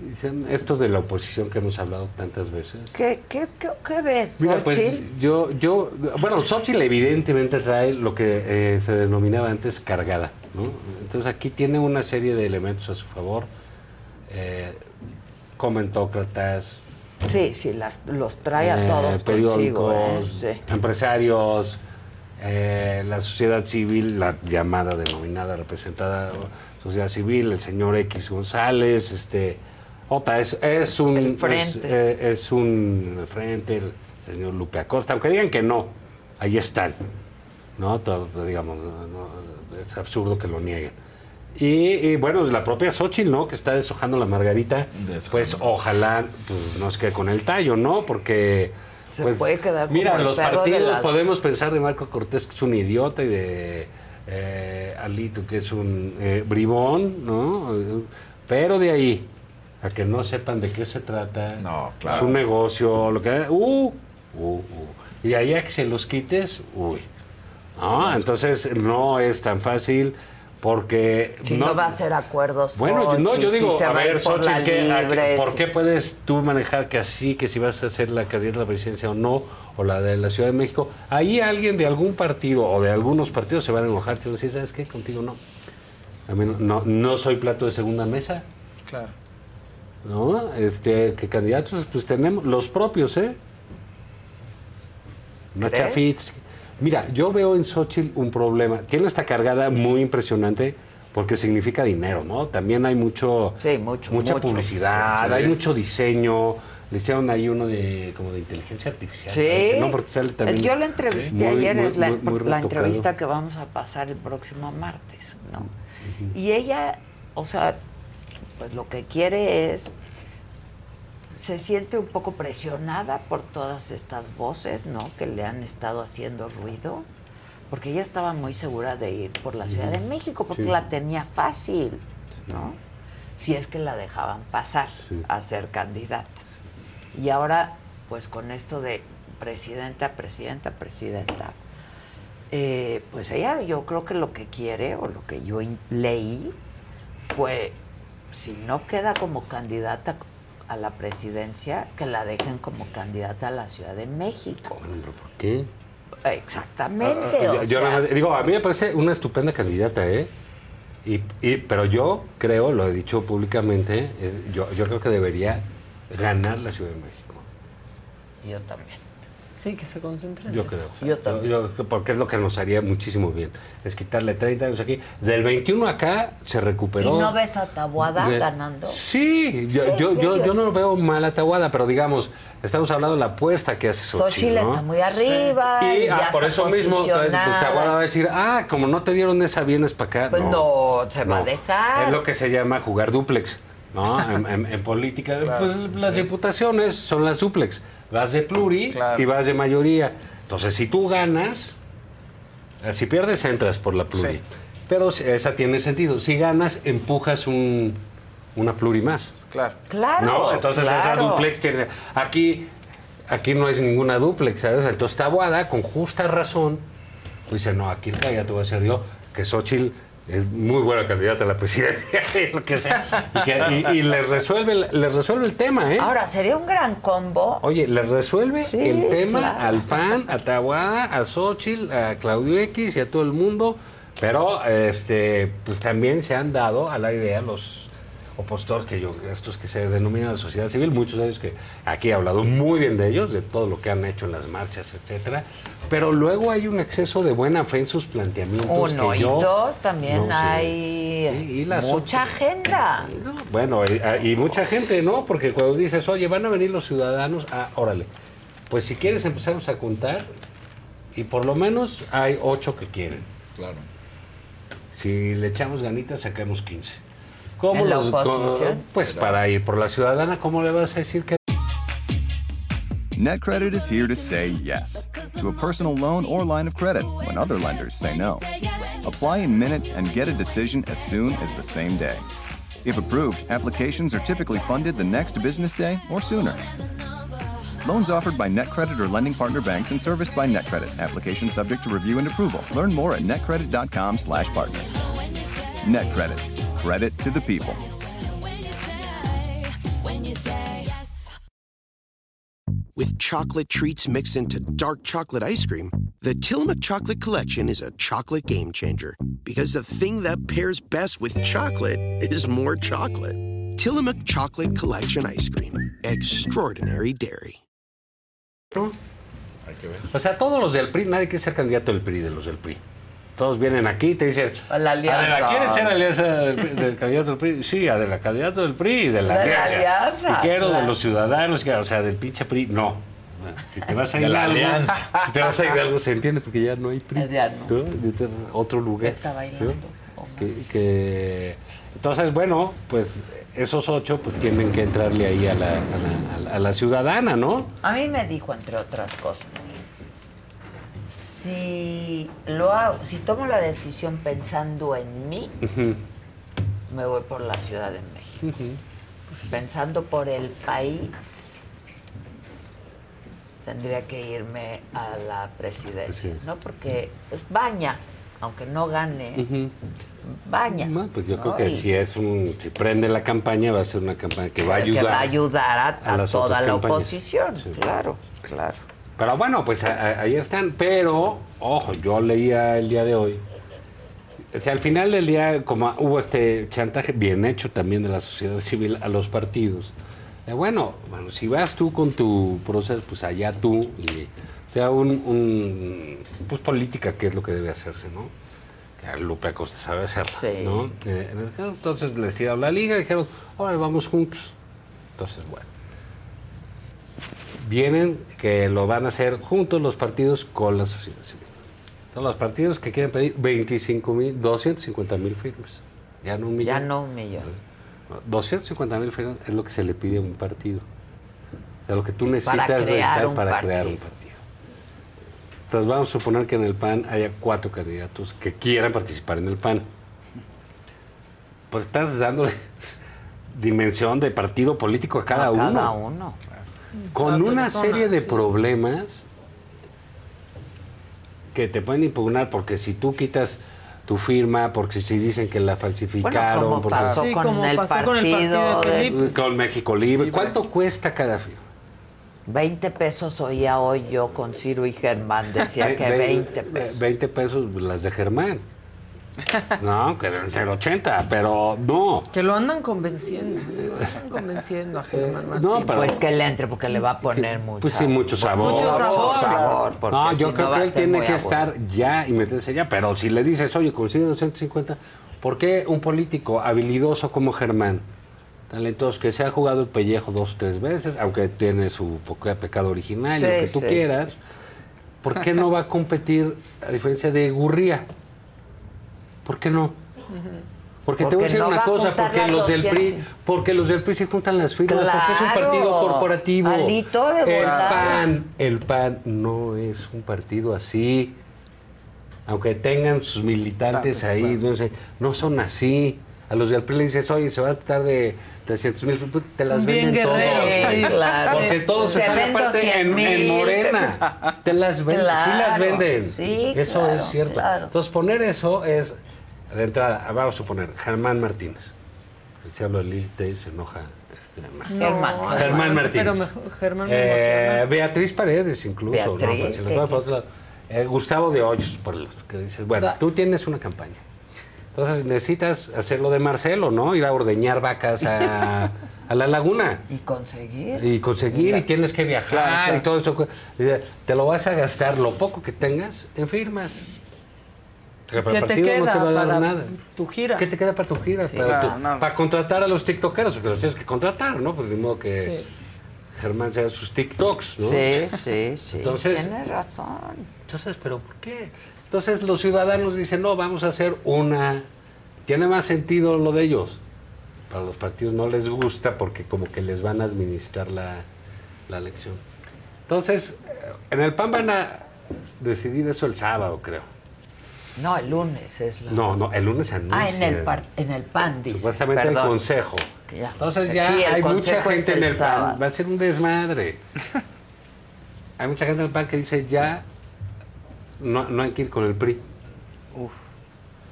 [SPEAKER 34] dicen estos de la oposición que hemos hablado tantas veces.
[SPEAKER 2] ¿Qué, qué, qué, qué ves,
[SPEAKER 34] Mira, pues yo, yo, bueno, Xochitl evidentemente trae lo que eh, se denominaba antes cargada, ¿no? Entonces aquí tiene una serie de elementos a su favor, eh, comentócratas,
[SPEAKER 2] Sí, sí, las, los trae a
[SPEAKER 34] eh,
[SPEAKER 2] todos consigo.
[SPEAKER 34] periódicos,
[SPEAKER 2] Sí.
[SPEAKER 34] empresarios, la sociedad civil, la llamada, denominada, representada sociedad civil, el señor X González, este, otra, es, es un
[SPEAKER 2] El frente.
[SPEAKER 34] Es, eh, es un el frente, el señor Lupe Acosta, aunque digan que no, ahí están, ¿no? Todo, digamos, no- no, es absurdo que lo nieguen. Y, y, bueno, la propia Xochitl, ¿no? Que está deshojando la margarita, pues ojalá pues, nos quede con el tallo, ¿no? Porque...
[SPEAKER 2] Se
[SPEAKER 34] pues,
[SPEAKER 2] puede quedar como
[SPEAKER 34] Mira,
[SPEAKER 2] el
[SPEAKER 34] los
[SPEAKER 2] perro
[SPEAKER 34] partidos
[SPEAKER 2] la-
[SPEAKER 34] podemos pensar de Marco Cortés que es un idiota y de eh, Alito que es un eh, bribón, ¿no? Pero de ahí a que no sepan de qué se trata,
[SPEAKER 9] claro.
[SPEAKER 34] es un negocio, lo que... Uh, uh, uh. Y ahí a que se los quites, uy. No, entonces no es tan fácil porque...
[SPEAKER 2] Si no, va a ser acuerdos.
[SPEAKER 34] Bueno, no, yo digo,
[SPEAKER 2] si
[SPEAKER 34] a ver, Xochitl, ¿qué- a ¿por qué puedes tú manejar que así, que si vas a hacer la candidata a la presidencia o no, o la de la Ciudad de México, ahí alguien de algún partido o de algunos partidos se van a enojar, te van a decir, ¿sabes qué? Contigo no. A mí no, no, no soy plato de segunda mesa,
[SPEAKER 12] Claro.
[SPEAKER 34] ¿No? Este, que candidatos, pues tenemos los propios, ¿eh? Fitz. Mira, yo veo en Xochitl un problema. Tiene esta cargada muy impresionante porque significa dinero, ¿no? También hay mucho,
[SPEAKER 2] mucho,
[SPEAKER 34] mucha
[SPEAKER 2] mucho.
[SPEAKER 34] publicidad,
[SPEAKER 2] Sí.
[SPEAKER 34] hay mucho diseño. Le hicieron ahí uno de como de inteligencia artificial.
[SPEAKER 2] Sí.
[SPEAKER 34] parece, ¿no? Porque sale también.
[SPEAKER 2] Yo la entrevisté
[SPEAKER 34] muy-
[SPEAKER 2] ayer,
[SPEAKER 34] muy-
[SPEAKER 2] es la,
[SPEAKER 34] muy-
[SPEAKER 2] entrevista que vamos a pasar el próximo martes, ¿no? Y ella, o sea, pues lo que quiere es, se siente un poco presionada por todas estas voces, ¿no? Que le han estado haciendo ruido, porque ella estaba muy segura de ir por la Ciudad de. México, porque
[SPEAKER 34] Sí.
[SPEAKER 2] la tenía fácil, ¿no? Si es que la dejaban pasar a ser candidata. Y ahora, pues con esto de presidenta, presidenta, presidenta, eh, pues ella yo creo que lo que quiere, o lo que yo leí, fue, si no queda como candidata a la presidencia, que la dejen como candidata a la Ciudad de México.
[SPEAKER 34] ¿Por qué?
[SPEAKER 2] Exactamente.
[SPEAKER 34] Ah,
[SPEAKER 2] o
[SPEAKER 34] yo- yo
[SPEAKER 2] sea,
[SPEAKER 34] nada más- digo, a mí me parece una estupenda candidata, ¿eh? Y, y- pero yo creo, lo he dicho públicamente, eh, yo, yo creo que debería ganar la Ciudad de México.
[SPEAKER 2] yo también.
[SPEAKER 10] Sí, que se concentren.
[SPEAKER 34] Yo
[SPEAKER 10] en
[SPEAKER 34] creo.
[SPEAKER 10] eso.
[SPEAKER 2] Yo también.
[SPEAKER 34] Yo- porque es lo que nos haría muchísimo bien. Es quitarle 30 años aquí. Del 21 acá se
[SPEAKER 2] ¿Y
[SPEAKER 34] recuperó.
[SPEAKER 2] no ves a Tabuada
[SPEAKER 34] de-
[SPEAKER 2] ganando?
[SPEAKER 34] Sí, yo,
[SPEAKER 2] Sí,
[SPEAKER 34] yo,
[SPEAKER 2] yo-
[SPEAKER 34] yo, no lo veo mal a Tahuada, pero digamos, estamos hablando de la apuesta que hace Xochitl,
[SPEAKER 2] Xochitl
[SPEAKER 34] ¿no?
[SPEAKER 2] está muy arriba.
[SPEAKER 34] Y
[SPEAKER 2] y
[SPEAKER 34] ah, por eso mismo, pues. Tahuada va a decir, ah, como no te dieron esa, vienes para acá.
[SPEAKER 2] Pues no, se va a dejar.
[SPEAKER 34] Es lo que se llama jugar duplex, ¿no? en, en- en política, pues, las diputaciones son las duplex. Vas de pluri y vas de mayoría. Entonces, si tú ganas, eh, si pierdes, entras por la pluri.
[SPEAKER 12] Sí.
[SPEAKER 34] Pero esa tiene sentido. Si ganas, empujas un, una pluri más.
[SPEAKER 12] Claro.
[SPEAKER 2] Claro.
[SPEAKER 34] ¿No? Entonces esa duplex tiene. Aquí, aquí no es ninguna duplex, ¿sabes? Entonces Tabuada, con justa razón, pues dice, no, aquí el candidato va a ser yo, que Xochitl es muy buena candidata a la presidencia, lo que sea. Y, que- y- y les resuelve, les resuelve el tema, ¿eh?
[SPEAKER 2] Ahora, sería un gran combo.
[SPEAKER 34] Oye, les resuelve
[SPEAKER 2] Sí,
[SPEAKER 34] el tema
[SPEAKER 2] claro.
[SPEAKER 34] al PAN, a Tabuada, a Xochitl, a Claudio X y a todo el mundo Pero este, pues también se han dado a la idea los opositores, que yo, estos que se denominan la sociedad civil, muchos de ellos que aquí he hablado muy bien de ellos, de todo lo que han hecho en las marchas, etcétera. Pero luego hay un exceso de buena fe en sus planteamientos.
[SPEAKER 2] Uno
[SPEAKER 34] que
[SPEAKER 2] y
[SPEAKER 34] yo
[SPEAKER 2] dos también
[SPEAKER 34] no sé.
[SPEAKER 2] hay
[SPEAKER 34] las
[SPEAKER 2] mucha agenda.
[SPEAKER 34] Bueno, y, y mucha gente, ¿no? Porque cuando dices, oye, van a venir los ciudadanos, ah, órale. Pues si quieres empezamos a contar, y por lo menos hay ocho que quieren.
[SPEAKER 9] Claro.
[SPEAKER 34] Si le echamos ganitas, sacamos 15. ¿Cómo
[SPEAKER 2] ¿En la oposición?
[SPEAKER 34] cómo- Pues para ir por la ciudadana, ¿cómo le vas a decir que
[SPEAKER 35] NetCredit is here to say yes to a personal loan or line of credit when other lenders say no. Apply in minutes and get a decision as soon as the same day. If approved, applications are typically funded the next business day or sooner. Loans offered by NetCredit or lending partner banks and serviced by NetCredit. Application subject to review and approval. Learn more at netcredit.com/partner. NetCredit. Credit to the people.
[SPEAKER 36] With chocolate treats mixed into dark chocolate ice cream, the Tillamook Chocolate Collection is a chocolate game changer because the thing that pairs best with chocolate is more chocolate. Tillamook Chocolate Collection Ice Cream. Extraordinary Dairy.
[SPEAKER 9] Hay que ver.
[SPEAKER 34] O sea, todos los del PRI, nadie quiere ser candidato del PRI, de los del PRI. Todos vienen aquí y te dicen,
[SPEAKER 2] La alianza.
[SPEAKER 34] Adela, ¿quieres ser alianza del, del candidato del PRI? Sí, Adela, candidato del PRI y de la
[SPEAKER 2] De la
[SPEAKER 34] alianza.
[SPEAKER 2] alianza,
[SPEAKER 34] Y quiero de los ciudadanos, o sea, del pinche PRI, no. Si te vas a
[SPEAKER 9] De
[SPEAKER 34] ir
[SPEAKER 9] la
[SPEAKER 34] a algo,
[SPEAKER 9] alianza.
[SPEAKER 34] si te vas a ir a algo, se entiende porque ya no hay PRI.
[SPEAKER 2] Ya no.
[SPEAKER 34] Otro lugar.
[SPEAKER 2] Está bailando.
[SPEAKER 34] ¿no? Que, que- entonces, bueno, pues esos ocho pues tienen que entrarle ahí a la, a la- a la- a la ciudadana, ¿no?
[SPEAKER 2] A mí me dijo, entre otras cosas, si lo hago, si tomo la decisión pensando en mí, me voy por la Ciudad de México.
[SPEAKER 34] Ujú.
[SPEAKER 2] Pensando por el país, tendría que irme a la presidencia. ¿no? Porque pues, baña, aunque no gane, baña.
[SPEAKER 34] No, pues yo
[SPEAKER 2] ¿no?
[SPEAKER 34] creo que
[SPEAKER 2] Y
[SPEAKER 34] si es un, si prende la campaña va a ser una campaña que va a
[SPEAKER 2] que
[SPEAKER 34] ayudar.
[SPEAKER 2] va a ayudar a,
[SPEAKER 34] a
[SPEAKER 2] a
[SPEAKER 34] las
[SPEAKER 2] toda la
[SPEAKER 34] campañas.
[SPEAKER 2] oposición,
[SPEAKER 34] Sí.
[SPEAKER 2] claro, claro.
[SPEAKER 34] Pero bueno, pues a- a- ahí están. Pero, ojo, yo leía el día de hoy. O sea, al final del día, como hubo este chantaje bien hecho también de la sociedad civil a los partidos. de, bueno, bueno, si vas tú con tu proceso, pues allá tú. Y, o sea, un, un- pues política, que es lo que debe hacerse, ¿no? Que Lupe Acosta sabe hacerlo, ¿no? Eh, entonces les tiraron la liga y dijeron, ahora vamos juntos. Entonces, bueno vienen que lo van a hacer juntos los partidos con la sociedad civil. Son los partidos que quieren pedir 25 mil, 250 mil firmas. Ya no un millón.
[SPEAKER 2] Ya no un millón.
[SPEAKER 34] 250 mil firmas es lo que se le pide a un partido. O sea, lo que tú necesitas
[SPEAKER 2] crear
[SPEAKER 34] necesitar
[SPEAKER 2] un
[SPEAKER 34] para crear un
[SPEAKER 2] partido.
[SPEAKER 34] partido. Entonces vamos a suponer que en el PAN haya cuatro candidatos que quieran participar en el PAN. Pues estás dándole dimensión de partido político a cada
[SPEAKER 2] A
[SPEAKER 34] uno
[SPEAKER 2] cada uno.
[SPEAKER 34] Con una
[SPEAKER 2] persona,
[SPEAKER 34] serie de
[SPEAKER 2] sí.
[SPEAKER 34] problemas que te pueden impugnar porque si tú quitas tu firma, porque si dicen que la falsificaron,
[SPEAKER 2] como
[SPEAKER 34] porque-
[SPEAKER 2] pasó Sí, con como el pasó con el partido de
[SPEAKER 34] con México Libre. ¿Cuánto cuesta cada firma?
[SPEAKER 2] 20 pesos oía hoy yo con Ciro y Germán, decía que
[SPEAKER 34] Ve-
[SPEAKER 2] 20
[SPEAKER 34] ve-
[SPEAKER 2] pesos.
[SPEAKER 34] 20 pesos las de Germán. No, que deben ser 80, pero no.
[SPEAKER 10] Que lo andan convenciendo. Lo andan convenciendo a Germán Martín.
[SPEAKER 34] no, pero-
[SPEAKER 2] Pues que le entre porque le va a poner mucho.
[SPEAKER 34] Pues sí, mucho sabor.
[SPEAKER 2] Mucho sabor. sabor, porque
[SPEAKER 34] no,
[SPEAKER 2] si
[SPEAKER 34] yo
[SPEAKER 2] no
[SPEAKER 34] creo que él tiene que estar ya y meterse ya. Pero si le dices, oye, consigue 250, ¿por qué un político habilidoso como Germán, talentoso, que se ha jugado el pellejo dos o tres veces, aunque tiene su poco de pecado original,
[SPEAKER 2] Sí,
[SPEAKER 34] lo que tú
[SPEAKER 2] sí,
[SPEAKER 34] quieras,
[SPEAKER 2] sí,
[SPEAKER 34] ¿por qué no va a competir a diferencia de Gurría? ¿Por qué no? Porque, te voy a decir
[SPEAKER 2] no
[SPEAKER 34] una cosa, porque los del
[SPEAKER 2] 200.
[SPEAKER 34] PRI, porque los del PRI se juntan las firmas, porque es un partido corporativo.
[SPEAKER 2] Alito de
[SPEAKER 34] el. PAN, el PAN no es un partido así. Aunque tengan sus militantes
[SPEAKER 12] Ah, pues,
[SPEAKER 34] ahí, no, sé, no son así. A los del PRI le dices, oye, se va a tratar de 300 mil, te las
[SPEAKER 10] Son
[SPEAKER 34] venden todos.
[SPEAKER 10] guerreros, sí,
[SPEAKER 2] claro.
[SPEAKER 34] Porque todos
[SPEAKER 2] Te
[SPEAKER 34] están aparte
[SPEAKER 2] 100
[SPEAKER 34] en, en. Morena. Te las venden, sí las venden.
[SPEAKER 2] sí,
[SPEAKER 34] eso
[SPEAKER 2] claro,
[SPEAKER 34] es cierto.
[SPEAKER 2] claro.
[SPEAKER 34] Entonces poner eso es, de entrada, vamos a suponer, Germán Martínez. Si hablo de Lil se enoja. Este.
[SPEAKER 10] No,
[SPEAKER 2] Germán.
[SPEAKER 34] Germán Martínez.
[SPEAKER 10] Pero mejor- Germán
[SPEAKER 34] Eh. Beatriz Paredes incluso. ¿no?
[SPEAKER 2] Beatriz,
[SPEAKER 34] Pues, eh, Gustavo de Hoyos, por lo que dices, bueno, tú tienes una campaña. Entonces necesitas hacer lo de Marcelo, ¿no? Ir a ordeñar vacas a, a la laguna.
[SPEAKER 2] Y conseguir.
[SPEAKER 34] Y conseguir, y tienes que viajar
[SPEAKER 2] Claro, claro.
[SPEAKER 34] y todo esto. Te lo vas a gastar lo poco que tengas en firmas.
[SPEAKER 10] ¿Qué te
[SPEAKER 34] no
[SPEAKER 10] queda
[SPEAKER 34] te va a dar
[SPEAKER 10] para
[SPEAKER 34] nada.
[SPEAKER 10] tu gira?
[SPEAKER 34] ¿Qué te queda para tu gira?
[SPEAKER 10] Sí.
[SPEAKER 34] para,
[SPEAKER 10] No,
[SPEAKER 34] tu-
[SPEAKER 10] no.
[SPEAKER 34] para contratar a los tiktokeros, porque los tienes que contratar, ¿no? Pues de modo que
[SPEAKER 2] Sí.
[SPEAKER 34] Germán sea sus tiktoks, ¿no?
[SPEAKER 2] Sí, sí, sí.
[SPEAKER 34] Entonces,
[SPEAKER 2] Tienes razón.
[SPEAKER 34] entonces, ¿pero por qué? Entonces los ciudadanos dicen, no, vamos a hacer una... Tiene más sentido lo de ellos. Para los partidos no les gusta porque como que les van a administrar la, la elección. Entonces, en el PAN van a decidir eso el sábado, creo.
[SPEAKER 2] No, el lunes es la.
[SPEAKER 34] No, no, el lunes anuncia.
[SPEAKER 2] Ah, en el, par- en el PAN, dices.
[SPEAKER 34] Supuestamente
[SPEAKER 2] perdón.
[SPEAKER 34] el consejo.
[SPEAKER 2] Ya.
[SPEAKER 34] Entonces ya
[SPEAKER 2] Sí,
[SPEAKER 34] hay mucha gente en el
[SPEAKER 2] sábado.
[SPEAKER 34] PAN. Va a ser un desmadre. hay mucha gente en el PAN que dice ya no, no hay que ir con el PRI.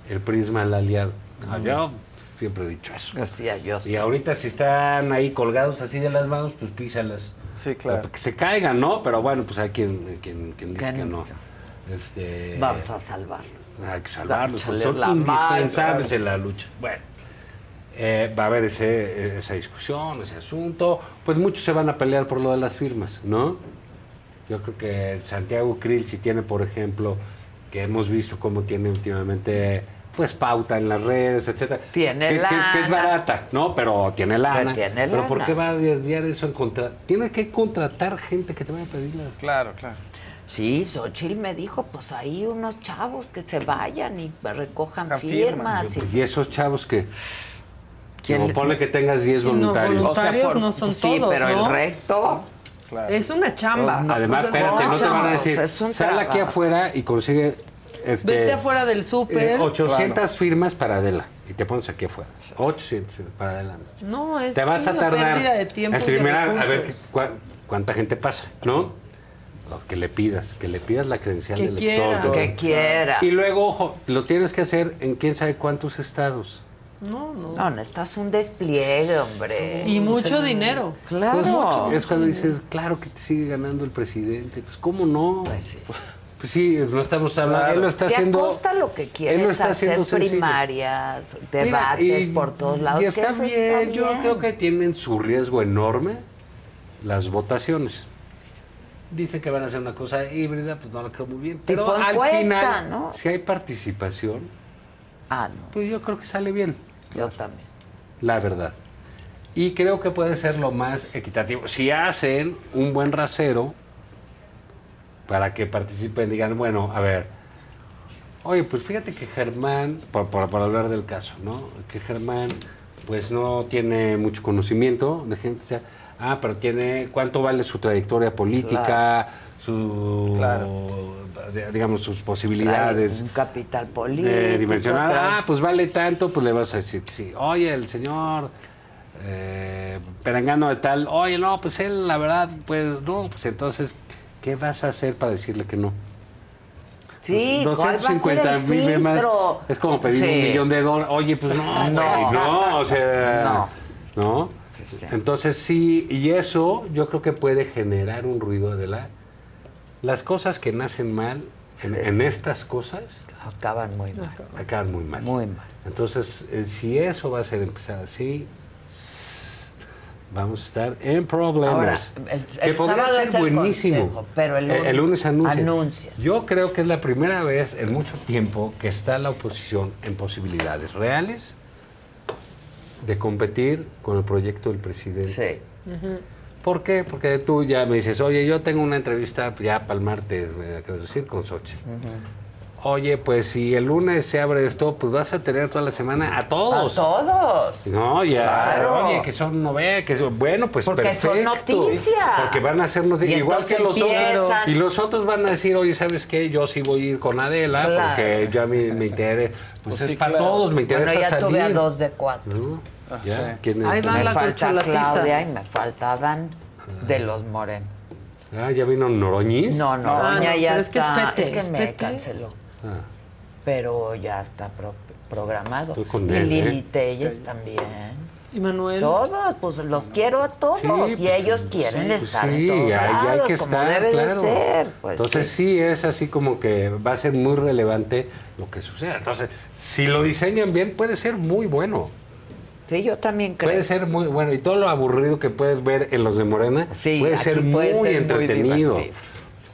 [SPEAKER 34] El PRI es mal aliado. No,
[SPEAKER 2] Mm.
[SPEAKER 34] Yo siempre he dicho eso.
[SPEAKER 2] Decía yo.
[SPEAKER 34] Y
[SPEAKER 2] sí.
[SPEAKER 34] ahorita si están ahí colgados así de las manos, pues písalas.
[SPEAKER 12] Sí, claro.
[SPEAKER 34] Para Que se caigan, ¿no? Pero bueno, pues hay quien, quien, quien dice
[SPEAKER 2] Que no.
[SPEAKER 34] Este,
[SPEAKER 2] Vamos a salvarlos.
[SPEAKER 34] Hay que salvarlos, son
[SPEAKER 2] la
[SPEAKER 34] indispensables en la lucha. Bueno, eh, va a haber ese, esa discusión, ese asunto. Pues muchos se van a pelear por lo de las firmas, ¿no? Yo creo que Santiago Krill, si tiene, por ejemplo, que hemos visto cómo tiene últimamente, pues pauta en las redes, etcétera.
[SPEAKER 2] Tiene
[SPEAKER 34] que, que- que es barata, ¿no? Pero tiene lana.
[SPEAKER 2] tiene
[SPEAKER 34] Pero ¿por qué va a desviar eso en contra? Tiene que contratar gente que te vaya a pedir las...
[SPEAKER 12] Claro, claro.
[SPEAKER 2] Sí, Xochitl me dijo, pues ahí unos chavos que se vayan y recojan firmas.
[SPEAKER 12] firmas.
[SPEAKER 2] y-
[SPEAKER 34] Pues, y esos chavos que...
[SPEAKER 2] ¿Quién
[SPEAKER 34] Como
[SPEAKER 2] le-
[SPEAKER 34] pone que tengas 10
[SPEAKER 10] Sí, no,
[SPEAKER 34] voluntarios.
[SPEAKER 10] voluntarios
[SPEAKER 2] O sea, por-
[SPEAKER 10] no son
[SPEAKER 2] sí,
[SPEAKER 10] todos,
[SPEAKER 2] pero
[SPEAKER 10] ¿no?
[SPEAKER 2] el resto.
[SPEAKER 10] Es una chamba.
[SPEAKER 2] Pues no,
[SPEAKER 34] Además,
[SPEAKER 2] pues,
[SPEAKER 34] espérate, no te van a decir,
[SPEAKER 2] es un
[SPEAKER 34] sal aquí afuera y consigue este,
[SPEAKER 10] Vete afuera del súper.
[SPEAKER 34] eh, 800 firmas para Adela y te pones aquí afuera. 800 firmas para Adela.
[SPEAKER 10] No, es
[SPEAKER 34] Te vas a
[SPEAKER 10] una
[SPEAKER 34] tardar
[SPEAKER 10] pérdida de tiempo.
[SPEAKER 34] primera, a ver cu- cuánta gente pasa, ¿no? Lo que le pidas, que le pidas la credencial
[SPEAKER 10] Que
[SPEAKER 34] del
[SPEAKER 10] quiera.
[SPEAKER 34] lector.
[SPEAKER 2] Que quiera.
[SPEAKER 34] Y luego, ojo, lo tienes que hacer en quién sabe cuántos estados.
[SPEAKER 10] No, no.
[SPEAKER 2] No, necesitas un despliegue, hombre.
[SPEAKER 10] Y mucho dinero.
[SPEAKER 2] Claro.
[SPEAKER 34] Pues mucho. es cuando dices, claro que te sigue ganando el presidente. Pues, ¿cómo no? Pues sí. Pues sí, no estamos hablando. Él lo está
[SPEAKER 2] Te
[SPEAKER 34] haciendo.
[SPEAKER 2] acosta lo que
[SPEAKER 34] él lo
[SPEAKER 2] quieres
[SPEAKER 34] está
[SPEAKER 2] hacer,
[SPEAKER 34] haciendo sencillo.
[SPEAKER 2] primarias,
[SPEAKER 34] Mira,
[SPEAKER 2] debates
[SPEAKER 34] y-
[SPEAKER 2] por todos lados.
[SPEAKER 34] Y está bien, yo creo que tienen su riesgo enorme las votaciones. Dicen que van a hacer una cosa híbrida, pues no lo creo muy bien. Pero
[SPEAKER 2] Tipo
[SPEAKER 34] al
[SPEAKER 2] encuesta,
[SPEAKER 34] final,
[SPEAKER 2] ¿no?
[SPEAKER 34] si hay participación,
[SPEAKER 2] Ah, no.
[SPEAKER 34] pues yo creo que sale bien,
[SPEAKER 2] Yo también.
[SPEAKER 34] la verdad. Y creo que puede ser lo más equitativo. Si hacen un buen rasero para que participen, digan, bueno, a ver, oye, pues fíjate que Germán, por, por- por hablar del caso, ¿no? Que Germán, pues no tiene mucho conocimiento de gente, o sea, ah, pero tiene, ¿cuánto vale su trayectoria política? Su, de- digamos, sus posibilidades.
[SPEAKER 2] Un capital político.
[SPEAKER 34] Eh, dimensional. Ah, pues vale tanto, pues le vas a decir sí. Oye, el señor eh, Perengano de tal, oye, no, pues él, la verdad, pues no, pues entonces, ¿qué vas a hacer para decirle que no?
[SPEAKER 2] Sí,
[SPEAKER 34] Pues,
[SPEAKER 2] ¿cuál va a ser
[SPEAKER 34] 250
[SPEAKER 2] el
[SPEAKER 34] mil
[SPEAKER 2] filtro?
[SPEAKER 34] es como pedir
[SPEAKER 2] Sí.
[SPEAKER 34] un millón de dólares. Oye, pues no,
[SPEAKER 2] No.
[SPEAKER 34] güey, no, o sea, no.
[SPEAKER 2] Sí.
[SPEAKER 34] Entonces sí, y eso yo creo que puede generar un ruido de la... Las cosas que nacen mal, en, en estas cosas,
[SPEAKER 2] Acaban muy mal.
[SPEAKER 34] acaban muy mal.
[SPEAKER 2] Muy mal.
[SPEAKER 34] Entonces, eh, si eso va a ser empezar así, vamos a estar en problemas.
[SPEAKER 2] Ahora, el-
[SPEAKER 34] que podría ser
[SPEAKER 2] es el
[SPEAKER 34] buenísimo.
[SPEAKER 2] consejo, pero el lunes
[SPEAKER 34] lunes anuncia.
[SPEAKER 2] anuncia.
[SPEAKER 34] Yo creo que es la primera vez en mucho tiempo que está la oposición en posibilidades reales de competir con el proyecto del presidente. ¿Por qué? Porque tú ya me dices, oye, yo tengo una entrevista ya para el martes, me quiero decir, con Sochi. Oye, pues si el lunes se abre esto, pues vas a tener toda la semana a todos.
[SPEAKER 2] A todos.
[SPEAKER 34] No, ya,
[SPEAKER 2] Claro.
[SPEAKER 34] oye, que son novedades, que son, bueno, pues
[SPEAKER 2] Porque son
[SPEAKER 34] perfecto.
[SPEAKER 2] noticia.
[SPEAKER 34] Porque van a ser noticias, igual que los otros. Y los otros van a decir, oye, ¿sabes qué? Yo sí voy a ir con Adela,
[SPEAKER 2] Claro.
[SPEAKER 34] porque yo a mí me interesa. Pues,
[SPEAKER 2] Pues
[SPEAKER 34] es
[SPEAKER 2] sí,
[SPEAKER 34] para
[SPEAKER 2] claro.
[SPEAKER 34] todos, me interesa
[SPEAKER 2] Bueno, ya
[SPEAKER 34] salir.
[SPEAKER 2] tuve a dos de cuatro.
[SPEAKER 34] ¿No? Ya,
[SPEAKER 2] Sí.
[SPEAKER 34] ¿quién
[SPEAKER 2] Ahí
[SPEAKER 34] es? Me
[SPEAKER 2] me
[SPEAKER 34] falta-
[SPEAKER 2] Claudia y me falta Adán de los Morenos.
[SPEAKER 34] Ah, ¿ya vino Noroñiz?
[SPEAKER 2] No, no,
[SPEAKER 10] Ah,
[SPEAKER 2] doña
[SPEAKER 10] no,
[SPEAKER 2] ya
[SPEAKER 10] pero es que es
[SPEAKER 2] está.
[SPEAKER 10] Pete,
[SPEAKER 2] que
[SPEAKER 10] es
[SPEAKER 2] me
[SPEAKER 10] Pete.
[SPEAKER 2] canceló.
[SPEAKER 34] Ah.
[SPEAKER 2] pero ya está pro- programado.
[SPEAKER 34] Estoy con
[SPEAKER 2] y
[SPEAKER 34] él,
[SPEAKER 2] Lili
[SPEAKER 34] ¿eh?
[SPEAKER 2] Telles también.
[SPEAKER 10] Y Manuel.
[SPEAKER 2] Todos, pues los quiero a todos y
[SPEAKER 34] pues,
[SPEAKER 2] ellos quieren
[SPEAKER 34] sí, pues
[SPEAKER 2] estar
[SPEAKER 34] sí,
[SPEAKER 2] en todos
[SPEAKER 34] ahí hay que
[SPEAKER 2] como
[SPEAKER 34] estar,
[SPEAKER 2] debe de
[SPEAKER 34] claro.
[SPEAKER 2] ser. Pues,
[SPEAKER 34] Entonces
[SPEAKER 2] sí.
[SPEAKER 34] sí. es así como que va a ser muy relevante lo que suceda. Entonces, si lo diseñan bien, puede ser muy bueno.
[SPEAKER 2] Sí, yo también creo.
[SPEAKER 34] Puede ser muy bueno. Y todo lo aburrido que puedes ver en los de Morena puede
[SPEAKER 2] aquí
[SPEAKER 34] ser
[SPEAKER 2] puede
[SPEAKER 34] muy
[SPEAKER 2] ser
[SPEAKER 34] entretenido.
[SPEAKER 2] divertido.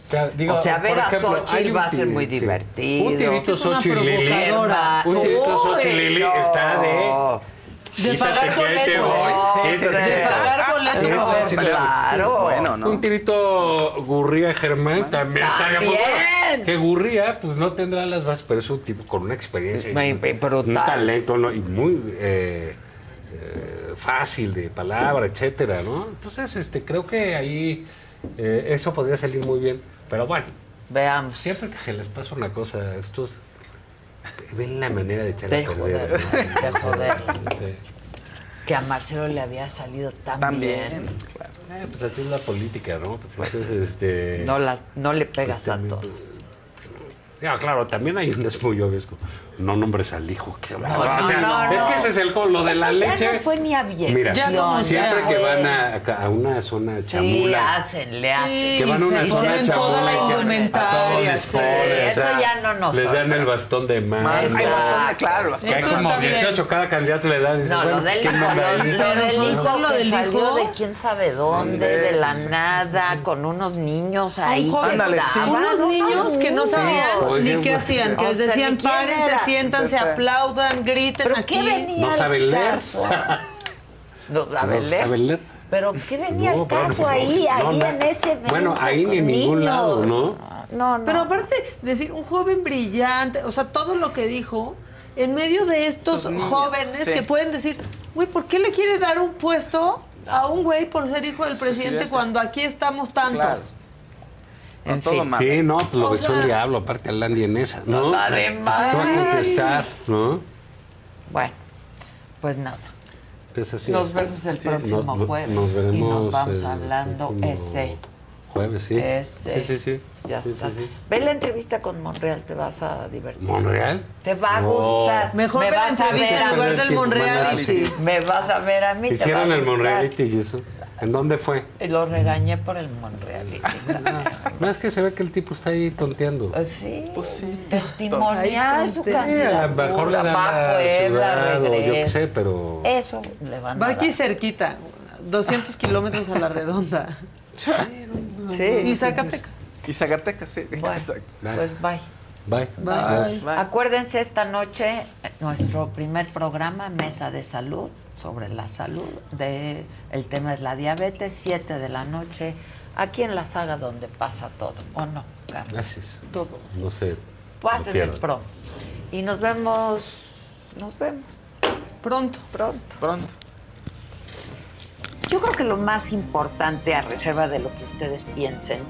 [SPEAKER 34] O sea, digo,
[SPEAKER 2] o sea, ver a
[SPEAKER 34] ejemplo,
[SPEAKER 2] Xochitl va a ser muy
[SPEAKER 34] sí.
[SPEAKER 2] divertido.
[SPEAKER 34] Un tirito Xochitl Lili. Un tirito Xochitl Lili
[SPEAKER 2] no.
[SPEAKER 34] está de...
[SPEAKER 10] De pagar boleto. Sí, sí,
[SPEAKER 34] Quítate.
[SPEAKER 10] de pagar boleto
[SPEAKER 34] Sí,
[SPEAKER 10] para ver.
[SPEAKER 34] sí,
[SPEAKER 2] Claro.
[SPEAKER 34] Bueno, ¿no? Un tirito Gurría Germán también muy bueno. Que Gurría pues no tendrá las bases, pero es un tipo con una experiencia.
[SPEAKER 2] Muy-
[SPEAKER 34] y
[SPEAKER 2] muy
[SPEAKER 34] un
[SPEAKER 2] brutal.
[SPEAKER 34] talento ¿no? y muy eh, eh, fácil de palabra, etcétera, ¿no? Entonces, este, creo que ahí eh, eso podría salir muy bien. Pero bueno,
[SPEAKER 2] veamos.
[SPEAKER 34] Siempre que se les pasa una cosa, estos ven la manera de echar
[SPEAKER 2] De
[SPEAKER 34] a perder.
[SPEAKER 2] joder,
[SPEAKER 34] ¿no?
[SPEAKER 2] de joder.
[SPEAKER 34] Sí.
[SPEAKER 2] Que a Marcelo le había salido tan,
[SPEAKER 34] También,
[SPEAKER 2] bien.
[SPEAKER 34] Eh, pues así es la política, ¿no? Pues, entonces, este...
[SPEAKER 2] No, las, no le pegas a
[SPEAKER 34] también,
[SPEAKER 2] todos.
[SPEAKER 34] Ya, claro, también hay unas muy obvias. como, No nombres al hijo. Que
[SPEAKER 2] No,
[SPEAKER 34] O sea,
[SPEAKER 2] no, no,
[SPEAKER 34] es que ese es el con lo de la
[SPEAKER 2] Eso ya
[SPEAKER 34] leche.
[SPEAKER 2] no fue ni abyección.
[SPEAKER 34] Mira,
[SPEAKER 2] Ya
[SPEAKER 34] siempre que van a, a una zona
[SPEAKER 2] Sí,
[SPEAKER 34] chamula.
[SPEAKER 2] hacen, le hacen.
[SPEAKER 34] que van a una
[SPEAKER 2] Y
[SPEAKER 34] zona
[SPEAKER 2] ponen toda la
[SPEAKER 34] chamula. que
[SPEAKER 2] indumentaria, sí, eso
[SPEAKER 34] sea,
[SPEAKER 2] ya no nos
[SPEAKER 34] Les dan el bastón de mano.
[SPEAKER 2] Hay bastón
[SPEAKER 12] claro,
[SPEAKER 34] Que hay como
[SPEAKER 2] está bien.
[SPEAKER 34] 18 cada candidato le dan.
[SPEAKER 2] No,
[SPEAKER 34] bueno,
[SPEAKER 2] lo del
[SPEAKER 34] ¿quién
[SPEAKER 2] hijo, lo, del hijo
[SPEAKER 10] lo
[SPEAKER 2] que
[SPEAKER 10] del
[SPEAKER 2] salió
[SPEAKER 10] hijo.
[SPEAKER 2] de quién sabe dónde, de la nada, con unos niños ahí.
[SPEAKER 10] Sí. Unos niños que no sabían ni
[SPEAKER 34] sí,
[SPEAKER 10] qué
[SPEAKER 34] pues,
[SPEAKER 10] hacían, que les decían
[SPEAKER 2] ¿ni quién
[SPEAKER 10] paren, se
[SPEAKER 2] era?
[SPEAKER 10] sientan, se aplaudan, griten
[SPEAKER 2] ¿Pero
[SPEAKER 10] aquí.
[SPEAKER 2] qué venía
[SPEAKER 34] No saben leer.
[SPEAKER 2] No saben
[SPEAKER 34] No
[SPEAKER 2] leer.
[SPEAKER 34] saben leer.
[SPEAKER 2] Pero ¿qué venía
[SPEAKER 34] No,
[SPEAKER 2] al
[SPEAKER 34] bueno,
[SPEAKER 2] caso ahí,
[SPEAKER 34] no,
[SPEAKER 2] ahí
[SPEAKER 34] no.
[SPEAKER 2] en ese evento?
[SPEAKER 34] Bueno, ahí ni en ningún
[SPEAKER 2] niños?
[SPEAKER 34] lado, ¿no?
[SPEAKER 2] No, no.
[SPEAKER 10] Pero aparte, decir, un joven brillante, o sea, todo lo que dijo, en medio de estos jóvenes
[SPEAKER 12] sí.
[SPEAKER 10] que pueden decir, güey, ¿por qué le quiere dar un puesto a un güey por ser hijo del presidente
[SPEAKER 12] Presidente.
[SPEAKER 10] cuando aquí estamos tantos?
[SPEAKER 12] Claro.
[SPEAKER 34] En
[SPEAKER 12] No, todo mal.
[SPEAKER 34] Sí, no, pues lo
[SPEAKER 10] O
[SPEAKER 34] besó
[SPEAKER 10] sea-
[SPEAKER 34] el diablo, aparte al Landy en esa, ¿no?
[SPEAKER 2] Además.
[SPEAKER 34] No va a contestar, ¿no?
[SPEAKER 2] Bueno, pues nada.
[SPEAKER 34] Pues así
[SPEAKER 2] Nos
[SPEAKER 34] es.
[SPEAKER 2] vemos el próximo jueves.
[SPEAKER 34] nos
[SPEAKER 2] y
[SPEAKER 34] veremos
[SPEAKER 2] nos vamos
[SPEAKER 34] el
[SPEAKER 2] hablando ese.
[SPEAKER 34] Jueves, sí.
[SPEAKER 2] Ese.
[SPEAKER 34] Sí, sí, sí.
[SPEAKER 2] Ya
[SPEAKER 34] Sí,
[SPEAKER 2] estás.
[SPEAKER 34] sí, sí.
[SPEAKER 2] Ve la entrevista con Monreal, te vas a divertir.
[SPEAKER 34] ¿Monreal?
[SPEAKER 2] Te va a
[SPEAKER 34] No.
[SPEAKER 2] gustar.
[SPEAKER 10] Mejor
[SPEAKER 2] me vas a ver a
[SPEAKER 10] lugar
[SPEAKER 2] mí.
[SPEAKER 10] del Monreality.
[SPEAKER 2] Me vas a ver a mí. te
[SPEAKER 34] Hicieron
[SPEAKER 2] va a
[SPEAKER 34] el. Monreality y eso. ¿En dónde fue?
[SPEAKER 2] Lo regañé por el Monreality.
[SPEAKER 34] No es que se ve que el tipo está ahí tonteando.
[SPEAKER 2] sí.
[SPEAKER 12] Pues sí.
[SPEAKER 2] Testimonial su
[SPEAKER 34] a
[SPEAKER 2] candidatura.
[SPEAKER 34] lo mejor le dan
[SPEAKER 2] va a
[SPEAKER 34] la
[SPEAKER 2] Puebla,
[SPEAKER 34] ciudad o yo qué sé, pero...
[SPEAKER 2] Eso le van a
[SPEAKER 10] Va aquí cerquita, 200 kilómetros a la redonda.
[SPEAKER 2] Sí.
[SPEAKER 10] Y Zacatecas.
[SPEAKER 12] Y Zacatecas, sí.
[SPEAKER 2] Bueno,
[SPEAKER 12] Exacto.
[SPEAKER 2] pues bye.
[SPEAKER 34] Bye.
[SPEAKER 10] Bye.
[SPEAKER 2] Acuérdense esta noche nuestro primer programa, Mesa de Salud, sobre la salud. De, el tema es la diabetes, 7 de la noche, aquí en la saga donde pasa todo, ¿o no? Carlos?
[SPEAKER 34] Gracias.
[SPEAKER 2] Todo.
[SPEAKER 34] No sé.
[SPEAKER 2] Pásenle
[SPEAKER 34] pierdan.
[SPEAKER 2] pronto. Y nos vemos, nos vemos
[SPEAKER 10] Pronto.
[SPEAKER 2] pronto.
[SPEAKER 12] Pronto.
[SPEAKER 2] Yo creo que lo más importante, a reserva de lo que ustedes piensen,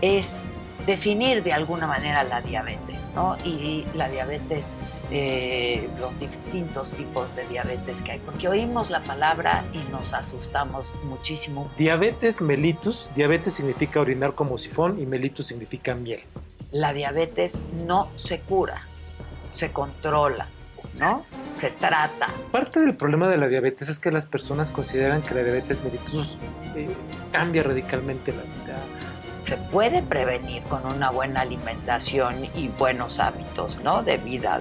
[SPEAKER 2] es definir de alguna manera la diabetes, ¿no? Y la diabetes, eh, los distintos tipos de diabetes que hay, porque oímos la palabra y nos asustamos muchísimo.
[SPEAKER 26] Diabetes mellitus. Diabetes significa orinar como sifón y mellitus significa miel.
[SPEAKER 2] La diabetes no se cura, se controla, ¿no? Se trata.
[SPEAKER 26] Parte del problema de la diabetes es que las personas consideran que la diabetes mellitus eh, cambia radicalmente la vida.
[SPEAKER 2] se puede prevenir con una buena alimentación y buenos hábitos, ¿no? De vida.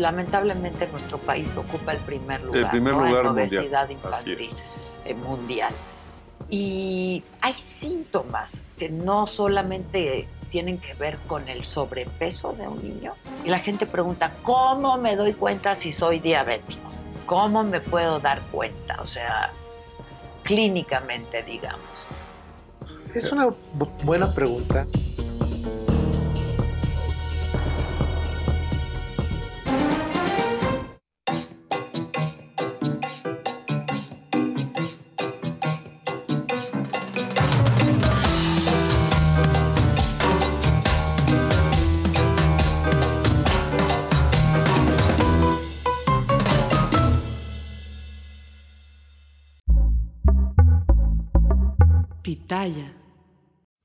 [SPEAKER 2] Lamentablemente nuestro país ocupa el primer lugar,
[SPEAKER 37] primer
[SPEAKER 2] ¿no?
[SPEAKER 37] lugar
[SPEAKER 2] en
[SPEAKER 37] mundial.
[SPEAKER 2] obesidad infantil eh, mundial. Y hay síntomas que no solamente tienen que ver con el sobrepeso de un niño. Y la gente pregunta, ¿cómo me doy cuenta si soy diabético? ¿Cómo me puedo dar cuenta? O sea, clínicamente, digamos.
[SPEAKER 26] Es una bu- buena pregunta.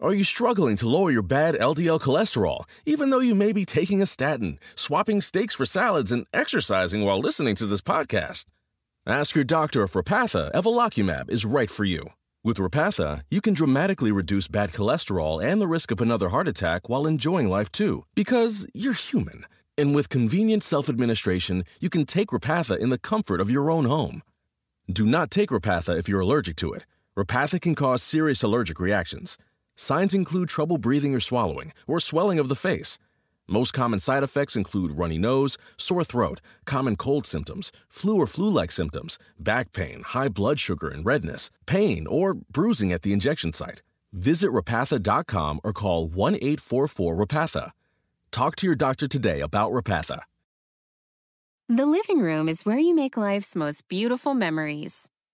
[SPEAKER 37] Are you struggling to lower your bad LDL cholesterol, even though you may be taking a statin, swapping steaks for salads, and exercising while listening to this podcast? Ask your doctor if Repatha Evolocumab is right for you. With Repatha, you can dramatically reduce bad cholesterol and the risk of another heart attack while enjoying life too, because you're human. And with convenient self administration, you can take Repatha in the comfort of your own home. Do not take Repatha if you're allergic to it. Repatha can cause serious allergic reactions. Signs include trouble breathing or swallowing, or swelling of the face. Most common side effects include runny nose, sore throat, common cold symptoms, flu or flu like symptoms, back pain, high blood sugar and redness, pain, or bruising at the injection site. Visit repatha.com or call 1 844 Rapatha. Talk to your doctor today about Rapatha.
[SPEAKER 38] The living room is where you make life's most beautiful memories.